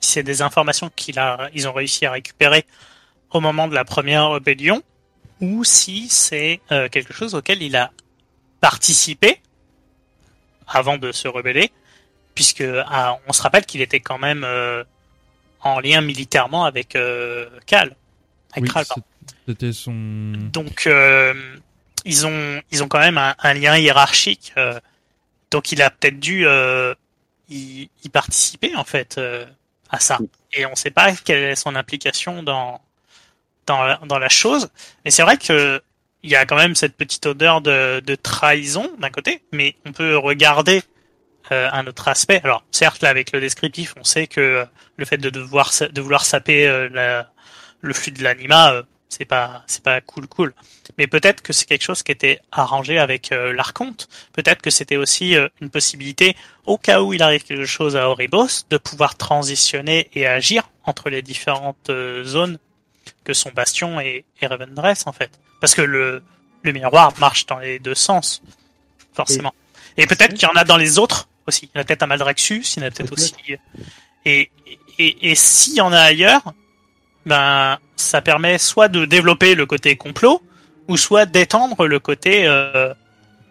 si c'est des informations qu'il a, ils ont réussi à récupérer au moment de la première rébellion, ou si c'est euh, quelque chose auquel il a participé avant de se rebeller, puisque ah, on se rappelle qu'il était quand même euh, en lien militairement avec euh, Cal, avec Oui, Kral, c'était son... Donc euh, ils ont ils ont quand même un, un lien hiérarchique. euh, donc il a peut-être dû euh, y, y participer en fait euh, à ça. Et on ne sait pas quelle est son implication dans dans la, dans la chose. Mais c'est vrai que il y a quand même cette petite odeur de, de trahison d'un côté, mais on peut regarder euh, un autre aspect. Alors certes là avec le descriptif, on sait que euh, le fait de devoir de vouloir saper euh, la, le flux de l'anima, euh, c'est pas c'est pas cool cool. Mais peut-être que c'est quelque chose qui était arrangé avec euh, l'archonte. Peut-être que c'était aussi une possibilité au cas où il arrive quelque chose à Oribos de pouvoir transitionner et agir entre les différentes zones que sont Bastion et, et Revendreth en fait. Parce que le le miroir marche dans les deux sens forcément. Et, peut-être qu'il y en a dans les autres aussi. Il y en a peut-être à Maldraxxus, il y en a peut-être aussi. Et, et, et s'il y en a ailleurs, ben ça permet soit de développer le côté complot, ou soit d'étendre le côté euh,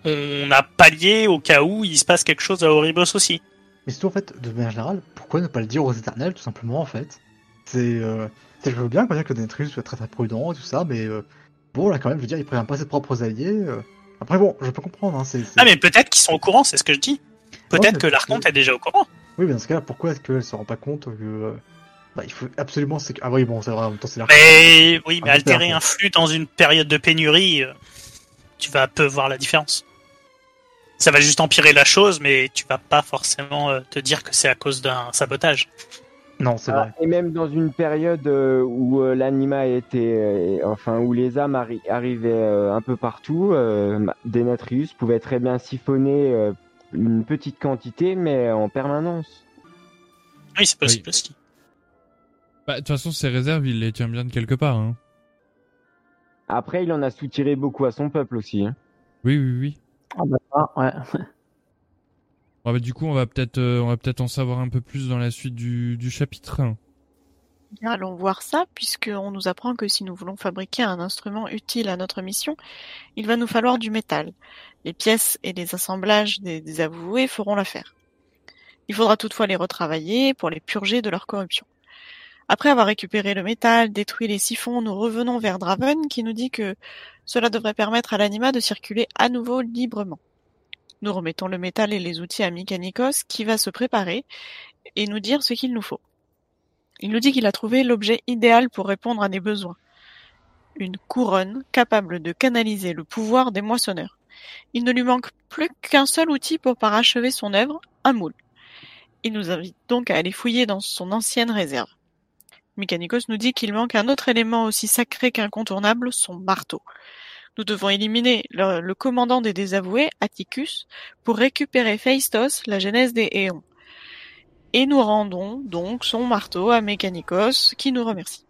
on a pallié au cas où il se passe quelque chose à Oribos aussi. Mais surtout, en fait, de manière générale, pourquoi ne pas le dire aux éternels, tout simplement, en fait? C'est. Euh... Je veux bien qu'on dise que Denetrius soit très très prudent et tout ça, mais euh, bon, là, quand même, je veux dire, il prévient pas ses propres alliés. euh. Après, bon, je peux comprendre, hein, Ah mais peut-être qu'ils sont au courant, c'est ce que je dis. Peut-être que l'Archonte est déjà au courant. Oui, mais dans ce cas-là, pourquoi est-ce qu'elle se rend pas compte que. euh, Bah, il faut absolument. Ah, oui, bon, c'est vrai, en même temps, c'est l'arc. Mais oui, mais Ah, altérer un flux dans une période de pénurie, euh, tu vas peu voir la différence. Ça va juste empirer la chose, mais tu vas pas forcément te dire que c'est à cause d'un sabotage. Non, c'est Ah, vrai. et même dans une période euh, où euh, l'anima était, euh, enfin où les âmes arri- arrivaient euh, un peu partout, euh, Denatrius pouvait très bien siphonner euh, une petite quantité, mais en permanence. Oui, c'est possible aussi. Bah, de toute façon, ses réserves, il les tient bien de quelque part, hein. Après, il en a soutiré beaucoup à son peuple aussi. hein. Oui, oui, oui. Ah bah ouais. Ah bah, du coup, on va peut-être, euh, on va peut-être en savoir un peu plus dans la suite du, du chapitre. Allons voir ça, puisqu'on nous apprend que si nous voulons fabriquer un instrument utile à notre mission, il va nous falloir du métal. Les pièces et les assemblages des, des avoués feront l'affaire. Il faudra toutefois les retravailler pour les purger de leur corruption. Après avoir récupéré le métal, détruit les siphons, nous revenons vers Draven qui nous dit que cela devrait permettre à l'anima de circuler à nouveau librement. Nous remettons le métal et les outils à Mikanikos qui va se préparer et nous dire ce qu'il nous faut. Il nous dit qu'il a trouvé l'objet idéal pour répondre à des besoins. Une couronne capable de canaliser le pouvoir des moissonneurs. Il ne lui manque plus qu'un seul outil pour parachever son œuvre, un moule. Il nous invite donc à aller fouiller dans son ancienne réserve. Mikanikos nous dit qu'il manque un autre élément aussi sacré qu'incontournable, son marteau. Nous devons éliminer le, commandant des désavoués, Atticus, pour récupérer Phaistos, la genèse des Éons. et nous rendons donc son marteau à Mécanicos qui nous remercie.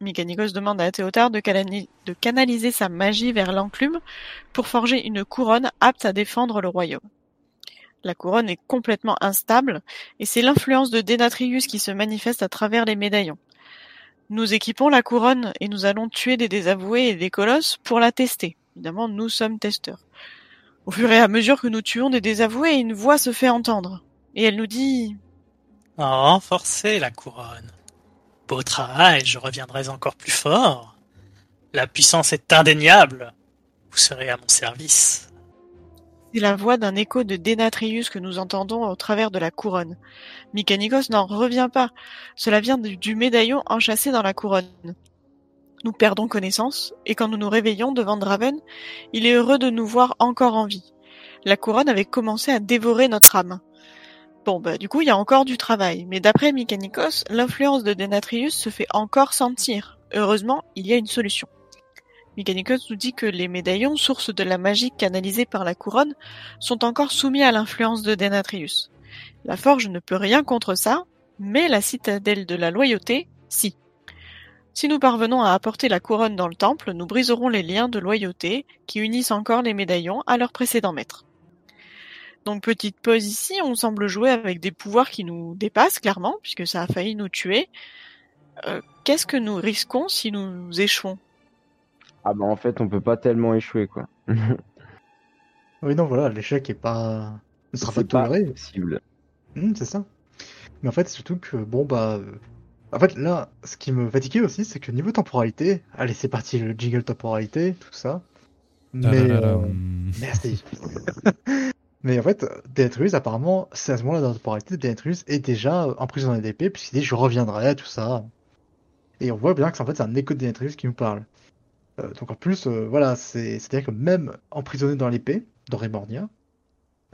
Mécanicos demande à Théotard de, de canaliser sa magie vers l'enclume pour forger une couronne apte à défendre le royaume. La couronne est complètement instable et c'est l'influence de Denatrius qui se manifeste à travers les médaillons. Nous équipons la couronne et nous allons tuer des désavoués et des colosses pour la tester. Évidemment, nous sommes testeurs. Au fur et à mesure que nous tuons des désavoués, une voix se fait entendre. Et elle nous dit Renforcez la couronne. Beau travail, je reviendrai encore plus fort. La puissance est indéniable. Vous serez à mon service. C'est la voix d'un écho de Dénatrius que nous entendons au travers de la couronne. Mykanikos n'en revient pas. Cela vient du médaillon enchâssé dans la couronne. Nous perdons connaissance, et quand nous nous réveillons devant Draven, il est heureux de nous voir encore en vie. La couronne avait commencé à dévorer notre âme. Bon, bah, du coup, il y a encore du travail, mais d'après Mykanikos, l'influence de Denatrius se fait encore sentir. Heureusement, il y a une solution. Mechanicus nous dit que les médaillons, source de la magie canalisée par la couronne, sont encore soumis à l'influence de Denatrius. La forge ne peut rien contre ça, mais la citadelle de la loyauté, si. Si nous parvenons à apporter la couronne dans le temple, nous briserons les liens de loyauté qui unissent encore les médaillons à leur précédent maître. Donc petite pause ici, on semble jouer avec des pouvoirs qui nous dépassent clairement, puisque ça a failli nous tuer. Euh, qu'est-ce que nous risquons si nous échouons? Ah bah en fait, on peut pas tellement échouer quoi. oui, non, voilà, l'échec est pas. ne sera pas toléré. possible. Mmh, c'est ça. Mais en fait, surtout que, bon bah. Euh, en fait, là, ce qui me fatiguait aussi, c'est que niveau temporalité, allez, c'est parti, le jingle temporalité, tout ça. Mais. Euh, merci. Mais en fait, Denetrius, apparemment, c'est à ce moment-là dans la temporalité, Denetrius est déjà emprisonné d'épée, puisqu'il dit je reviendrai, tout ça. Et on voit bien que c'est en fait c'est un écho de Denetrius qui nous parle. Euh, donc en plus, euh, voilà, c'est-à-dire que même emprisonné dans l'épée, dans Remornia,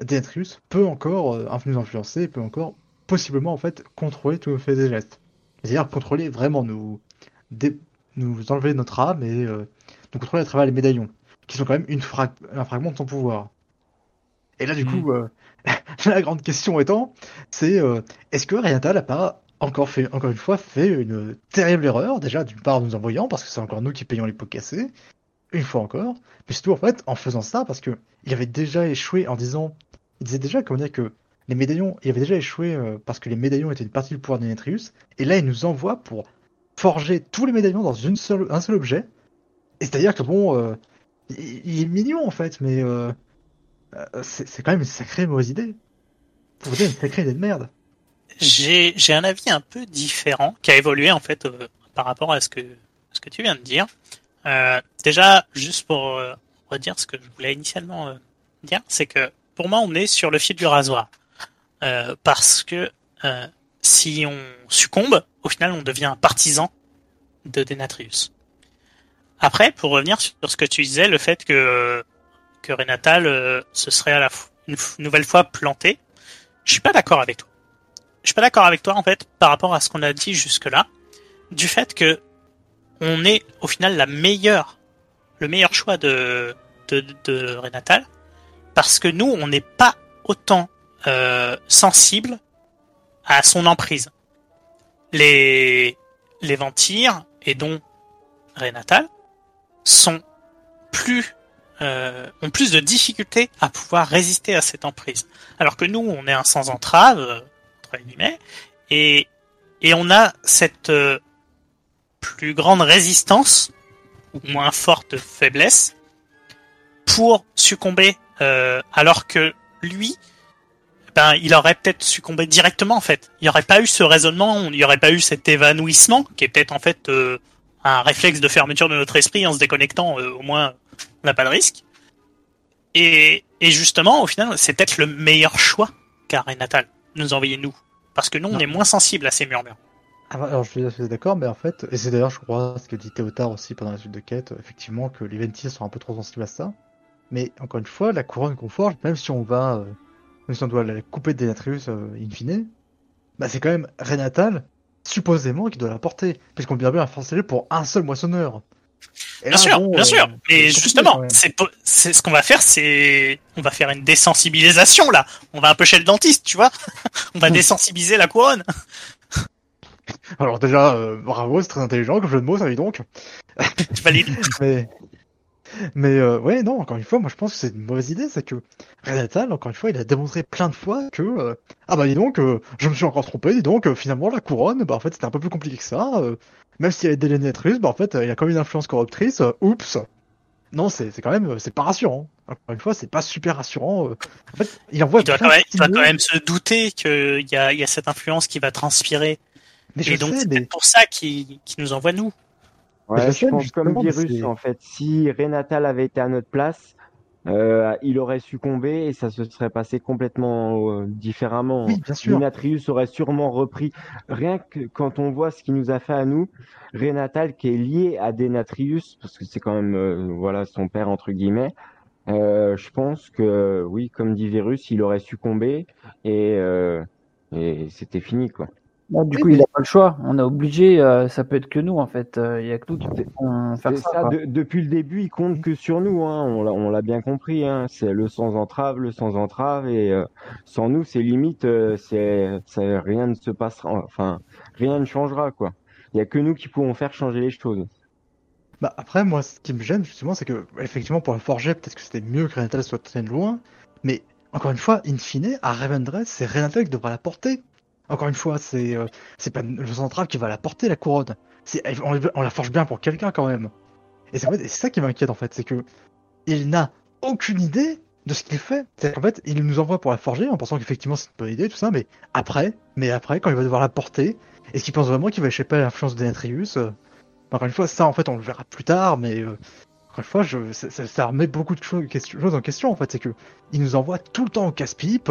Denetrius peut encore euh, nous influencer, peut encore possiblement en fait contrôler tous nos faits et gestes. C'est-à-dire contrôler vraiment nous, nous enlever notre âme et nous contrôler à travers les médaillons, qui sont quand même une un fragment de son pouvoir. Et là du coup, hmm. la grande question étant, c'est est-ce que Riental n'a pas encore fait, encore une fois, fait une terrible erreur, déjà d'une part nous envoyant, parce que c'est encore nous qui payons les pots cassés, une fois encore, mais surtout en fait en faisant ça parce que il avait déjà échoué en disant, il disait déjà comment dire que les médaillons, il avait déjà échoué euh, parce que les médaillons étaient une partie du pouvoir de Netrius, et là il nous envoie pour forger tous les médaillons dans une seule, un seul objet, et c'est-à-dire que bon, euh, il, est mignon en fait, mais euh, c'est quand même une sacrée mauvaise idée. Pour dire une sacrée idée de merde j'ai j'ai un avis un peu différent qui a évolué en fait euh, par rapport à ce que ce que tu viens de dire. Euh, déjà, juste pour euh, redire ce que je voulais initialement euh, dire, c'est que pour moi, on est sur le fil du rasoir parce que si on succombe, au final, on devient un partisan de Denatrius. Après, pour revenir sur ce que tu disais, le fait que que Renatal se serait à la une nouvelle fois planté, je suis pas d'accord avec toi je suis pas d'accord avec toi en fait par rapport à ce qu'on a dit jusque là, du fait que on est au final la meilleure, le meilleur choix de de, de Renatal, parce que nous on n'est pas autant euh, sensible à son emprise. Les les Ventires et dont Renatal sont plus euh, ont plus de difficultés à pouvoir résister à cette emprise. Alors que nous, on est un sans entrave, et, et on a cette euh, plus grande résistance, ou moins forte faiblesse, pour succomber, euh, alors que lui, ben, il aurait peut-être succombé directement en fait. Il n'y aurait pas eu ce raisonnement, il n'y aurait pas eu cet évanouissement, qui est peut-être en fait euh, un réflexe de fermeture de notre esprit en se déconnectant, au moins on n'a pas de risque. Et, et justement, au final, c'est peut-être le meilleur choix qu'a Natal, nous envoyer nous. Parce que nous, on est moins sensible à ces murmures. Ah, bah, alors je suis d'accord, mais en fait, et c'est d'ailleurs, je crois, ce que dit Théotard aussi pendant la suite de quête, effectivement, que les Ventis sont un peu trop sensibles à ça. Mais encore une fois, la couronne qu'on forge, même si on va, euh, même si on doit la couper de Denatrius euh, in fine, bah c'est quand même Renatal, supposément, qui doit la porter, puisqu'on vient bien forcer pour un seul moissonneur. Et Bien là, sûr, bon, bien euh, sûr. Mais justement, c'est ce qu'on va faire, c'est on va faire une désensibilisation là. On va un peu chez le dentiste, tu vois. on va désensibiliser la couronne. Alors déjà, euh, bravo, c'est très intelligent comme jeu de mots, ça dit donc. Tu valides mais mais euh, ouais, non, encore une fois, moi je pense que c'est une mauvaise idée, c'est que Renatal, encore une fois, il a démontré plein de fois que euh, ah bah dis donc, euh, je me suis encore trompé, dis donc, finalement la couronne, bah en fait c'était un peu plus compliqué que ça. Même s'il y a des Délénatrius, bah en fait euh, il y a quand même une influence corruptrice. euh, oups. Non, c'est c'est quand même euh, c'est pas rassurant. Encore une fois, c'est pas super rassurant. euh. En fait, il envoie il doit, quand même, il doit quand même se douter qu'il y a, il y a cette influence qui va transpirer. Mais je Et donc sais, c'est mais- peut-être pour ça qu'il qu'il nous envoie nous. Ouais, je je, sais, pense comme virus en fait. Si Renatal avait été à notre place, euh, il aurait succombé et ça se serait passé complètement euh, différemment. Oui, bien sûr. Denatrius aurait sûrement repris. Rien que quand on voit ce qu'il nous a fait à nous, Renatal qui est lié à Denatrius, parce que c'est quand même euh, voilà son père entre guillemets. euh, je pense que oui, comme dit Virus, il aurait succombé et euh, et c'était fini quoi. Bon, du Oui, coup, mais- il a pas le choix. On est obligé. euh, ça peut être que nous, en fait. Euh, Il y a que nous qui pouvons faire ça. ça, quoi. de- depuis le début, il compte que sur nous. Hein. On l'a- l'a bien compris. Hein. C'est le sans entrave, le sans entrave, et euh, sans nous, c'est limite, euh, c'est, rien ne se passera. Enfin, rien ne changera quoi. Il y a que nous qui pouvons faire changer les choses. Bah après moi ce qui me gêne justement c'est que effectivement pour le forger peut-être que c'était mieux que Renatal soit très loin mais encore une fois in fine à Revendreth c'est Renatal qui devra la porter encore une fois c'est euh, c'est pas le central qui va la porter la couronne on, la forge bien pour quelqu'un quand même et c'est ça qui m'inquiète en fait c'est que il n'a aucune idée de ce qu'il fait c'est qu'en fait il nous envoie pour la forger en pensant qu'effectivement c'est une bonne idée tout ça mais après mais après quand il va devoir la porter est-ce qu'il pense vraiment qu'il va échapper à l'influence de Denatrius euh, encore une fois, ça en fait on le verra plus tard, mais euh, encore une fois, ça, remet beaucoup de choses, en question en fait. C'est que il nous envoie tout le temps au casse-pipe.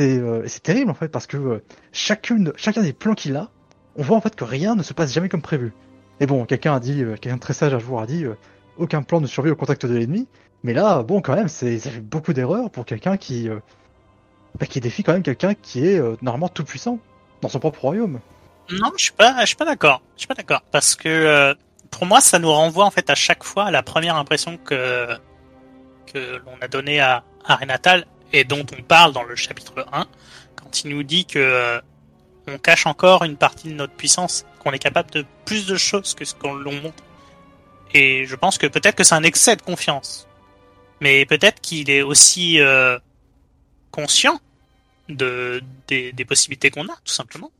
Euh, c'est terrible en fait parce que euh, chacune, chacun des plans qu'il a, on voit en fait que rien ne se passe jamais comme prévu. Et bon, quelqu'un a dit, euh, quelqu'un très sage un jour a dit, aucun plan ne survit au contact de l'ennemi. Mais là, bon, quand même, c'est ça fait beaucoup d'erreurs pour quelqu'un qui bah, défie quand même quelqu'un qui est normalement tout puissant dans son propre royaume. Non, je suis pas, suis pas d'accord. Je suis pas d'accord parce que pour moi, ça nous renvoie en fait à chaque fois à la première impression que que l'on a donnée à, à Renatal et dont on parle dans le chapitre 1 quand il nous dit que euh, on cache encore une partie de notre puissance, qu'on est capable de plus de choses que ce qu'on l'on montre. Et je pense que peut-être que c'est un excès de confiance, mais peut-être qu'il est aussi euh, conscient de des, des possibilités qu'on a, tout simplement.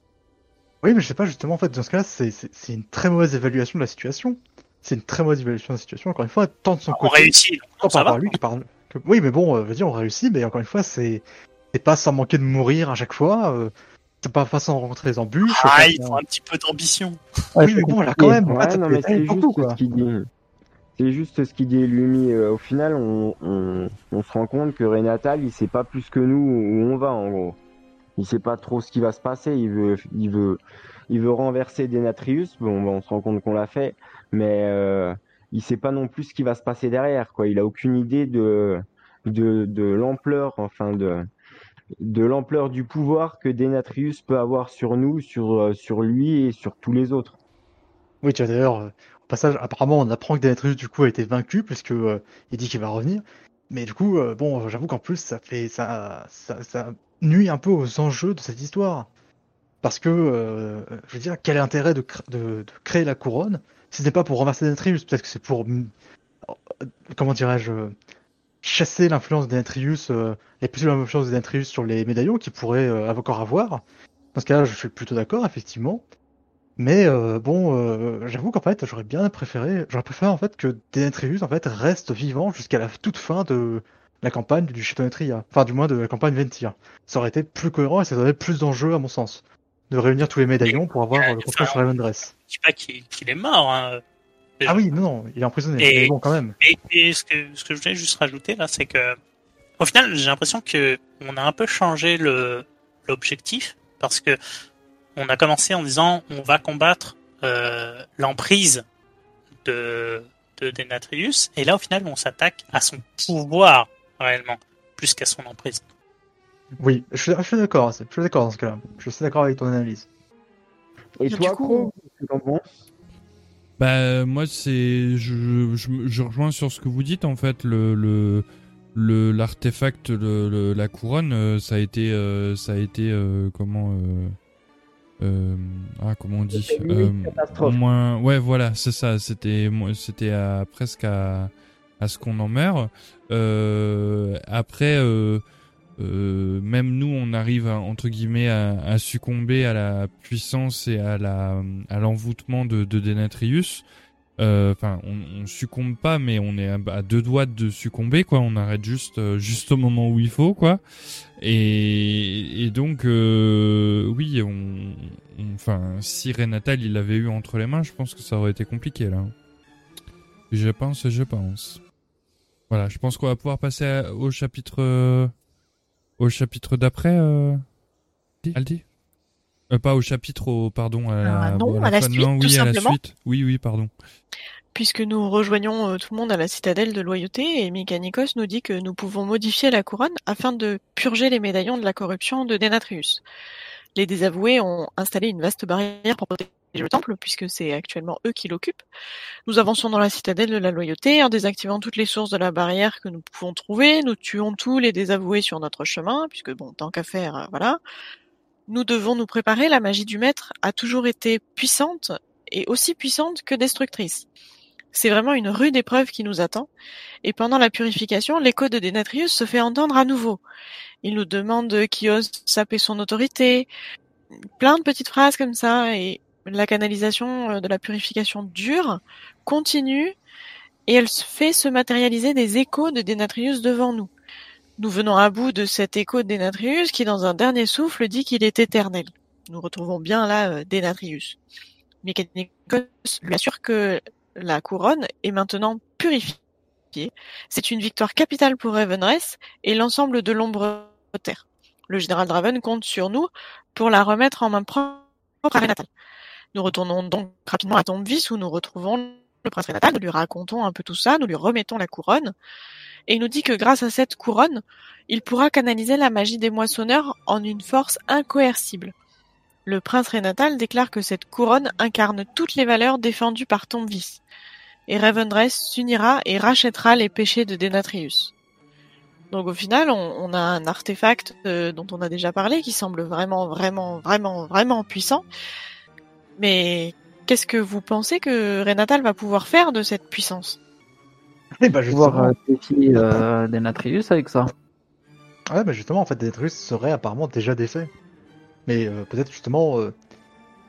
Oui, mais je sais pas, justement, en fait, dans ce cas-là, c'est- c'est une très mauvaise évaluation de la situation. C'est une très mauvaise évaluation de la situation. Encore une fois, tant de son On côté. réussit, donc tant ça par va. lui que par- que- Oui, mais bon, euh, vas-y, on réussit, mais encore une fois, c'est c'est pas sans manquer de mourir à chaque fois. euh, c'est pas, pas sans rencontrer les embûches. Ah, il faut un petit peu d'ambition. Ouais, oui, mais bon, là, quand même, Ouais, non, mais c'est beaucoup, juste quoi. ce qu'il dit. C'est juste ce qu'il dit Lumi. Euh, Au final, on, on, on se rend compte que Renatal, il sait pas plus que nous où on va, en gros. Il sait pas trop ce qui va se passer. Il veut, il veut, il veut renverser Denatrius. Bon, bah, on se rend compte qu'on l'a fait, mais euh, il sait pas non plus ce qui va se passer derrière, quoi. Il a aucune idée de, de, de l'ampleur, enfin de, de l'ampleur du pouvoir que Denatrius peut avoir sur nous, sur, euh, sur lui et sur tous les autres. Oui, tu vois, d'ailleurs, euh, au passage, apparemment, on apprend que Denatrius, du coup, a été vaincu, puisque euh, il dit qu'il va revenir. Mais du coup, bon, j'avoue qu'en plus, ça fait, ça, ça, nuit un peu aux enjeux de cette histoire. Parce que, je veux dire, quel cr- de, de créer la couronne si ce n'est pas pour renverser Denatrius Peut-être que c'est pour, mm, euh, comment dirais-je, chasser l'influence de Denatrius, euh, les possibles influences de Denatrius sur les médaillons qu'il pourrait euh, encore avoir. Dans ce cas-là, je suis plutôt d'accord, effectivement. Mais euh, bon, euh, j'avoue qu'en fait, j'aurais bien préféré, j'aurais préféré en fait que Denetrius en fait reste vivant jusqu'à la toute fin de la campagne du Château Netria, enfin du moins de la campagne Ventir. Ça aurait été plus cohérent et ça aurait plus d'enjeux à mon sens, de réunir tous les médaillons pour avoir euh, le contrôle sur Ravendress. Je dis pas qu'il est mort. Hein. Ah oui, non, non, il est emprisonné, Et- mais bon quand même. Et, et ce que ce que je voulais juste rajouter là, c'est que au final, j'ai l'impression que on a un peu changé le l'objectif parce que on a commencé en disant on va combattre euh, l'emprise de de Denatrius et là au final on s'attaque à son pouvoir réellement plus qu'à son emprise. Oui, je suis, je suis d'accord, je suis d'accord dans ce cas-là. Je suis d'accord avec ton analyse. Et toi, coup- Crow, qu'est-ce que t'en penses? Bah moi c'est je, je, je rejoins sur ce que vous dites en fait le l'artefact le, le- la couronne euh, ça a été euh, ça a été euh, comment euh, euh, ah comment on dit catastrophe. moins ouais voilà c'est ça c'était c'était à, presque à à ce qu'on en meurt euh, après euh, même nous on arrive à, entre guillemets à, à succomber à la puissance et à la à l'envoûtement de, de Denatrius. Euh, enfin on, on succombe pas mais on est à, à deux doigts de succomber quoi. On arrête juste euh, juste au moment où il faut quoi. Et, et donc euh, oui on enfin si Renatal il l'avait eu entre les mains je pense que ça aurait été compliqué là. Je pense je pense. Voilà je pense qu'on va pouvoir passer au chapitre au chapitre d'après, euh... Aldi Euh, Pas au chapitre, au, pardon, à la, Ah, non, à la fin- suite, non, tout oui, à la simplement. suite. Oui, oui, pardon. Puisque nous rejoignons euh, tout le monde à la citadelle de loyauté et Mikanikos nous dit que nous pouvons modifier la couronne afin de purger les médaillons de la corruption de Denatrius. Les désavoués ont installé une vaste barrière pour protéger le temple puisque c'est actuellement eux qui l'occupent. Nous avançons dans la citadelle de la loyauté en désactivant toutes les sources de la barrière que nous pouvons trouver. Nous tuons tous les désavoués sur notre chemin puisque bon, tant qu'à faire, euh, voilà. Nous devons nous préparer. La magie du maître a toujours été puissante et aussi puissante que destructrice. C'est vraiment une rude épreuve qui nous attend. Et pendant la purification, l'écho de Denatrius se fait entendre à nouveau. Il nous demande qui ose saper son autorité. Plein de petites phrases comme ça. Et la canalisation euh, de la purification dure, continue, et elle fait se matérialiser des échos de Denatrius devant nous. Nous venons à bout de cet écho de Denatrius qui, dans un dernier souffle, dit qu'il est éternel. Nous retrouvons bien là euh, Denatrius. Mécanicos lui assure que la couronne est maintenant purifiée. C'est une victoire capitale pour Ravenress et l'ensemble de l'ombre terre. Le général Draven compte sur nous pour la remettre en main propre à Renatal. Nous retournons donc rapidement à Tombvis où nous retrouvons le prince Renatal, nous lui racontons un peu tout ça, nous lui remettons la couronne, et il nous dit que grâce à cette couronne, il pourra canaliser la magie des moissonneurs en une force incoercible. Le prince Renatal déclare que cette couronne incarne toutes les valeurs défendues par Tombvis, et Ravendress s'unira et rachètera les péchés de Denatrius. Donc au final, on, on a un artefact euh, dont on a déjà parlé qui semble vraiment, vraiment, vraiment, vraiment puissant. Mais qu'est-ce que vous pensez que Renatal va pouvoir faire de cette puissance? Eh bah justement, Pouvoir euh, défier euh, Denatrius avec ça. ouais, bah justement, en fait, Denatrius serait apparemment déjà défait. Mais euh, peut-être justement, euh,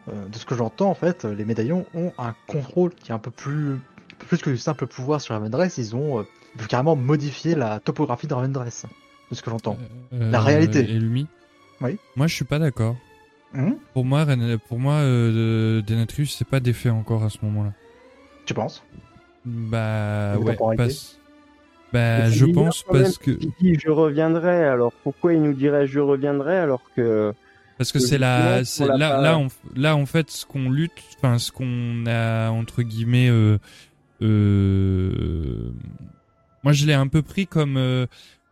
euh, de ce que j'entends, en fait, les médaillons ont un contrôle qui est un peu plus, plus que du simple pouvoir sur Ravendress. Ils ont, euh, carrément modifier la topographie de Ravendress, de ce que j'entends. La réalité. Et Lumi Oui. Moi, je suis pas d'accord. Hum Pour moi, pour moi, euh, Denatrius, c'est pas défait encore à ce moment-là. tu penses Bah ouais, parce- Bah, je pense parce que dit je reviendrai, alors pourquoi il nous dirait je reviendrai alors que. parce que c'est la, c'est là, pas- là, on, là, en fait, ce qu'on lutte, enfin, ce qu'on a entre guillemets, euh, euh, moi, je l'ai un peu pris comme, euh,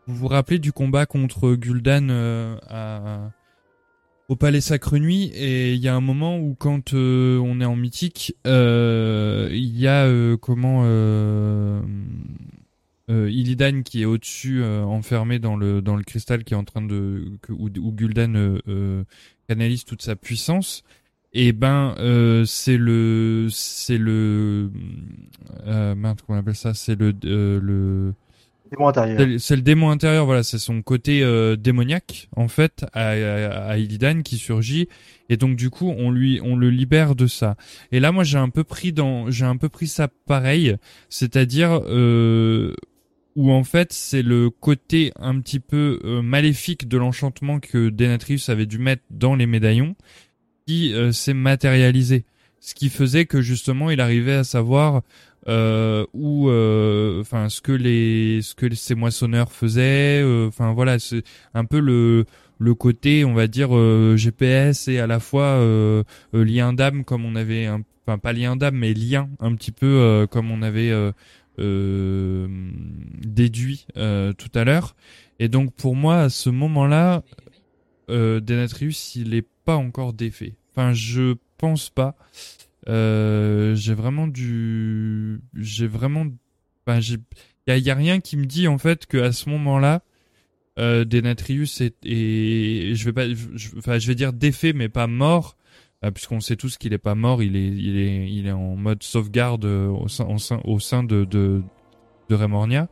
vous vous rappelez du combat contre Gul'dan euh, à au Palais Sacre Nuit et il y a un moment où quand euh, on est en mythique, euh, il y a euh, comment euh, euh, Illidan qui est au-dessus, enfermé dans le dans le cristal qui est en train de où, où Gul'dan canalise toute sa puissance. Et ben c'est le c'est le euh, comment on appelle ça? C'est le le Démon intérieur. c'est le- démon intérieur, voilà, c'est son côté euh, démoniaque en fait à, à, à Illidan qui surgit et donc du coup on lui on le libère de ça. Et là moi j'ai un peu pris dans j'ai un peu pris ça pareil, c'est-à-dire euh, où en fait c'est le côté un petit peu euh, maléfique de l'enchantement que Denatrius avait dû mettre dans les médaillons qui euh, s'est matérialisé. Ce qui faisait que justement il arrivait à savoir euh, où, euh, enfin, ce que les, ce que ces moissonneurs faisaient. euh, Enfin voilà, c'est un peu le le côté, on va dire euh, GPS et à la fois lien d'âme comme on avait, enfin pas lien d'âme mais lien un petit peu comme on avait déduit tout à l'heure. Et donc pour moi à ce moment-là, euh, Denatrius il est pas encore défait. Enfin je pense pas. Euh, j'ai vraiment du, j'ai vraiment, ben j'ai, y a, y a rien qui me dit en fait que à ce moment-là, euh, Denatrius est, et je vais pas, je, enfin je vais dire défait mais pas mort, euh, puisqu'on sait tous qu'il est pas mort, il est, il est, il est en mode sauvegarde euh, au sein, au sein, au sein de de, de Remornia.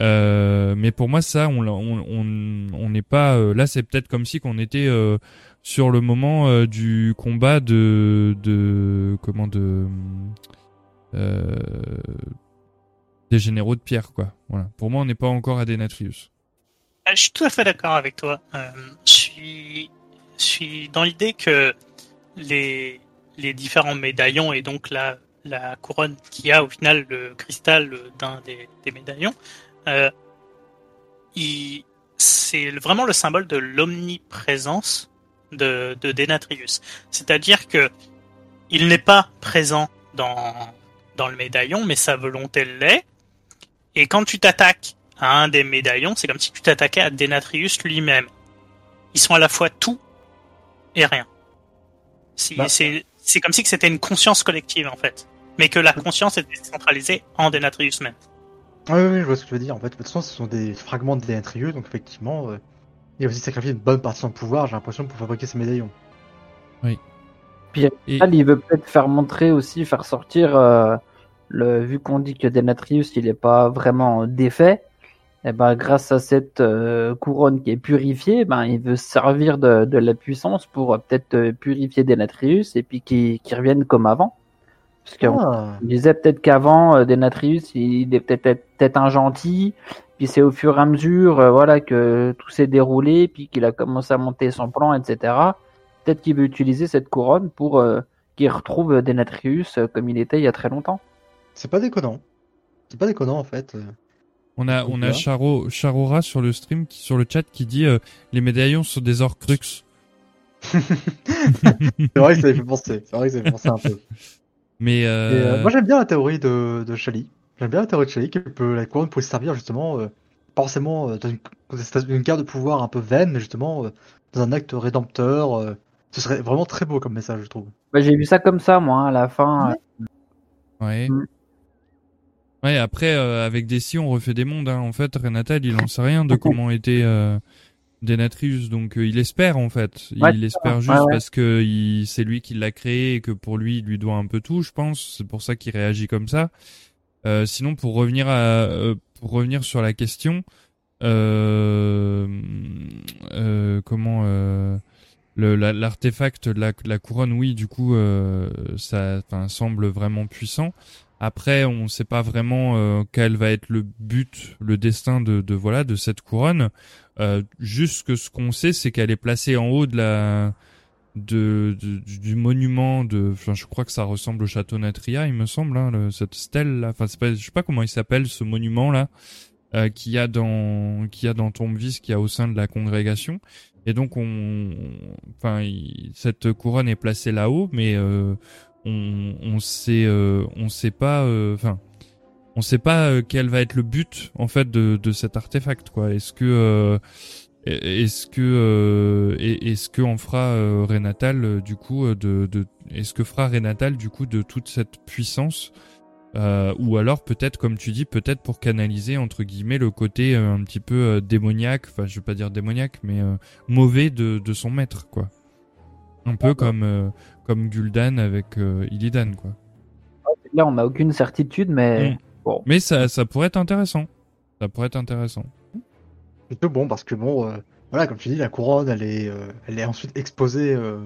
Euh, mais pour moi, ça, on l'a- on on on n'est pas euh, là. C'est peut-être comme si qu'on était euh, sur le moment euh, du combat de de comment de euh, des généraux de pierre, quoi. Voilà. Pour moi, on n'est pas encore à Denatrius. Ah, Je suis tout à fait d'accord avec toi. Euh, je suis, je suis dans l'idée que les, les différents médaillons et donc la, la couronne qui a au final le cristal d'un des, des médaillons, euh, il- c'est vraiment le symbole de l'omniprésence de, de Denatrius. C'est-à-dire que il n'est pas présent dans, dans le médaillon, mais sa volonté l'est. Et quand tu t'attaques à un des médaillons, c'est comme si tu t'attaquais à Denatrius lui-même. Ils sont à la fois tout et rien. Bah. C'est c'est comme si c'était une conscience collective en fait, mais que la conscience était centralisée en Denatrius même. Oui, oui, je vois ce que tu veux dire. En fait, de toute façon, ce sont des fragments de Denatrius, donc effectivement, euh, il a aussi sacrifié une bonne partie de son pouvoir, j'ai l'impression, pour fabriquer ces médaillons. Puis Et- Al, il veut peut-être faire montrer aussi, faire sortir, euh, le, vu qu'on dit que Denatrius il est pas vraiment défait, et ben grâce à cette euh, couronne qui est purifiée, ben il veut se servir de, de la puissance pour euh, peut-être purifier Denatrius et puis qu'il qu'il revienne comme avant. Parce qu'on Ah, on disait peut-être qu'avant euh, Denatrius il est peut-être peut-être un gentil, puis c'est au fur et à mesure euh, voilà que tout s'est déroulé, puis qu'il a commencé à monter son plan, etc. Peut-être qu'il veut utiliser cette couronne pour euh, qu'il retrouve Denatrius euh, comme il était il y a très longtemps. c'est pas déconnant. C'est pas déconnant, en fait. On a on a Charo Charora sur le stream qui, sur le chat qui dit euh, les médaillons sont des Horcrux. C'est vrai que ça m'a fait penser. C'est vrai que ça m'a fait penser un peu. Mais Et, euh, euh, moi, j'aime bien la théorie de, de Chali. J'aime bien la théorie de Chali, que peut, la couronne pourrait servir, justement, euh, pas forcément euh, dans une, une carte de pouvoir un peu vaine, mais justement, euh, dans un acte rédempteur. euh, ce serait vraiment très beau comme message, je trouve. Bah, J'ai vu ça comme ça moi à la fin. ouais. Mm. Ouais, après euh, avec Desi on refait des mondes hein. En fait, Renatal, il en sait rien de comment était euh, Denatrius donc euh, il espère en fait. Il Ouais, espère juste Ouais, ouais. parce que il- c'est lui qui l'a créé et que pour lui il lui doit un peu tout, je pense. C'est pour ça qu'il réagit comme ça. Euh, sinon pour revenir à euh, pour revenir sur la question euh, euh, comment euh, le la- l'artefact la, la couronne oui du coup euh, ça semble vraiment puissant après on sait pas vraiment euh, quel va être le but le destin de, de voilà de cette couronne euh, juste que ce qu'on sait c'est qu'elle est placée en haut de la de, de- du monument de enfin je crois que ça ressemble au château Natria il me semble hein, cette stèle là enfin pas je sais pas comment il s'appelle ce monument là euh, qu'il a dans qu'il y a dans Tombvis qu'il y a au sein de la congrégation. Et donc on enfin il- cette couronne est placée là-haut mais euh, on on sait euh, on sait pas euh, enfin on sait pas euh, quel va être le but en fait de de cet artefact quoi. Est-ce que euh, est-ce que euh, est-ce que on fera euh, Renatal du coup de, de est-ce que fera Renatal du coup de toute cette puissance euh, ou alors peut-être comme tu dis peut-être pour canaliser entre guillemets le côté euh, un petit peu euh, démoniaque enfin je veux pas dire démoniaque mais euh, mauvais de, de son maître quoi. Un peu comme euh, comme Gul'dan avec euh, Illidan quoi. Là on n'a aucune certitude mais Mm. Bon. mais ça ça pourrait être intéressant ça pourrait être intéressant Plutôt bon, parce que bon, euh, voilà, comme tu dis, la couronne, elle est, euh, elle est ensuite exposée euh,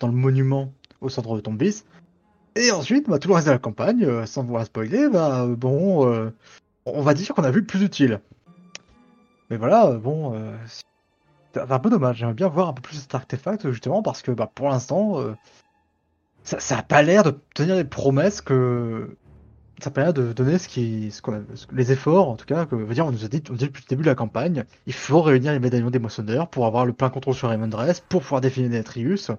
dans le monument au centre de Tombis. Et ensuite, bah, tout le reste de la campagne, euh, sans vouloir spoiler, bah, bon, euh, on va dire qu'on a vu le plus utile. Mais voilà, bon, euh, c'est c'est un peu dommage. J'aimerais bien voir un peu plus cet artefact, justement, parce que bah, pour l'instant, euh, ça, ça a pas l'air de tenir les promesses que. Ça l'air de donner ce qui, ce qu'on les efforts, en tout cas, que, veut dire, on nous a dit, on dit depuis le début de la campagne, il faut réunir les médaillons des moissonneurs pour avoir le plein contrôle sur Raymond Dress, pour pouvoir définir Denatrius.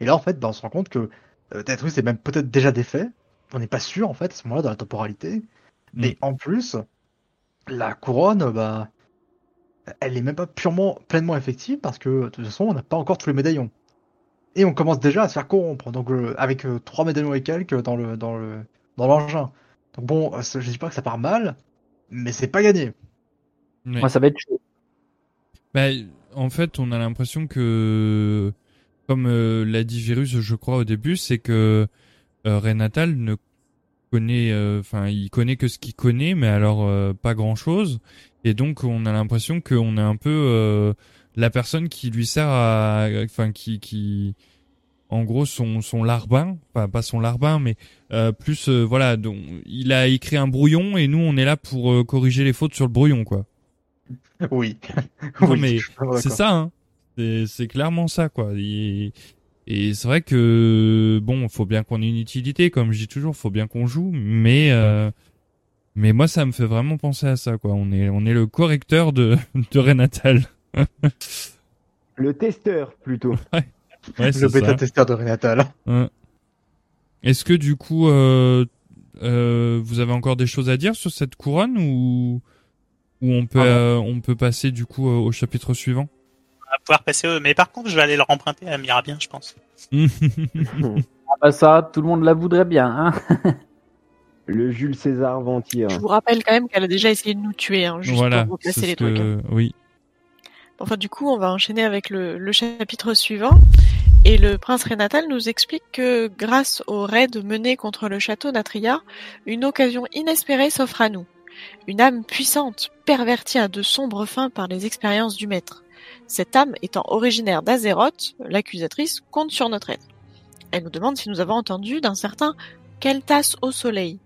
Et là, en fait, bah, on se rend compte que euh, est même peut-être déjà défait. On n'est pas sûr, en fait, à ce moment-là, dans la temporalité. Mais en plus, la couronne, bah, elle est même pas purement, pleinement effective parce que, de toute façon, on n'a pas encore tous les médaillons. et on commence déjà à se faire corrompre. Donc euh, avec euh, trois médaillons et quelques dans le dans le dans l'engin. Donc bon, euh, je dis pas que ça part mal, mais c'est pas gagné. Ouais. Moi, ça va être chaud. Bah, en fait, on a l'impression que, comme euh, l'a dit Virus, je crois au début, c'est que euh, Renatal ne connaît, euh, enfin, il connaît que ce qu'il connaît, mais alors euh, pas grand chose. Et donc, on a l'impression qu'on est un peu euh, la personne qui lui sert à, enfin, qui, qui, en gros, son son larbin, enfin pas son larbin, mais euh, plus, euh, voilà, donc il a écrit un brouillon et nous, on est là pour euh, corriger les fautes sur le brouillon, quoi. Oui. Non, Oui, mais c'est ça, hein. C'est, c'est clairement ça, quoi. Et, et c'est vrai que bon, faut bien qu'on ait une utilité, comme je dis toujours, faut bien qu'on joue, mais euh, mais moi, ça me fait vraiment penser à ça, quoi. On est on est le correcteur de de Renatal. Le testeur, plutôt. Ouais, Le bêta-testeur de Renatal. Ouais. Est-ce que du coup, euh, euh, vous avez encore des choses à dire sur cette couronne ou ou on peut Ah bon. euh, on peut passer du coup euh, au chapitre suivant? On va pouvoir passer eux. Mais par contre, je vais aller leur emprunter à Mirabien, je pense. Ah bah ça, tout le monde la voudrait bien. Hein Le Jules César Ventir. Je vous rappelle quand même qu'elle a déjà essayé de nous tuer, hein, juste voilà, pour ce les trucs. oui. Enfin, du coup, on va enchaîner avec le, chapitre suivant. Et le prince Renatal nous explique que grâce au raid mené contre le château d'Atria, une occasion inespérée s'offre à nous. Une âme puissante, pervertie à de sombres fins par les expériences du maître. Cette âme étant originaire d'Azeroth, l'accusatrice compte sur notre aide. Elle nous demande si nous avons entendu d'un certain Keltas au soleil.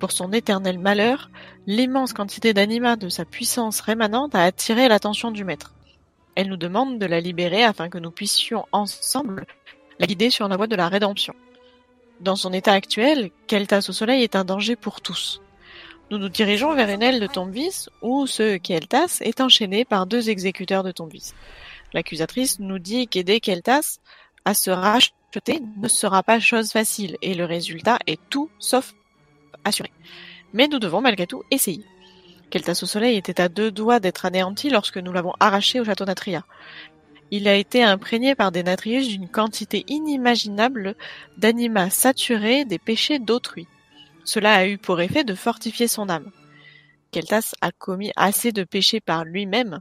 Pour son éternel malheur, l'immense quantité d'anima de sa puissance rémanente a attiré l'attention du maître. Elle nous demande de la libérer afin que nous puissions ensemble la guider sur la voie de la rédemption. Dans son état actuel, Keltas au soleil est un danger pour tous. Nous nous dirigeons vers une aile de Tombvis où ce Keltas est enchaîné par deux exécuteurs de Tombvis. L'accusatrice nous dit qu'aider Keltas à se racheter ne sera pas chose facile et le résultat est tout sauf assuré. Mais nous devons malgré tout essayer. Keltas au soleil était à deux doigts d'être anéanti lorsque nous l'avons arraché au château Natria. Il a été imprégné par des natrius d'une quantité inimaginable d'anima saturés des péchés d'autrui. Cela a eu pour effet de fortifier son âme. Keltas a commis assez de péchés par lui-même,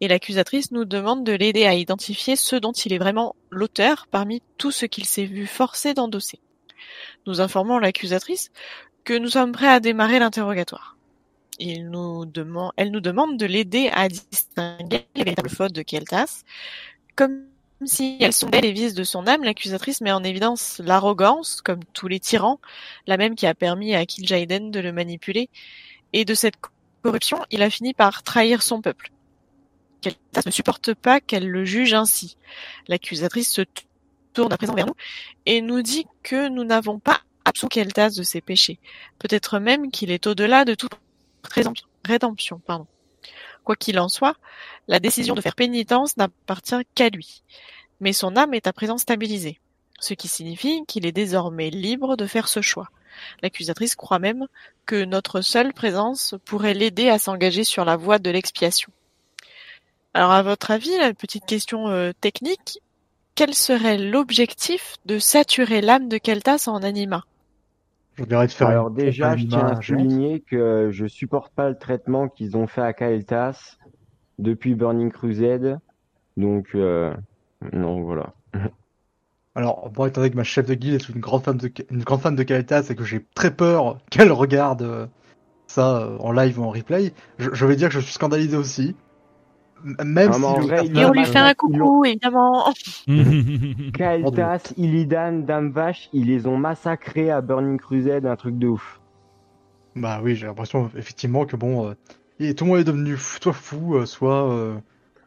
et l'accusatrice nous demande de l'aider à identifier ce dont il est vraiment l'auteur parmi tout ce qu'il s'est vu forcé d'endosser. Nous informons l'accusatrice que nous sommes prêts à démarrer l'interrogatoire. Il nous demande, elle nous demande de l'aider à distinguer les véritables fautes de Keltas. Comme si elles sondait les vices de son âme, l'accusatrice met en évidence l'arrogance, comme tous les tyrans, la même qui a permis à Kil'jaeden de le manipuler. Et de cette corruption, il a fini par trahir son peuple. Keltas ne supporte pas qu'elle le juge ainsi. L'accusatrice se tourne à présent vers nous et nous dit que nous n'avons pas absous Keltas de ses péchés. Peut-être même qu'il est au-delà de toute rédemption. rédemption pardon. Quoi qu'il en soit, la décision de faire pénitence n'appartient qu'à lui. Mais son âme est à présent stabilisée, ce qui signifie qu'il est désormais libre de faire ce choix. L'accusatrice croit même que notre seule présence pourrait l'aider à s'engager sur la voie de l'expiation. Alors à votre avis, la petite question euh, technique, quel serait l'objectif de saturer l'âme de Keltas en anima? Je dirais de faire Alors une déjà, je tiens à souligner que je supporte pas le traitement qu'ils ont fait à Kael'thas depuis Burning Crusade. Donc, euh, non, voilà. Alors, moi, étant donné que ma chef de guilde est une grande fan de, une grande fan de Kael'thas et que j'ai très peur qu'elle regarde euh, ça euh, en live ou en replay, je, je vais dire que je suis scandalisé aussi. Même si vrai, ils Et on lui fait un coucou, évidemment. Kael'thas, Illidan, Dame Vache, ils les ont massacrés à Burning Crusade, un truc de ouf. Bah oui, j'ai l'impression effectivement que bon, euh, et tout le monde est devenu fou- soit fou, euh, soit euh,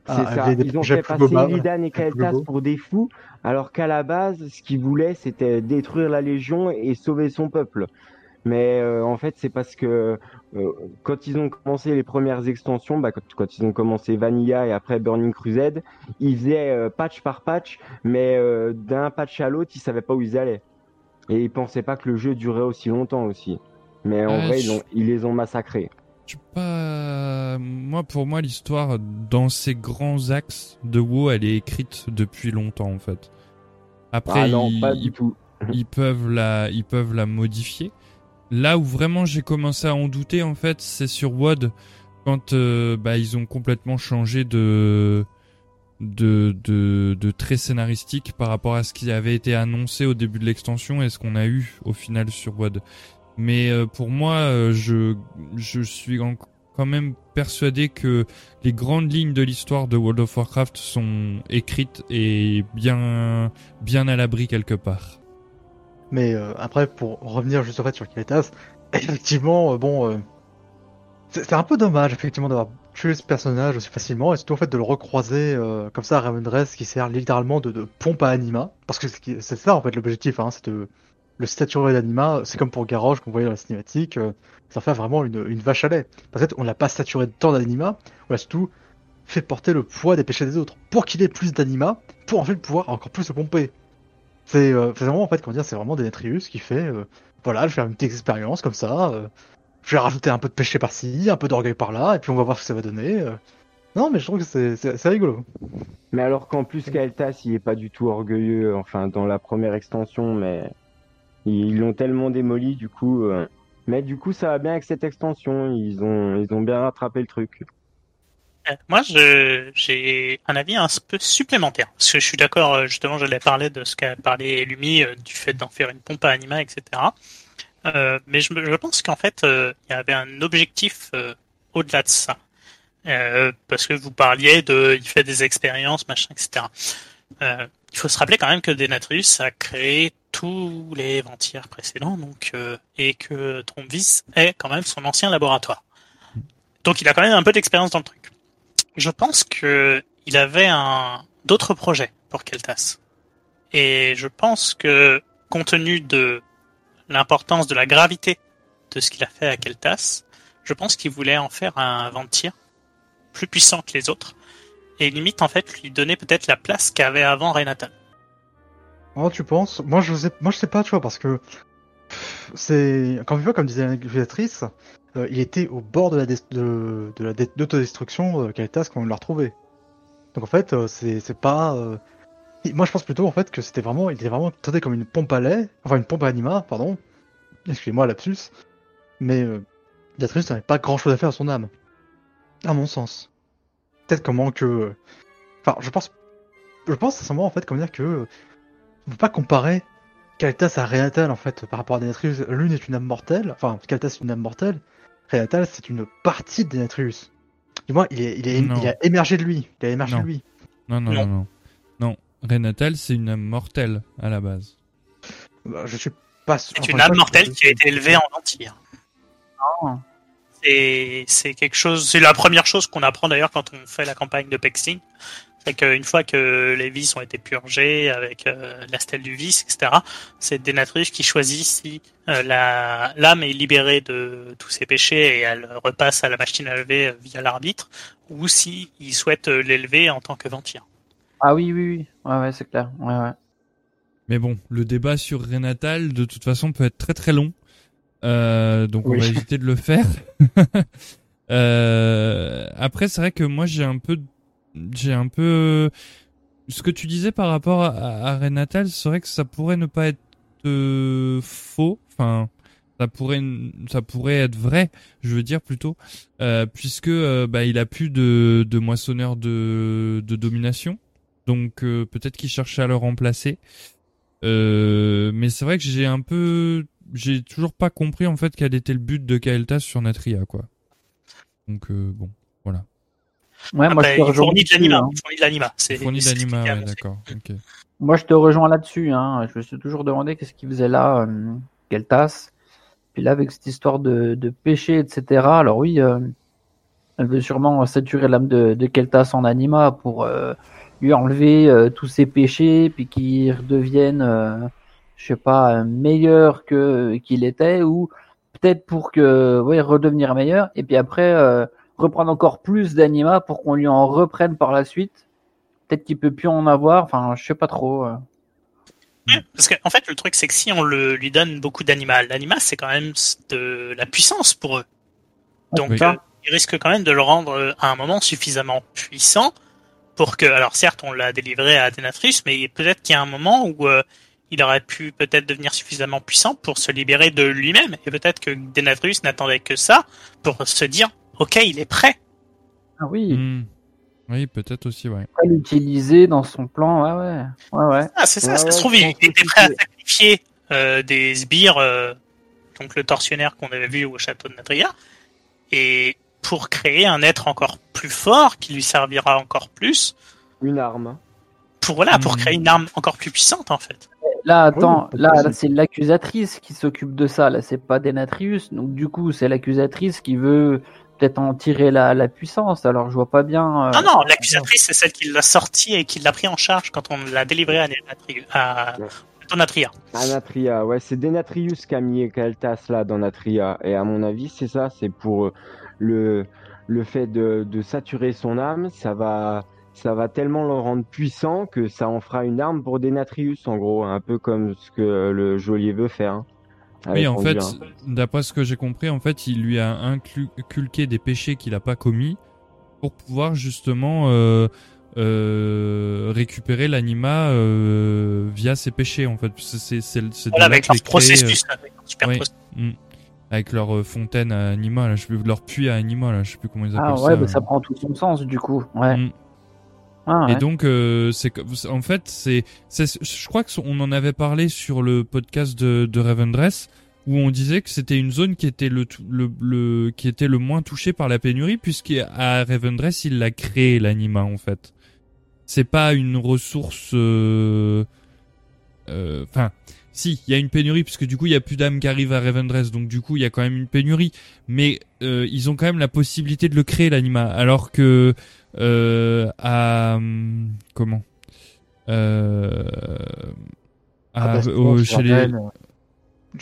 ah, ça, des ils ont fait passer Illidan et Kael'thas pour des fous, alors qu'à la base, ce qu'ils voulaient, c'était détruire la Légion et sauver son peuple. Mais euh, en fait, c'est parce que euh, quand ils ont commencé les premières extensions, bah, quand, quand ils ont commencé Vanilla et après Burning Crusade, ils faisaient euh, patch par patch, mais d'un patch à l'autre, ils savaient pas où ils allaient. Et ils pensaient pas que le jeu durait aussi longtemps aussi. Mais en vrai, je- ils, les ont massacrés. Je sais pas. Moi, pour moi, l'histoire dans ces grands axes de WoW, elle est écrite depuis longtemps en fait. Après, Ah non, ils, pas du tout. ils peuvent la, ils peuvent la modifier. Là où vraiment j'ai commencé à en douter, en fait, c'est sur WOD quand euh, bah, ils ont complètement changé de, de, de, de trait scénaristique par rapport à ce qui avait été annoncé au début de l'extension et ce qu'on a eu au final sur WOD. Mais euh, pour moi, euh, je, je suis quand même persuadé que les grandes lignes de l'histoire de World of Warcraft sont écrites et bien, bien à l'abri quelque part. Mais euh, après, pour revenir juste au fait sur Kalitas, effectivement, euh, bon, euh, c'est un peu dommage effectivement d'avoir tué ce personnage aussi facilement et surtout en fait de le recroiser euh, comme ça à Ravendrace qui sert littéralement de, de pompe à anima parce que c'est ça en fait l'objectif, hein, c'est de le statuer d'anima. C'est comme pour Garrosh qu'on voyait dans la cinématique, euh, ça fait vraiment une, une vache à lait. Parce qu'en fait, on l'a pas saturé de tant d'anima, on l'a surtout fait porter le poids des péchés des autres pour qu'il ait plus d'anima, pour en fait pouvoir encore plus se pomper. C'est euh, c'est vraiment en fait comment dire, c'est vraiment Denetrius qui fait euh, voilà, je vais faire une petite expérience comme ça. euh, je vais rajouter un peu de péché par-ci, un peu d'orgueil par-là, et puis on va voir ce que ça va donner. Non, mais je trouve que c'est rigolo. Mais alors qu'en plus Kael'thas, il est pas du tout orgueilleux, enfin dans la première extension, mais ils l'ont tellement démoli du coup. Mais du coup, ça va bien avec cette extension. Ils ont, ils ont bien rattrapé le truc. Moi, je, j'ai un avis un peu supplémentaire. Parce que je suis d'accord, euh, justement, j'allais parler de ce qu'a parlé Lumi, euh, du fait d'en faire une pompe à anima, etc. Euh, mais je, je pense qu'en fait, euh, il y avait un objectif euh, au-delà de ça. Euh, parce que vous parliez de, il fait des expériences, machin, etc. Il faut se rappeler quand même que Denatrius a créé tous les ventières précédents, donc et que Trombvis est quand même son ancien laboratoire. Donc il a quand même un peu d'expérience dans le truc. Je pense que il avait un d'autres projets pour Keltas. Et je pense que compte tenu de l'importance de la gravité de ce qu'il a fait à Keltas, je pense qu'il voulait en faire un Ventir plus puissant que les autres et limite en fait lui donner peut-être la place qu'avait avant Renatal. Oh, tu penses? Moi, je sais, moi, je sais pas, tu vois, parce que c'est encore une fois, comme disait l'utilisatrice, euh, il était au bord de la de, de la euh, quand on l'a retrouvé. Donc en fait, euh, c'est pas. euh, Moi, je pense plutôt en fait que c'était vraiment, il était vraiment traité comme une pompe à lait, enfin une pompe à anima, pardon. Excusez-moi, lapsus. Mais Beatrice n'avait pas grand-chose à faire à son âme, à mon sens. Peut-être comment que, enfin, je pense, je pense sincèrement en fait comment dire que on peut pas comparer Kalitas à Renatal en fait par rapport à Denetrius. L'une est une âme mortelle, enfin Kalitas est une âme mortelle. Renatal c'est une partie de Denetrius. Du moins, il, est, il, est, Non. il a émergé de lui. Il a émergé Non. de lui. Non, non, Non. non, non. Renatal, c'est une âme mortelle à la base. Bah, je suis pas sûr. C'est enfin, une âme mortelle qui a été élevée en Ventir. Ah. C'est c'est quelque chose, c'est la première chose qu'on apprend d'ailleurs quand on fait la campagne de Pexing. C'est qu'une fois que les vices ont été purgés avec euh, la stèle du vice, etc., c'est Denatrius qui choisit si euh, la l'âme est libérée de tous ses péchés et elle repasse à la machine à lever euh, via l'arbitre, ou si il souhaite l'élever en tant que ventir. Ah oui, oui, oui. Ouais, ouais, c'est clair. Ouais, ouais. Mais bon, le débat sur Renatal, de toute façon, peut être très très long. Euh, donc on va éviter de le faire. Euh, après, c'est vrai que moi j'ai un peu, j'ai un peu, ce que tu disais par rapport à, à Renatal, c'est vrai que ça pourrait ne pas être euh, faux. Enfin, ça pourrait, ça pourrait être vrai. Je veux dire plutôt, euh, puisque euh, bah, il a plus de, de moissonneur de, de domination. Donc euh, peut-être qu'il cherchait à le remplacer. Euh, mais c'est vrai que j'ai un peu, j'ai toujours pas compris en fait quel était le but de Kael'thas sur Natria quoi. Donc euh, bon, Ouais, moi, Après, je te il rejoins fournit de là-dessus, l'anima. hein. Fournit de l'anima. Fournit ouais, d'accord. Moi, je te rejoins là-dessus. Hein. Je me suis toujours demandé qu'est-ce qu'il faisait là, euh, Keltas. Puis là, avec cette histoire de, de péché, etc. Alors oui, euh, elle veut sûrement saturer l'âme de, de Keltas en anima pour euh, lui enlever euh, tous ses péchés, puis qu'il redevienne, euh, je sais pas, meilleur que qu'il était, ou peut-être pour que, ouais, redevenir meilleur, et puis après euh, reprendre encore plus d'anima pour qu'on lui en reprenne par la suite. Peut-être qu'il peut plus en avoir. Enfin, je sais pas trop. euh. Ouais, Parce qu'en en fait, le truc, c'est que si on le, lui donne beaucoup d'animal, l'anima, c'est quand même de la puissance pour eux. Donc, Oui. euh, il risque quand même de le rendre euh, à un moment suffisamment puissant pour que, alors certes, on l'a délivré à Denatrius, mais peut-être qu'il y a un moment où euh, il aurait pu peut-être devenir suffisamment puissant pour se libérer de lui-même, et peut-être que Denatrius n'attendait que ça pour se dire, ok, il est prêt. Ah oui. Hmm. Oui, peut-être aussi, ouais. Pas l'utiliser dans son plan, ouais, ouais. Ouais, ouais. Ah, c'est ça, Ouais, ça se trouve, il était prêt à sacrifier euh, des sbires, euh, donc le tortionnaire qu'on avait vu au château de Natria, et pour créer un être encore plus fort, qui lui servira encore plus, Une arme. pour voilà, pour Mhm. créer une arme encore plus puissante en fait. Là, attends, Oui, là, là, c'est l'accusatrice qui s'occupe de ça. Là, c'est pas Denatrius. Donc, du coup, c'est l'accusatrice qui veut peut-être en tirer la, la puissance. Alors, je vois pas bien. euh, Ah non, l'accusatrice c'est celle qui l'a sorti et qui l'a pris en charge quand on l'a délivré à, à, Ouais. à Natria. À Natria, ouais, c'est Denatrius qui a mis Kaltas là dans Natria. Et à mon avis, c'est ça, c'est pour euh, le, le fait de, de saturer son âme, ça va, ça va tellement le rendre puissant que ça en fera une arme pour Denatrius, en gros, un peu comme ce que le geôlier veut faire. Hein, Oui, en fait, Anduin. d'après ce que j'ai compris, en fait, il lui a inculqué des péchés qu'il a pas commis pour pouvoir justement euh, euh, récupérer l'anima euh, via ses péchés, en fait. C'est c'est c'est c'est de Voilà, là avec leur processus, créer, avec leur super ouais. processus. mm, avec leur fontaine à anima, là, je sais plus, leur puits à anima, là, je sais plus comment ils appellent Ah ça. ouais, bah, euh. ça prend tout son sens, du coup. Ouais. Mm. Ah, ouais. Et donc, euh, c'est en fait, c'est, je crois que on en avait parlé sur le podcast de, de Ravendress où on disait que c'était une zone qui était le, le, le, qui était le moins touchée par la pénurie puisqu'à Ravendress il l'a créé l'anima en fait. C'est pas une ressource, euh, euh, enfin. si, il y a une pénurie puisque du coup il y a plus d'âmes qui arrivent à Ravendress, donc du coup il y a quand même une pénurie. Mais euh, ils ont quand même la possibilité de le créer l'anima, alors que euh, à comment? Euh, à- Ah, Bastion, au- chez les euh,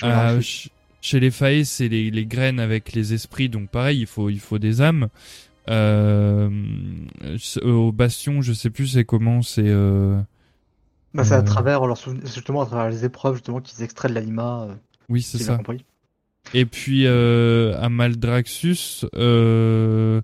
à- ch- chez les failles c'est les, les graines avec les esprits donc pareil il faut il faut des âmes euh, c- au bastion je sais plus c'est comment c'est euh, Bah, c'est à euh, travers leur justement à travers les épreuves justement qu'ils extraient de l'anima. euh, oui c'est ça. Et puis euh, à Maldraxxus, euh, euh,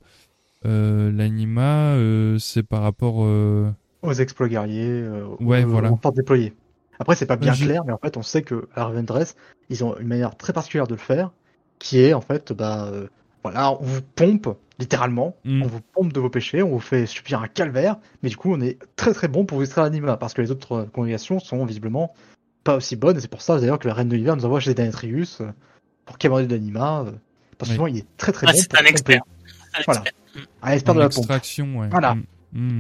l'anima, euh, c'est par rapport. euh, Aux exploits guerriers, euh, Ouais, aux, voilà. aux portes déployées. Après, c'est pas bien Je- clair, mais en fait, on sait que à Ravendress, ils ont une manière très particulière de le faire, qui est en fait, bah, euh, voilà, on vous pompe littéralement, Mm. on vous pompe de vos péchés, on vous fait subir un calvaire, mais du coup, on est très très bon pour vous extraire l'anima, parce que les autres euh, congrégations sont visiblement pas aussi bonnes, et c'est pour ça d'ailleurs que la Reine de l'Hiver nous envoie chez Denetrius euh, pour qu'il de l'anima, euh, parce que Oui. souvent, il est très très Ah, bon c'est pour un Voilà. expert. Un expert en de la pompe. extraction, ouais. Voilà. Mm,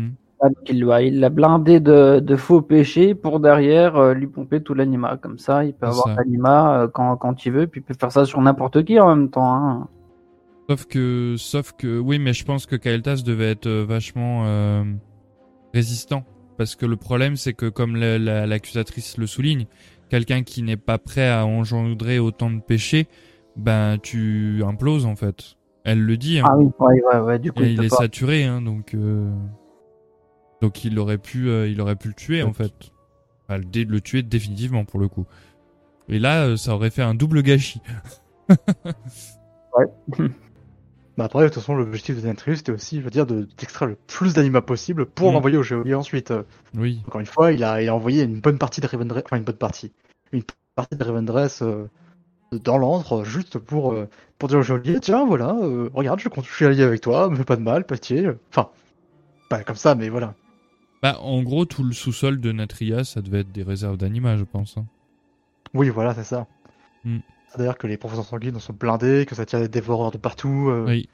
mm. Ah, il l'a il l'a blindé de, de faux péchés pour derrière euh, lui pomper tout l'anima. Comme ça, il peut avoir ça. l'anima euh, quand, quand il veut, puis il peut faire ça sur n'importe qui en même temps. Hein. Sauf que, sauf que, oui, mais je pense que Kael'thas devait être euh, vachement euh, résistant, parce que le problème, c'est que comme la- la- l'accusatrice le souligne, quelqu'un qui n'est pas prêt à engendrer autant de péchés, ben tu imploses en fait. Elle le dit. Hein. Ah oui, ouais, ouais, ouais, du coup, Et il est pas. saturé, hein, donc euh, donc il aurait pu, euh, il aurait pu le tuer en fait, Enfin, le, tuer définitivement pour le coup. Et là, euh, ça aurait fait un double gâchis. Bah après, de toute façon, l'objectif de Denetrius, c'était aussi, je veux dire, de- d'extraire le plus d'anima possible pour Mm. l'envoyer au geôlier ensuite. Oui. Encore une fois, il a, il a envoyé une bonne partie de Ravendress, enfin une bonne partie, une partie de euh, dans l'antre, juste pour, euh, pour dire au geôlier, tiens, voilà, euh, regarde, je, compte- je suis allié avec toi, me fais pas de mal, pitié. Enfin, pas comme ça, mais voilà. Bah, en gros, tout le sous-sol de Natria, ça devait être des réserves d'anima, je pense. hein. Oui, voilà, c'est ça. Mm. C'est-à-dire que les professeurs sanguines sont blindés, que ça tire des dévoreurs de partout. euh, Oui.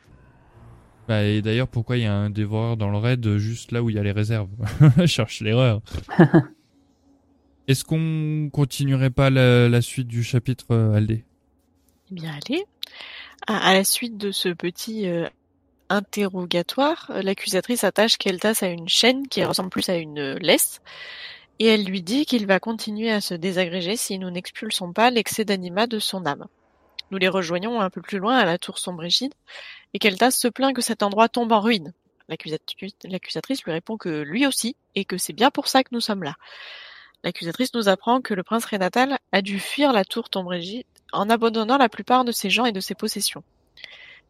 Bah, et d'ailleurs, pourquoi il y a un dévoreur dans le raid euh, juste là où il y a les réserves? Je cherche l'erreur. Est-ce qu'on continuerait pas la, la suite du chapitre, Aldé? Eh bien, allez. À, la suite de ce petit euh, interrogatoire, euh, l'accusatrice attache Keltas à une chaîne qui ressemble plus à une euh, laisse, et elle lui dit qu'il va continuer à se désagréger si nous n'expulsons pas l'excès d'anima de son âme. Nous les rejoignons un peu plus loin à la tour sombrégide, et Keltas se plaint que cet endroit tombe en ruine. L'accusatrice lui répond que lui aussi, et que c'est bien pour ça que nous sommes là. L'accusatrice nous apprend que le prince Rénatal a dû fuir la tour en abandonnant la plupart de ses gens et de ses possessions.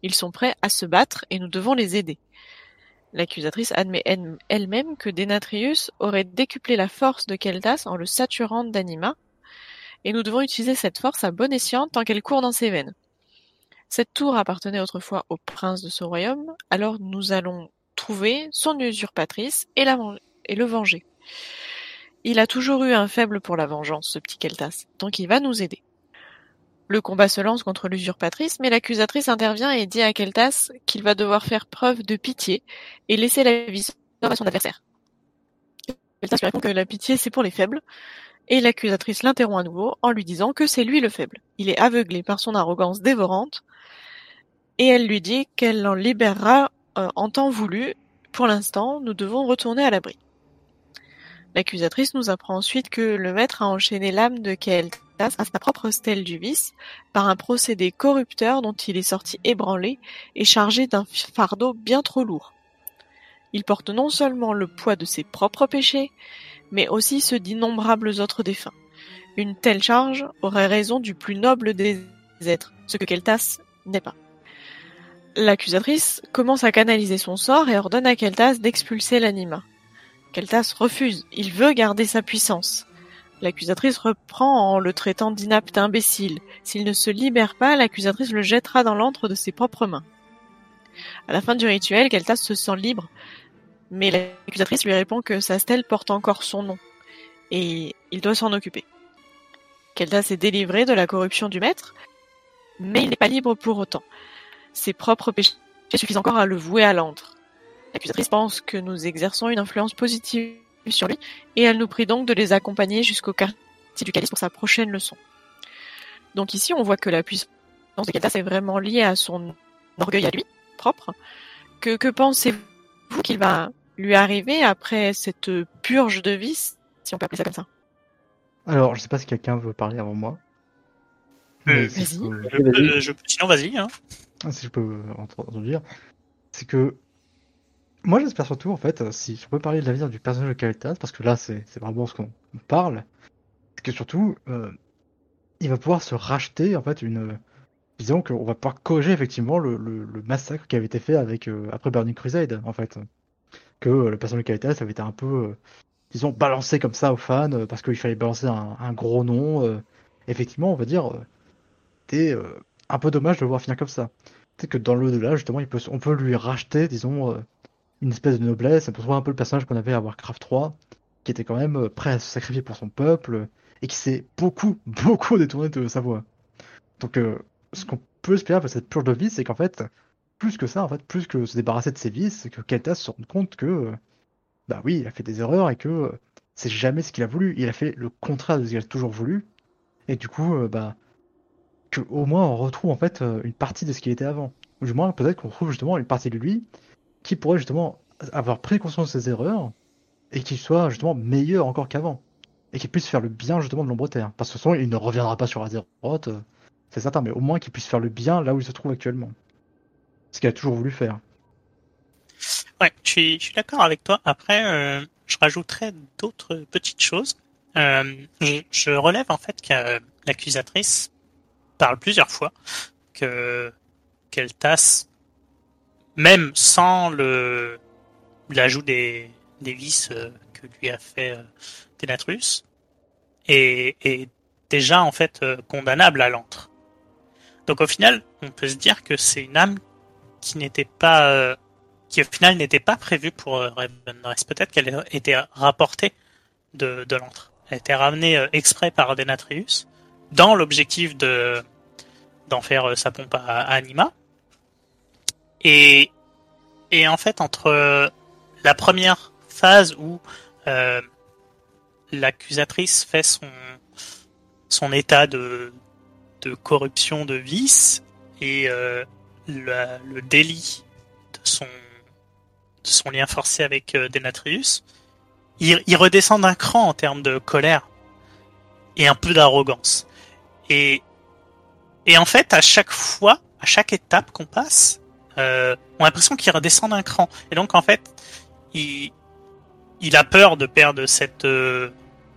Ils sont prêts à se battre et nous devons les aider. L'accusatrice admet elle- elle-même que Denatrius aurait décuplé la force de Keltas en le saturant d'anima, et nous devons utiliser cette force à bon escient tant qu'elle court dans ses veines. Cette tour appartenait autrefois au prince de ce royaume, alors nous allons trouver son usurpatrice et, et le venger. Il a toujours eu un faible pour la vengeance, ce petit Keltas, donc il va nous aider. Le combat se lance contre l'usurpatrice, mais l'accusatrice intervient et dit à Keltas qu'il va devoir faire preuve de pitié et laisser la vie à son adversaire. Keltas lui répond que la pitié c'est pour les faibles, et l'accusatrice l'interrompt à nouveau en lui disant que c'est lui le faible. Il est aveuglé par son arrogance dévorante, et elle lui dit qu'elle l'en libérera euh, en temps voulu. Pour l'instant, nous devons retourner à l'abri. L'accusatrice nous apprend ensuite que le maître a enchaîné l'âme de Keltas à sa propre stèle du vice par un procédé corrupteur dont il est sorti ébranlé et chargé d'un fardeau bien trop lourd. Il porte non seulement le poids de ses propres péchés, mais aussi ceux d'innombrables autres défunts. Une telle charge aurait raison du plus noble des êtres, ce que Keltas n'est pas. L'accusatrice commence à canaliser son sort et ordonne à Keltas d'expulser l'anima. Keltas refuse, il veut garder sa puissance. L'accusatrice reprend en le traitant d'inapte imbécile. S'il ne se libère pas, l'accusatrice le jettera dans l'antre de ses propres mains. À la fin du rituel, Keltas se sent libre, mais l'accusatrice lui répond que sa stèle porte encore son nom, et il doit s'en occuper. Keltas est délivré de la corruption du maître, mais il n'est pas libre pour autant. Ses propres péchés suffisent encore à le vouer à l'antre. L'accusatrice pense que nous exerçons une influence positive sur lui, et elle nous prie donc de les accompagner jusqu'au quartier du calice pour sa prochaine leçon. Donc ici, on voit que la puissance de Keltas est vraiment liée à son orgueil à lui, propre. Que, que pensez-vous qu'il va lui arriver après cette purge de vice, si on peut appeler ça comme ça? Alors, je sais pas si quelqu'un veut parler avant moi. Euh, je vas-y. peux- Je- euh, je- sinon, vas-y. Hein. si je peux introduire, c'est que moi j'espère surtout en fait, si je peux parler de l'avenir du personnage de Keltas, parce que là c'est vraiment ce qu'on parle, c'est que surtout euh, il va pouvoir se racheter en fait une, disons qu'on va pouvoir corriger effectivement le, le, le massacre qui avait été fait avec euh, après Burning Crusade en fait, que euh, le personnage de Keltas avait été un peu, euh, disons balancé comme ça aux fans euh, parce qu'il fallait balancer un, un gros nom, euh, effectivement on va dire, euh, c'était euh, un peu dommage de le voir finir comme ça. Peut-être que dans l'au-delà, justement, il peut, on peut lui racheter, disons, euh, une espèce de noblesse. Peut trouver un peu le personnage qu'on avait à Warcraft 3, qui était quand même euh, prêt à se sacrifier pour son peuple, et qui s'est beaucoup, beaucoup détourné de sa voix. Donc, euh, ce qu'on peut espérer avec cette purge de vice, c'est qu'en fait, plus que ça, en fait, plus que se débarrasser de ses vices, c'est que Keltas se rende compte que, euh, bah oui, il a fait des erreurs et que c'est jamais ce qu'il a voulu. Il a fait le contraire de ce qu'il a toujours voulu. Et du coup, bah, que au moins on retrouve en fait une partie de ce qu'il était avant. Ou du moins peut-être qu'on retrouve justement une partie de lui qui pourrait justement avoir pris conscience de ses erreurs et qu'il soit justement meilleur encore qu'avant. Et qu'il puisse faire le bien justement de l'ombre terre. Parce que de il ne reviendra pas sur Azeroth, euh, c'est certain, mais au moins qu'il puisse faire le bien là où il se trouve actuellement. Ce qu'il a toujours voulu faire. Ouais, je suis, suis d'accord avec toi. Après, euh, je rajouterais d'autres petites choses. Euh, je, je relève en fait que euh, l'accusatrice parle plusieurs fois que qu'elle tasse, même sans le l'ajout des, des vices euh, que lui a fait euh, Denatrus, est, est déjà en fait euh, condamnable à l'antre. Donc au final, on peut se dire que c'est une âme qui n'était pas qui au final n'était pas prévue pour Ravenrest. Peut-être qu'elle été rapportée de, de l'antre. Elle été ramenée exprès par Denatrius dans l'objectif de d'en faire sa pompe à Anima. Et et en fait entre euh, la première phase où euh, l'accusatrice fait son son état de de corruption de vice et euh, le, le délit de son de son lien forcé avec euh, Denatrius, il, il redescend d'un cran en termes de colère et un peu d'arrogance. Et et en fait, à chaque fois, à chaque étape qu'on passe, euh, on a l'impression qu'il redescend d'un cran. Et donc en fait, il il a peur de perdre cette, euh,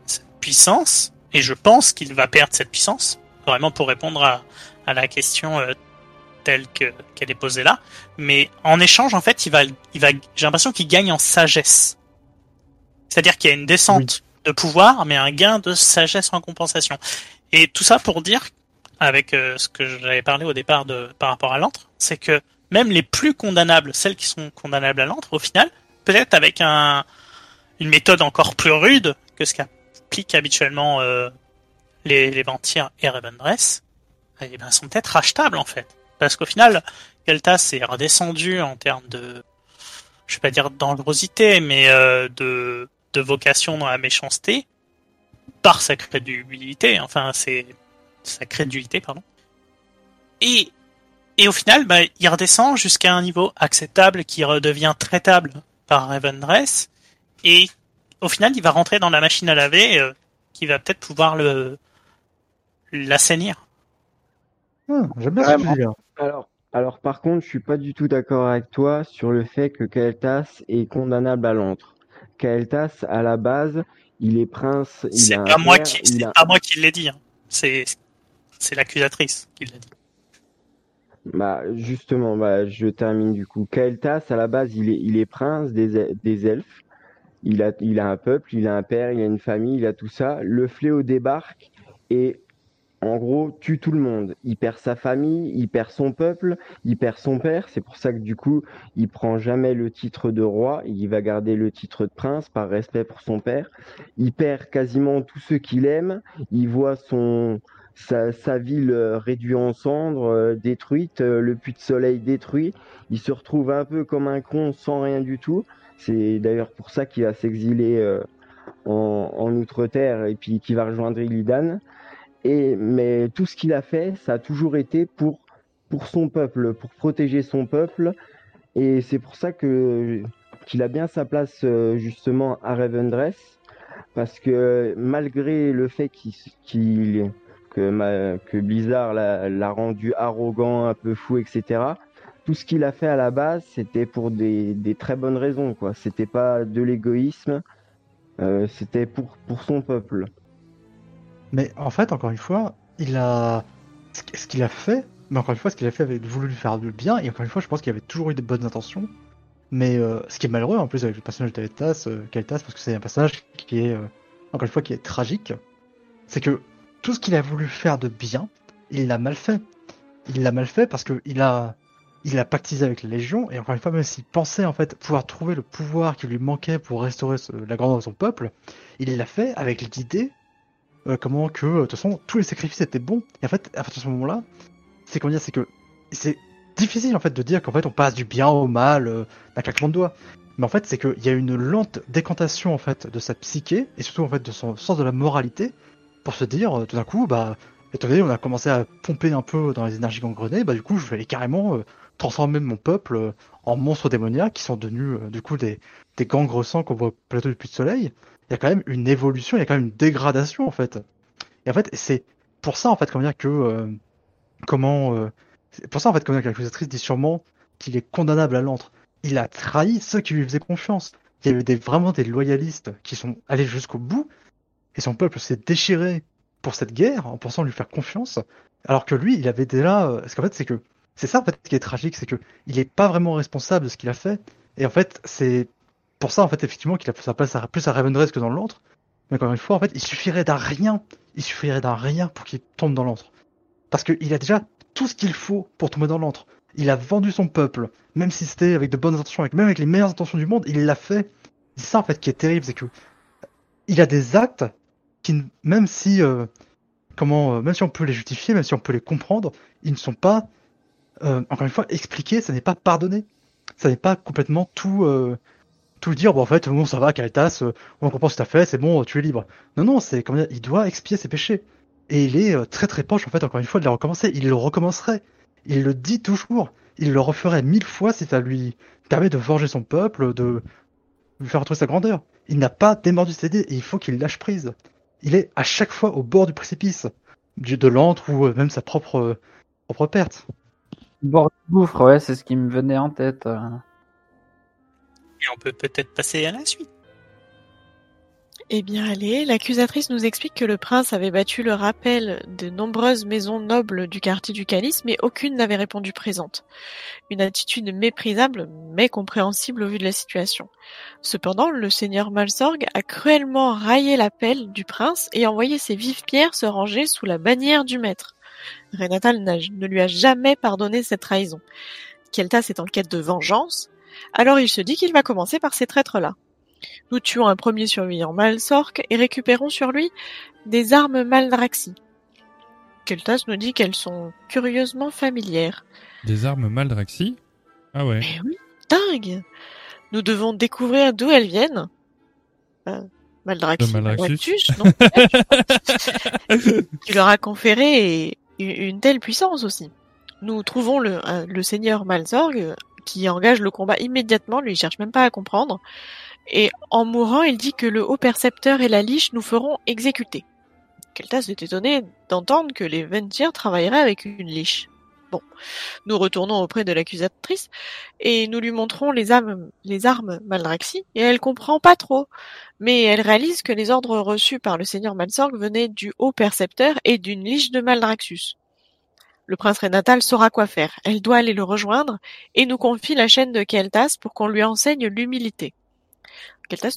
cette puissance, et je pense qu'il va perdre cette puissance, vraiment pour répondre à, à la question euh, telle que qu'elle est posée là, mais en échange, en fait, il va, il va, j'ai l'impression qu'il gagne en sagesse. C'est-à-dire qu'il y a une descente de pouvoir, mais un gain de sagesse en compensation. Et tout ça pour dire, avec euh, ce que j'avais parlé au départ de par rapport à l'antre, c'est que même les plus condamnables, celles qui sont condamnables à l'antre, au final, peut-être avec un une méthode encore plus rude que ce qu'appliquent habituellement euh, les, les et Ravendress, eh ben, sont peut-être rachetables en fait. Parce qu'au final, Keltas est redescendu en termes de, je vais pas dire dangerosité, mais euh, de, de vocation dans la méchanceté par sa crédulité. Enfin, c'est sa crédulité, pardon. Et et au final, bah, il redescend jusqu'à un niveau acceptable qui redevient traitable par Ravendress. Et au final, il va rentrer dans la machine à laver euh, qui va peut-être pouvoir le l'assainir. Ah, J'aime bien là. Alors, alors par contre, je suis pas du tout d'accord avec toi sur le fait que Kael'thas est condamnable à l'antre. Kael'thas, à la base, il est prince. il C'est a- pas moi qui l'ai dit. hein. C'est c'est l'accusatrice qui l'a dit. Bah, justement, bah, je termine du coup. Kael'thas, à la base, il est, prince des, el- des elfes. Il a, il a un peuple, il a un père, il a une famille, il a tout ça. Le fléau débarque et, en gros, tue tout le monde. Il perd sa famille, il perd son peuple, il perd son père. C'est pour ça que, du coup, il prend jamais le titre de roi. Il va garder le titre de prince par respect pour son père. Il perd quasiment tous ceux qu'il aime. Il voit son, sa, ville euh, réduite en cendres, euh, détruite, euh, le puits de soleil détruit. Il se retrouve un peu comme un con sans rien du tout. C'est d'ailleurs pour ça qu'il va s'exiler en, en Outre-Terre et puis qu'il va rejoindre Illidan. Et, mais tout ce qu'il a fait, ça a toujours été pour, pour son peuple, pour protéger son peuple. Et c'est pour ça que qu'il a bien sa place justement à Ravendress. Parce que malgré le fait qu'il- que, Blizzard l'a rendu arrogant, un peu fou, etc. Tout ce qu'il a fait à la base, c'était pour des, très bonnes raisons, quoi. C'était pas de l'égoïsme, euh, c'était pour, son peuple. Mais en fait, encore une fois, il a ce qu- ce qu'il a fait, mais encore une fois, ce qu'il a fait avait voulu lui faire du bien, et encore une fois, je pense qu'il avait toujours eu de bonnes intentions. Mais euh, ce qui est malheureux en plus avec le personnage de Keltas, euh, parce que c'est un personnage qui est, euh, encore une fois, qui est tragique, c'est que tout ce qu'il a voulu faire de bien, il l'a mal fait. Il l'a mal fait parce que il a, il a pactisé avec la Légion, et encore une fois, même s'il pensait en fait pouvoir trouver le pouvoir qui lui manquait pour restaurer la grandeur de son peuple, il l'a fait avec l'idée euh, comment que de toute façon tous les sacrifices étaient bons. Et en fait, à ce moment-là, c'est comment dire, c'est que c'est difficile en fait de dire qu'en fait on passe du bien au mal euh, d'un claquement de doigts. Mais en fait, c'est qu'il y a une lente décantation en fait de sa psyché et surtout en fait de son sens de la moralité pour se dire euh, tout d'un coup, bah, étant donné on a commencé à pomper un peu dans les énergies gangrenées, bah du coup je vais aller carrément euh, transformer mon peuple euh, en monstres démoniaques qui sont devenus du coup des, des gangres sangs qu'on voit au plateau du Puy de Soleil. Il y a quand même une évolution, il y a quand même une dégradation en fait. Et en fait, c'est pour ça en fait comment dire que comment pour ça en fait comment dire que l'accusatrice dit sûrement qu'il est condamnable à l'antre. Il a trahi ceux qui lui faisaient confiance. Il y a eu des, vraiment des loyalistes qui sont allés jusqu'au bout et son peuple s'est déchiré pour cette guerre en pensant lui faire confiance, alors que lui, il avait déjà. euh, Parce qu'en fait, c'est que c'est ça en fait qui est tragique, c'est que il est pas vraiment responsable de ce qu'il a fait. Et en fait, c'est pour ça en fait effectivement qu'il a sa place plus à Ravendress que dans l'antre. Mais encore une fois, en fait, il suffirait d'un rien, il suffirait d'un rien pour qu'il tombe dans l'antre. Parce qu'il a déjà tout ce qu'il faut pour tomber dans l'antre. Il a vendu son peuple, même si c'était avec de bonnes intentions, même avec les meilleures intentions du monde, il l'a fait. C'est ça en fait qui est terrible, c'est que il a des actes même si, euh, comment, euh, même si on peut les justifier, même si on peut les comprendre, ils ne sont pas, euh, encore une fois, expliqués. Ça n'est pas pardonné. Ça n'est pas complètement tout, euh, tout dire. Bon, en fait, bon, ça va, Caritas, euh, on comprend ce que t'as fait, c'est bon, tu es libre. Non, non, c'est dire, il doit expier ses péchés. Et il est euh, très très proche, en fait, encore une fois, de les recommencer. Il le recommencerait. Il le dit toujours. Il le referait mille fois si ça lui permet de forger son peuple, de lui faire retrouver sa grandeur. Il n'a pas démordu ses idées et il faut qu'il lâche prise. Il est à chaque fois au bord du précipice, du de l'antre ou euh, même sa propre, euh, propre perte. Bord du gouffre, ouais, c'est ce qui me venait en tête. euh. Et on peut peut-être passer à la suite. Eh bien allez, l'accusatrice nous explique que le prince avait battu le rappel de nombreuses maisons nobles du quartier du Calice, mais aucune n'avait répondu présente. Une attitude méprisable, mais compréhensible au vu de la situation. Cependant, le seigneur Malsorg a cruellement raillé l'appel du prince et envoyé ses vives pierres se ranger sous la bannière du maître. Renatal ne lui a jamais pardonné cette trahison. Keltas est en quête de vengeance, alors il se dit qu'il va commencer par ces traîtres-là. Nous tuons un premier surveillant Malsork et récupérons sur lui des armes Maldraxi. Keltas nous dit qu'elles sont curieusement familières. Des armes Maldraxi? Ah ouais. Mais oui, dingue Nous devons découvrir d'où elles viennent. Euh, Maldraxi. Maldraxxus, non Qui leur a conféré une telle puissance aussi. Nous trouvons le, un- le seigneur Malsorg qui engage le combat immédiatement, lui il cherche même pas à comprendre. Et en mourant, il dit que le haut percepteur et la liche nous feront exécuter. Keltas est étonné d'entendre que les Ventir travailleraient avec une liche. Bon, nous retournons auprès de l'accusatrice et nous lui montrons les armes, les armes Maldraxi et elle comprend pas trop. Mais elle réalise que les ordres reçus par le seigneur Malsorg venaient du haut percepteur et d'une liche de Maldraxxus. Le prince Renatal saura quoi faire. Elle doit aller le rejoindre et nous confie la chaîne de Keltas pour qu'on lui enseigne l'humilité.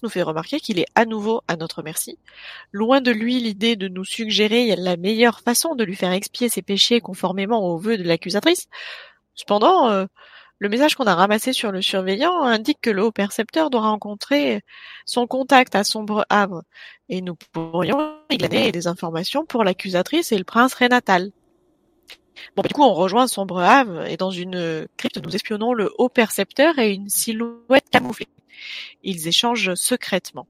Nous fait remarquer qu'il est à nouveau à notre merci. Loin de lui l'idée de nous suggérer la meilleure façon de lui faire expier ses péchés conformément aux vœux de l'accusatrice. Cependant, euh, le message qu'on a ramassé sur le surveillant indique que le haut percepteur doit rencontrer son contact à Sombre Havre, et nous pourrions y glaner des informations pour l'accusatrice et le prince Renatal. Bon, bah, du coup, on rejoint Sombre Havre et dans une crypte, nous espionnons le haut percepteur et une silhouette camouflée. Ils échangent secrètement.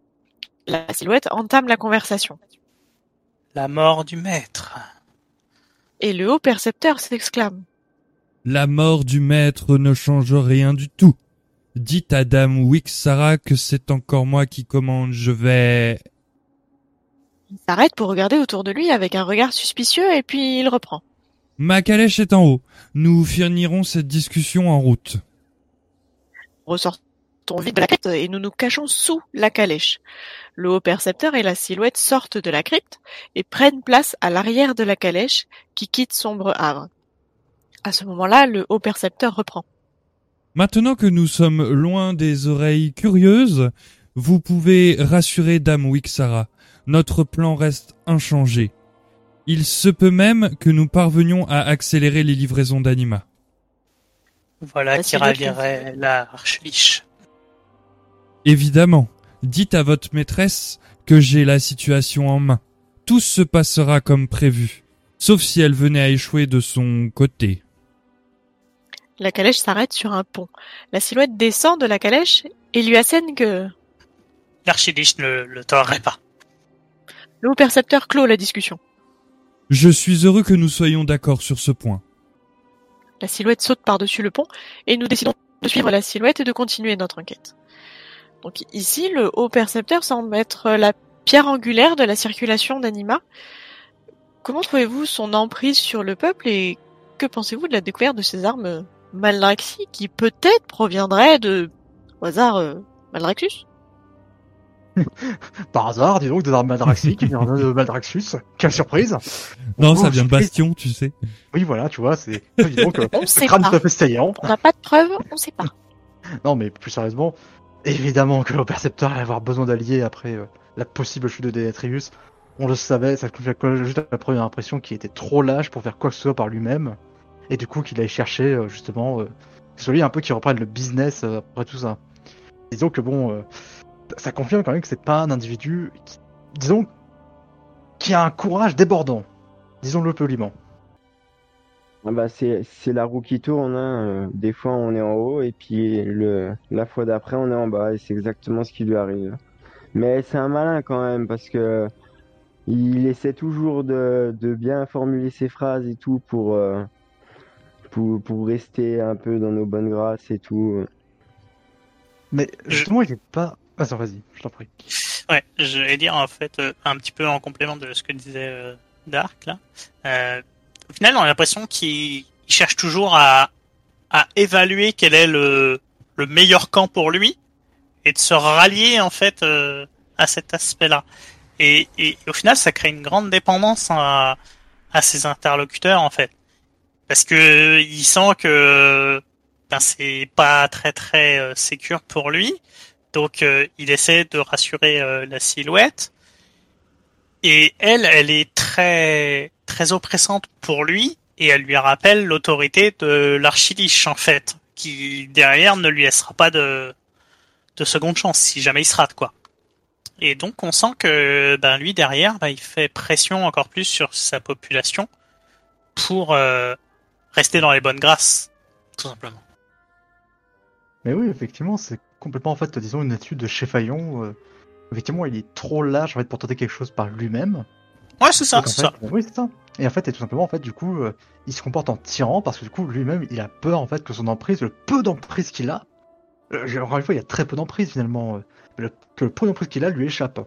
La silhouette entame la conversation. La mort du maître. Et le haut percepteur s'exclame. La mort du maître ne change rien du tout. Dites à Dame Wixara que c'est encore moi qui commande, je vais... Il s'arrête pour regarder autour de lui avec un regard suspicieux et puis il reprend. Ma calèche est en haut. Nous finirons cette discussion en route. Ressortons vite de la crypte et nous nous cachons sous la calèche. Le haut percepteur et la silhouette sortent de la crypte et prennent place à l'arrière de la calèche qui quitte Sombre Havre. À ce moment-là, le haut percepteur reprend. Maintenant que nous sommes loin des oreilles curieuses, vous pouvez rassurer Dame Wixara. Notre plan reste inchangé. Il se peut même que nous parvenions à accélérer les livraisons d'anima. Voilà La qui ravierait la. Évidemment, dites à votre maîtresse que j'ai la situation en main. Tout se passera comme prévu, sauf si elle venait à échouer de son côté. La calèche s'arrête sur un pont. La silhouette descend de la calèche et lui assène que L'archiliche ne le tolérerait pas. le haut percepteur clôt la discussion. Je suis heureux que nous soyons d'accord sur ce point. La silhouette saute par-dessus le pont et nous décidons de suivre la silhouette et de continuer notre enquête. Donc ici, le haut percepteur semble être la pierre angulaire de la circulation d'anima. Comment trouvez-vous son emprise sur le peuple et que pensez-vous de la découverte de ces armes Maldraxi qui peut-être proviendraient de, au hasard, euh, Maldraxxus Par hasard, dis donc, des armes Maldraxi qui viennent de Maldraxxus. Quelle surprise Non, Oh, ça vient de. Bastion, tu sais. Oui, voilà, tu vois, c'est... Dis donc, euh, On le sait crâne pas. On n'a pas de preuves, on sait pas. Non, mais plus sérieusement, évidemment que le percepteur allait avoir besoin d'alliés après euh, la possible chute de Denetrius. On le savait, ça juste à la première impression qu'il était trop lâche pour faire quoi que ce soit par lui-même. Et du coup, qu'il allait chercher, euh, justement, euh, que ce soit lui un peu qui reprenne le business euh, après tout ça. Disons que bon, euh, ça confirme quand même que c'est pas un individu qui, disons, qui a un courage débordant. Disons-le poliment. Ah bah c'est c'est la roue qui tourne. Hein. euh, Des fois on est en haut et puis le la fois d'après on est en bas et c'est exactement ce qui lui arrive. Mais c'est un malin quand même parce que il essaie toujours de, de bien formuler ses phrases et tout pour euh, pour pour rester un peu dans nos bonnes grâces et tout. Mais justement, il est pas. Ah, ça, vas-y, je t'en prie. Ouais, je vais dire en fait euh, un petit peu en complément de ce que disait euh, Dark là. Euh, au final, on a l'impression qu'il il cherche toujours à, à évaluer quel est le, le meilleur camp pour lui et de se rallier en fait euh, à cet aspect-là. Et, et, au final, ça crée une grande dépendance à, à ses interlocuteurs en fait, parce que il sent que ben, c'est pas très très euh, sécure pour lui, donc euh, il essaie de rassurer euh, la silhouette. Et elle, elle est très très oppressante pour lui et elle lui rappelle l'autorité de l'archiliche en fait, qui derrière ne lui laissera pas de de seconde chance si jamais il se rate quoi. Et donc on sent que ben lui derrière, ben, il fait pression encore plus sur sa population pour euh, rester dans les bonnes grâces, tout simplement. Mais oui, effectivement, c'est complètement en fait, disons, une étude de chez Fayon. euh, effectivement, il est trop lâche en fait pour tenter quelque chose par lui-même. Ouais, c'est ça, c'est ça. Oui, c'est ça. Et en fait, et tout simplement, en fait, du coup, euh, il se comporte en tyran parce que du coup, lui-même, il a peur en fait que son emprise, le peu d'emprise qu'il a, euh, encore une fois, il y a très peu d'emprise finalement, euh, le- que le peu d'emprise qu'il a lui échappe.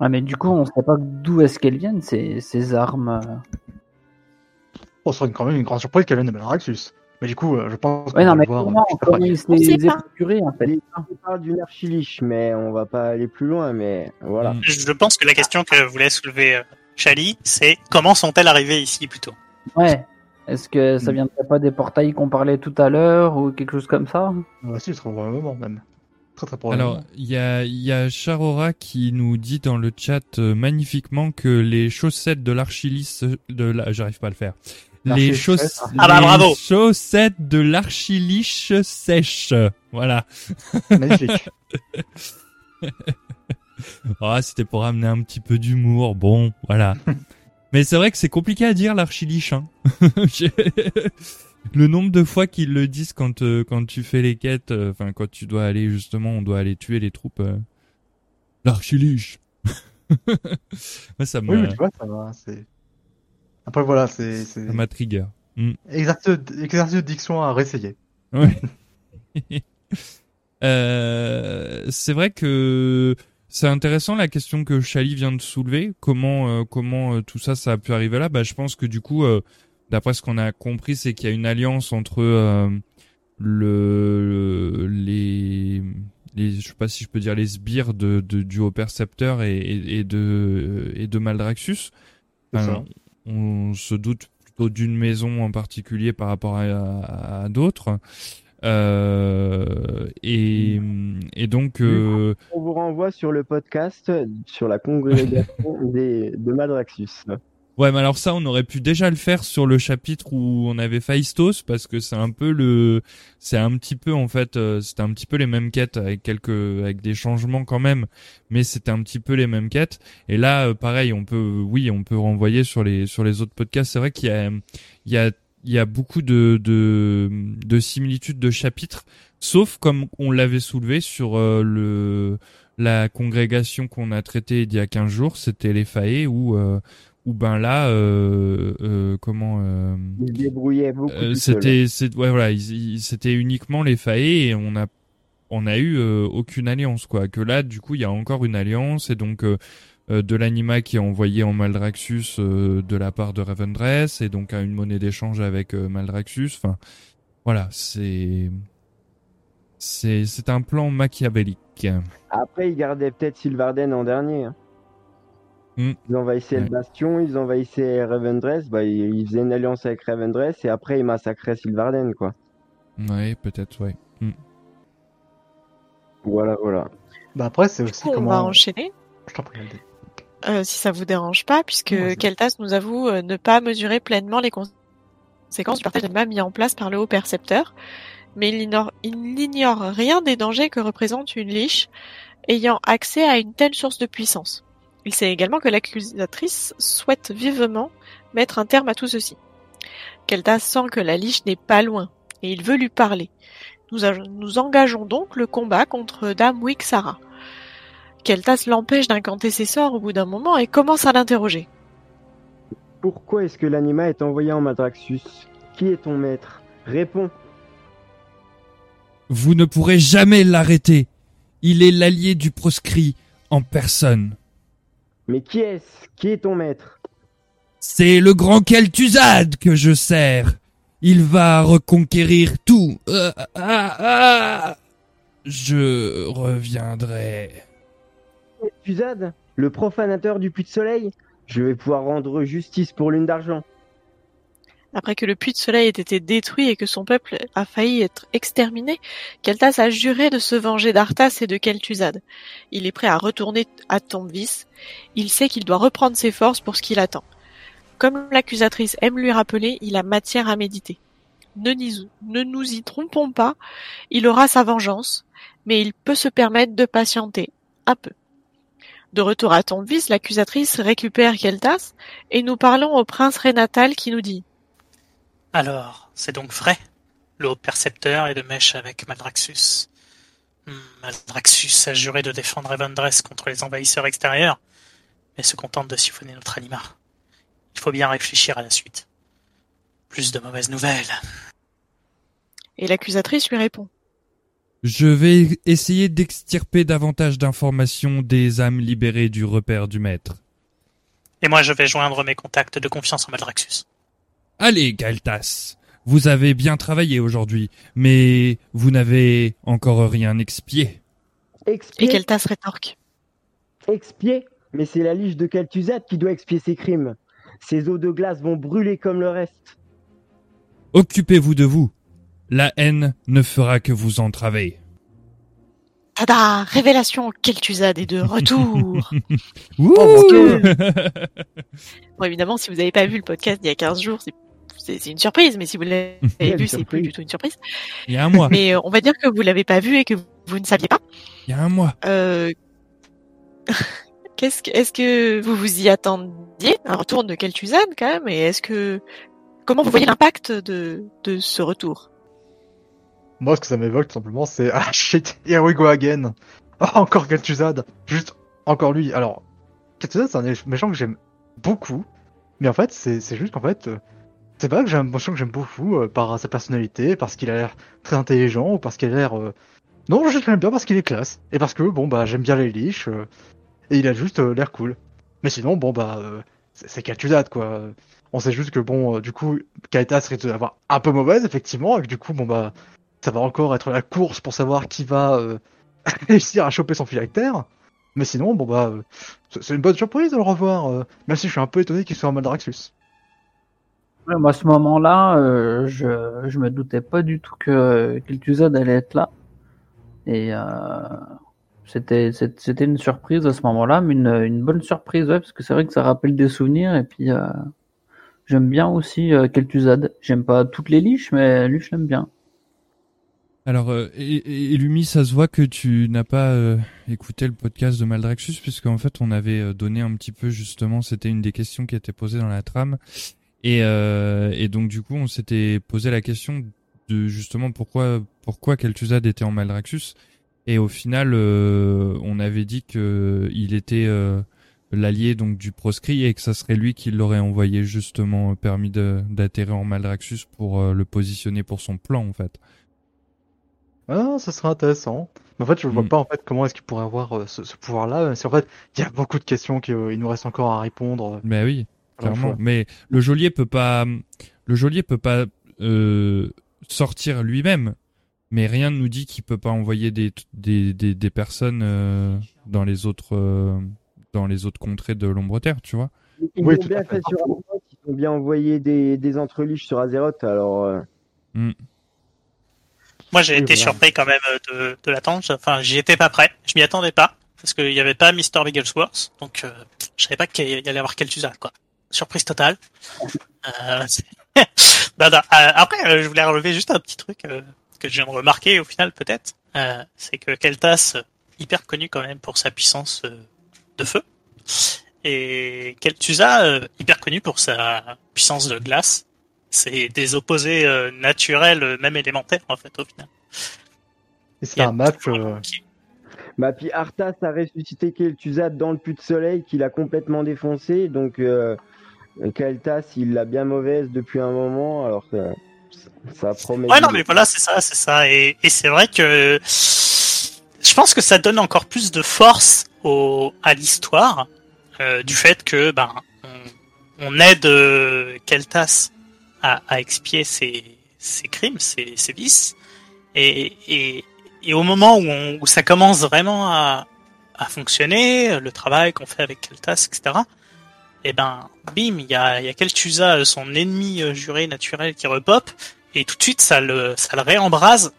Ouais, mais du coup, on sait pas d'où est-ce qu'elles viennent, ces, ces armes. euh. Bon, ce serait quand même une grande surprise qu'elle vienne de Malraxus. Mais du coup, euh, je pense Ouais, non, mais voir. comment, comment après. il se On les procurés, en fait Il parle d'une archiliche, mais on va pas aller plus loin, mais voilà. Mm. Je pense que la question que voulait soulever euh, Chali, c'est comment sont-elles arrivées ici plutôt? Ouais. Est-ce que ça Mm. viendrait pas des portails qu'on parlait tout à l'heure ou quelque chose comme ça? Ouais, si, très probablement même. Très très probablement. Alors, il y a, il y a Charora qui nous dit dans le chat euh, magnifiquement que les chaussettes de l'archilis de la, j'arrive pas à le faire. Les. Ah bah, les chaussettes de l'archiliche sèche. Voilà. Magnifique. Ah, c'était pour amener un petit peu d'humour. Bon, voilà. Mais c'est vrai que c'est compliqué à dire l'archiliche. Hein. Le nombre de fois qu'ils le disent quand euh, quand tu fais les quêtes, euh, enfin quand tu dois aller justement, on doit aller tuer les troupes. euh, L'archiliche. Moi, ça oui, m'a mais tu vois, ça va. C'est. Après voilà, c'est ça m'a trigger. Mm. exercice exercice de diction à réessayer. Ouais. Euh, c'est vrai que c'est intéressant la question que Chali vient de soulever. Comment euh, comment euh, tout ça ça a pu arriver là? Bah je pense que du coup, euh, d'après ce qu'on a compris, c'est qu'il y a une alliance entre euh, le les les je sais pas si je peux dire les sbires de, de du haut percepteur et, et, et de et de Maldraxus. C'est Enfin. On se doute plutôt d'une maison en particulier par rapport à, à- à d'autres. Euh, et, et donc, euh, On vous renvoie sur le podcast sur la congrégation des, de Maldraxus. Ouais, mais alors ça, on aurait pu déjà le faire sur le chapitre où on avait Phaistos parce que c'est un peu le, c'est un petit peu en fait, euh, c'était un petit peu les mêmes quêtes avec quelques, avec des changements quand même, mais c'était un petit peu les mêmes quêtes. Et là, euh, pareil, on peut, oui, on peut renvoyer sur les, sur les autres podcasts. C'est vrai qu'il y a, il y a il y a beaucoup de, de, de similitudes de chapitres, sauf comme on l'avait soulevé sur euh, le la congrégation qu'on a traitée il y a 15 jours, c'était les Faé, où, où ben là, euh, euh, comment... euh, Il se débrouillait beaucoup. euh, c'était c'est ouais voilà ils- ils- c'était uniquement les Faé et on a on a eu euh, aucune alliance quoi que là du coup il y a encore une alliance et donc euh, de l'anima qui est envoyé en Maldraxus euh, de la part de Ravendress et donc à une monnaie d'échange avec Maldraxus enfin voilà c'est c'est c'est un plan machiavélique Après, ils gardaient peut-être Sylvarden en dernier. hein. Hmm. Ils envahissaient Ouais. le Bastion, ils envahissaient Ravendress, bah, ils, ils faisaient une alliance avec Ravendress et après ils massacraient Sylvarden, quoi. ouais peut-être ouais Hmm. Voilà, voilà. Bah après, c'est aussi coup, on comment. va enchaîner? Je t'en prie. Euh, si ça vous dérange pas, puisque. Keltas nous avoue euh, ne pas mesurer pleinement les conséquences du partage d'anima mis en place par le haut percepteur, mais il ignore, il n'ignore rien des dangers que représente une liche ayant accès à une telle source de puissance. Il sait également que l'accusatrice souhaite vivement mettre un terme à tout ceci. Keltas sent que la liche n'est pas loin, et il veut lui parler. Nous, nous engageons donc le combat contre Dame Wixara. Keltas l'empêche d'incanter ses sorts au bout d'un moment et commence à l'interroger. Pourquoi est-ce que l'anima est envoyé en Maldraxus Qui est ton maître? Réponds. vous ne pourrez jamais l'arrêter il est l'allié du proscrit en personne Mais qui est-ce? Qui est ton maître? C'est le grand Kel'Thuzad que je sers. Il va reconquérir tout. Euh, ah, ah. Je reviendrai. Kel'Thuzad, le profanateur du puits de soleil? Je vais pouvoir rendre justice pour l'une d'argent. Après que le puits de soleil ait été détruit et que son peuple a failli être exterminé, Keltas a juré de se venger d'Arthas et de Kel'Thuzad. Il est prêt à retourner à Tombvis. Il sait qu'il doit reprendre ses forces pour ce qu'il attend. Comme l'accusatrice aime lui rappeler, il a matière à méditer. Ne, nous y trompons pas, il aura sa vengeance, mais il peut se permettre de patienter un peu. De retour à Tombvis, l'accusatrice récupère Keltas et nous parlons au prince Renatal qui nous dit Alors, c'est donc vrai? Le haut percepteur est de mèche avec Maldraxus. Hmm, Maldraxus a juré de défendre Evandress contre les envahisseurs extérieurs, mais se contente de siphonner notre anima. Il faut bien réfléchir à la suite. Plus de mauvaises nouvelles. Et l'accusatrice lui répond. Je vais essayer d'extirper davantage d'informations des âmes libérées du repère du maître. Et moi, je vais joindre mes contacts de confiance en Maldraxus. Allez, Galtas, vous avez bien travaillé aujourd'hui, mais vous n'avez encore rien expié. Et Expier Keltas rétorque. Expier Mais c'est la liche de Kel'Thuzad qui doit expier ses crimes. Ses eaux de glace vont brûler comme le reste. Occupez-vous de vous. La haine ne fera que vous entraver. Tada Révélation Kel'Thuzad est de retour Wouh mon Bon, évidemment, si vous n'avez pas vu le podcast d'il y a 15 jours, c'est- c'est une surprise, mais si vous l'avez vu, c'est plus surprise. du tout une surprise. Il y a un mois. Mais euh, on va dire que vous l'avez pas vu et que vous ne saviez pas. Il y a un mois. Euh... Qu'est-ce que, est-ce que vous vous y attendiez? Un retour de Kel'Thuzad quand même Et est-ce que comment vous voyez l'impact de de ce retour? Moi, ce que ça m'évoque, tout simplement, c'est Ah shit, here we go again. Oh, encore Kel'Thuzad. Juste, encore lui. Alors, Kel'Thuzad, c'est un méchant que j'aime beaucoup. Mais en fait, c'est c'est juste qu'en fait, euh, c'est pas que un méchant que j'aime beaucoup euh, par sa personnalité, parce qu'il a l'air très intelligent, ou parce qu'il a l'air. euh, Non, je l'aime bien parce qu'il est classe. Et parce que, bon, bah, j'aime bien les liches. euh, Et il a juste l'air cool. Mais sinon, bon, bah, c'est Kel'Thuzad, quoi. On sait juste que, bon, du coup, Kaetas risque d'avoir un peu mauvaise, effectivement, et que du coup, bon, bah ça va encore être la course pour savoir qui va réussir à choper son phylactère. Mais sinon, bon bah, c'est une bonne surprise de le revoir, même si je suis un peu étonné qu'il soit en Maldraxxus. Ouais, moi, à ce moment-là, euh, je, je me doutais pas du tout que Kel'Thuzad allait être là. Et euh, c'était c'était une surprise à ce moment-là, mais une, une bonne surprise, ouais, parce que c'est vrai que ça rappelle des souvenirs. Et puis, euh, j'aime bien aussi euh, Kel'Thuzad. J'aime pas toutes les liches, mais lui, je l'aime bien. Alors, euh, et, et- Lumi, ça se voit que tu n'as pas euh, écouté le podcast de Maldraxxus, puisqu'en fait, on avait euh, donné un petit peu, justement, c'était une des questions qui était posée dans la trame. Et, euh, et donc, du coup, on s'était posé la question de, justement, pourquoi, pourquoi Kel'Thuzad était en Maldraxxus? Et au final, euh, on avait dit que il était euh, l'allié donc du proscrit et que ça serait lui qui l'aurait envoyé, justement, euh, permis d'atterrir en Maldraxxus pour euh, le positionner pour son plan, en fait. Ah, ça serait intéressant. Mais en fait, je vois Mm. pas en fait comment est-ce qu'il pourrait avoir euh, ce, ce pouvoir-là. si en fait, il y a beaucoup de questions qu'il nous reste encore à répondre. euh, Ben oui, clairement. Mais le geôlier peut pas, le geôlier peut pas euh, sortir lui-même. Mais rien ne nous dit qu'il peut pas envoyer des des des, des personnes euh, dans les autres euh, dans les autres contrées de l'ombre terre, tu vois. Ils Oui, l'ont tout bien fait. sur Azeroth, ils ont bien envoyé des, des entreliches sur Azeroth, alors... euh, Moi, j'ai Oui, été voilà. surpris quand même euh, de, de l'attendre. Enfin, j'y étais pas prêt. Je m'y attendais pas. Parce qu'il y avait pas Mr. Bigglesworth. Donc, euh, je savais pas qu'il y allait avoir Kel'Thuzad, quoi. Surprise totale. Euh, non, non, euh, après, euh, je voulais relever juste un petit truc euh, que je viens de remarquer au final, peut-être. Euh, c'est que Keltas, hyper connu quand même pour sa puissance euh, de feu. Et Kel'Thuzad, euh, hyper connu pour sa puissance de glace. C'est des opposés euh, naturels, même élémentaires, en fait, au final. Et c'est un match. euh, Bah, puis Arthas a ressuscité Kel'Thuzad dans le puits de soleil qu'il a complètement défoncé, donc euh, Kel'Thas, il l'a bien mauvaise depuis un moment, alors que ça promet... Ouais, non, mais voilà, c'est ça, c'est ça. Et, et c'est vrai que je pense que ça donne encore plus de force au, à l'histoire euh, du fait que ben on, on aide euh, Keltas à, à expier ses, ses crimes, ses, ses vices. Et, et, et au moment où, on, où ça commence vraiment à, à fonctionner, le travail qu'on fait avec Keltas, etc. Et ben, bim, il y a, y a Keltusa, son ennemi euh, juré naturel qui repop, et tout de suite ça le, ça le réembrase,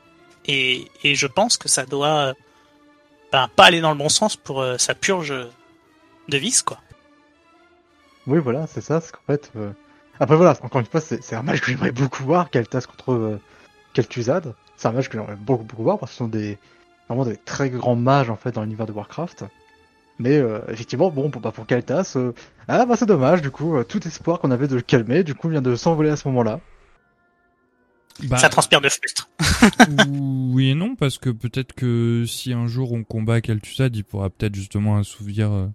et, et je pense que ça doit euh, ben, pas aller dans le bon sens pour euh, sa purge de vice, quoi. Oui, voilà, c'est ça. C'est qu'en fait. euh, Après, voilà, encore une fois, c'est un match que j'aimerais beaucoup voir, Keltas contre euh, Kel'Thuzad. C'est un match que j'aimerais beaucoup, beaucoup voir parce que ce sont des vraiment des très grands mages en fait dans l'univers de Warcraft. Mais euh, effectivement, bon, pour, bah, pour Keltas, euh, ah bah c'est dommage, du coup, euh, tout espoir qu'on avait de le calmer, du coup, vient de s'envoler à ce moment-là. Bah, Ça transpire de frustre. oui et non, parce que peut-être que si un jour on combat Kel'Thuzad, il pourra peut-être justement assouvir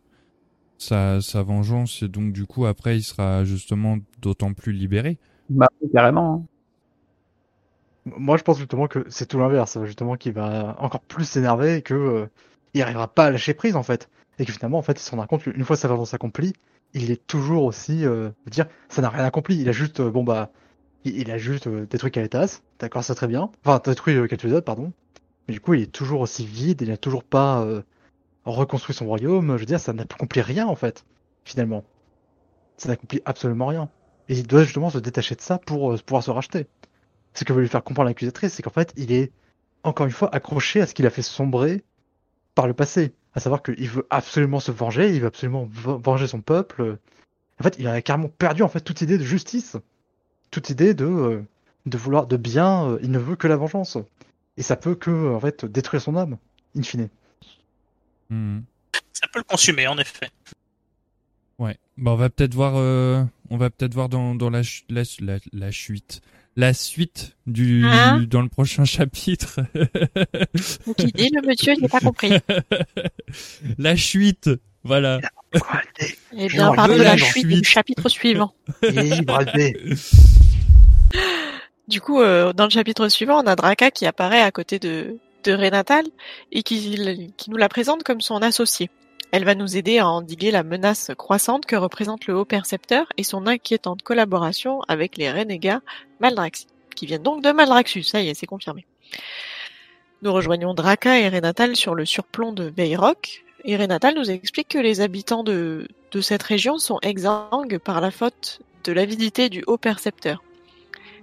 sa, sa vengeance, et donc du coup après il sera justement d'autant plus libéré. Bah, oui, carrément. Moi, je pense justement que c'est tout l'inverse, justement, qui va encore plus s'énerver et que euh, il arrivera pas à lâcher prise en fait, et que finalement, en fait, il se rendra compte qu'une fois sa vengeance accomplie, il est toujours aussi, euh, dire, ça n'a rien accompli. Il a juste, euh, bon bah, il, a juste euh, détruit Kalitas, d'accord, ça très bien, enfin détruit euh, Kel'Thuzad, pardon. Mais du coup, il est toujours aussi vide, il n'a toujours pas euh, reconstruit son royaume. Je veux dire, ça n'accomplit rien en fait, finalement. Ça n'accomplit absolument rien. Et il doit justement se détacher de ça pour euh, pouvoir se racheter ce que veut lui faire comprendre l'accusatrice, c'est qu'en fait, il est encore une fois accroché à ce qu'il a fait sombrer par le passé. À savoir qu'il veut absolument se venger, il veut absolument venger son peuple. En fait, il a carrément perdu en fait toute idée de justice, toute idée de euh, de vouloir de bien. euh, Il ne veut que la vengeance, et ça peut que en fait détruire son âme, in fine. Hmm. Ça peut le consumer, en effet. Ouais. Bah on va peut-être voir, euh, on va peut-être voir dans, dans la, ch- la, la, la suite, la suite du Hein dans le prochain chapitre. Qui dit le monsieur, j'ai pas compris. la suite, voilà. Eh bien, Non, parlez de la suite. du chapitre suivant. Du coup, euh, dans le chapitre suivant, on a Draka qui apparaît à côté de, de Renatal et qui, qui nous la présente comme son associé. Elle va nous aider à endiguer la menace croissante que représente le Haut Percepteur et son inquiétante collaboration avec les renégats Maldraxi, qui viennent donc de Maldraxus, ça y est, c'est confirmé. Nous rejoignons Draka et Renatal sur le surplomb de Bayrock, et Renatal nous explique que les habitants de, de cette région sont exsangues par la faute de l'avidité du Haut Percepteur.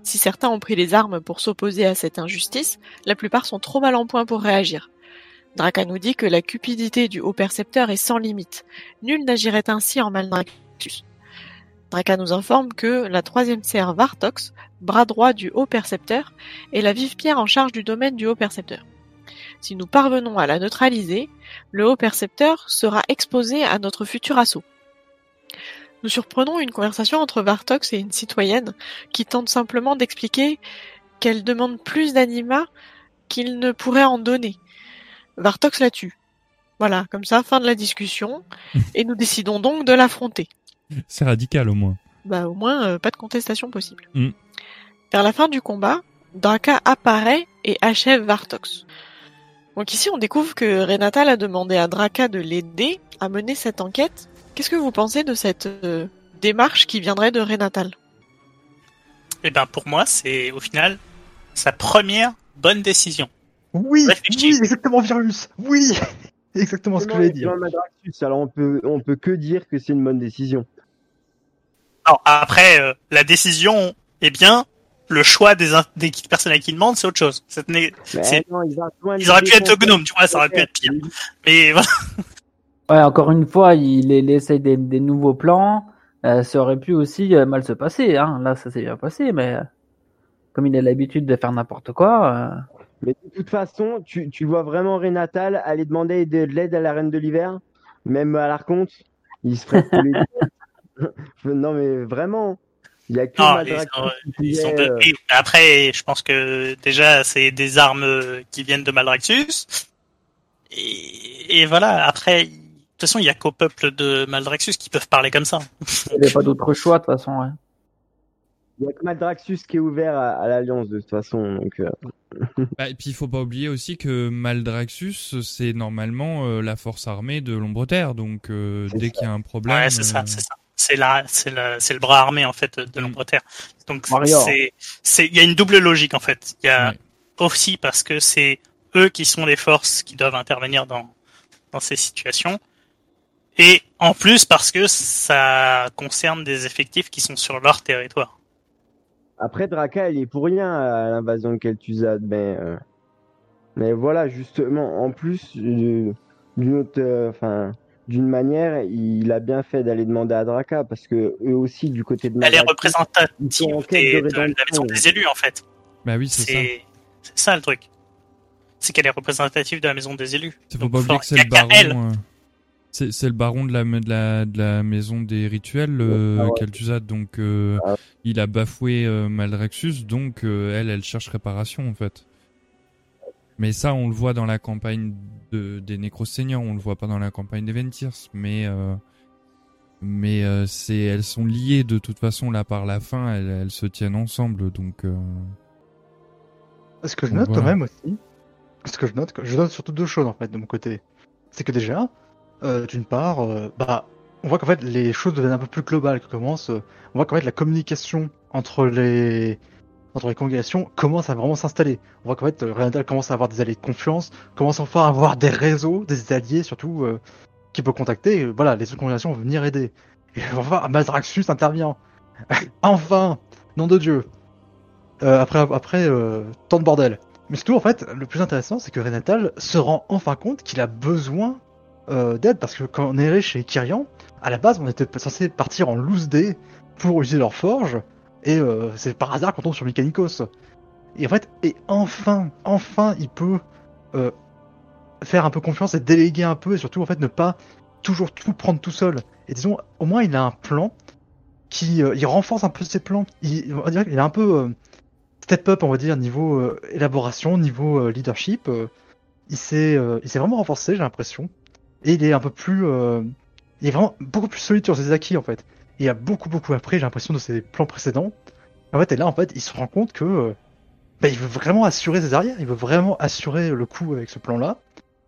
Si certains ont pris les armes pour s'opposer à cette injustice, la plupart sont trop mal en point pour réagir. Draka nous dit que la cupidité du haut percepteur est sans limite. Nul n'agirait ainsi en Maldraxxus. Draka nous informe que la troisième serre Vartox, bras droit du haut percepteur, est la vive pierre en charge du domaine du haut percepteur. Si nous parvenons à la neutraliser, le haut percepteur sera exposé à notre futur assaut. Nous surprenons une conversation entre Vartox et une citoyenne qui tente simplement d'expliquer qu'elle demande plus d'anima qu'il ne pourrait en donner. Vartox la tue. Voilà, comme ça, fin de la discussion, et nous décidons donc de l'affronter. C'est radical au moins. Bah au moins, euh, pas de contestation possible. Mm. Vers la fin du combat, Draka apparaît et achève Vartox. Donc ici, on découvre que Renatal a demandé à Draka de l'aider à mener cette enquête. Qu'est-ce que vous pensez de cette euh, démarche qui viendrait de Renatal Et ben pour moi, c'est au final sa première bonne décision. Oui, oui, exactement, Virus. Oui, exactement ce que j'allais dire. Alors on peut, on peut que dire que c'est une bonne décision. Alors après, euh, la décision est bien. Le choix des, des personnes à qui demandent, c'est autre chose. Ça tenait- Mais c'est- non, ils, Ils auraient pu être gnome, tu vois, ça aurait pu être pire. Mais voilà. Ouais, encore une fois, il, il essaye des, des nouveaux plans. Euh, ça aurait pu aussi euh, mal se passer. Hein. Là, ça s'est bien passé, mais euh, comme il a l'habitude de faire n'importe quoi. Mais de toute façon, tu, tu vois vraiment Renatal aller demander de l'aide à la Reine de l'Hiver, même à l'Arconte, il se ferait couler. non mais vraiment, il y a que Non, ils sont- qui ils sont de- euh, Après, je pense que déjà, c'est des armes euh, qui viennent de Maldraxxus. Et, et voilà, après, de toute façon, il y a qu'au peuple de Maldraxxus qui peuvent parler comme ça. il n'y avait pas d'autre choix, de toute façon. ouais. Il y a que Madraxus qui est ouvert à, à l'Alliance de toute façon. Donc, euh, Bah, et puis il faut pas oublier aussi que Maldraxxus, c'est normalement euh, la force armée de l'Ombre Terre, donc euh, dès qu'il y a un problème. Ouais, c'est ça, euh, c'est ça. C'est la, c'est la, c'est le bras armé en fait de Mm. l'ombre terre. Donc c'est, c'est, il y a une double logique en fait. Il y a Ouais. aussi parce que c'est eux qui sont les forces qui doivent intervenir dans dans ces situations. Et en plus parce que ça concerne des effectifs qui sont sur leur territoire. Après, Draka, elle est pour rien à l'invasion de Kel'Thuzad, mais euh, mais voilà, justement, en plus euh, d'une autre, euh, enfin, d'une manière, il a bien fait d'aller demander à Draka parce que eux aussi, du côté de Elle est représentative des- de de, la maison des élus en fait. Bah oui, c'est ça. C'est c'est ça le truc. C'est qu'elle est représentative de la maison des élus. Il faut Donc, pas oublier que c'est y a le baron. C'est c'est le baron de la, de la de la maison des rituels, euh, Ah ouais. Kel'Thuzad, donc euh, Ah. il a bafoué euh, Maldraxxus, donc euh, elle, elle cherche réparation en fait. Mais ça, on le voit dans la campagne de, des Nécroseigneurs, on le voit pas dans la campagne des Ventirs, mais euh, mais euh, c'est elles sont liées de toute façon là par la fin, elles, elles se tiennent ensemble, donc euh, Ce que je note quand voilà. même aussi, ce que je note, je note surtout deux choses en fait de mon côté. C'est que déjà, euh, d'une part, euh, bah, on voit qu'en fait les choses deviennent un peu plus globales, qui on voit qu'en fait la communication entre les entre les congrégations commence à vraiment s'installer. On voit qu'en fait euh, Randall commence à avoir des alliés de confiance, commence enfin à avoir des réseaux, des alliés surtout qu'il peut contacter. Voilà, les autres congrégations vont venir aider. Et enfin, Mazraxus intervient. enfin, nom de Dieu. Après après tant de bordel. Mais surtout, en fait, le plus intéressant, c'est que Renatal se rend enfin compte qu'il a besoin euh, d'aide, parce que quand on est allé chez Kyrian, à la base, on était censé partir en loose day pour utiliser leur forge, et euh, c'est par hasard qu'on tombe sur Mechanicos. Et en fait, et enfin, enfin, il peut euh, faire un peu confiance et déléguer un peu, et surtout, en fait, ne pas toujours tout prendre tout seul. Et disons, au moins, il a un plan qui, euh, il renforce un peu ses plans. Il, on dire qu'il a un peu euh, step up, on va dire, niveau euh, élaboration, niveau leadership. il s'est, il s'est vraiment renforcé, j'ai l'impression. Et il est un peu plus, euh, il est vraiment beaucoup plus solide sur ses acquis en fait. Il a beaucoup beaucoup appris, j'ai l'impression de ses plans précédents. En fait, et là en fait, il se rend compte que, euh, bah, il veut vraiment assurer ses arrières, il veut vraiment assurer le coup avec ce plan-là.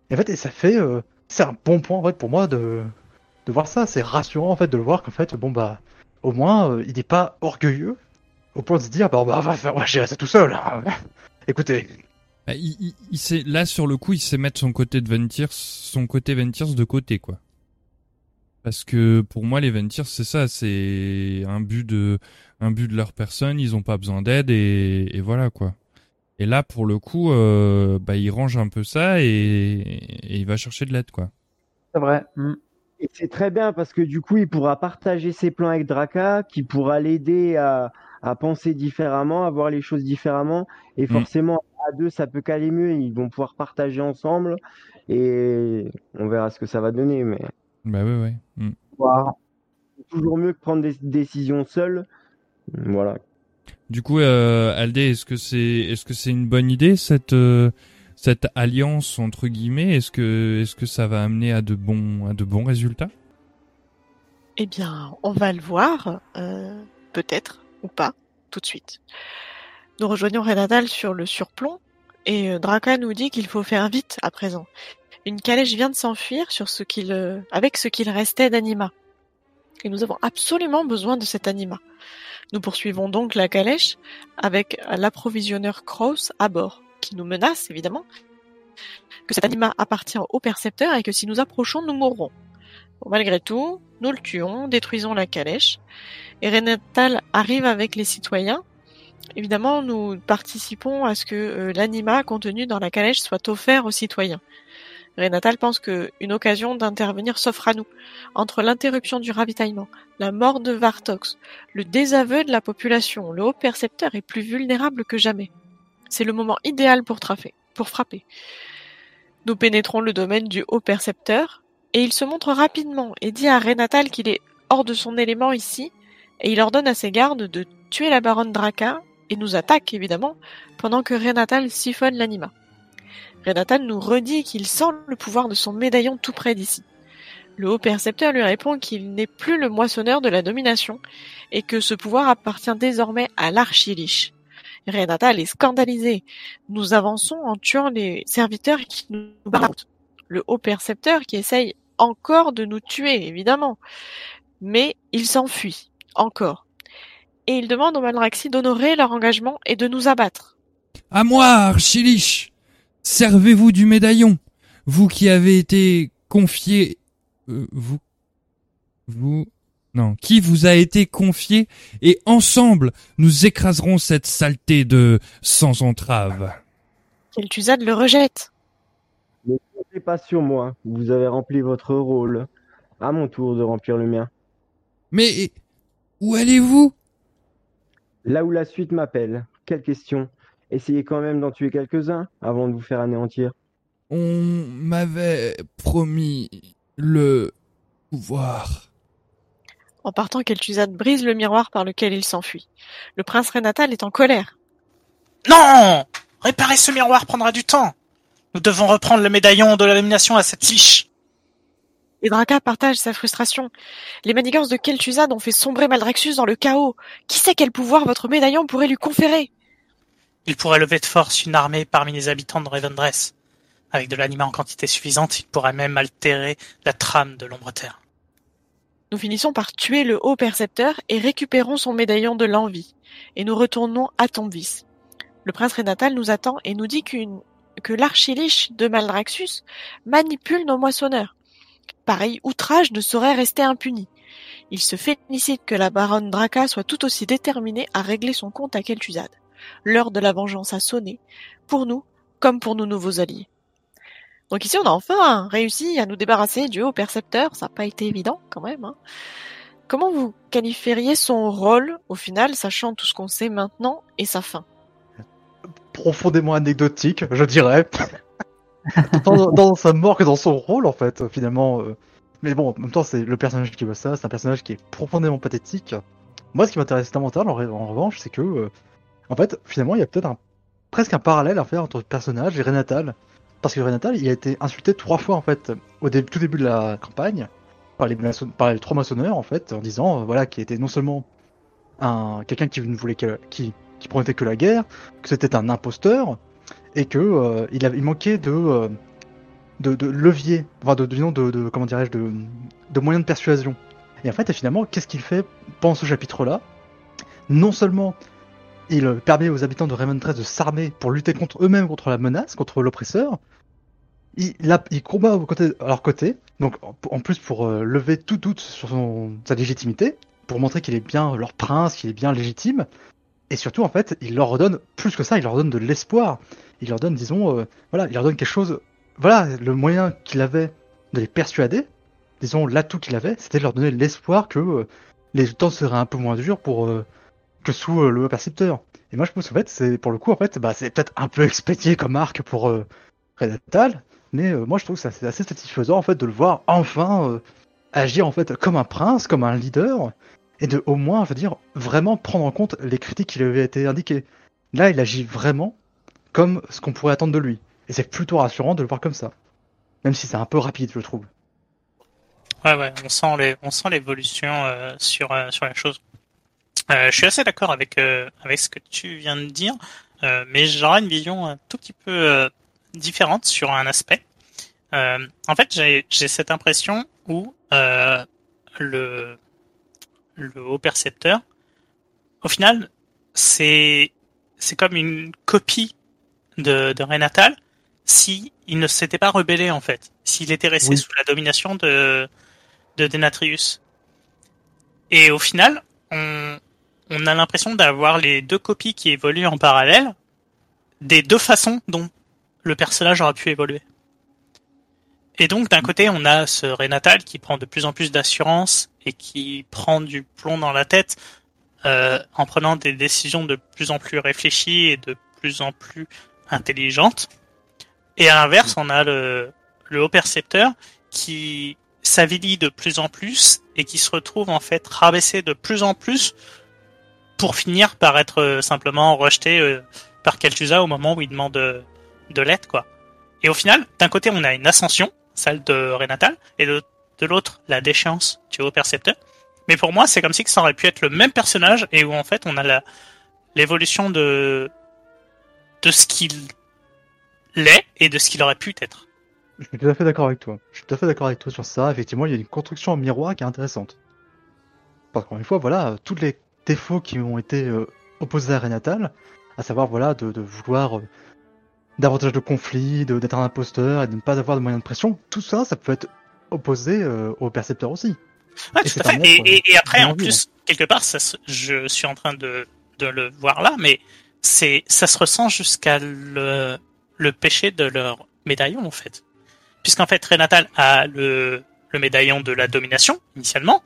Et en fait, et ça fait, euh, c'est un bon point en fait pour moi de, de voir ça. C'est rassurant en fait de le voir qu'en fait, bon bah, au moins, euh, il n'est pas orgueilleux au point de se dire, bah, va faire- on va gérer ça tout seul. hein. Écoutez, Bah, il, il, il sait, là, sur le coup, il sait mettre son côté de Ventirs, son côté Ventirs de côté, quoi. Parce que pour moi, les Ventirs, c'est ça, c'est un but de, un but de leur personne. Ils ont pas besoin d'aide et, et voilà, quoi. Et là, pour le coup, euh, bah, il range un peu ça et, et il va chercher de l'aide, quoi. C'est vrai. Mm. Et c'est très bien parce que du coup, il pourra partager ses plans avec Draka, qui pourra l'aider à, à penser différemment, à voir les choses différemment. Et forcément, à deux, ça peut caler mieux. Ils vont pouvoir partager ensemble et on verra ce que ça va donner. Mais Bah ouais, ouais. Mm. c'est toujours mieux que prendre des décisions seul. Voilà. Du coup, euh, Aldé, est-ce que c'est, est-ce que c'est une bonne idée cette, euh, cette alliance entre guillemets? Est-ce que, est-ce que ça va amener à de bons, à de bons résultats? Eh bien, on va le voir, euh, peut-être ou pas, tout de suite. Nous rejoignons Renatal sur le surplomb et euh, Draka nous dit qu'il faut faire vite à présent. Une calèche vient de s'enfuir sur ce qu'il, euh, avec ce qu'il restait d'anima. Et nous avons absolument besoin de cet anima. Nous poursuivons donc la calèche avec l'approvisionneur Kraus à bord, qui nous menace évidemment que cet anima appartient au percepteur et que si nous approchons, nous mourrons. Malgré tout, nous le tuons, détruisons la calèche, et Renatal arrive avec les citoyens. Évidemment, nous participons à ce que euh, l'anima contenu dans la calèche soit offert aux citoyens. Renatal pense que une occasion d'intervenir s'offre à nous. Entre l'interruption du ravitaillement, la mort de Vartox, le désaveu de la population, le haut percepteur est plus vulnérable que jamais. C'est le moment idéal pour, pour frapper. Nous pénétrons le domaine du haut percepteur, et il se montre rapidement et dit à Renatal qu'il est hors de son élément ici, et il ordonne à ses gardes de tuer la baronne Draka, et nous attaque évidemment, pendant que Renatal siphonne l'anima. Renatal nous redit qu'il sent le pouvoir de son médaillon tout près d'ici. Le haut percepteur lui répond qu'il n'est plus le moissonneur de la domination, et que ce pouvoir appartient désormais à l'archiliche. Renatal est scandalisé. Nous avançons en tuant les serviteurs qui nous barrent. Le haut percepteur qui essaye encore de nous tuer, évidemment. Mais il s'enfuit. Encore. Et il demande aux Malraxi d'honorer leur engagement et de nous abattre. À moi, Archilich Servez-vous du médaillon Vous qui avez été confié euh, vous vous non qui vous a été confié et ensemble nous écraserons cette saleté de sans entrave. Kel'Thuzad le rejette. Ne comptez pas sur moi. Vous avez rempli votre rôle. À mon tour de remplir le mien. Mais où allez-vous? Là où la suite m'appelle. Quelle question? Essayez quand même d'en tuer quelques-uns avant de vous faire anéantir. On m'avait promis le pouvoir. En partant, Kel'Thuzad brise le miroir par lequel il s'enfuit. Le prince Renatal est en colère. Non Réparer ce miroir prendra du temps. Nous devons reprendre le médaillon de la nomination à cette fiche. Et Draka partage sa frustration. Les manigances de Kel'Thuzad ont fait sombrer Maldraxxus dans le chaos. Qui sait quel pouvoir votre médaillon pourrait lui conférer? Il pourrait lever de force une armée parmi les habitants de Ravendress. Avec de l'anima en quantité suffisante, il pourrait même altérer la trame de l'ombre terre. Nous finissons par tuer le haut percepteur et récupérons son médaillon de l'envie. Et nous retournons à Tombvis. Le prince Renatal nous attend et nous dit qu'une que l'archiliche de Maldraxxus manipule nos moissonneurs. Pareil outrage ne saurait rester impuni. Il se félicite que la baronne Draka soit tout aussi déterminée à régler son compte à Kel'Thuzad. L'heure de la vengeance a sonné, pour nous comme pour nos nouveaux alliés. Donc ici, on a enfin réussi à nous débarrasser du haut percepteur. Ça n'a pas été évident quand même. Hein. Comment vous qualifieriez son rôle au final, sachant tout ce qu'on sait maintenant et sa fin? Profondément anecdotique, je dirais. Dans, dans, sa mort que dans son rôle en fait, finalement. euh. Mais bon, en même temps, c'est le personnage qui veut ça. C'est un personnage qui est profondément pathétique. Moi, ce qui m'intéresse davantage, en, en revanche, c'est que, euh, en fait, finalement, il y a peut-être presque un parallèle à faire entre le personnage et Renatal. Parce que Renatal, il a été insulté trois fois en fait au tout début de la campagne par les, trois maçonneurs en fait, en disant euh, voilà qu'il était non seulement un quelqu'un qui ne voulait qui qui promettait que la guerre, que c'était un imposteur et que euh, il, avait, manquait de euh, de, de levier, de, de, comment dirais-je de, moyens de persuasion. Et en fait, finalement, qu'est-ce qu'il fait pendant ce chapitre-là? Non seulement il permet aux habitants de Raymond XIII de s'armer pour lutter contre eux-mêmes, contre la menace, contre l'oppresseur. Il, combat à leur côté, donc en- plus pour euh, lever tout doute sur sa légitimité, pour montrer qu'il est bien leur prince, qu'il est bien légitime. Et surtout, en fait, il leur donne plus que ça, il leur donne de l'espoir. Il leur donne, disons, euh, voilà, il leur donne quelque chose. Voilà, le moyen qu'il avait de les persuader, disons, l'atout qu'il avait, c'était de leur donner l'espoir que euh, les temps seraient un peu moins durs pour euh, que sous le percepteur. Et moi, je pense qu'en fait, c'est pour le coup, en fait, bah, c'est peut-être un peu expédié comme arc pour Renatal, mais moi, je trouve que c'est assez- satisfaisant en fait de le voir enfin agir en fait comme un prince, comme un leader, et de au moins, je veux dire, vraiment prendre en compte les critiques qui lui avaient été indiquées. Là, il agit vraiment comme ce qu'on pourrait attendre de lui, et c'est plutôt rassurant de le voir comme ça, même si c'est un peu rapide, je trouve. Ouais, ouais, on sent les, on sent l'évolution euh, sur euh, sur la chose. Euh, je suis assez d'accord avec euh, avec ce que tu viens de dire, euh, mais j'aurais une vision un tout petit peu euh, différente sur un aspect. En fait, j'ai j'ai cette impression où le le haut percepteur, au final, c'est c'est comme une copie de de Renatal si il ne s'était pas rebellé en fait, s'il était resté Oui. sous la domination de de Denatrius. Et au final, on, on a l'impression d'avoir les deux copies qui évoluent en parallèle des deux façons dont le personnage aurait pu évoluer. Et donc d'un côté, on a ce Renatal qui prend de plus en plus d'assurance et qui prend du plomb dans la tête euh, en prenant des décisions de plus en plus réfléchies et de plus en plus intelligentes. Et à l'inverse, on a le, le haut percepteur qui s'avilit de plus en plus et qui se retrouve en fait rabaissé de plus en plus pour finir par être euh, simplement rejeté euh, par Kel'Thuzad au moment où il demande euh, de l'aide quoi. Et au final, d'un côté on a une ascension, celle de Renatal, et de, de l'autre la déchéance du haut percepteur. Mais pour moi, c'est comme si ça aurait pu être le même personnage et où en fait on a la l'évolution de de ce qu'il l'est et de ce qu'il aurait pu être. Je suis tout à fait d'accord avec toi. Je suis tout à fait d'accord avec toi sur ça. Effectivement, il y a une construction en miroir qui est intéressante. Parce qu'encore une fois, voilà, tous les défauts qui ont été euh, opposés à Renatal, à savoir, voilà, de, de vouloir euh, davantage de conflits, d'être un imposteur et de ne pas avoir de moyens de pression, tout ça, ça peut être opposé euh, au percepteur aussi. Ouais, Et tout à fait. Et, être, et, et après, en vu, plus, quelque part, ça, je suis en train de, de le voir là, mais c'est, ça se ressent jusqu'à le, péché de leur médaillon, en fait. Puisqu'en fait, Renatal a le, le médaillon de la domination, initialement,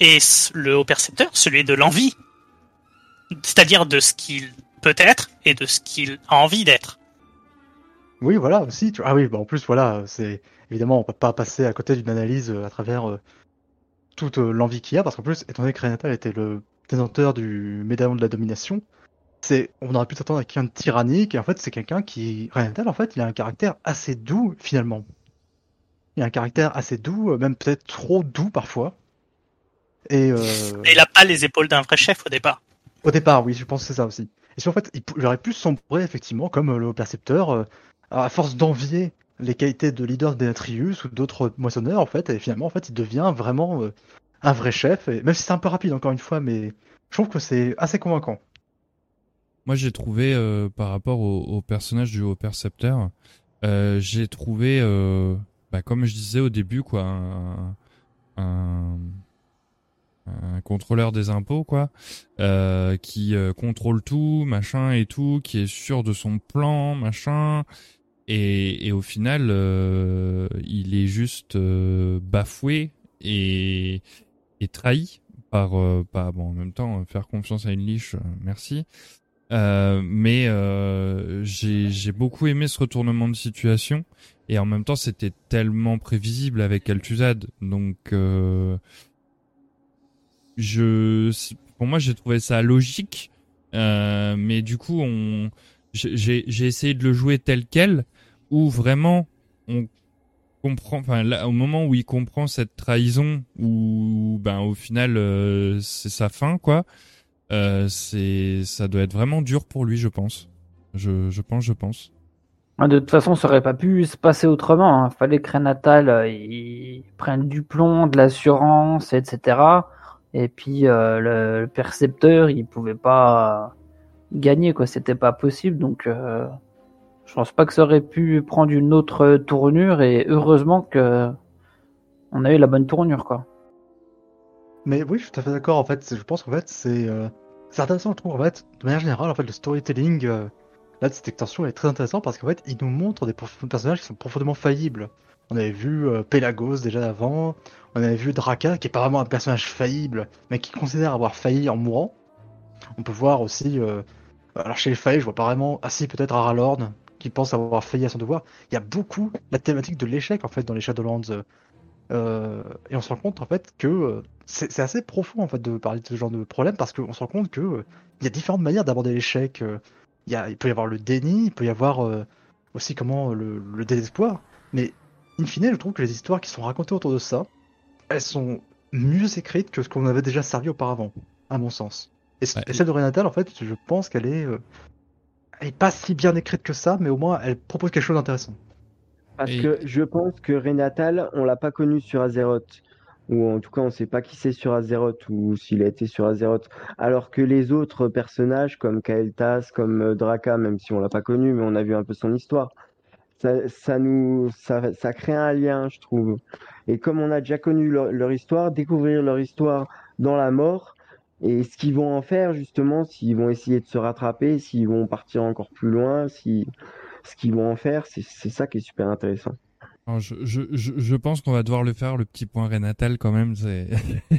et le haut percepteur, celui de l'envie. C'est-à-dire de ce qu'il peut être et de ce qu'il a envie d'être. Oui, voilà, aussi. Ah oui, bah en plus, voilà, c'est évidemment, on peut pas passer à côté d'une analyse euh, à travers euh, toute euh, l'envie qu'il y a, parce qu'en plus, étant donné que Renatal était le détenteur du médaillon de la domination, c'est, on aurait pu s'attendre à quelqu'un de tyrannique, et en fait, c'est quelqu'un qui, Renatal, en fait, il a un caractère assez doux, finalement. Il a un caractère assez doux, euh, même peut-être trop doux parfois. Et, euh... Et il a pas les épaules d'un vrai chef au départ. Au départ, oui, je pense que c'est ça aussi. Et si en fait, il, aurait pu sombrer effectivement comme euh, le percepteur, euh, à force d'envier les qualités de leader d'Enatrius ou d'autres moissonneurs, en fait, et finalement, en fait, il devient vraiment euh, un vrai chef. Et même si c'est un peu rapide, encore une fois, mais je trouve que c'est assez convaincant. Moi, j'ai trouvé euh, par rapport au, au personnage du haut percepteur, euh, j'ai trouvé, euh, bah, comme je disais au début, quoi, un, un, un contrôleur des impôts, quoi, euh, qui euh, contrôle tout, machin et tout, qui est sûr de son plan, machin. Et, et au final, euh, il est juste bafoué et, et trahi par, par bon, en même temps, faire confiance à une liche, merci. Euh, mais euh, j'ai j'ai beaucoup aimé ce retournement de situation. Et en même temps c'était tellement prévisible avec Altuzad donc euh, je pour moi j'ai trouvé ça logique. Euh, mais du coup on j'ai j'ai essayé de le jouer tel quel où vraiment on comprend enfin là, au moment où il comprend cette trahison où ben au final euh, c'est sa fin quoi euh, c'est ça doit être vraiment dur pour lui je pense je je pense je pense Ah, De toute façon, ça aurait pas pu se passer autrement. hein. Fallait que Renatal euh, il prenne du plomb, de l'assurance, etc. Et puis euh, le, le percepteur, il pouvait pas gagner quoi. C'était pas possible. Donc, euh, je pense pas que ça aurait pu prendre une autre tournure. Et heureusement que on a eu la bonne tournure quoi. Mais oui, je suis tout à fait d'accord. En fait, je pense qu'en fait, c'est euh, c'est intéressant, je trouve. En fait, de manière générale, en fait, le storytelling euh, là de cette extension est très intéressant parce qu'en fait, il nous montre des personnages qui sont profondément faillibles. On avait vu euh, Pelagos déjà avant. On avait vu Draka, qui est pas vraiment un personnage faillible, mais qui considère avoir failli en mourant. On peut voir aussi, alors chez les faillis, je vois pas vraiment, ah si, peut-être Aralorn, qui pense avoir failli à son devoir. Il y a beaucoup la thématique de l'échec en fait dans les Shadowlands. Euh, et on se rend compte en fait que euh, c'est assez profond en fait de parler de ce genre de problème parce qu'on se rend compte que euh, il y a différentes manières d'aborder l'échec. il, peut y avoir le déni, il peut y avoir euh, aussi comment le, le désespoir. Mais in fine, je trouve que les histoires qui sont racontées autour de ça, elles sont mieux écrites que ce qu'on avait déjà servi auparavant, à mon sens. Et, c- Ouais. et celle de Renatal, en fait, je pense qu'elle est, elle est pas si bien écrite que ça, mais au moins elle propose quelque chose d'intéressant. Parce Et- que je pense que Renatal, on l'a pas connu sur Azeroth. Ou en tout cas, on sait pas qui c'est sur Azeroth ou s'il a été sur Azeroth. Alors que les autres personnages, comme Kael'thas, comme euh, Draka, même si on l'a pas connu, mais on a vu un peu son histoire, ça, ça nous, ça, ça crée un lien, je trouve. Et comme on a déjà connu leur, leur histoire, découvrir leur histoire dans la mort et ce qu'ils vont en faire, justement, s'ils vont essayer de se rattraper, s'ils vont partir encore plus loin, si, ce qu'ils vont en faire, c'est c'est ça qui est super intéressant. Alors, je, je, je, je pense qu'on va devoir le faire le petit point Renatal quand même. C'est,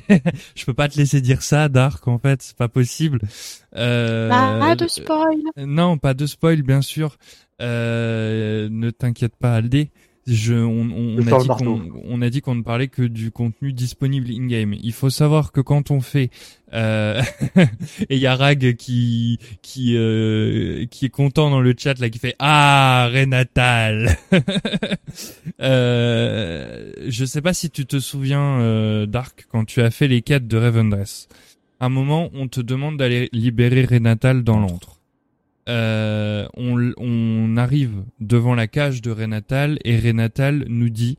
je peux pas te laisser dire ça, Dark. En fait, c'est pas possible. Euh, Ah, de spoil. Non, pas de spoil, bien sûr. Euh, ne t'inquiète pas, Aldé. Je, on, a dit qu'on, on a dit qu'on ne parlait que du contenu disponible in-game. Il faut savoir que quand on fait, euh, et il y a Rag qui, qui, euh, qui est content dans le chat là, qui fait ah Renatal. euh, je sais pas si tu te souviens, euh, Dark, quand tu as fait les quêtes de Revendreth. À un moment, on te demande d'aller libérer Renatal dans l'antre. Euh, on, on arrive devant la cage de Renatal et Renatal nous dit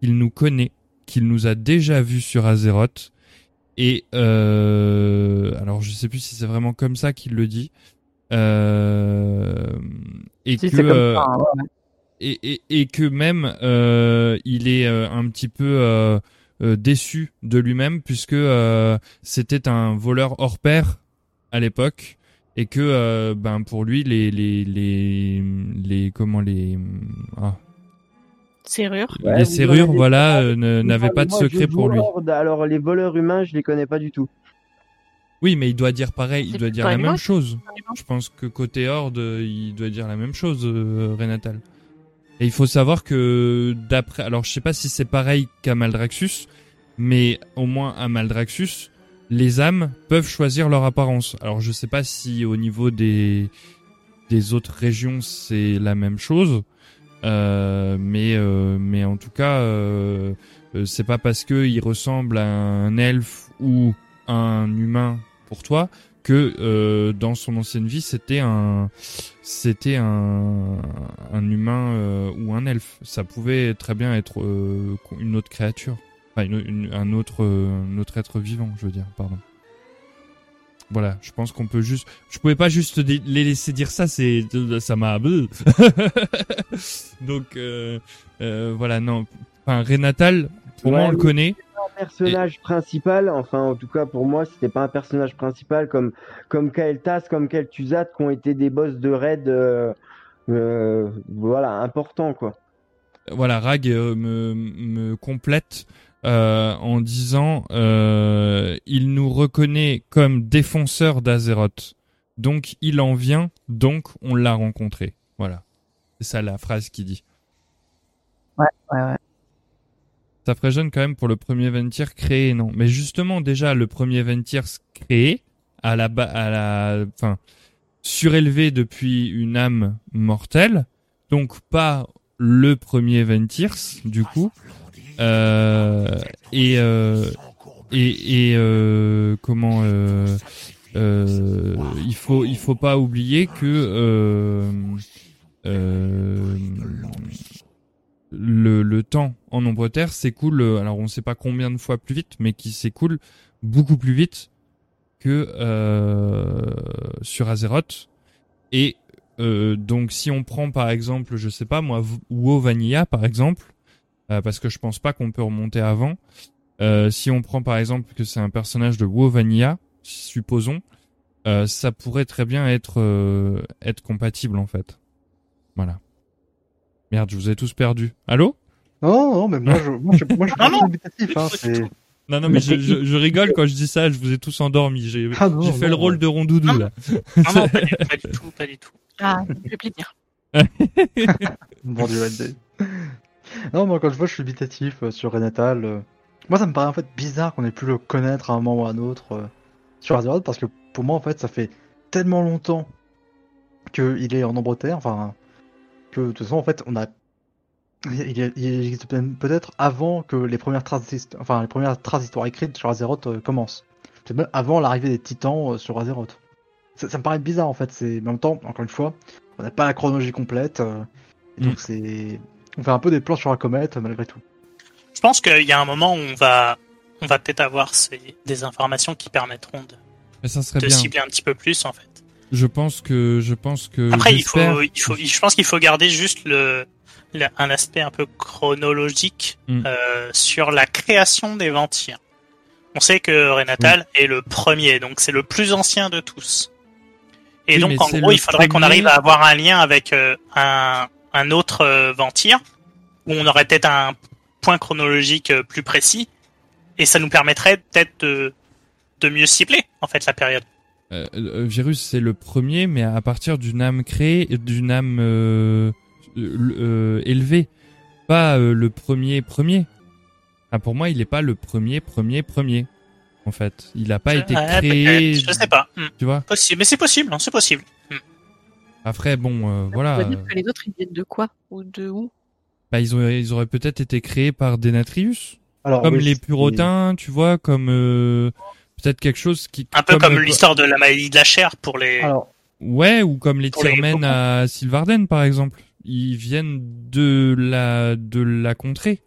qu'il nous connaît, qu'il nous a déjà vus sur Azeroth. Et euh, alors je sais plus si c'est vraiment comme ça qu'il le dit, Euh, et Si, que c'est comme euh, ça, hein, ouais, ouais. et, et, et que même euh, il est euh, un petit peu euh, euh, déçu de lui-même puisque euh, c'était un voleur hors pair à l'époque et que euh, ben pour lui les les les les comment les ah, Serrure. Ouais, les serrures voilà euh, ne- n'avaient pas de Moi, secret pour lui. Alors les voleurs humains, je les connais pas du tout. Oui, mais il doit dire pareil, il doit dire la même chose. Je pense que côté Horde, il doit dire la même chose, euh, Renatal. Et il faut savoir que d'après, alors je sais pas si c'est pareil qu'à Maldraxxus, mais au moins à Maldraxxus, les âmes peuvent choisir leur apparence. Alors je sais pas si au niveau des des autres régions c'est la même chose, euh, mais euh, mais en tout cas, euh, euh, c'est pas parce que il ressemble à un elfe ou un humain pour toi que euh, dans son ancienne vie c'était un c'était un humain ou un elfe ça pouvait très bien être une autre créature enfin une, une- un autre euh, un autre être vivant je veux dire pardon. Voilà je pense qu'on peut juste je pouvais pas juste les laisser dire ça c'est ça m'a donc euh, euh, voilà non. Enfin Renatal pour moi on le connaît. un personnage principal, enfin en tout cas pour moi, c'était pas un personnage principal comme comme Kael'thas, comme Kel'Thuzad, qui ont été des boss de raid, euh, voilà, importants quoi. voilà, Rag me, me complète euh, en disant euh, il nous reconnaît comme défenseur d'Azeroth. Donc il en vient, donc on l'a rencontré. Voilà. C'est ça la phrase qu'il dit. Ouais, ouais, ouais. Ça ferait jeune quand même pour le premier Ventir créé, non? Mais justement, déjà, le premier Ventir créé, à la, ba- à la, enfin, surélevé depuis une âme mortelle, donc pas le premier Ventirs, du coup, euh, et, euh, et, et euh, comment, euh, euh, il faut, il faut pas oublier que, euh, le, le temps en nombre terre s'écoule, alors on sait pas combien de fois plus vite, mais qui s'écoule beaucoup plus vite que sur Azeroth. Et donc si on prend par exemple, je sais pas moi, WoW Vanilla par exemple, parce que je pense pas qu'on peut remonter avant. euh, si on prend par exemple que c'est un personnage de WoW Vanilla, supposons, euh, ça pourrait très bien être euh, être compatible en fait. Voilà. Merde, je vous ai tous perdu. Allô? Non, non, mais moi, je, moi, je, moi, je Non, dubitatif, hein, c'est... Non, non, mais je, je, je rigole quand je dis ça, je vous ai tous endormis. J'ai Ah non, j'ai fait non. le rôle de rondoudou, là. Non, non, pas du, pas du tout, pas du tout. Ah, plaisir. Bon LD. Non, mais encore une fois, je suis dubitatif euh, sur Renatal. euh. Moi, ça me paraît en fait bizarre qu'on ait pu le connaître à un moment ou à un autre euh, sur Azeroth, parce que pour moi, en fait, ça fait tellement longtemps qu'il est en nombre terre, enfin, que de toute façon, en fait, on a. Il, il- il existe peut-être avant que les premières traces, hist- enfin, les premières traces d'histoire écrites sur Azeroth euh, commencent. C'est même avant l'arrivée des titans euh, sur Azeroth. Ça, ça me paraît bizarre en fait. C'est mais en même temps, encore une fois, on n'a pas la chronologie complète, euh, et donc Mm. c'est, on fait un peu des plans sur la comète euh, malgré tout. Je pense qu'il y a un moment où on va, on va peut-être avoir ces- des informations qui permettront de, Mais ça serait de bien. cibler un petit peu plus en fait. Je pense que, je pense que. Après, il faut, il faut, je pense qu'il faut garder juste le, le- un aspect un peu chronologique Mm. euh, sur la création des Ventirs. On sait que Renatal est le premier, donc c'est le plus ancien de tous. Et Oui, donc, en gros, il faudrait qu'on arrive à avoir un lien avec euh, un, un autre euh, Ventir, où on aurait peut-être un point chronologique euh, plus précis, et ça nous permettrait peut-être de, de mieux cibler, en fait, la période. Euh, euh, Virus, c'est le premier, mais à partir d'une âme créée, d'une âme euh, euh, élevée, pas euh, le premier premier. Ah, pour moi, il n'est pas le premier premier premier. En fait, il n'a pas été créé. Je sais pas. Hmm. Tu vois? Possible, mais c'est possible, hein, c'est possible. Hmm. Après, bon, euh, On voilà. dire que les autres, ils viennent de quoi Ou de où? Bah, ils auraient, ils auraient peut-être été créés par Denatrius, Alors, comme oui, les Purotins, tu vois, comme euh, peut-être quelque chose qui. Un peu comme euh, l'histoire de la maladie de la chair pour les. Alors, Ouais, ou comme les Tyrmen à Sylvarden, par exemple. Ils viennent de la de la contrée.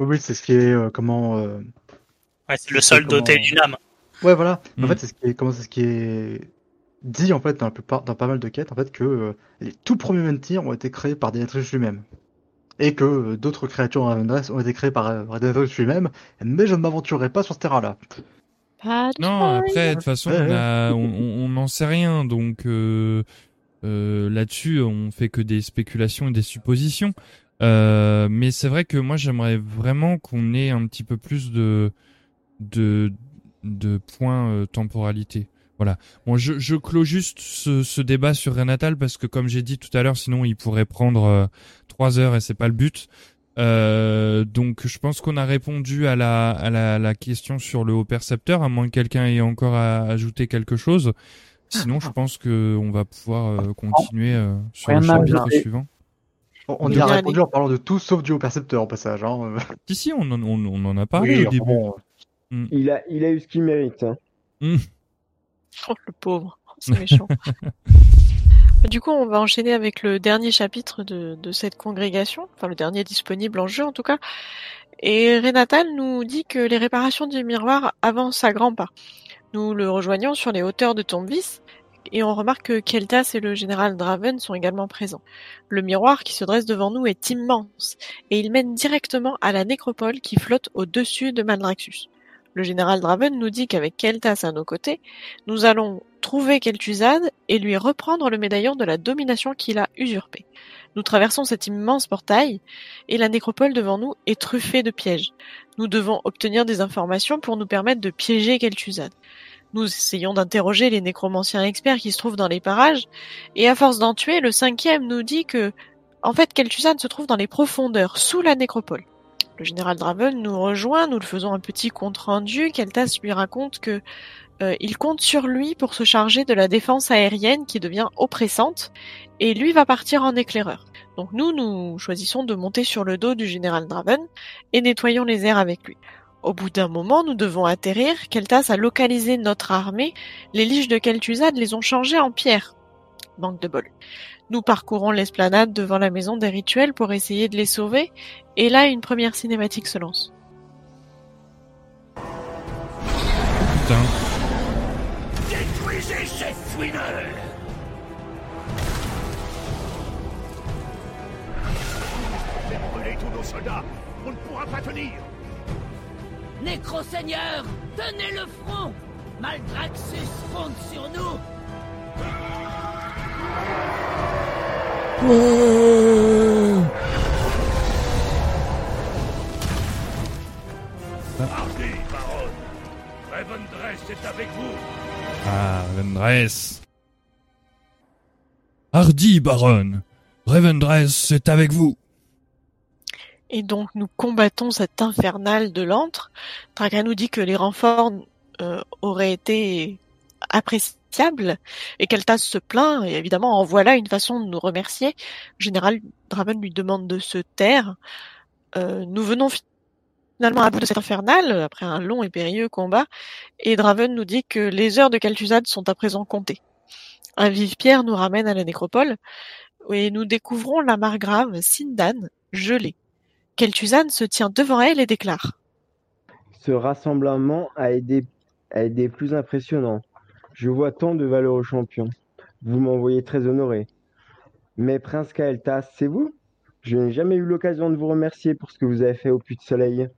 oui, oui, c'est ce qui est euh, comment. euh, Ouais, c'est le sol comment- doté d'une âme. Ouais, voilà. En Mm. fait, c'est ce qui est comment c'est ce qui est dit en fait dans, la plupart, dans pas mal de quêtes en fait que euh, les tout premiers menhirs ont été créés par Denetrius lui-même. Et que euh, d'autres créatures en ont été créées par, euh, lui-même, mais je ne m'aventurerai pas sur ce terrain-là. Non, après, de toute façon, Ouais, on n'en sait rien, donc euh, euh, là-dessus, on fait que des spéculations et des suppositions. Euh, mais c'est vrai que moi, j'aimerais vraiment qu'on ait un petit peu plus de de de points euh, temporalité. Voilà. Bon, je, je clôt juste ce, ce débat sur Renatal parce que, comme j'ai dit tout à l'heure, sinon il pourrait prendre euh, trois heures et c'est pas le but. Euh, donc je pense qu'on a répondu à la, à la, la question sur le haut percepteur, à moins que quelqu'un ait encore à ajouter quelque chose. Sinon, je pense que on va pouvoir euh, continuer euh, sur Rien le chapitre ajouter. suivant. On, y a répondu en parlant de tout sauf du haut percepteur au passage. Hein. Si, si, on en, on, on en a parlé Oui, au début. bon, Il a, il a eu ce qu'il mérite. hein. Oh, le pauvre, c'est méchant. du coup, on va enchaîner avec le dernier chapitre de, de cette congrégation, enfin le dernier disponible en jeu en tout cas. Et Renatal nous dit que les réparations du miroir avancent à grands pas. Nous le rejoignons sur les hauteurs de Tombvis et on remarque que Keltas et le général Draven sont également présents. Le miroir qui se dresse devant nous est immense et il mène directement à la nécropole qui flotte au-dessus de Maldraxxus. Le général Draven nous dit qu'avec Keltas à nos côtés, nous allons trouver Kel'Thuzad et lui reprendre le médaillon de la domination qu'il a usurpé. Nous traversons cet immense portail et la nécropole devant nous est truffée de pièges. Nous devons obtenir des informations pour nous permettre de piéger Kel'Thuzad. Nous essayons d'interroger les nécromanciens experts qui se trouvent dans les parages et à force d'en tuer, le cinquième nous dit que, en fait, Kel'Thuzad se trouve dans les profondeurs, sous la nécropole. Le général Draven nous rejoint, nous le faisons un petit compte rendu. Keltas lui raconte que euh, il compte sur lui pour se charger de la défense aérienne qui devient oppressante, et lui va partir en éclaireur. Donc nous, nous choisissons de monter sur le dos du général Draven et nettoyons les airs avec lui. Au bout d'un moment, nous devons atterrir. Keltas a localisé notre armée. Les liches de Kel'Thuzad les ont changées en pierre. Manque de bol. Nous parcourons l'esplanade devant la maison des rituels pour essayer de les sauver, et là une première cinématique se lance. Putain. Détruisez ces fouineurs Brûlez tous nos soldats. On ne pourra pas tenir. Nécro-seigneur, tenez le front. Maldraxxus fonde sur nous Hardy, baronne Revendreth est avec vous Ah, Revendreth. Hardy, baronne. Revendreth est avec vous. Et donc nous combattons cet infernal de l'antre. Draga nous dit que les renforts euh, auraient été et Keltas se plaint et évidemment en voilà une façon de nous remercier. Général Draven lui demande de se taire. Euh, nous venons finalement à bout de cet infernal après un long et périlleux combat et Draven nous dit que les heures de Kel'Thuzad sont à présent comptées. Un vive pierre nous ramène à la nécropole et nous découvrons la margrave Sindan gelée. Kel'Thuzad se tient devant elle et déclare Ce rassemblement a été plus impressionnant. Je vois tant de valeureux champions. Vous m'envoyez très honoré. Mais Prince Kael'thas, c'est vous? Je n'ai jamais eu l'occasion de vous remercier pour ce que vous avez fait au Puits de Soleil.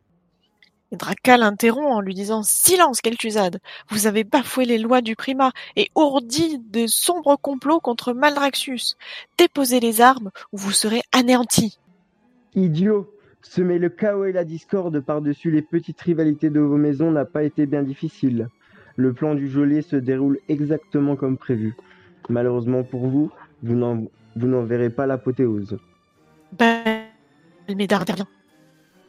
Draka l'interrompt en lui disant Silence, Kel'Thuzad Vous avez bafoué les lois du primat et ourdi de sombres complots contre Maldraxxus. Déposez les armes ou vous serez anéantis. Idiot Semer le chaos et la discorde par-dessus les petites rivalités de vos maisons n'a pas été bien difficile. Le plan du geôlier se déroule exactement comme prévu. Malheureusement pour vous, vous n'en, vous n'en verrez pas l'apothéose. Ben, Médarderian.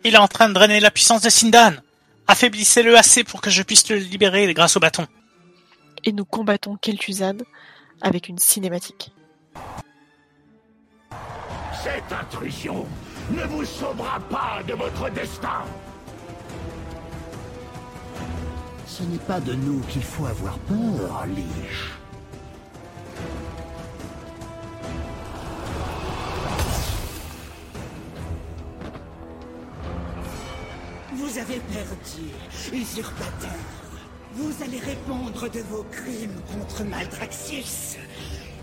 Il est en train de drainer la puissance de Sindan. Affaiblissez-le assez pour que je puisse le libérer grâce au bâton. Et nous combattons Kel'Thuzad avec une cinématique. Cette intrusion ne vous sauvera pas de votre destin Ce n'est pas de nous qu'il faut avoir peur, Liche. Vous avez perdu, usurpateur. Vous allez répondre de vos crimes contre Maldraxxus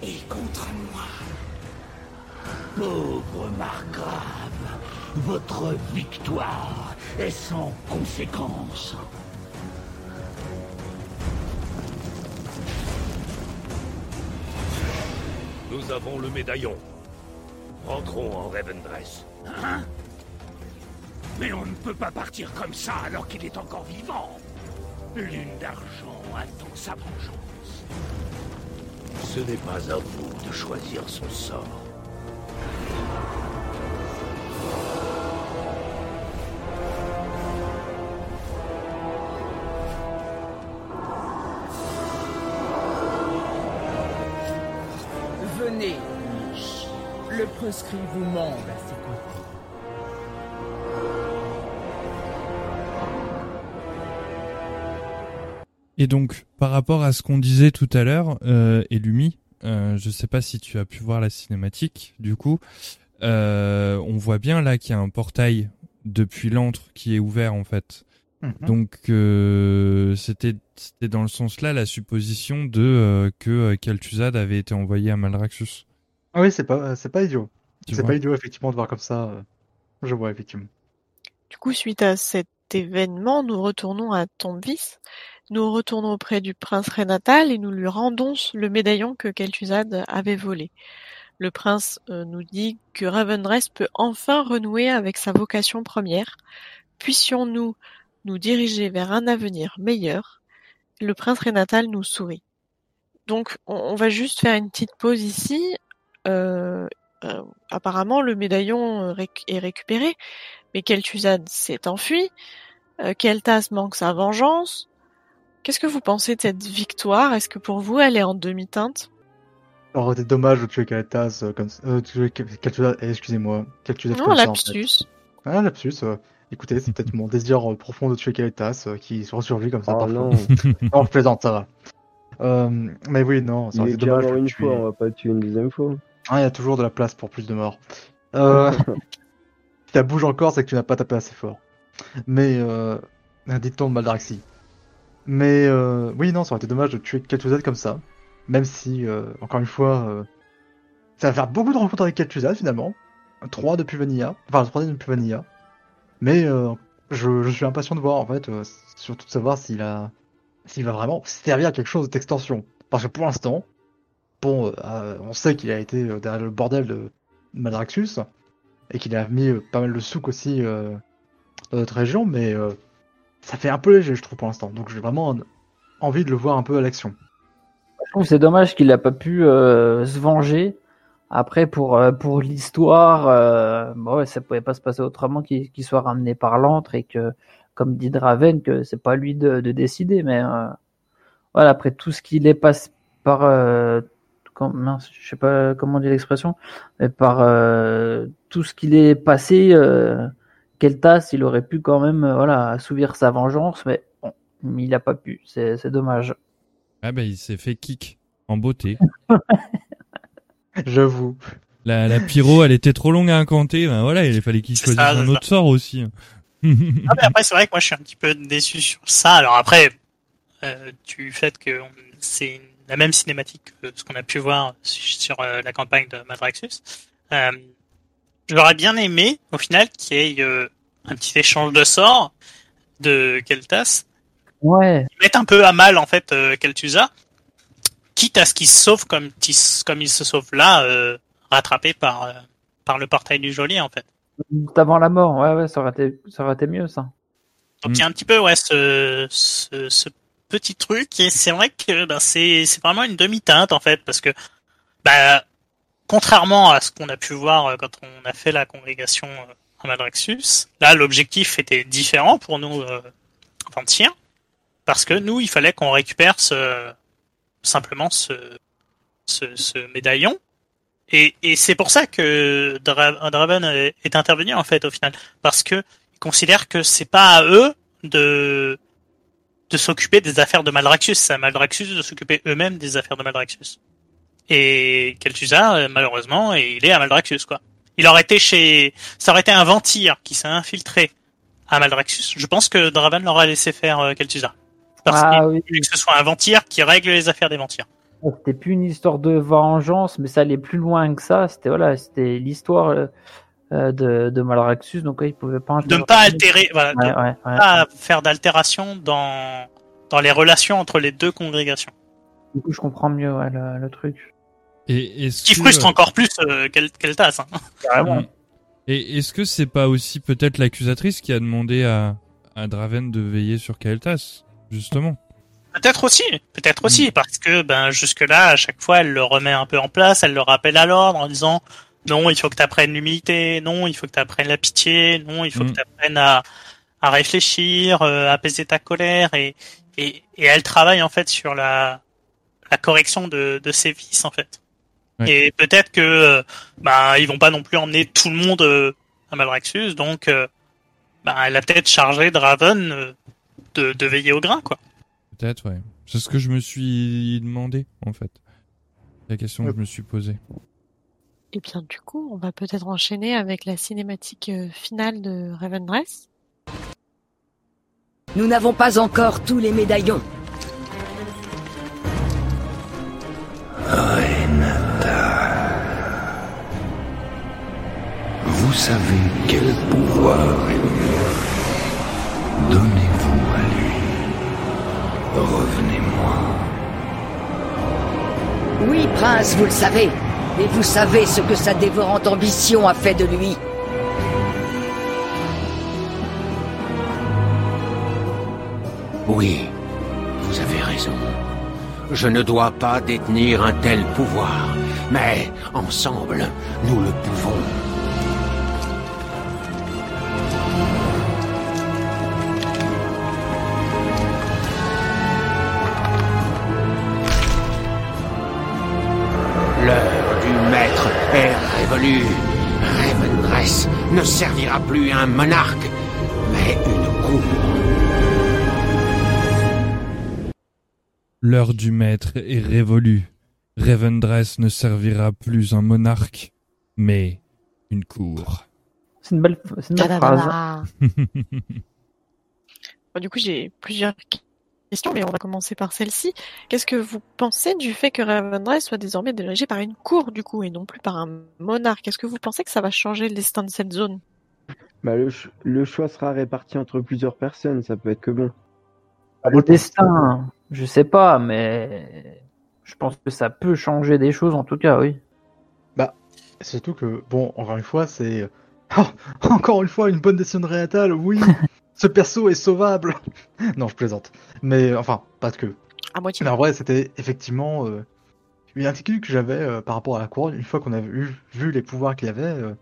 et contre moi. Pauvre Margrave, votre victoire est sans conséquence. Nous avons le médaillon. Rentrons en Ravendress. Hein? Mais on ne peut pas partir comme ça alors qu'il est encore vivant. Lune d'argent attend sa vengeance. Ce n'est pas à vous de choisir son sort. Proscrit vous manque à ses côtés. Et donc, par rapport à ce qu'on disait tout à l'heure, euh, Elumi, euh, je sais pas si tu as pu voir la cinématique, du coup, euh, on voit bien là qu'il y a un portail depuis l'antre qui est ouvert en fait. Mhm. Donc euh, c'était c'était dans le sens là la supposition de euh, que euh, Kel'Thuzad avait été envoyé à Maldraxxus. Ah oui, c'est pas, c'est pas idiot. C'est pas idiot, effectivement, de voir comme ça. euh, Je vois, effectivement. Du coup, suite à cet événement, nous retournons à Tombvis. Nous retournons auprès du prince Renatal et nous lui rendons le médaillon que Kel'Thuzad avait volé. Le prince euh, nous dit que Ravendrest peut enfin renouer avec sa vocation première. Puissions-nous nous diriger vers un avenir meilleur? Le prince Renatal nous sourit. Donc, on, on va juste faire une petite pause ici. Euh, euh, apparemment, le médaillon euh, réc- est récupéré, mais Kel'Thuzad s'est enfui. Euh, Keltas manque sa vengeance. Qu'est-ce que vous pensez de cette victoire? Est-ce que pour vous, elle est en demi-teinte? Aurait été dommage de tuer Kalatas euh, comme ça. Euh, Kel'Thuzad, eh, excusez-moi. Kel'Thuzad Non, comme ça, en fait. Ah, lapsus. euh, Écoutez, c'est peut-être mon désir euh, profond de tuer euh, qui ressurgit comme ça Oh parfois. non, Non, je plaisante, ça va. Euh, mais oui, non, ça il aurait est été déjà dommage mort de une tuer. fois, on va pas tuer une deuxième fois. Ah, il y a toujours de la place pour plus de morts. Euh... si ça bouge encore, c'est que tu n'as pas tapé assez fort. Mais, euh... de Maldraxi. Mais, euh... oui, non, ça aurait été dommage de tuer Kel'Thuzad comme ça. Même si, euh, encore une fois, euh... ça va faire beaucoup de rencontres avec Kel'Thuzad finalement. Trois depuis Vanilla. Enfin, le troisième depuis Vanilla. Mais, euh... je, je suis impatient de voir, en fait, euh, surtout de savoir s'il a, s'il va vraiment servir à quelque chose d'extension. Parce que pour l'instant, bon, euh, on sait qu'il a été euh, derrière le bordel de Maldraxxus et qu'il a mis euh, pas mal de souk aussi dans notre région, mais ça fait un peu léger, je trouve, pour l'instant. Donc j'ai vraiment en- envie de le voir un peu à l'action. Je trouve c'est dommage qu'il n'a pas pu se venger. Après, pour, pour l'histoire, bon, ouais, ça pouvait pas se passer autrement qu'il soit ramené par l'antre et que, comme dit Draven, que c'est pas lui de, de décider. Mais voilà, après tout ce qu'il est passé par, mince, je sais pas comment on dit l'expression, mais par euh, tout ce qu'il est passé, euh, Keltas, il aurait pu quand même, euh, voilà, assouvir sa vengeance, mais bon, il a pas pu. C'est c'est dommage. Ah bah il s'est fait kick en beauté. J'avoue. La, la pyro, elle était trop longue à incanter. Ben voilà, il fallait qu'il choisisse ça, un autre sort aussi. Ah, mais après, c'est vrai que moi, je suis un petit peu déçu sur ça. Alors après, euh, du fait que c'est la même cinématique que ce qu'on a pu voir sur euh, la campagne de Madraxus, euh, j'aurais bien aimé, au final, qu'il y ait euh, un petit échange de sorts de Keltas, Ouais. qui mette un peu à mal, en fait, Kel'Thuzad, quitte à ce qu'il se sauve comme, comme il se sauve là, euh, rattrapé par, euh, par le portail du geôlier, en fait. Avant la mort, ouais, ouais, ça aurait été, ça aurait été mieux, ça. Donc il y a un petit peu ouais ce, ce, ce petit truc et c'est vrai que ben, c'est vraiment une demi-teinte en fait parce que bah contrairement à ce qu'on a pu voir euh, quand on a fait la congrégation euh, à Madraxus, là l'objectif était différent pour nous euh, parce que nous il fallait qu'on récupère ce simplement ce ce, ce médaillon. Et, et c'est pour ça que Dra- Draven est intervenu en fait au final parce que ils considèrent que c'est pas à eux de de s'occuper des affaires de Maldraxxus, c'est à Maldraxxus de s'occuper eux-mêmes des affaires de Maldraxxus. Et Kel'Thuzad, euh, malheureusement, il est à Maldraxxus, quoi. Il aurait été chez, ça aurait été un Ventir qui s'est infiltré à Maldraxxus. Je pense que Draven l'aurait laissé faire euh, Kel'Thuzad. Parce Ah qu'il oui. voulait que ce soit un vampire qui règle les affaires des vampires. C'était plus une histoire de vengeance, mais ça allait plus loin que ça. C'était voilà, c'était l'histoire euh, de, de Malraxus, donc ouais, il pouvait pas. De ne pas altérer, voilà, Ouais, de ouais, ouais. pas faire d'altération dans dans les relations entre les deux congrégations. Du coup, je comprends mieux ouais, le, le truc. Et est-ce Qui que- frustre encore plus euh, tasse. Hein. Carrément. Mm. Et est-ce que c'est pas aussi peut-être l'accusatrice qui a demandé à, à Draven de veiller sur Kael'thas, justement? Peut-être aussi, peut-être aussi, parce que ben jusque là, à chaque fois, elle le remet un peu en place, elle le rappelle à l'ordre en disant non, il faut que tu apprennes l'humilité, non, il faut que tu apprennes la pitié, non, il faut Mm. que tu apprennes à, à réfléchir, euh, à apaiser ta colère, et, et, et elle travaille en fait sur la, la correction de, de ses vices en fait. Ouais. Et peut-être que euh, ben ils vont pas non plus emmener tout le monde euh, à Malraxus, donc euh, ben, elle a peut-être chargé Draven euh, de, de veiller au grain quoi. Peut-être, ouais. C'est ce que je me suis demandé, en fait. La question que je me suis posée. Et bien du coup, on va peut-être enchaîner avec la cinématique euh, finale de Ravendress. Nous n'avons pas encore tous les médaillons. Vous savez quel pouvoir est le mien. Donnez-vous à lui. Revenez-moi. Oui, prince, vous le savez. Et vous savez ce que sa dévorante ambition a fait de lui. Oui, vous avez raison. Je ne dois pas détenir un tel pouvoir, mais ensemble, nous le pouvons. Ne servira plus à un monarque, mais une cour. L'heure du maître est révolue. Ravendress ne servira plus un monarque, mais une cour. C'est une belle, c'est une belle phrase. Bon, du coup, j'ai plusieurs questions, mais on va commencer par celle-ci. Qu'est-ce que vous pensez du fait que Ravendress soit désormais dirigé par une cour, du coup, et non plus par un monarque? Est-ce que vous pensez que ça va changer le destin de cette zone? Bah, le, ch- le choix sera réparti entre plusieurs personnes, ça peut être que bon. Le destin, je sais pas, mais je pense que ça peut changer des choses en tout cas, oui. Surtout que, bon, encore une fois, c'est. Oh, encore une fois, une bonne décision de Réatal, oui Ce perso est sauvable Non, je plaisante. Mais, enfin, pas que. À moitié. Mais en vrai, c'était effectivement euh, une inquiétude que j'avais euh, par rapport à la couronne. Une fois qu'on avait vu, vu les pouvoirs qu'il avait, euh,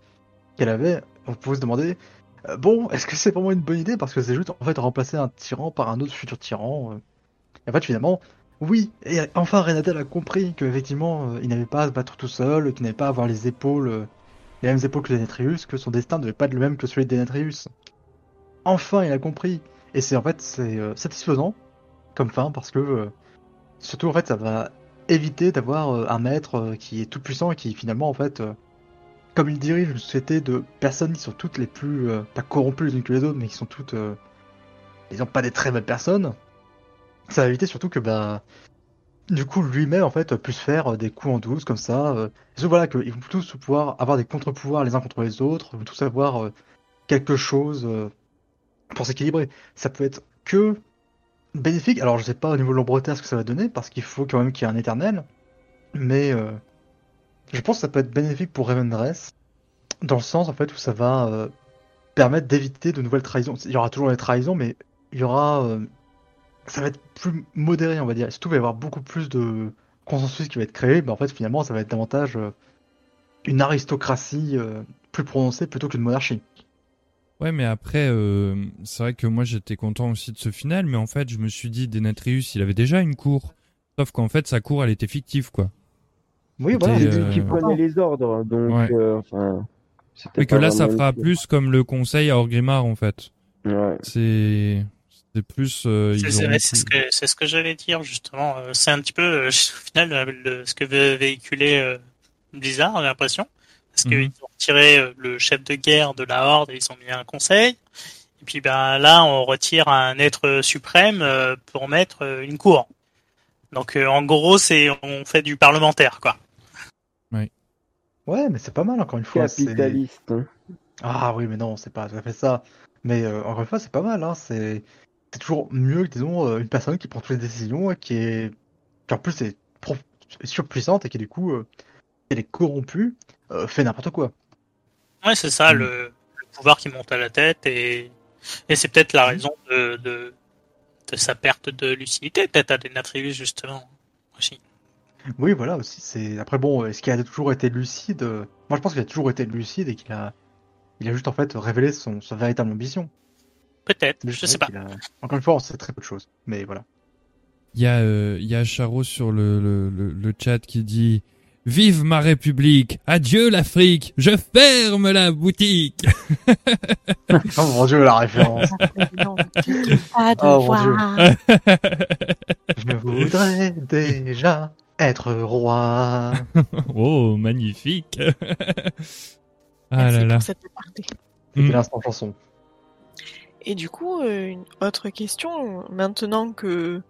qu'elle avait, on pouvait se demander bon, est-ce que c'est vraiment une bonne idée? Parce que c'est juste en fait remplacer un tyran par un autre futur tyran. Et en fait, finalement, oui. Et enfin, Renatel a compris qu'effectivement, il n'avait pas à se battre tout seul, qu'il n'avait pas à avoir les épaules, les mêmes épaules que Denetrius, que son destin ne devait pas être le même que celui de Denetrius. Enfin, il a compris. Et c'est en fait, euh, satisfaisant comme fin parce que euh, surtout en fait ça va éviter d'avoir euh, un maître qui est tout puissant et qui finalement en fait comme il dirige une société de personnes qui sont toutes les plus pas corrompues les unes que les autres mais qui sont toutes euh, disons pas des très belles personnes ça va éviter surtout que bah du coup lui-même en fait puisse faire des coups en douce comme ça et voilà qu'ils vont tous pouvoir avoir des contre-pouvoirs les uns contre les autres ils vont tous avoir quelque chose pour s'équilibrer ça peut être que bénéfique. Alors, je sais pas au niveau de l'ombre terre ce que ça va donner, parce qu'il faut quand même qu'il y ait un éternel. Mais euh, je pense que ça peut être bénéfique pour Ravendress, dans le sens en fait où ça va euh, permettre d'éviter de nouvelles trahisons. Il y aura toujours des trahisons, mais il y aura. euh, ça va être plus modéré, on va dire. Et surtout, il va y avoir beaucoup plus de consensus qui va être créé. Mais en fait, finalement, ça va être davantage une aristocratie plus prononcée plutôt qu'une monarchie. Ouais, mais après, euh, c'est vrai que moi j'étais content aussi de ce final, mais en fait, je me suis dit, Denatrius, il avait déjà une cour. Sauf qu'en fait, sa cour, elle était fictive, quoi. Oui, voilà. C'est lui euh, qui prenait les ordres, donc Ouais. euh, enfin. Mais que pas là, ça fera plus comme le conseil à Orgrimmar, en fait. Ouais. C'est, c'est plus, euh, C'est c'est ce que ce que j'allais dire justement. Euh, C'est un petit peu euh, au final euh, le- ce que veut véhiculer euh, Blizzard, j'ai l'impression, parce qu'ils Mhm. ont retiré euh, le chef de guerre de la Horde et ils ont mis un conseil. Et puis ben là, on retire un être suprême euh, pour mettre euh, une cour. Donc en gros, c'est on fait du parlementaire, quoi. Ouais, mais c'est pas mal encore une fois. Capitaliste. hein. Ah oui, mais non, c'est pas tout à fait ça. Mais euh, encore une fois, c'est pas mal. Hein. C'est toujours mieux que disons une personne qui prend toutes les décisions et qui est qui en plus est surpuissante et qui du coup euh, elle est corrompue, euh, fait n'importe quoi. Ouais, c'est ça, Mm. le, le pouvoir qui monte à la tête et et c'est peut-être la raison de, de de sa perte de lucidité, peut-être à Denatrius justement aussi. Oui, voilà aussi. C'est après bon, est-ce qu'il a toujours été lucide? Moi, je pense qu'il a toujours été lucide et qu'il a il a juste en fait révélé son sa véritable ambition. Peut-être, Mais je sais pas. a- Encore une fois, on sait très peu de choses. Mais voilà. Il y a, euh, il y a Charo sur le, le, le, le chat qui dit Vive ma République, adieu l'Afrique, je ferme la boutique. oh mon dieu, la référence. Pas de Oh, mon voix. Je voudrais déjà être roi. oh, magnifique. ah Merci là là. pour cette aparté. C'était Mm. l'instant chanson. Et du coup, euh, une autre question, maintenant que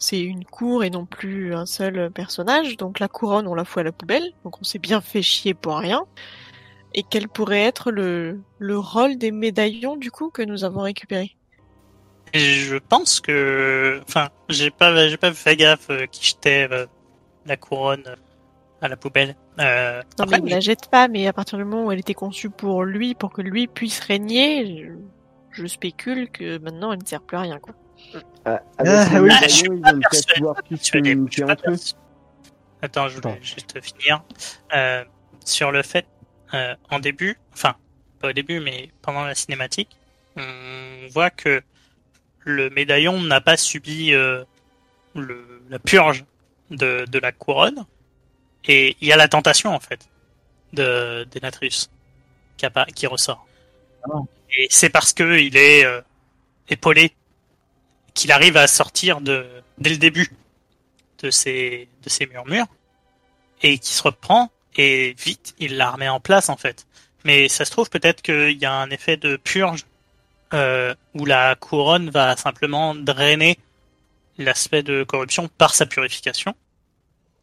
c'est une cour et non plus un seul personnage, donc la couronne on la fout à la poubelle, donc on s'est bien fait chier pour rien. Et quel pourrait être le, le rôle des médaillons du coup que nous avons récupérés? Je pense que, enfin, j'ai pas, j'ai pas fait gaffe euh, qui jetait euh, la couronne à la poubelle. Euh, Non après, mais il la jette pas, mais à partir du moment où elle était conçue pour lui, pour que lui puisse régner, je, je spécule que maintenant elle ne sert plus à rien quoi. Ah, avec Ah, oui. Ah, je ils vont peut-être pouvoir communiquer entre eux. persuadé. Attends, je voulais Attends. juste finir. Euh, sur le fait, euh, en début, enfin, pas au début, mais pendant la cinématique, on voit que le médaillon n'a pas subi euh, le, la purge de, de la couronne. Et il y a la tentation, en fait, de Denatrius qui, qui ressort. Ah. Et c'est parce que il est euh, épaulé qu'il arrive à sortir de, dès le début de ces, de ces murmures et qui se reprend et vite il la remet en place en fait. Mais ça se trouve peut-être qu'il y a un effet de purge euh, où la couronne va simplement drainer l'aspect de corruption par sa purification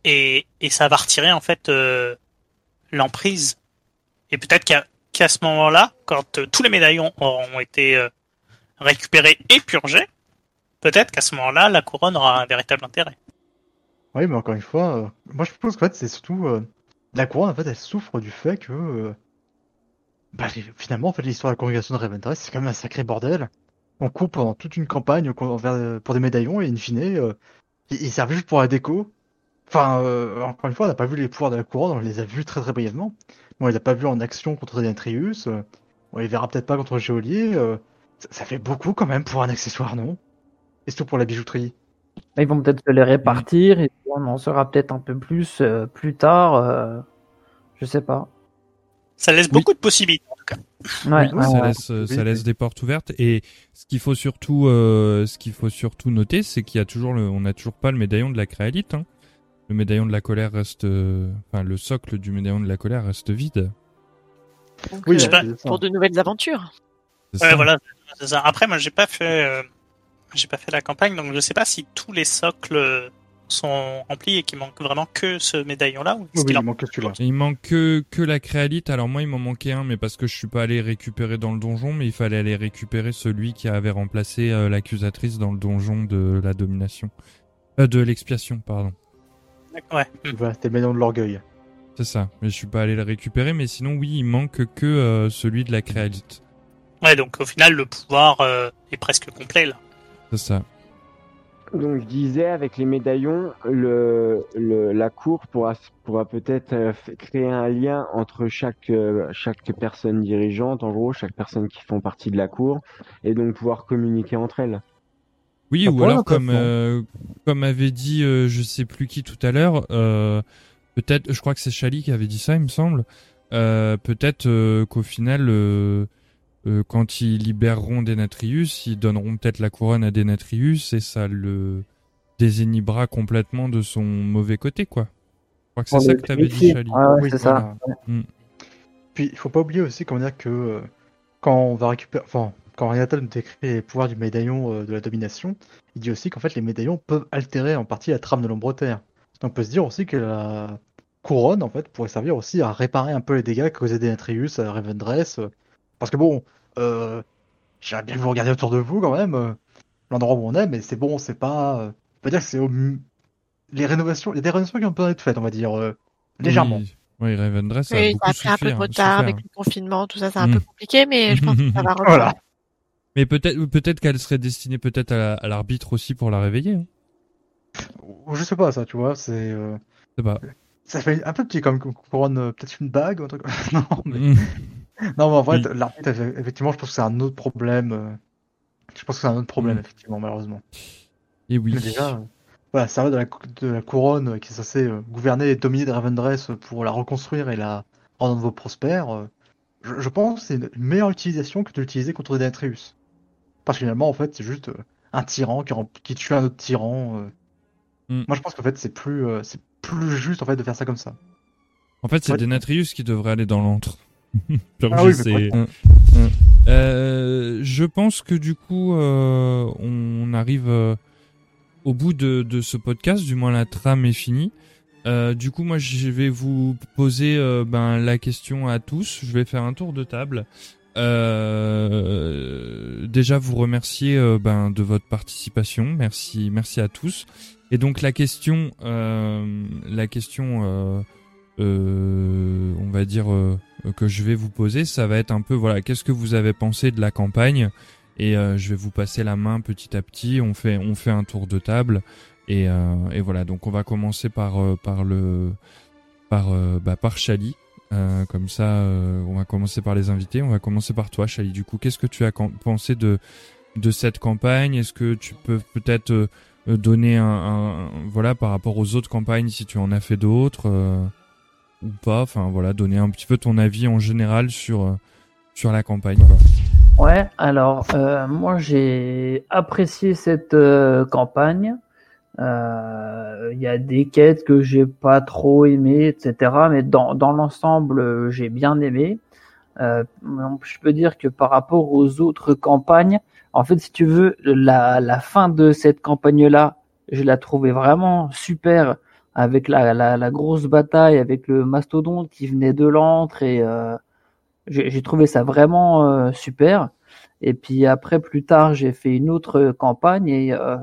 et, et ça va retirer en fait euh, l'emprise. Et peut-être qu'à qu'à ce moment-là, quand euh, tous les médaillons auront été euh, récupérés et purgés, peut-être qu'à ce moment-là, la couronne aura un véritable intérêt. Oui, mais encore une fois, euh, moi je pense qu'en fait c'est surtout euh, la couronne en fait elle souffre du fait que euh, bah, finalement en fait l'histoire de la congrégation de Revendreth c'est quand même un sacré bordel. On court pendant toute une campagne vers- pour des médaillons et in fine euh, ils, servent juste pour la déco. Enfin, euh, encore une fois, on n'a pas vu les pouvoirs de la couronne, on les a vus très très brièvement. On les a pas vus en action contre Denetrius, euh, on les verra peut-être pas contre Géolier. euh, ça fait beaucoup quand même pour un accessoire, non? Et surtout pour la bijouterie. Ils vont peut-être se les répartir et on en saura peut-être un peu plus euh, plus tard. euh, je sais pas. Ça laisse beaucoup de possibilités en tout cas. Ouais, Oui, ouais, ça ouais. laisse, euh, Oui, ça laisse des portes ouvertes. Et ce qu'il faut surtout, euh, ce qu'il faut surtout noter, c'est qu'il y a toujours le, on n'a toujours pas le médaillon de la créalite. Hein. Le médaillon de la colère reste, euh, enfin le socle du médaillon de la colère reste vide. Donc, Oui, euh, ça. pour de nouvelles aventures. C'est Ouais, ça. voilà, ça. Après, moi, j'ai pas fait, euh, j'ai pas fait la campagne, donc je sais pas si tous les socles sont remplis et qu'il manque vraiment que ce médaillon-là ou Oui, il en manque que celui-là. Il manque que, que la créalite. Alors moi, il m'en manquait un, mais parce que je suis pas allé récupérer dans le donjon, mais il fallait aller récupérer celui qui avait remplacé euh, l'accusatrice dans le donjon de la domination, Euh, de l'expiation, pardon. Ouais. Voilà, c'était le médaillon de l'orgueil. C'est ça. Mais je suis pas allé le récupérer, mais sinon oui, il manque que euh, celui de la créalite. Ouais, donc au final, le pouvoir euh, est presque complet là. C'est ça. Donc je disais, avec les médaillons, le, le, la cour pourra, pourra peut-être euh, créer un lien entre chaque, euh, chaque personne dirigeante, en gros, chaque personne qui font partie de la cour, et donc pouvoir communiquer entre elles. Oui, Ça ou alors comme euh, comme avait dit euh, je sais plus qui tout à l'heure, euh, peut-être je crois que c'est Chali qui avait dit ça, il me semble. Euh, peut-être euh, qu'au final euh, quand ils libéreront Denatrius, ils donneront peut-être la couronne à Denatrius et ça le désinhibera complètement de son mauvais côté quoi. Je crois que c'est ça que t'avais dit. Chali. Ouais, Oui, c'est ça. voilà. Puis il faut pas oublier aussi comment dire que euh, quand on va récupérer, enfin quand Renatal nous décrit les pouvoirs du médaillon euh, de la domination, il dit aussi qu'en fait les médaillons peuvent altérer en partie la trame de l'ombre terre. Donc on peut se dire aussi que la couronne en fait pourrait servir aussi à réparer un peu les dégâts causés Denetrius à Revendreth. euh, parce que bon, euh, j'aimerais bien vous regardiez autour de vous quand même, euh, l'endroit où on est, mais c'est bon, c'est pas. euh, on peut dire que c'est au les rénovations, il y a des rénovations qui ont peut être faites, on va dire euh, légèrement. Oui, oui Ravendress a Oui, beaucoup ça a pris un peu de souffert- retard avec le confinement, tout ça, c'est un Mm. peu compliqué, mais je pense que ça va reprendre. Voilà. Mais peut-être peut-être qu'elle serait destinée peut-être à, à l'arbitre aussi pour la réveiller. Hein. Je sais pas ça, tu vois, c'est. euh, Je sais pas. Ça fait un peu petit comme couronne, peut-être une bague ou un truc. non, mais... Mm. Non, mais en vrai, Oui. l'arbitre, effectivement, je pense que c'est un autre problème. euh, Je pense que c'est un autre problème, Mm. effectivement, malheureusement. Et oui. Mais déjà, euh, voilà, ça va de la, de la couronne euh, qui est censée gouverner et dominer Ravendreth pour la reconstruire et la rendre nouveau prospère. je, je pense que c'est une meilleure utilisation que de l'utiliser contre Denetrius. Parce que finalement, en fait, c'est juste un tyran qui, tue un autre tyran. Mm. Moi, je pense qu'en fait, c'est plus, c'est plus juste en fait de faire ça comme ça. En fait, c'est Ouais. Denatrius qui devrait aller dans l'antre. Ah oui. Euh, je pense que du coup, euh, on arrive euh, au bout de, de ce podcast, du moins la trame est finie. Du coup, moi, je vais vous poser ben, la question à tous. Je vais faire un tour de table. Déjà, vous remercier ben, de votre participation. Merci, merci à tous. Et donc la question, la question, on va dire euh, que je vais vous poser, ça va être un peu voilà, qu'est-ce que vous avez pensé de la campagne? Et euh, je vais vous passer la main petit à petit. On fait, on fait un tour de table et, euh, et voilà. Donc on va commencer par euh, par le par euh, bah, par Chali. Euh, comme ça, euh, on va commencer par les invités. On va commencer par toi, Chali. Du coup, qu'est-ce que tu as pensé de de cette campagne? Est-ce que tu peux peut-être euh, euh, donner un, voilà par rapport aux autres campagnes si tu en as fait d'autres euh, ou pas enfin voilà donner un petit peu ton avis en général sur euh, sur la campagne quoi. Ouais, alors euh, moi j'ai apprécié cette euh, campagne. Euh, Il y a des quêtes que j'ai pas trop aimées, etc. Mais dans, dans l'ensemble, j'ai bien aimé. Euh, je peux dire que par rapport aux autres campagnes, en fait, si tu veux, la, la fin de cette campagne-là, je la trouvais vraiment super avec la, la, la grosse bataille avec le mastodonte qui venait de l'antre et euh, j'ai trouvé ça vraiment euh, super. Et puis après, plus tard, j'ai fait une autre campagne et euh,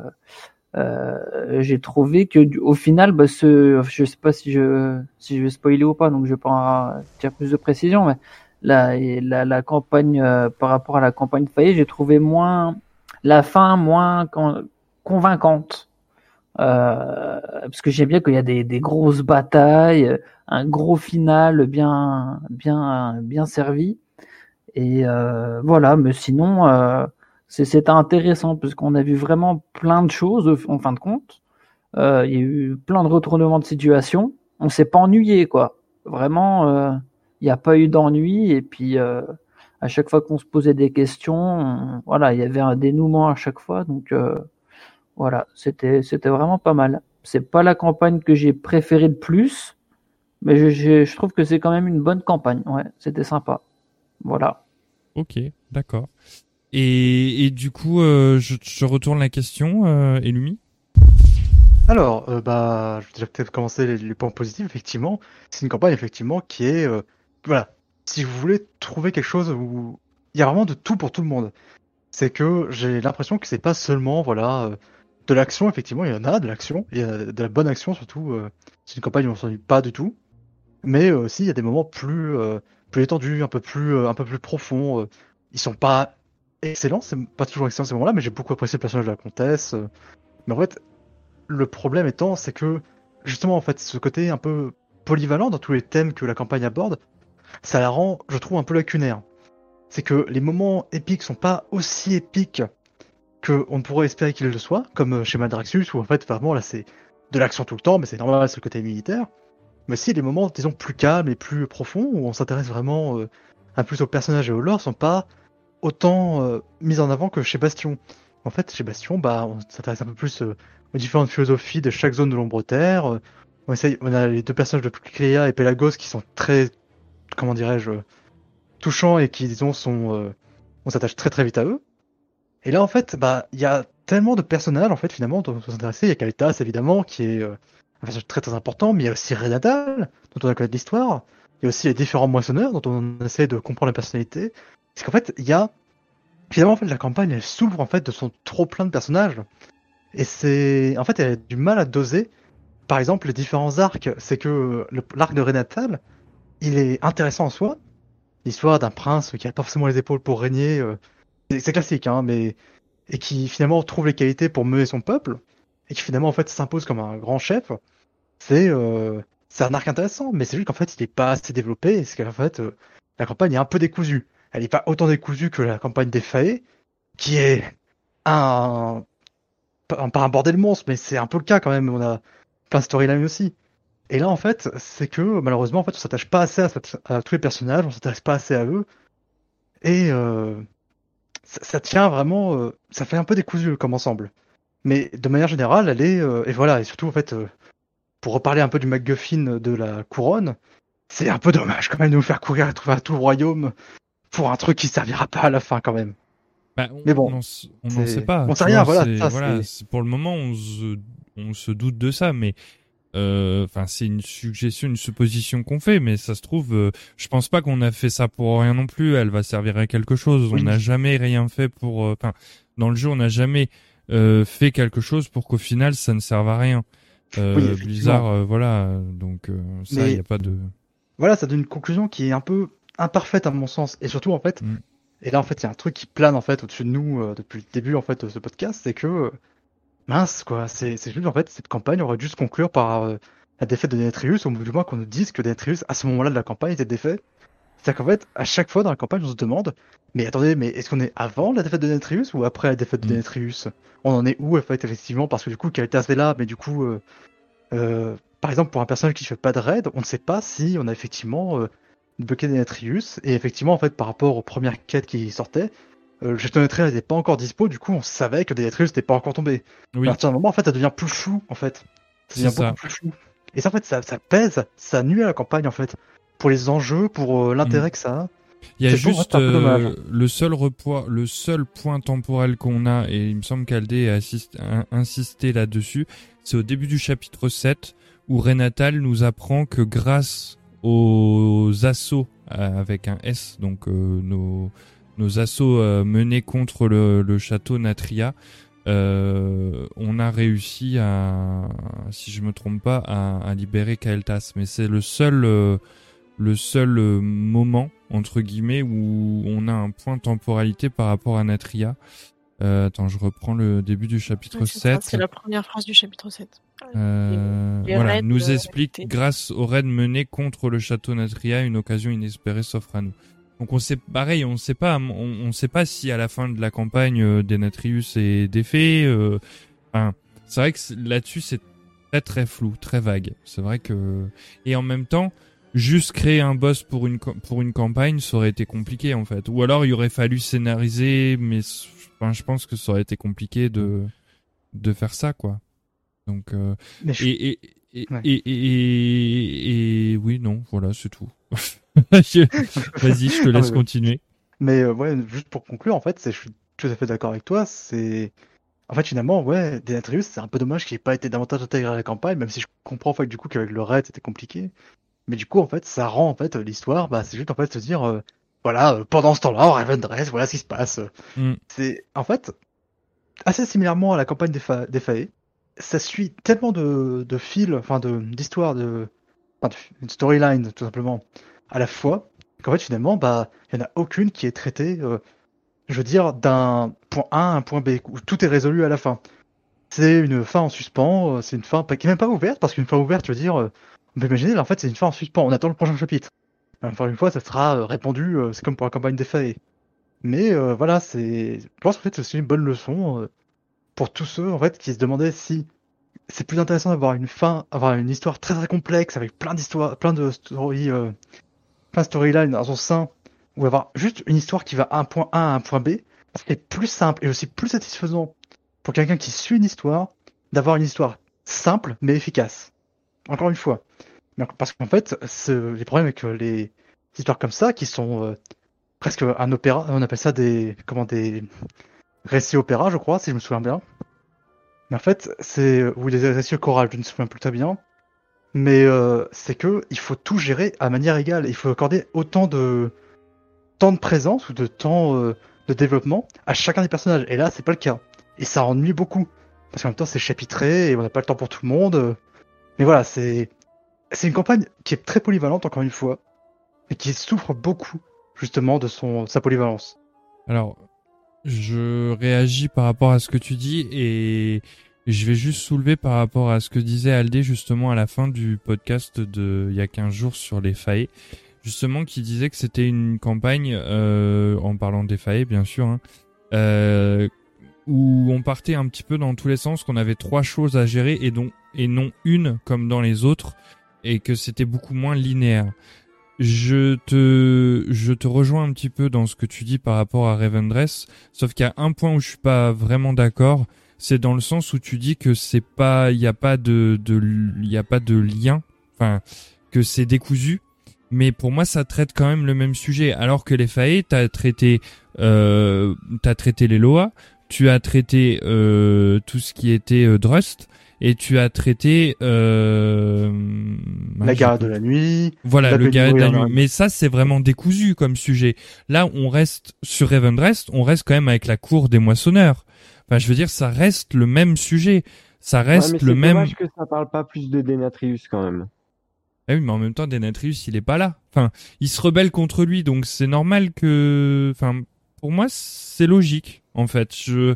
euh, j'ai trouvé que au final, bah, ce, je sais pas si je si je vais spoiler ou pas, donc je vais pas dire plus de précision, mais la la, la campagne euh, par rapport à la campagne faillite, j'ai trouvé moins la fin moins con- convaincante. Euh, parce que j'aime bien qu'il y a des, des grosses batailles, un gros final bien bien bien servi. Et euh, voilà, mais sinon, euh, c'est- intéressant parce qu'on a vu vraiment plein de choses en fin de compte. Euh, Il y a eu plein de retournements de situation. On s'est pas ennuyé, quoi. Vraiment, euh, il n'y a pas eu d'ennui. Et puis, euh, à chaque fois qu'on se posait des questions, on- voilà, il y avait un dénouement à chaque fois. Donc, voilà, c'était c'était vraiment pas mal. C'est pas la campagne que j'ai préférée le plus, mais je, je, je trouve que c'est quand même une bonne campagne. Ouais, c'était sympa. Voilà. Ok, d'accord. Et, et du coup, euh, je, je retourne la question, euh, Elumi. Alors, euh, bah, je vais peut-être commencer les, les points positifs. Effectivement, c'est une campagne effectivement qui est, euh, voilà, si vous voulez trouver quelque chose où il y a vraiment de tout pour tout le monde. C'est que j'ai l'impression que c'est pas seulement, voilà, euh, de l'action. Effectivement, il y en a de l'action, y a de la bonne action surtout. euh, c'est une campagne où on s'ennuie pas du tout, mais euh, aussi il y a des moments plus, euh, plus étendus, un peu plus, euh, un peu plus profonds. euh. ils sont pas excellents, c'est pas toujours excellent ces moments-là, mais j'ai beaucoup apprécié le personnage de la comtesse. euh. mais en fait, le problème étant, c'est que justement, en fait, ce côté un peu polyvalent dans tous les thèmes que la campagne aborde, ça la rend, je trouve, un peu lacunaire. C'est que les moments épiques sont pas aussi épiques qu'on pourrait espérer qu'ils le soient, comme euh, chez Madraxus, où en fait, vraiment, là, c'est de l'action tout le temps, mais c'est normal, c'est le côté militaire. Mais aussi, les moments, disons, plus calmes et plus profonds, où on s'intéresse vraiment euh, un plus aux personnages et au lore, sont pas autant euh, mis en avant que chez Bastion. En fait, chez Bastion, bah, on s'intéresse un peu plus euh, aux différentes philosophies de chaque zone de l'ombre terre. Euh, On on a les deux personnages de Cléa et Pelagos qui sont très, comment dirais-je, touchants et qui, disons, sont, on s'attache très très vite à eux. Et là, en fait, bah, il y a tellement de personnages, en fait, finalement, dont on peut s'intéresser. Il y a Kalitas, évidemment, qui est euh, un personnage très très important, mais il y a aussi Renatal, dont on a connu l'histoire. Il y a aussi les différents moissonneurs, dont on essaie de comprendre la personnalité. Parce qu'en fait, il y a, finalement, en fait, la campagne, elle s'ouvre, en fait, de son trop plein de personnages. Et c'est, en fait, elle a du mal à doser. Par exemple, les différents arcs, c'est que l'arc de Renatal, il est intéressant en soi. L'histoire d'un prince qui a pas forcément les épaules pour régner, euh, c'est classique, hein, mais et qui finalement trouve les qualités pour mener son peuple et qui finalement en fait s'impose comme un grand chef. C'est euh, c'est un arc intéressant, mais c'est juste qu'en fait il est pas assez développé. C'est qu'en fait euh, la campagne est un peu décousue. Elle est pas autant décousue que la campagne des Fae, qui est un pas, pas un bordel monstre, mais c'est un peu le cas quand même. On a plein de storylines aussi. Et là, en fait, c'est que malheureusement, en fait, on s'attache pas assez à, tous les personnages, on s'intéresse pas assez à eux, et euh, ça, ça tient vraiment, euh, ça fait un peu décousu comme ensemble. Mais de manière générale, elle est, euh, et voilà, et surtout en fait, euh, pour reparler un peu du MacGuffin de la couronne, c'est un peu dommage quand même de nous faire courir à trouver tout le royaume pour un truc qui servira pas à la fin quand même. Bah, on, Mais bon, on n'en sait pas. on sait rien, vois, voilà, ça, voilà, c'est- c'est- pour le moment, on se, on se doute de ça, mais enfin, c'est une suggestion, une supposition qu'on fait, mais ça se trouve, euh, je pense pas qu'on a fait ça pour rien non plus. Elle va servir à quelque chose. Oui. On n'a jamais rien fait pour, euh, enfin, dans le jeu, on n'a jamais euh, fait quelque chose pour qu'au final, ça ne serve à rien. Euh, Oui. Blizzard, euh, voilà, donc euh, ça, il Mais- y a pas de. Voilà, ça donne une conclusion qui est un peu imparfaite à mon sens. Et surtout, en fait, Mm. et là, en fait, il y a un truc qui plane, en fait, au-dessus de nous euh, depuis le début, en fait, de ce podcast, c'est que, euh, mince, quoi, c'est c'est juste, en fait, cette campagne aurait dû se conclure par euh, la défaite de Denetrius, au bout du moins qu'on nous dise que Denetrius, à ce moment-là de la campagne, était défait. C'est-à-dire qu'en fait, à chaque fois dans la campagne, on se demande, mais attendez, mais est-ce qu'on est avant la défaite de Denetrius ou après la défaite de Mm. Denetrius On en est où, en fait, effectivement, parce que du coup, Kalitas est là, mais du coup, euh, euh, par exemple, pour un personnage qui fait pas de raid, on ne sait pas si on a effectivement euh, bloqué Denetrius, et effectivement, en fait, par rapport aux premières quêtes qui sortaient, euh, gestion Denetrius n'était pas encore dispo, du coup, on savait que Denetrius n'était pas encore tombé. Oui. À partir d'un moment, en fait, ça devient plus flou, en fait. Ça devient ça. beaucoup plus flou. Et ça, en fait, ça, ça pèse, ça nuit à la campagne, en fait, pour les enjeux, pour euh, l'intérêt que ça a. Il y a bon, juste euh, le seul repoi, le seul point temporel qu'on a, et il me semble qu'Aldé a, insisté là-dessus, c'est au début du chapitre 7, où Renatal nous apprend que grâce aux assauts euh, avec un S, donc euh, nos, nos assauts euh, menés contre le, le château Natria, euh, on a réussi à, si je me trompe pas, à, à libérer Kael'thas. Mais c'est le seul, euh, le seul euh, moment entre guillemets où on a un point de temporalité par rapport à Natria. Euh, attends, je reprends le début du chapitre ça, 7. C'est la première phrase du chapitre 7. Euh, Les voilà, raids, nous explique grâce aux raids menés contre le château Natria, une occasion inespérée s'offre à nous. Donc on sait pareil, on sait pas, on, on sait pas si à la fin de la campagne euh, Denatrius est défait. Euh, enfin, c'est vrai que là-dessus c'est très très flou, très vague. C'est vrai que et en même temps, juste créer un boss pour une pour une campagne, ça aurait été compliqué en fait. Ou alors il aurait fallu scénariser, mais enfin, je pense que ça aurait été compliqué de de faire ça quoi. Donc euh, je- et, et, et, Ouais. et, et- et- oui, non, voilà, c'est tout. Vas-y, je te laisse continuer. Mais euh, ouais, juste pour conclure, en fait, je suis tout à fait d'accord avec toi. C'est, en fait, finalement, ouais, Denatrius, c'est un peu dommage qu'il ait pas été davantage intégré à la campagne, même si je comprends en fait du coup qu'avec le raid c'était compliqué. Mais du coup, en fait, ça rend en fait l'histoire, bah, c'est juste en fait se dire, euh, voilà, euh, pendant ce temps-là, au Ravendreth, voilà ce qui se passe. Mm. C'est, en fait, assez similairement à la campagne des, Fa- des Fae, ça suit tellement de, de fils, enfin de d'histoires, de, enfin, de- une storyline tout simplement, à la fois, qu'en fait finalement, bah, il y en a aucune qui est traitée, euh, je veux dire, d'un point A à un point B, où tout est résolu à la fin. C'est une fin en suspens, euh, c'est une fin qui est même pas ouverte, parce qu'une fin ouverte, je veux dire, euh, on peut imaginer, là, en fait, c'est une fin en suspens, on attend le prochain chapitre. Encore une fois, ça sera euh, répondu, euh, c'est comme pour la campagne des Fae. Mais euh, voilà, c'est, je pense en fait, c'est une bonne leçon pour tous ceux en fait qui se demandaient si c'est plus intéressant d'avoir une fin, avoir une histoire très très complexe avec plein d'histoires, plein de story, euh, plein de storylines dans son sein, ou avoir juste une histoire qui va à un point A à un point B. C'est plus simple et aussi plus satisfaisant pour quelqu'un qui suit une histoire d'avoir une histoire simple mais efficace. Encore une fois, parce qu'en fait, les problèmes avec euh, les histoires comme ça qui sont euh, presque un opéra, on appelle ça des comment des récit opéra, je crois, si je me souviens bien. Mais en fait, c'est ou des récits chorales, je ne me souviens plus très bien. Mais euh, c'est que il faut tout gérer à manière égale. Il faut accorder autant de temps de présence ou de temps euh, de développement à chacun des personnages. Et là, c'est pas le cas. Et ça ennuie beaucoup parce qu'en même temps, c'est chapitré et on n'a pas le temps pour tout le monde. Mais voilà, c'est c'est une campagne qui est très polyvalente encore une fois et qui souffre beaucoup justement de son sa polyvalence. Alors, je réagis par rapport à ce que tu dis et je vais juste soulever par rapport à ce que disait Aldé justement à la fin du podcast de il y a 15 jours sur les failles. Justement, qui disait que c'était une campagne, euh, en parlant des failles bien sûr, hein, euh, où on partait un petit peu dans tous les sens, qu'on avait trois choses à gérer et, dont, et non une comme dans les autres, et que c'était beaucoup moins linéaire. Je te, je te rejoins un petit peu dans ce que tu dis par rapport à Revendress, sauf qu'il y a un point où je suis pas vraiment d'accord, c'est dans le sens où tu dis que c'est pas, il y a pas de, de, il y a pas de lien, enfin, que c'est décousu. Mais pour moi, ça traite quand même le même sujet. Alors que les Fae, t'as traité, euh, t'as traité les Loa, tu as traité euh, tout ce qui était euh, Drust, et tu as traité euh, la garde de la nuit. Voilà, le garde de la nuit. Mais ça, c'est vraiment décousu comme sujet. Là, on reste sur Revendrest, on reste quand même avec la cour des moissonneurs. Enfin, je veux dire, ça reste le même sujet. Ça reste ouais, mais le même. C'est que ça parle pas plus de Denatrius quand même. Ah oui, mais en même temps, Denatrius, il est pas là. Enfin, il se rebelle contre lui, donc c'est normal que. Enfin, pour moi, c'est logique, en fait. Je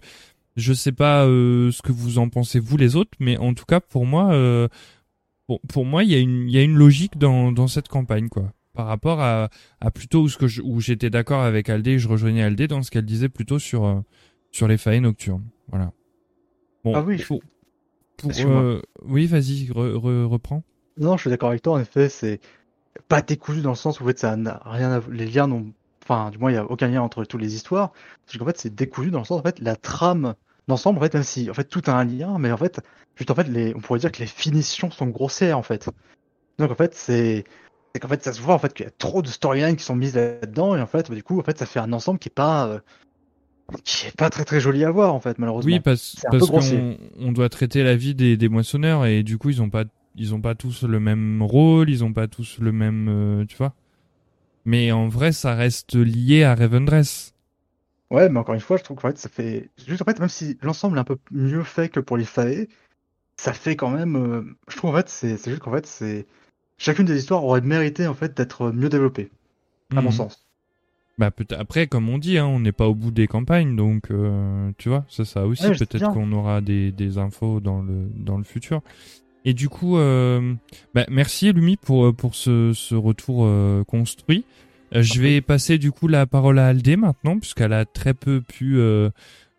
je sais pas euh, ce que vous en pensez vous les autres, mais en tout cas pour moi, euh, pour, pour moi il y a une il y a une logique dans dans cette campagne quoi. Par rapport à, à plutôt où ce que je, où j'étais d'accord avec Aldé, je rejoignais Aldé dans ce qu'elle disait plutôt sur euh, sur les failles nocturnes. Voilà. Bon, ah oui. Pour, pour, euh, oui, vas-y, re, re, reprends. Non, je suis d'accord avec toi. En effet, c'est pas décousu dans le sens où en fait, ça n'a rien à... les liens n'ont enfin du moins il y a aucun lien entre toutes les histoires parce qu'en fait c'est décousu dans le sens en fait la trame d'ensemble, en fait, même si en fait tout a un lien, mais en fait, juste en fait, les, on pourrait dire que les finitions sont grossières en fait. Donc en fait, c'est qu'en fait ça se voit en fait qu'il y a trop de storylines qui sont mises là-dedans et en fait, du coup, en fait, ça fait un ensemble qui est pas euh, qui est pas très très joli à voir en fait malheureusement. Oui, parce, parce qu'on on doit traiter la vie des, des moissonneurs et du coup ils ont pas ils ont pas tous le même rôle, ils ont pas tous le même euh, tu vois. Mais en vrai, ça reste lié à Revendress. Ouais, mais encore une fois, je trouve qu'en fait, ça fait. Juste en fait, même si l'ensemble est un peu mieux fait que pour les Fae, ça fait quand même. Euh, Je trouve en fait, c'est c'est juste qu'en fait, c'est. Chacune des histoires aurait mérité en fait d'être mieux développée, à mon Mhm. sens. Bah peut après, comme on dit, hein, on n'est pas au bout des campagnes, donc euh, tu vois, ça, ça aussi Ouais, peut-être qu'on aura des, des infos dans le dans le futur. Et du coup, euh, bah, merci Lumi pour euh, pour ce, ce retour euh, construit. Euh, je vais passer du coup la parole à Aldé maintenant, puisqu'elle a très peu pu euh,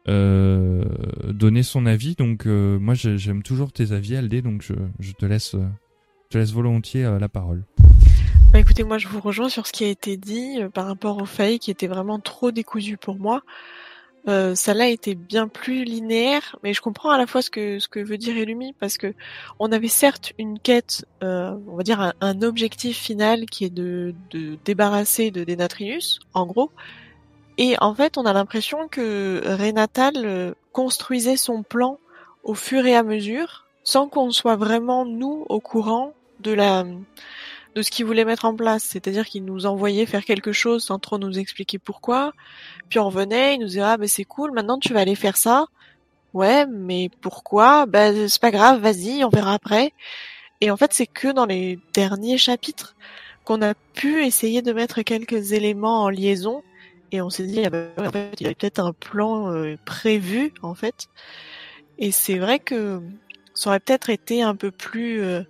euh, donner son avis. Donc euh, moi, j'ai- j'aime toujours tes avis, Aldé, donc je, je te laisse je te laisse volontiers la parole. Bah écoutez, moi je vous rejoins sur ce qui a été dit euh, par rapport aux failles qui étaient vraiment trop décousues pour moi. Euh, ça là était bien plus linéaire, mais je comprends à la fois ce que veut dire Elumi parce que on avait certes une quête, euh, on va dire un, un objectif final qui est de, de débarrasser de Denatrius, en gros, et en fait on a l'impression que Renatal euh, construisait son plan au fur et à mesure, sans qu'on soit vraiment nous au courant de la de ce qu'il voulait mettre en place. C'est-à-dire qu'il nous envoyait faire quelque chose sans trop nous expliquer pourquoi. Puis on revenait, il nous disait ah ben c'est cool, maintenant tu vas aller faire ça. Ouais, mais pourquoi? Ben c'est pas grave, vas-y, on verra après. Et en fait, c'est que dans les derniers chapitres qu'on a pu essayer de mettre quelques éléments en liaison. Et on s'est dit, ah ben, il y avait peut-être un plan euh, prévu, en fait. Et c'est vrai que ça aurait peut-être été un peu plus, euh,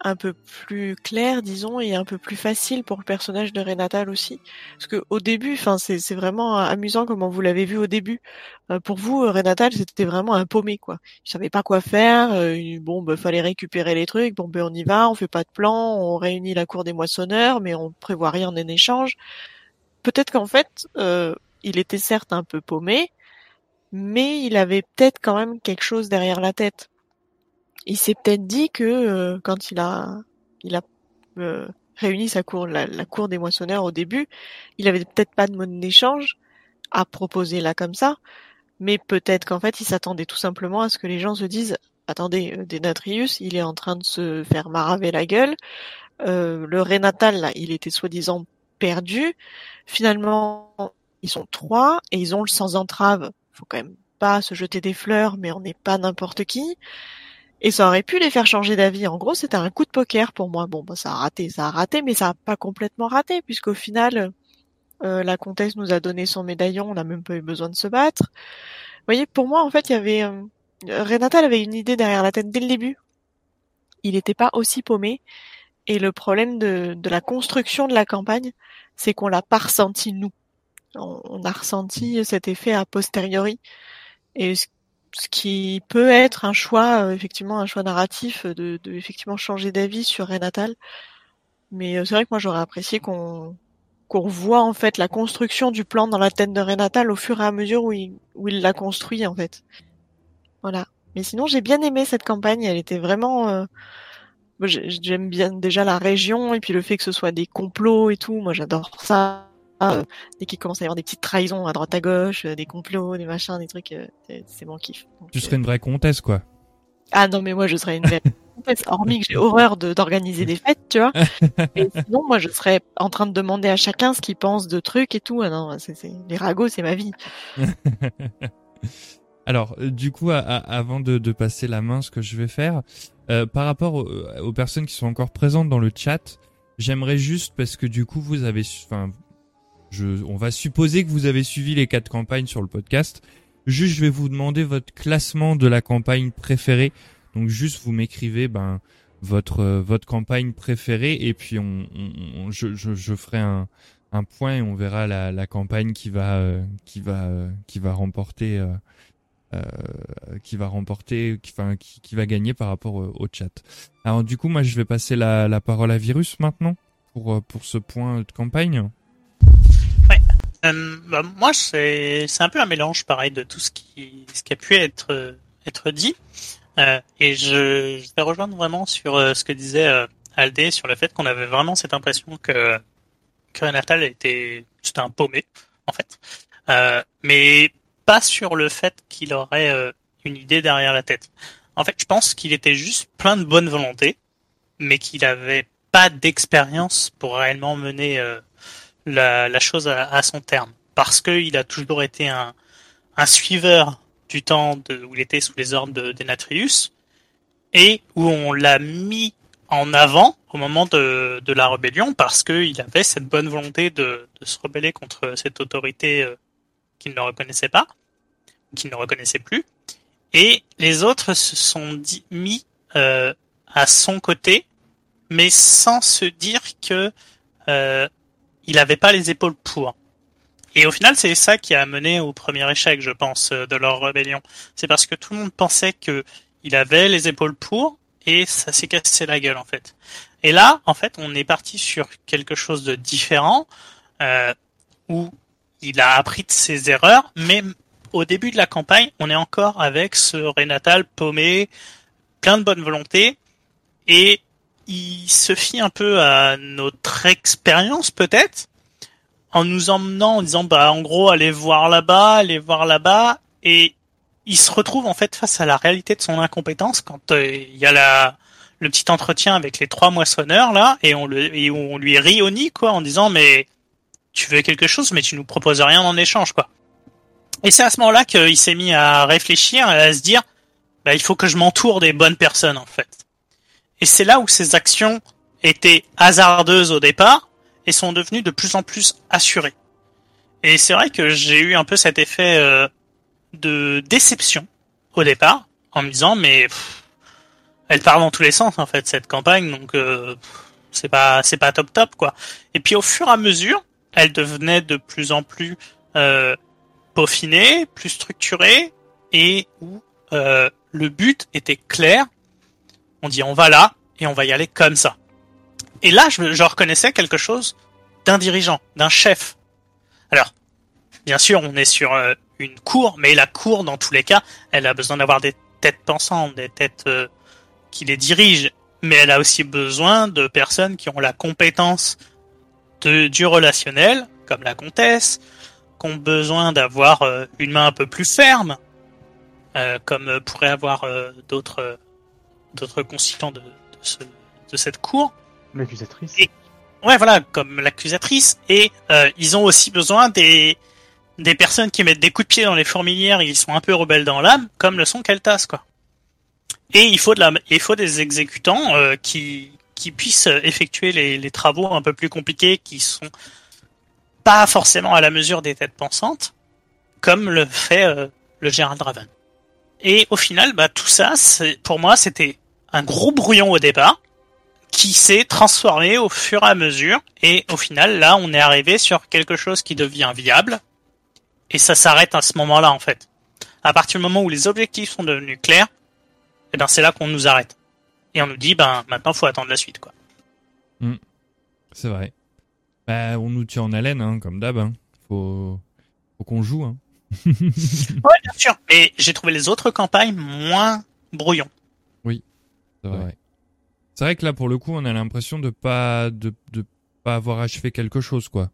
un peu plus clair, disons, et un peu plus facile pour le personnage de Renatal aussi. Parce que au début, enfin, c'est c'est vraiment amusant comment vous l'avez vu au début. Euh, pour vous, euh, Renatal, c'était vraiment un paumé, quoi. Il savait pas quoi faire. euh, bon, bah, fallait récupérer les trucs. Bon, ben on y va. On fait pas de plan. On réunit la cour des moissonneurs, mais on prévoit rien en échange. Peut-être qu'en fait, euh, il était certes un peu paumé, mais il avait peut-être quand même quelque chose derrière la tête. Il s'est peut-être dit que euh, quand il a, euh, réuni sa cour, la, cour des moissonneurs au début, il avait peut-être pas de monnaie d'échange à proposer là comme ça, Mais peut-être qu'en fait, il s'attendait tout simplement à ce que les gens se disent attendez, euh, Denatrius, il est en train de se faire maraver la gueule. Le Renatal, là, il était soi-disant perdu. Finalement, ils sont trois et ils ont le sans entrave. Faut quand même pas se jeter des fleurs, mais on n'est pas n'importe qui. Et ça aurait pu les faire changer d'avis. En gros, c'était un coup de poker pour moi. Bon, bah, ça a raté, ça a raté, mais ça a pas complètement raté, puisqu'au final, euh, la comtesse nous a donné son médaillon, on n'a même pas eu besoin de se battre. Vous voyez, pour moi, en fait, il y avait... Euh, Renatal avait une idée derrière la tête dès le début. Il n'était pas aussi paumé. Et le problème de, de la construction de la campagne, c'est qu'on l'a pas ressenti nous. On, on, a ressenti cet effet a posteriori. Et ce, ce qui peut être un choix, euh, effectivement, un choix narratif de, de effectivement changer d'avis sur Renatal. Mais euh, c'est vrai que moi j'aurais apprécié qu'on qu'on voit en fait la construction du plan dans la tête de Renatal au fur et à mesure où il, où il l'a construit en fait. Voilà. Mais sinon j'ai bien aimé cette campagne, elle était vraiment euh, j'aime bien déjà la région et puis le fait que ce soit des complots et tout, moi j'adore ça. Euh, dès qu'il commence à y avoir des petites trahisons à droite à gauche, euh, des complots, des machins, des trucs, euh, c'est mon kiff. Donc, tu serais une vraie comtesse quoi. Ah non mais moi je serais une vraie comtesse, hormis que j'ai horreur d'organiser des fêtes, tu vois. Et sinon moi je serais en train de demander à chacun ce qu'il pense de trucs et tout. Ah non, c'est les ragots c'est ma vie. Alors, du coup, à, à, avant de, de, passer la main, ce que je vais faire, euh, par rapport aux, aux, personnes qui sont encore présentes dans le chat, j'aimerais juste, parce que du coup, vous avez, enfin, je, on va supposer que vous avez suivi les quatre campagnes sur le podcast. Juste, je vais vous demander votre classement de la campagne préférée. Donc, juste, vous m'écrivez, ben, votre votre campagne préférée, et puis on, on je, je, je, ferai un un point et on verra la, la campagne qui va euh, qui va euh, qui va remporter euh, euh, qui va remporter, qui, enfin, qui, qui, va gagner par rapport au, chat. Alors du coup, moi, je vais passer la, la parole à Virus maintenant pour euh, pour ce point de campagne. Euh, bah, moi, c'est un peu un mélange, pareil, de tout ce qui ce qui a pu être être dit. Euh, et je, je vais rejoindre vraiment sur ce que disait Aldé sur le fait qu'on avait vraiment cette impression que que Natal était c'était un paumé en fait. Euh, mais pas sur le fait qu'il aurait euh, une idée derrière la tête. En fait, je pense qu'il était juste plein de bonne volonté, mais qu'il avait pas d'expérience pour réellement mener euh, la, la, chose à, à, son terme. Parce qu'il a toujours été un, un suiveur du temps de, où il était sous les ordres de Denatrius, et où on l'a mis en avant au moment de, de la rébellion parce qu'il avait cette bonne volonté de, de, se rebeller contre cette autorité euh, qu'il ne reconnaissait pas, qu'il ne reconnaissait plus, et les autres se sont mis euh, à son côté, mais sans se dire que euh, il n'avait pas les épaules pour. Et au final, c'est ça qui a mené au premier échec, je pense, de leur rébellion. C'est parce que tout le monde pensait que il avait les épaules pour, et ça s'est cassé la gueule en fait. Et là, en fait, on est parti sur quelque chose de différent, euh, où il a appris de ses erreurs, mais au début de la campagne, on est encore avec ce Renatal paumé, plein de bonne volonté, et il se fie un peu à notre expérience peut-être, en nous emmenant en disant bah en gros allez voir là-bas, allez voir là-bas, et il se retrouve en fait face à la réalité de son incompétence quand euh, il y a la le petit entretien avec les trois moissonneurs là et on le et on lui rit au quoi en disant mais tu veux quelque chose, mais tu nous proposes rien en échange, quoi. Et c'est à ce moment-là qu'il s'est mis à réfléchir, à se dire, bah, il faut que je m'entoure des bonnes personnes, en fait. Et c'est là où ses actions étaient hasardeuses au départ et sont devenues de plus en plus assurées. Et c'est vrai que j'ai eu un peu cet effet euh, de déception au départ, en me disant, mais pff, elle part dans tous les sens, en fait, cette campagne, donc euh, c'est pas c'est pas top top, quoi. Et puis au fur et à mesure, elle devenait de plus en plus euh, peaufinée, plus structurée, et où euh, le but était clair. On dit on va là et on va y aller comme ça. Et là, je, je reconnaissais quelque chose d'un dirigeant, d'un chef. Alors, bien sûr, on est sur euh, une cour, mais la cour, dans tous les cas, elle a besoin d'avoir des têtes pensantes, des têtes euh, qui les dirigent, mais elle a aussi besoin de personnes qui ont la compétence de, du relationnel, comme la comtesse, qui ont besoin d'avoir euh, une main un peu plus ferme, comme pourraient avoir d'autres d'autres constituants de, de, ce- de cette cour. L'accusatrice. Et- Ouais, voilà, comme l'accusatrice. Et euh, ils ont aussi besoin des des personnes qui mettent des coups de pied dans les fourmilières et qui sont un peu rebelles dans l'âme, comme le sont Keltas, quoi. Et il faut de la, il faut des exécutants euh, qui qui puissent effectuer les, les travaux un peu plus compliqués, qui sont pas forcément à la mesure des têtes pensantes, comme le fait euh, le Gérald Raven. Et au final, bah tout ça, c'est pour moi, c'était un gros brouillon au départ qui s'est transformé au fur et à mesure. Et au final, là, on est arrivé sur quelque chose qui devient viable. Et ça s'arrête à ce moment-là, en fait. À partir du moment où les objectifs sont devenus clairs, eh ben, c'est là qu'on nous arrête. Et on nous dit, ben, maintenant, faut attendre la suite, quoi. C'est vrai. Bah, on nous tient en haleine, hein, comme d'hab. Hein. Faut, faut qu'on joue. Hein. Ouais, bien sûr. Et j'ai trouvé les autres campagnes moins brouillons. C'est vrai. C'est vrai que là, pour le coup, on a l'impression de pas, de, de pas avoir achevé quelque chose, quoi.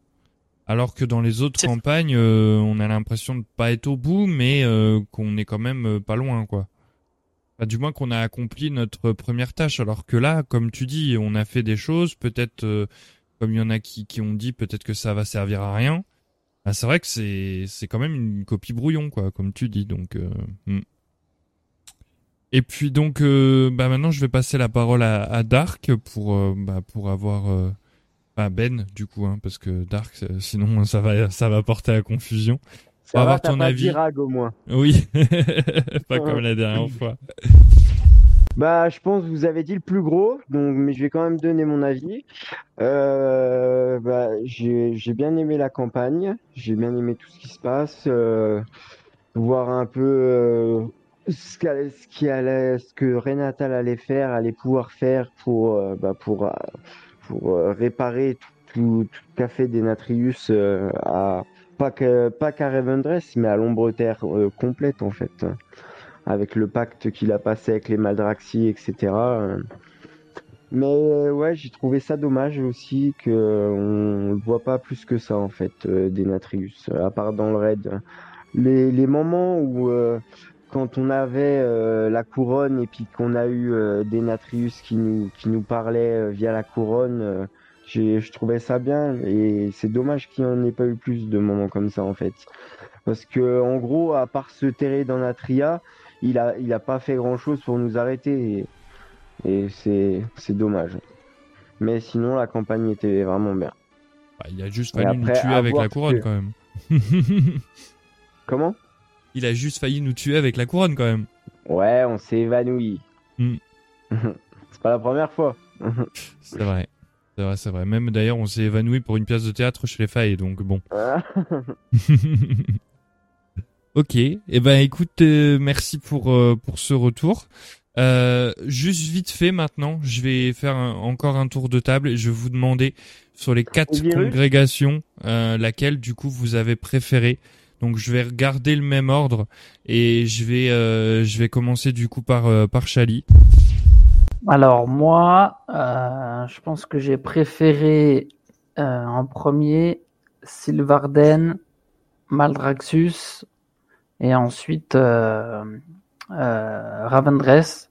Alors que dans les autres C'est- campagnes, euh, on a l'impression de pas être au bout, mais euh, qu'on est quand même euh, pas loin, quoi. Enfin, du moins qu'on a accompli notre première tâche. Alors que là, comme tu dis, on a fait des choses, peut-être, euh, comme il y en a qui, qui ont dit, peut-être que ça va servir à rien. Bah, c'est vrai que c'est, c'est quand même une copie brouillon, quoi, comme tu dis. Donc, euh, hmm. Et puis donc, euh, bah maintenant, je vais passer la parole à, à Dark pour, euh, bah, pour avoir, euh, bah, Ben du coup, hein, parce que Dark, euh, sinon ça va, ça va porter à confusion. Ça avoir va, t'as ton pas avis. au moins. Oui, pas comme la dernière fois. Bah, je pense que vous avez dit le plus gros, donc, mais je vais quand même donner mon avis. Euh, bah, j'ai, j'ai bien aimé la campagne, j'ai bien aimé tout ce qui se passe, euh, voir un peu euh, ce ce qui allait, ce que Renata allait faire, allait pouvoir faire pour, euh, bah, pour, euh, pour euh, réparer tout, tout, tout le café des à pas que, pas qu'à Revendreth, mais à l'ombre terre complète en fait avec le pacte qu'il a passé avec les Maldraxi, etc. euh. Mais euh, ouais, j'ai trouvé ça dommage aussi que on le voit pas plus que ça en fait euh, à part dans le raid. Les, les moments où euh, quand on avait la couronne et puis qu'on a eu euh, des Natrius qui nous qui nous via la couronne, je trouvais ça bien et c'est dommage qu'il n'y en ait pas eu plus de moments comme ça en fait. Parce que en gros, à part se terrer dans la tria, il a, il a pas fait grand chose pour nous arrêter et, et c'est, c'est dommage. Mais sinon, la campagne était vraiment bien. Bah, il a juste fallu nous après, tuer à avec la couronne que- quand même. Comment? Il a juste failli nous tuer avec la couronne quand même. Ouais, on s'est évanoui. Hmm. c'est pas la première fois. C'est vrai. C'est vrai, c'est vrai. Même d'ailleurs, on s'est évanoui pour une pièce de théâtre chez les Failles, donc bon. Ok. Eh ben, écoute, euh, merci pour euh, pour ce retour. Euh, juste vite fait maintenant, je vais faire un- encore un tour de table et je vais vous demander sur les quatre congrégations euh, laquelle du coup vous avez préféré. Donc je vais regarder le même ordre et je vais euh, je vais commencer du coup par euh, par Chali. Alors moi, euh, je pense que j'ai préféré euh, en premier Sylvarden, Maldraxus et ensuite euh, euh, Ravendreth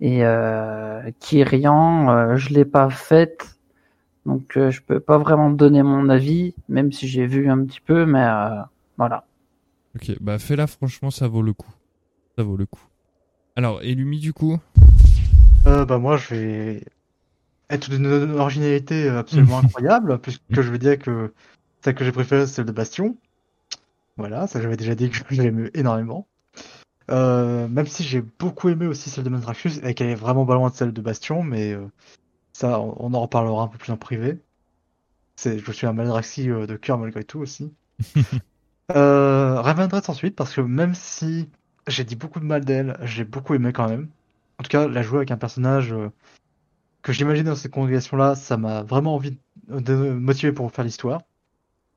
et euh, Kyrian. euh, je l'ai pas faite, donc euh, je peux pas vraiment donner mon avis, même si j'ai vu un petit peu, mais euh, voilà. Ok, bah fais-la franchement, ça vaut le coup. Ça vaut le coup. Alors, Elumi du coup? Euh, bah moi je vais être d'une originalité absolument incroyable puisque je vais dire que celle que j'ai préférée c'est celle de Bastion. Voilà, ça j'avais déjà dit que j'aimais énormément. Euh, même si j'ai beaucoup aimé aussi celle de Mandraxus et qu'elle est vraiment pas loin de celle de Bastion, mais euh, ça on en reparlera un peu plus en privé. C'est, je suis un Maldraxi euh, de cœur malgré tout aussi. euh, Ravendreth ensuite parce que même si j'ai dit beaucoup de mal d'elle, j'ai beaucoup aimé quand même. En tout cas, la jouer avec un personnage euh, que j'imagine dans ces congrégations-là, ça m'a vraiment envie de de me motiver pour faire l'histoire.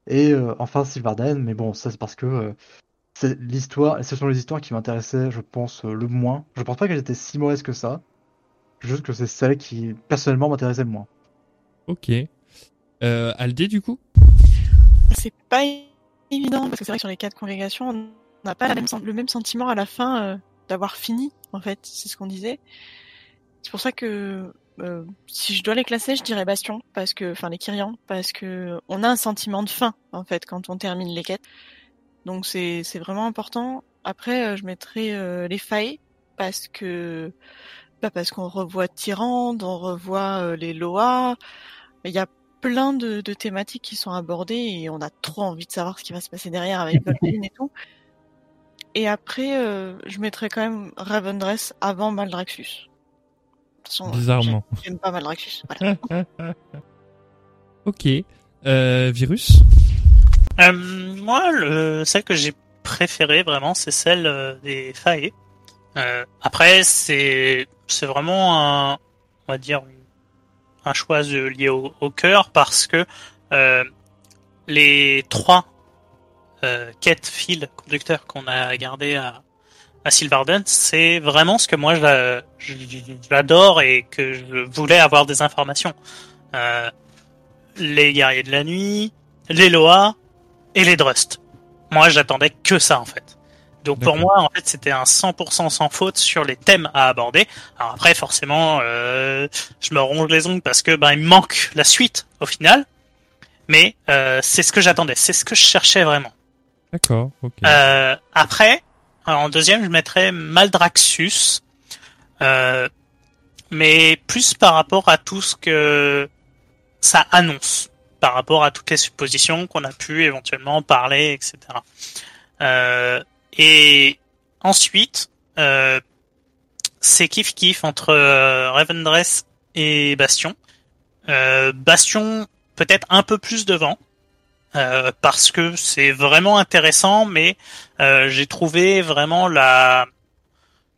Et euh, enfin Sylvarden, mais bon, ça c'est parce que euh, c'est l'histoire, ce sont les histoires qui m'intéressaient, je pense, euh, le moins. Je pense pas qu'elles étaient si mauvaises que ça. Juste que c'est celles qui, personnellement, m'intéressaient le moins. Ok. Euh, Aldé du coup? C'est pas évident parce que c'est vrai que sur les quatre congrégations, on n'a pas même, le même sentiment à la fin euh, d'avoir fini. En fait, c'est ce qu'on disait. C'est pour ça que euh, si je dois les classer, je dirais Bastion parce que, enfin les Kyrians, parce que on a un sentiment de fin en fait quand on termine les quêtes. Donc c'est c'est vraiment important. Après, euh, je mettrai euh, les failles parce que bah, parce qu'on revoit Tyrande, on revoit euh, les Loa. Il y a plein de, de thématiques qui sont abordées et on a trop envie de savoir ce qui va se passer derrière avec Vol'jin et tout. Et après, euh, je mettrais quand même Ravendress avant Maldraxxus. Façon, Bizarrement. j'aime- J'aime pas Maldraxxus. Voilà. ok. Euh, virus Euh, moi, le, celle que j'ai préférée vraiment, c'est celle euh, des Fae. Euh, après, c'est c'est vraiment un, on va dire un choix de- lié au, au cœur parce que euh, les trois euh, quêtes fil conducteurs qu'on a gardés à, à Sylvarden, c'est vraiment ce que moi j'adore et que je voulais avoir des informations. Euh, les guerriers de la nuit, les Loa et les Drust. Moi, j'attendais que ça en fait. Donc pour moi, en fait, c'était un 100% sans faute sur les thèmes à aborder. Alors après, forcément, euh, je me ronge les ongles parce que ben il me manque la suite au final. Mais euh, c'est ce que j'attendais, c'est ce que je cherchais vraiment. D'accord, ok. Euh, en deuxième, je mettrais Maldraxxus, euh, mais plus par rapport à tout ce que ça annonce, par rapport à toutes les suppositions qu'on a pu éventuellement parler, etc. Euh, et ensuite, euh, c'est kiff kiff entre Ravendress et Bastion. Bastion peut-être un peu plus devant. Euh, parce que c'est vraiment intéressant, mais euh, j'ai trouvé vraiment la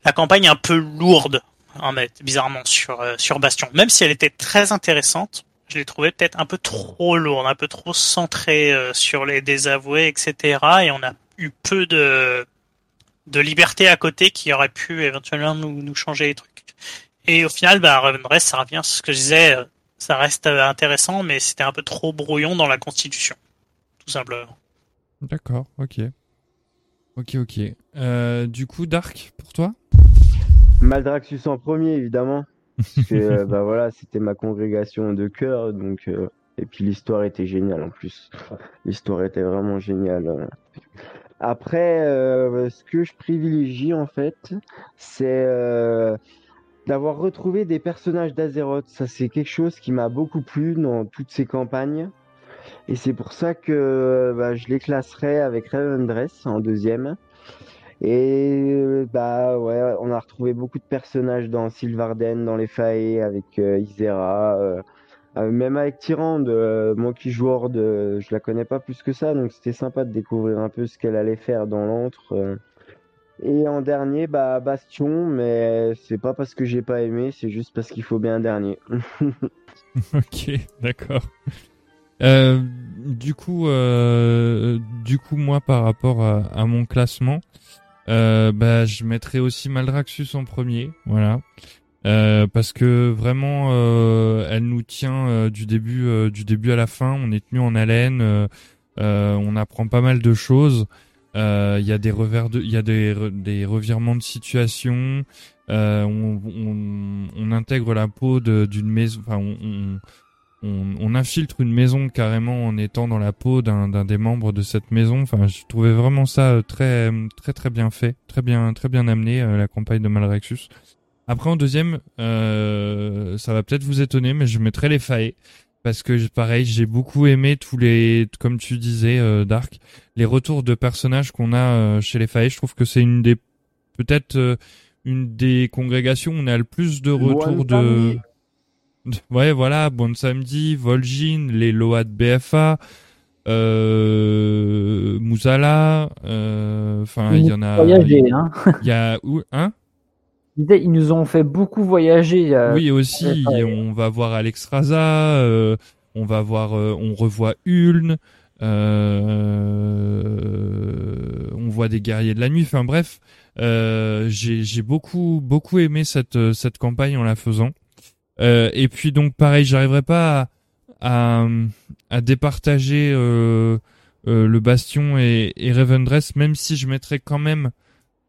la campagne un peu lourde, en fait, bizarrement sur euh, sur Bastion. Même si elle était très intéressante, je l'ai trouvée peut-être un peu trop lourde, un peu trop centrée euh, sur les désavoués, etc. Et on a eu peu de de liberté à côté qui aurait pu éventuellement nous, nous changer les trucs. Et au final, bah, Ravendress, ça revient sur ce que je disais, euh, ça reste intéressant, mais c'était un peu trop brouillon dans la constitution, tout simplement. D'accord, ok. Ok, ok. Euh, du coup, Dark, pour toi? Maldraxxus en premier, évidemment. Parce que euh, bah voilà, c'était ma congrégation de cœur, donc euh, et puis l'histoire était géniale en plus. L'histoire était vraiment géniale. Après, euh, ce que je privilégie en fait, c'est euh, d'avoir retrouvé des personnages d'Azeroth. Ça, c'est quelque chose qui m'a beaucoup plu dans toutes ces campagnes. Et c'est pour ça que bah, je les classerais avec Ravendress en deuxième. Et euh, bah ouais, on a retrouvé beaucoup de personnages dans Sylvarden, dans les Fae, avec euh, Isera, euh, euh, même avec Tyrande, euh, moi qui joue Horde, euh, je la connais pas plus que ça, donc c'était sympa de découvrir un peu ce qu'elle allait faire dans l'antre. euh. Et en dernier, bah Bastion, mais c'est pas parce que j'ai pas aimé, c'est juste parce qu'il faut bien un dernier. ok, d'accord. Euh, du coup, euh, du coup, moi, par rapport à, à mon classement, euh, bah, je mettrais aussi Maldraxxus en premier, voilà, Euh, parce que vraiment, euh, elle nous tient du début, du début à la fin. On est tenu en haleine, on apprend pas mal de choses. Il y a des revers de, il y a des, des revirements de situation. On, on, on intègre la peau de- d'une maison, enfin, on, on, on, on infiltre une maison carrément en étant dans la peau d'un d'un des membres de cette maison. Enfin, je trouvais vraiment ça euh, très très très bien fait, très bien très bien amené euh, la campagne de Malrexus. Après en deuxième, euh, ça va peut-être vous étonner, mais je mettrai les Fae parce que pareil, j'ai beaucoup aimé tous les, comme tu disais, euh, Dark, les retours de personnages qu'on a euh, chez les Fae. Je trouve que c'est une des peut-être euh, une des congrégations où on a le plus de retours de. Ouais, voilà, Bon Samedi, Vol'jin, les Loa de BFA, euh, Mousala, euh, enfin, il y en a. Voyager, hein. Il y a où, hein? Ils nous ont fait beaucoup voyager. euh, Oui, aussi, ouais. on va voir Alex Raza, euh, on va voir, euh, on revoit Uln, euh, on voit des guerriers de la nuit. Enfin bref, euh, j'ai j'ai beaucoup beaucoup aimé cette euh, cette campagne en la faisant. Euh, et puis donc pareil, j'arriverai pas à, à à départager euh, euh, le Bastion et, et Revendreth, même si je mettrais quand même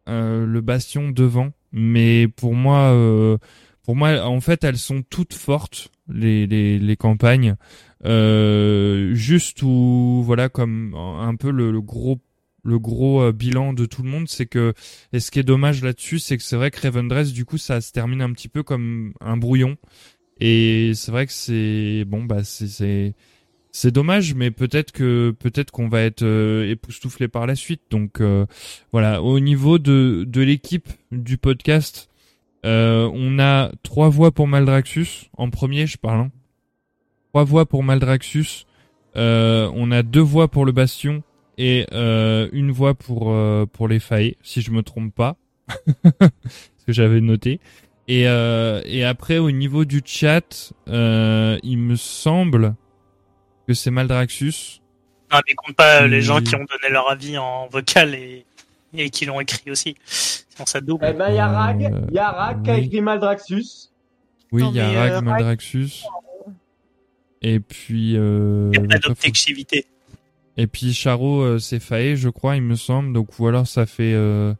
euh, le Bastion devant. Mais pour moi, euh, pour moi, en fait, elles sont toutes fortes les les, les campagnes. Euh, juste où voilà comme un peu le, le gros le gros euh, bilan de tout le monde, c'est que et ce qui est dommage là-dessus, c'est que c'est vrai que Revendreth, du coup, ça se termine un petit peu comme un brouillon. Et c'est vrai que c'est bon, bah c'est c'est c'est dommage, mais peut-être que peut-être qu'on va être euh, époustouflé par la suite. Donc euh, voilà, au niveau de de l'équipe du podcast, euh, on a trois voix pour Maldraxus en premier, je parle. hein. Trois voix pour Maldraxus. Euh, on a deux voix pour le Bastion et euh, une voix pour euh, pour les failles, si je me trompe pas, ce que j'avais noté. Et euh, et après au niveau du chat, euh, il me semble que c'est Maldraxus. Non, mais compte pas les gens qui ont donné leur avis en vocal et, et qui l'ont écrit aussi. Sinon, ça double. Eh ben, y a Rag, Euh, y a Rag qui a oui. écrit Maldraxus. Oui, Non, il y a mais, Rag euh, Rag- Maldraxus. Et puis euh, Il y a pas d'objectivité. Et puis Charo euh, c'est Faé, je crois, il me semble. Donc ou alors ça fait euh,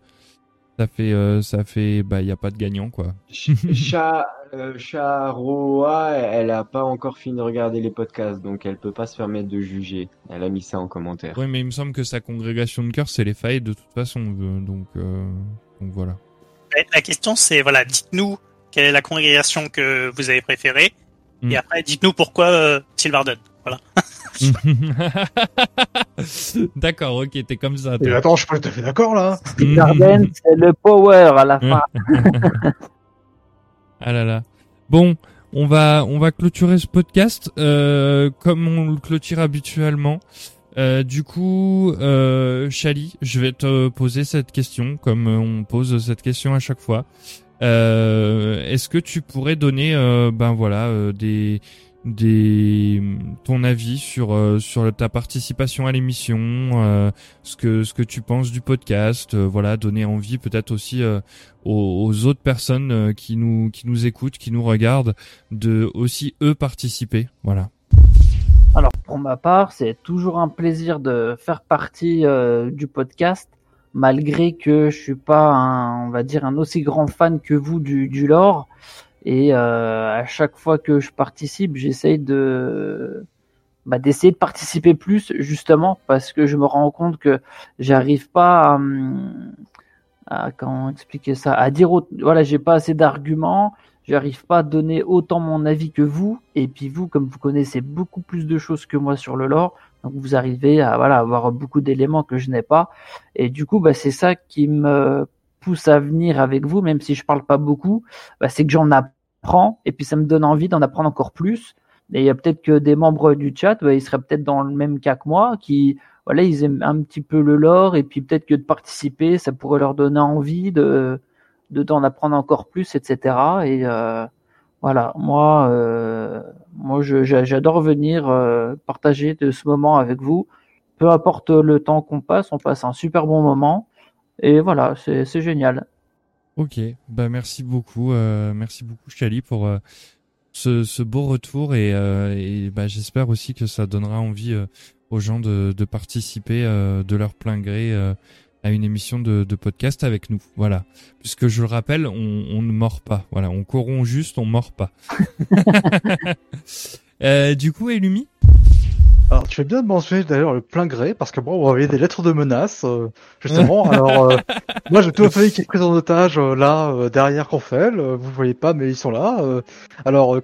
ça fait euh, ça fait bah il y a pas de gagnant quoi. Cha, euh, Charoa, elle a pas encore fini de regarder les podcasts, donc elle peut pas se permettre de juger. Elle a mis ça en commentaire. Oui, mais il me semble que sa congrégation de cœur c'est les Faé de toute façon. euh, donc euh, donc voilà. La- question, c'est, voilà, dites-nous quelle est la congrégation que vous avez préférée. Mm. Et après, dites-nous pourquoi euh, Sylvarden. Voilà. D'accord, ok, t'es comme ça. Et attends, je suis pas tout à fait d'accord là. Garden, c'est le power à la fin. Ah là là. Bon, on va on va clôturer ce podcast euh, comme on le clôture habituellement. Euh, du coup, euh, Chali, je vais te poser cette question comme on pose cette question à chaque fois. Euh, Est-ce que tu pourrais donner, euh, ben voilà, euh, des des ton avis sur euh, sur ta participation à l'émission, euh, ce que ce que tu penses du podcast, euh, voilà, donner envie peut-être aussi euh, aux, aux autres personnes euh, qui nous qui nous écoutent, qui nous regardent, de aussi eux participer. Voilà. Alors pour ma part, c'est toujours un plaisir de faire partie euh, du podcast, malgré que je suis pas un, on va dire, un aussi grand fan que vous du, du lore. Et euh, à chaque fois que je participe, j'essaye de bah, d'essayer de participer plus justement parce que je me rends compte que j'arrive pas à, hum, à comment expliquer ça, à dire voilà, j'ai pas assez d'arguments, j'arrive pas à donner autant mon avis que vous. Et puis vous comme vous connaissez beaucoup plus de choses que moi sur le lore, donc vous arrivez à voilà avoir beaucoup d'éléments que je n'ai pas. Et du coup bah c'est ça qui me pousse à venir avec vous même si je parle pas beaucoup, bah, c'est que j'en apprends et puis ça me donne envie d'en apprendre encore plus. Et il y a peut-être que des membres du chat, bah, ils seraient peut-être dans le même cas que moi, qui voilà, ils aiment un petit peu le lore et puis peut-être que de participer, ça pourrait leur donner envie de de d'en apprendre encore plus, etc. Et euh, voilà, moi, euh, moi, j'adore venir euh, partager de ce moment avec vous. Peu importe le temps qu'on passe, on passe un super bon moment. Et voilà, c'est génial. Ok, bah merci beaucoup, euh, merci beaucoup Chali pour euh, ce, ce beau retour et, euh, et bah, j'espère aussi que ça donnera envie euh, aux gens de, de participer euh, de leur plein gré euh, à une émission de, de podcast avec nous. Voilà, puisque je le rappelle, on, on ne mord pas. Voilà, on corrompt juste, on mord pas. Euh, du coup, Elumi? Alors, tu fais bien de mentionner d'ailleurs le plein gré, parce que bon, on va envoyer des lettres de menaces, euh, justement. Alors, euh, moi, j'ai toute ma famille qui est prise en otage, euh, là, euh, derrière Crofel. Euh, vous voyez pas, mais ils sont là. euh. alors,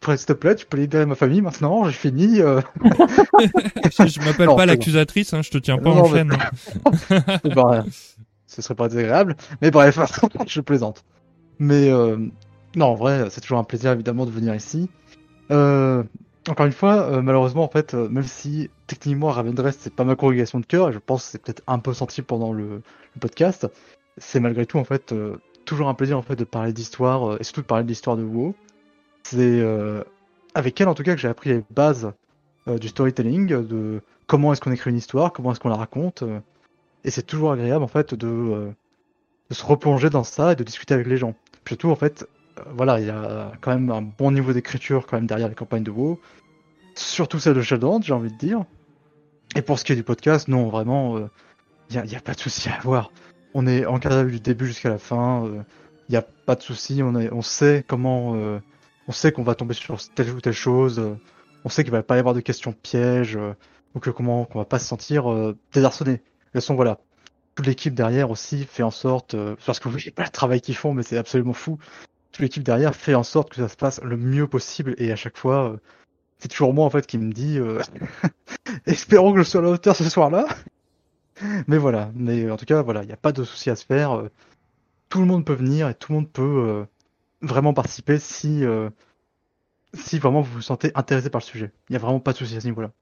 peux- s'il te plaît, tu peux libérer ma famille maintenant, j'ai fini. euh. Je, je m'appelle pas l'accusatrice, hein, je te tiens pas Non, en non, mais- chaîne. hein. C'est pas rien. Ce serait pas désagréable. Mais bref, je plaisante. Mais euh, non, en vrai, c'est toujours un plaisir évidemment de venir ici. Euh, encore une fois, euh, malheureusement, en fait, euh, même si techniquement Ravendrest c'est pas ma congrégation de cœur, et je pense que c'est peut-être un peu senti pendant le, podcast, c'est malgré tout en fait euh, toujours un plaisir en fait de parler d'histoire euh, et surtout de parler de l'histoire de WoW. C'est euh, avec elle en tout cas que j'ai appris les bases euh, du storytelling, de comment est-ce qu'on écrit une histoire, comment est-ce qu'on la raconte. et c'est toujours agréable en fait de, de se replonger dans ça et de discuter avec les gens. Puis surtout en fait, voilà, il y a quand même un bon niveau d'écriture quand même derrière les campagnes de WoW, surtout celle de Shadowlands, j'ai envie de dire. Et pour ce qui est du podcast, non, vraiment, il n'y a, pas de souci à avoir. On est encadré du début jusqu'à la fin. Il n'y a pas de souci. On, on sait comment. on sait qu'on va tomber sur telle ou telle chose. on sait qu'il va pas y avoir de questions pièges. donc comment qu'on va pas se sentir désarçonné. De toute voilà, toute l'équipe derrière aussi fait en sorte, euh, parce que vous voyez pas le travail qu'ils font, mais c'est absolument fou. Toute l'équipe derrière fait en sorte que ça se passe le mieux possible et à chaque fois, euh, c'est toujours moi en fait qui me dit, euh, espérons que je sois à la hauteur ce soir-là. mais voilà, mais en tout cas voilà, il n'y a pas de souci à se faire. tout le monde peut venir et tout le monde peut vraiment participer si si vraiment vous vous sentez intéressé par le sujet. Il n'y a vraiment pas de souci à ce niveau-là.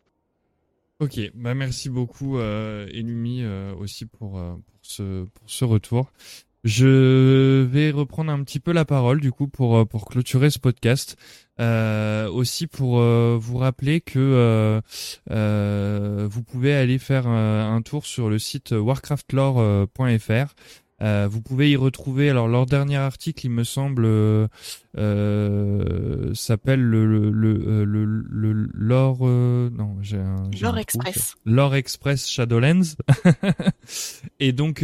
Ok, bah merci beaucoup euh, euh, aussi pour, euh, pour, ce, pour ce retour. Je vais reprendre un petit peu la parole du coup pour euh, pour clôturer ce podcast. Euh, aussi pour vous rappeler que vous pouvez aller faire un tour sur le site warcraftlore.fr euh, vous pouvez y retrouver alors leur dernier article, il me semble, euh, euh s'appelle le le le le, le l'or euh, non j'ai un l'or express. l'or express Shadowlands. Et donc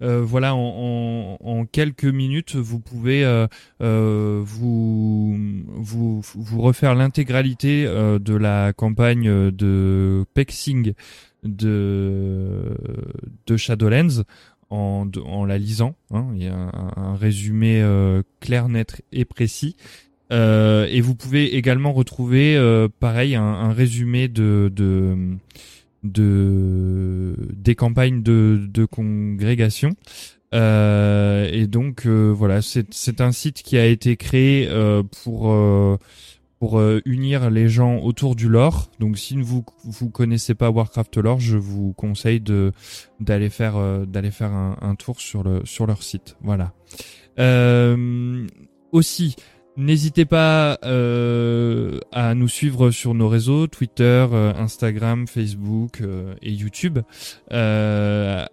voilà en, en, en, quelques minutes vous pouvez vous vous vous refaire l'intégralité de la campagne de Pexing de de Shadowlands en, en la lisant. Hein. Il y a un, résumé euh, clair, net et précis. Euh, et vous pouvez également retrouver, euh, pareil, un, résumé de, de, de des campagnes de, de congrégation. et donc voilà, c'est un site qui a été créé pour pour euh, unir les gens autour du lore. Donc si vous vous connaissez pas Warcraft lore, je vous conseille de d'aller faire euh, d'aller faire un, un, tour sur le sur leur site. Voilà. Euh, aussi, N'hésitez pas euh, à nous suivre sur nos réseaux Twitter, euh, Instagram, Facebook euh, et YouTube. Euh,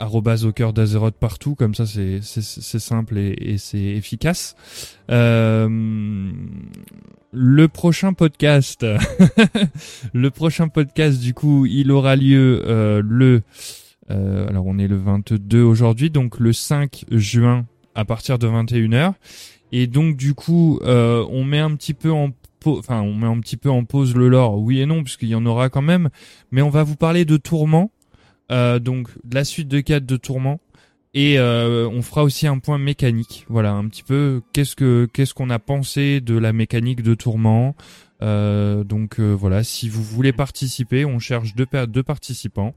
au cœur d'Azeroth partout, comme ça c'est c'est simple et, c'est efficace. Le prochain podcast, le prochain podcast du coup, il aura lieu le. alors on est le 22 aujourd'hui, donc le 5 juin à partir de 21h. Et donc du coup, euh, on met un petit peu en enfin on met un petit peu en pause le lore, oui et non, puisqu'il y en aura quand même, mais on va vous parler de Tourment, euh, donc de la suite de 4 de Tourment, et euh, on fera aussi un point mécanique, voilà, un petit peu qu'est-ce que qu'est-ce qu'on a pensé de la mécanique de Tourment, euh, donc euh, voilà, si vous voulez participer, on cherche deux, deux participants,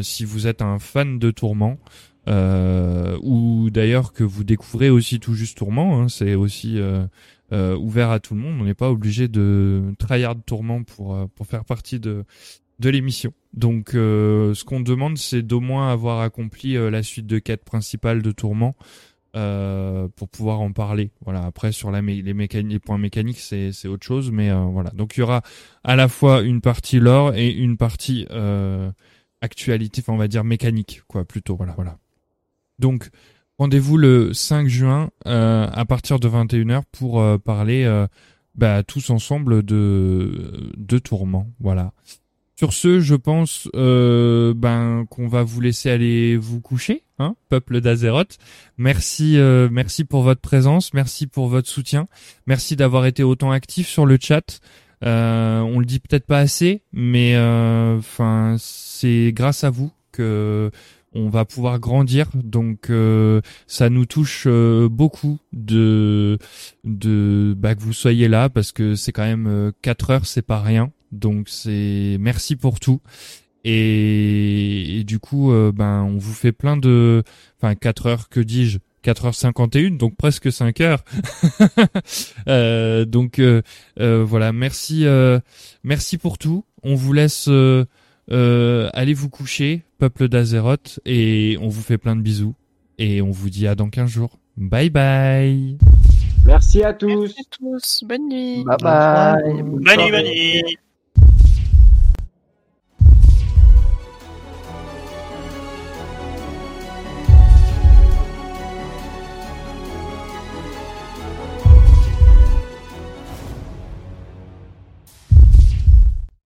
si vous êtes un fan de Tourment, euh, ou d'ailleurs que vous découvrez aussi tout juste Tourment. Hein, c'est aussi euh, euh, ouvert à tout le monde. On n'est pas obligé de tryhard Tourment pour euh, pour faire partie de de l'émission. Donc, ce qu'on demande, c'est d'au moins avoir accompli la suite de quêtes principales de Tourment. Euh, pour pouvoir en parler. Voilà. Après sur les points mécaniques, c'est autre chose, mais euh, voilà. Donc il y aura à la fois une partie lore et une partie euh, actualité, enfin on va dire mécanique, quoi, plutôt. Voilà, voilà. Donc, rendez-vous le 5 juin euh, à partir de 21h pour euh, parler euh, bah, tous ensemble de, de Tourment. Voilà. Sur ce, je pense ben qu'on va vous laisser aller vous coucher, hein, peuple d'Azeroth. Merci, merci pour votre présence, merci pour votre soutien, merci d'avoir été autant actif sur le chat. on le dit peut-être pas assez, mais enfin c'est grâce à vous que on va pouvoir grandir. Donc euh, ça nous touche euh, beaucoup de de bah, que vous soyez là parce que c'est quand même euh, 4 heures, c'est pas rien. Donc c'est merci pour tout. Et, du coup, euh, ben on vous fait plein de, enfin 4 heures, que dis-je 4h51, donc presque 5 heures. donc voilà, merci, merci pour tout. On vous laisse euh, allez vous coucher, peuple d'Azeroth, et on vous fait plein de bisous. Et on vous dit à dans 15 jours. Bye bye Merci à tous. Merci à tous. Bonne nuit. Bye bye. Bonne nuit, bonne nuit.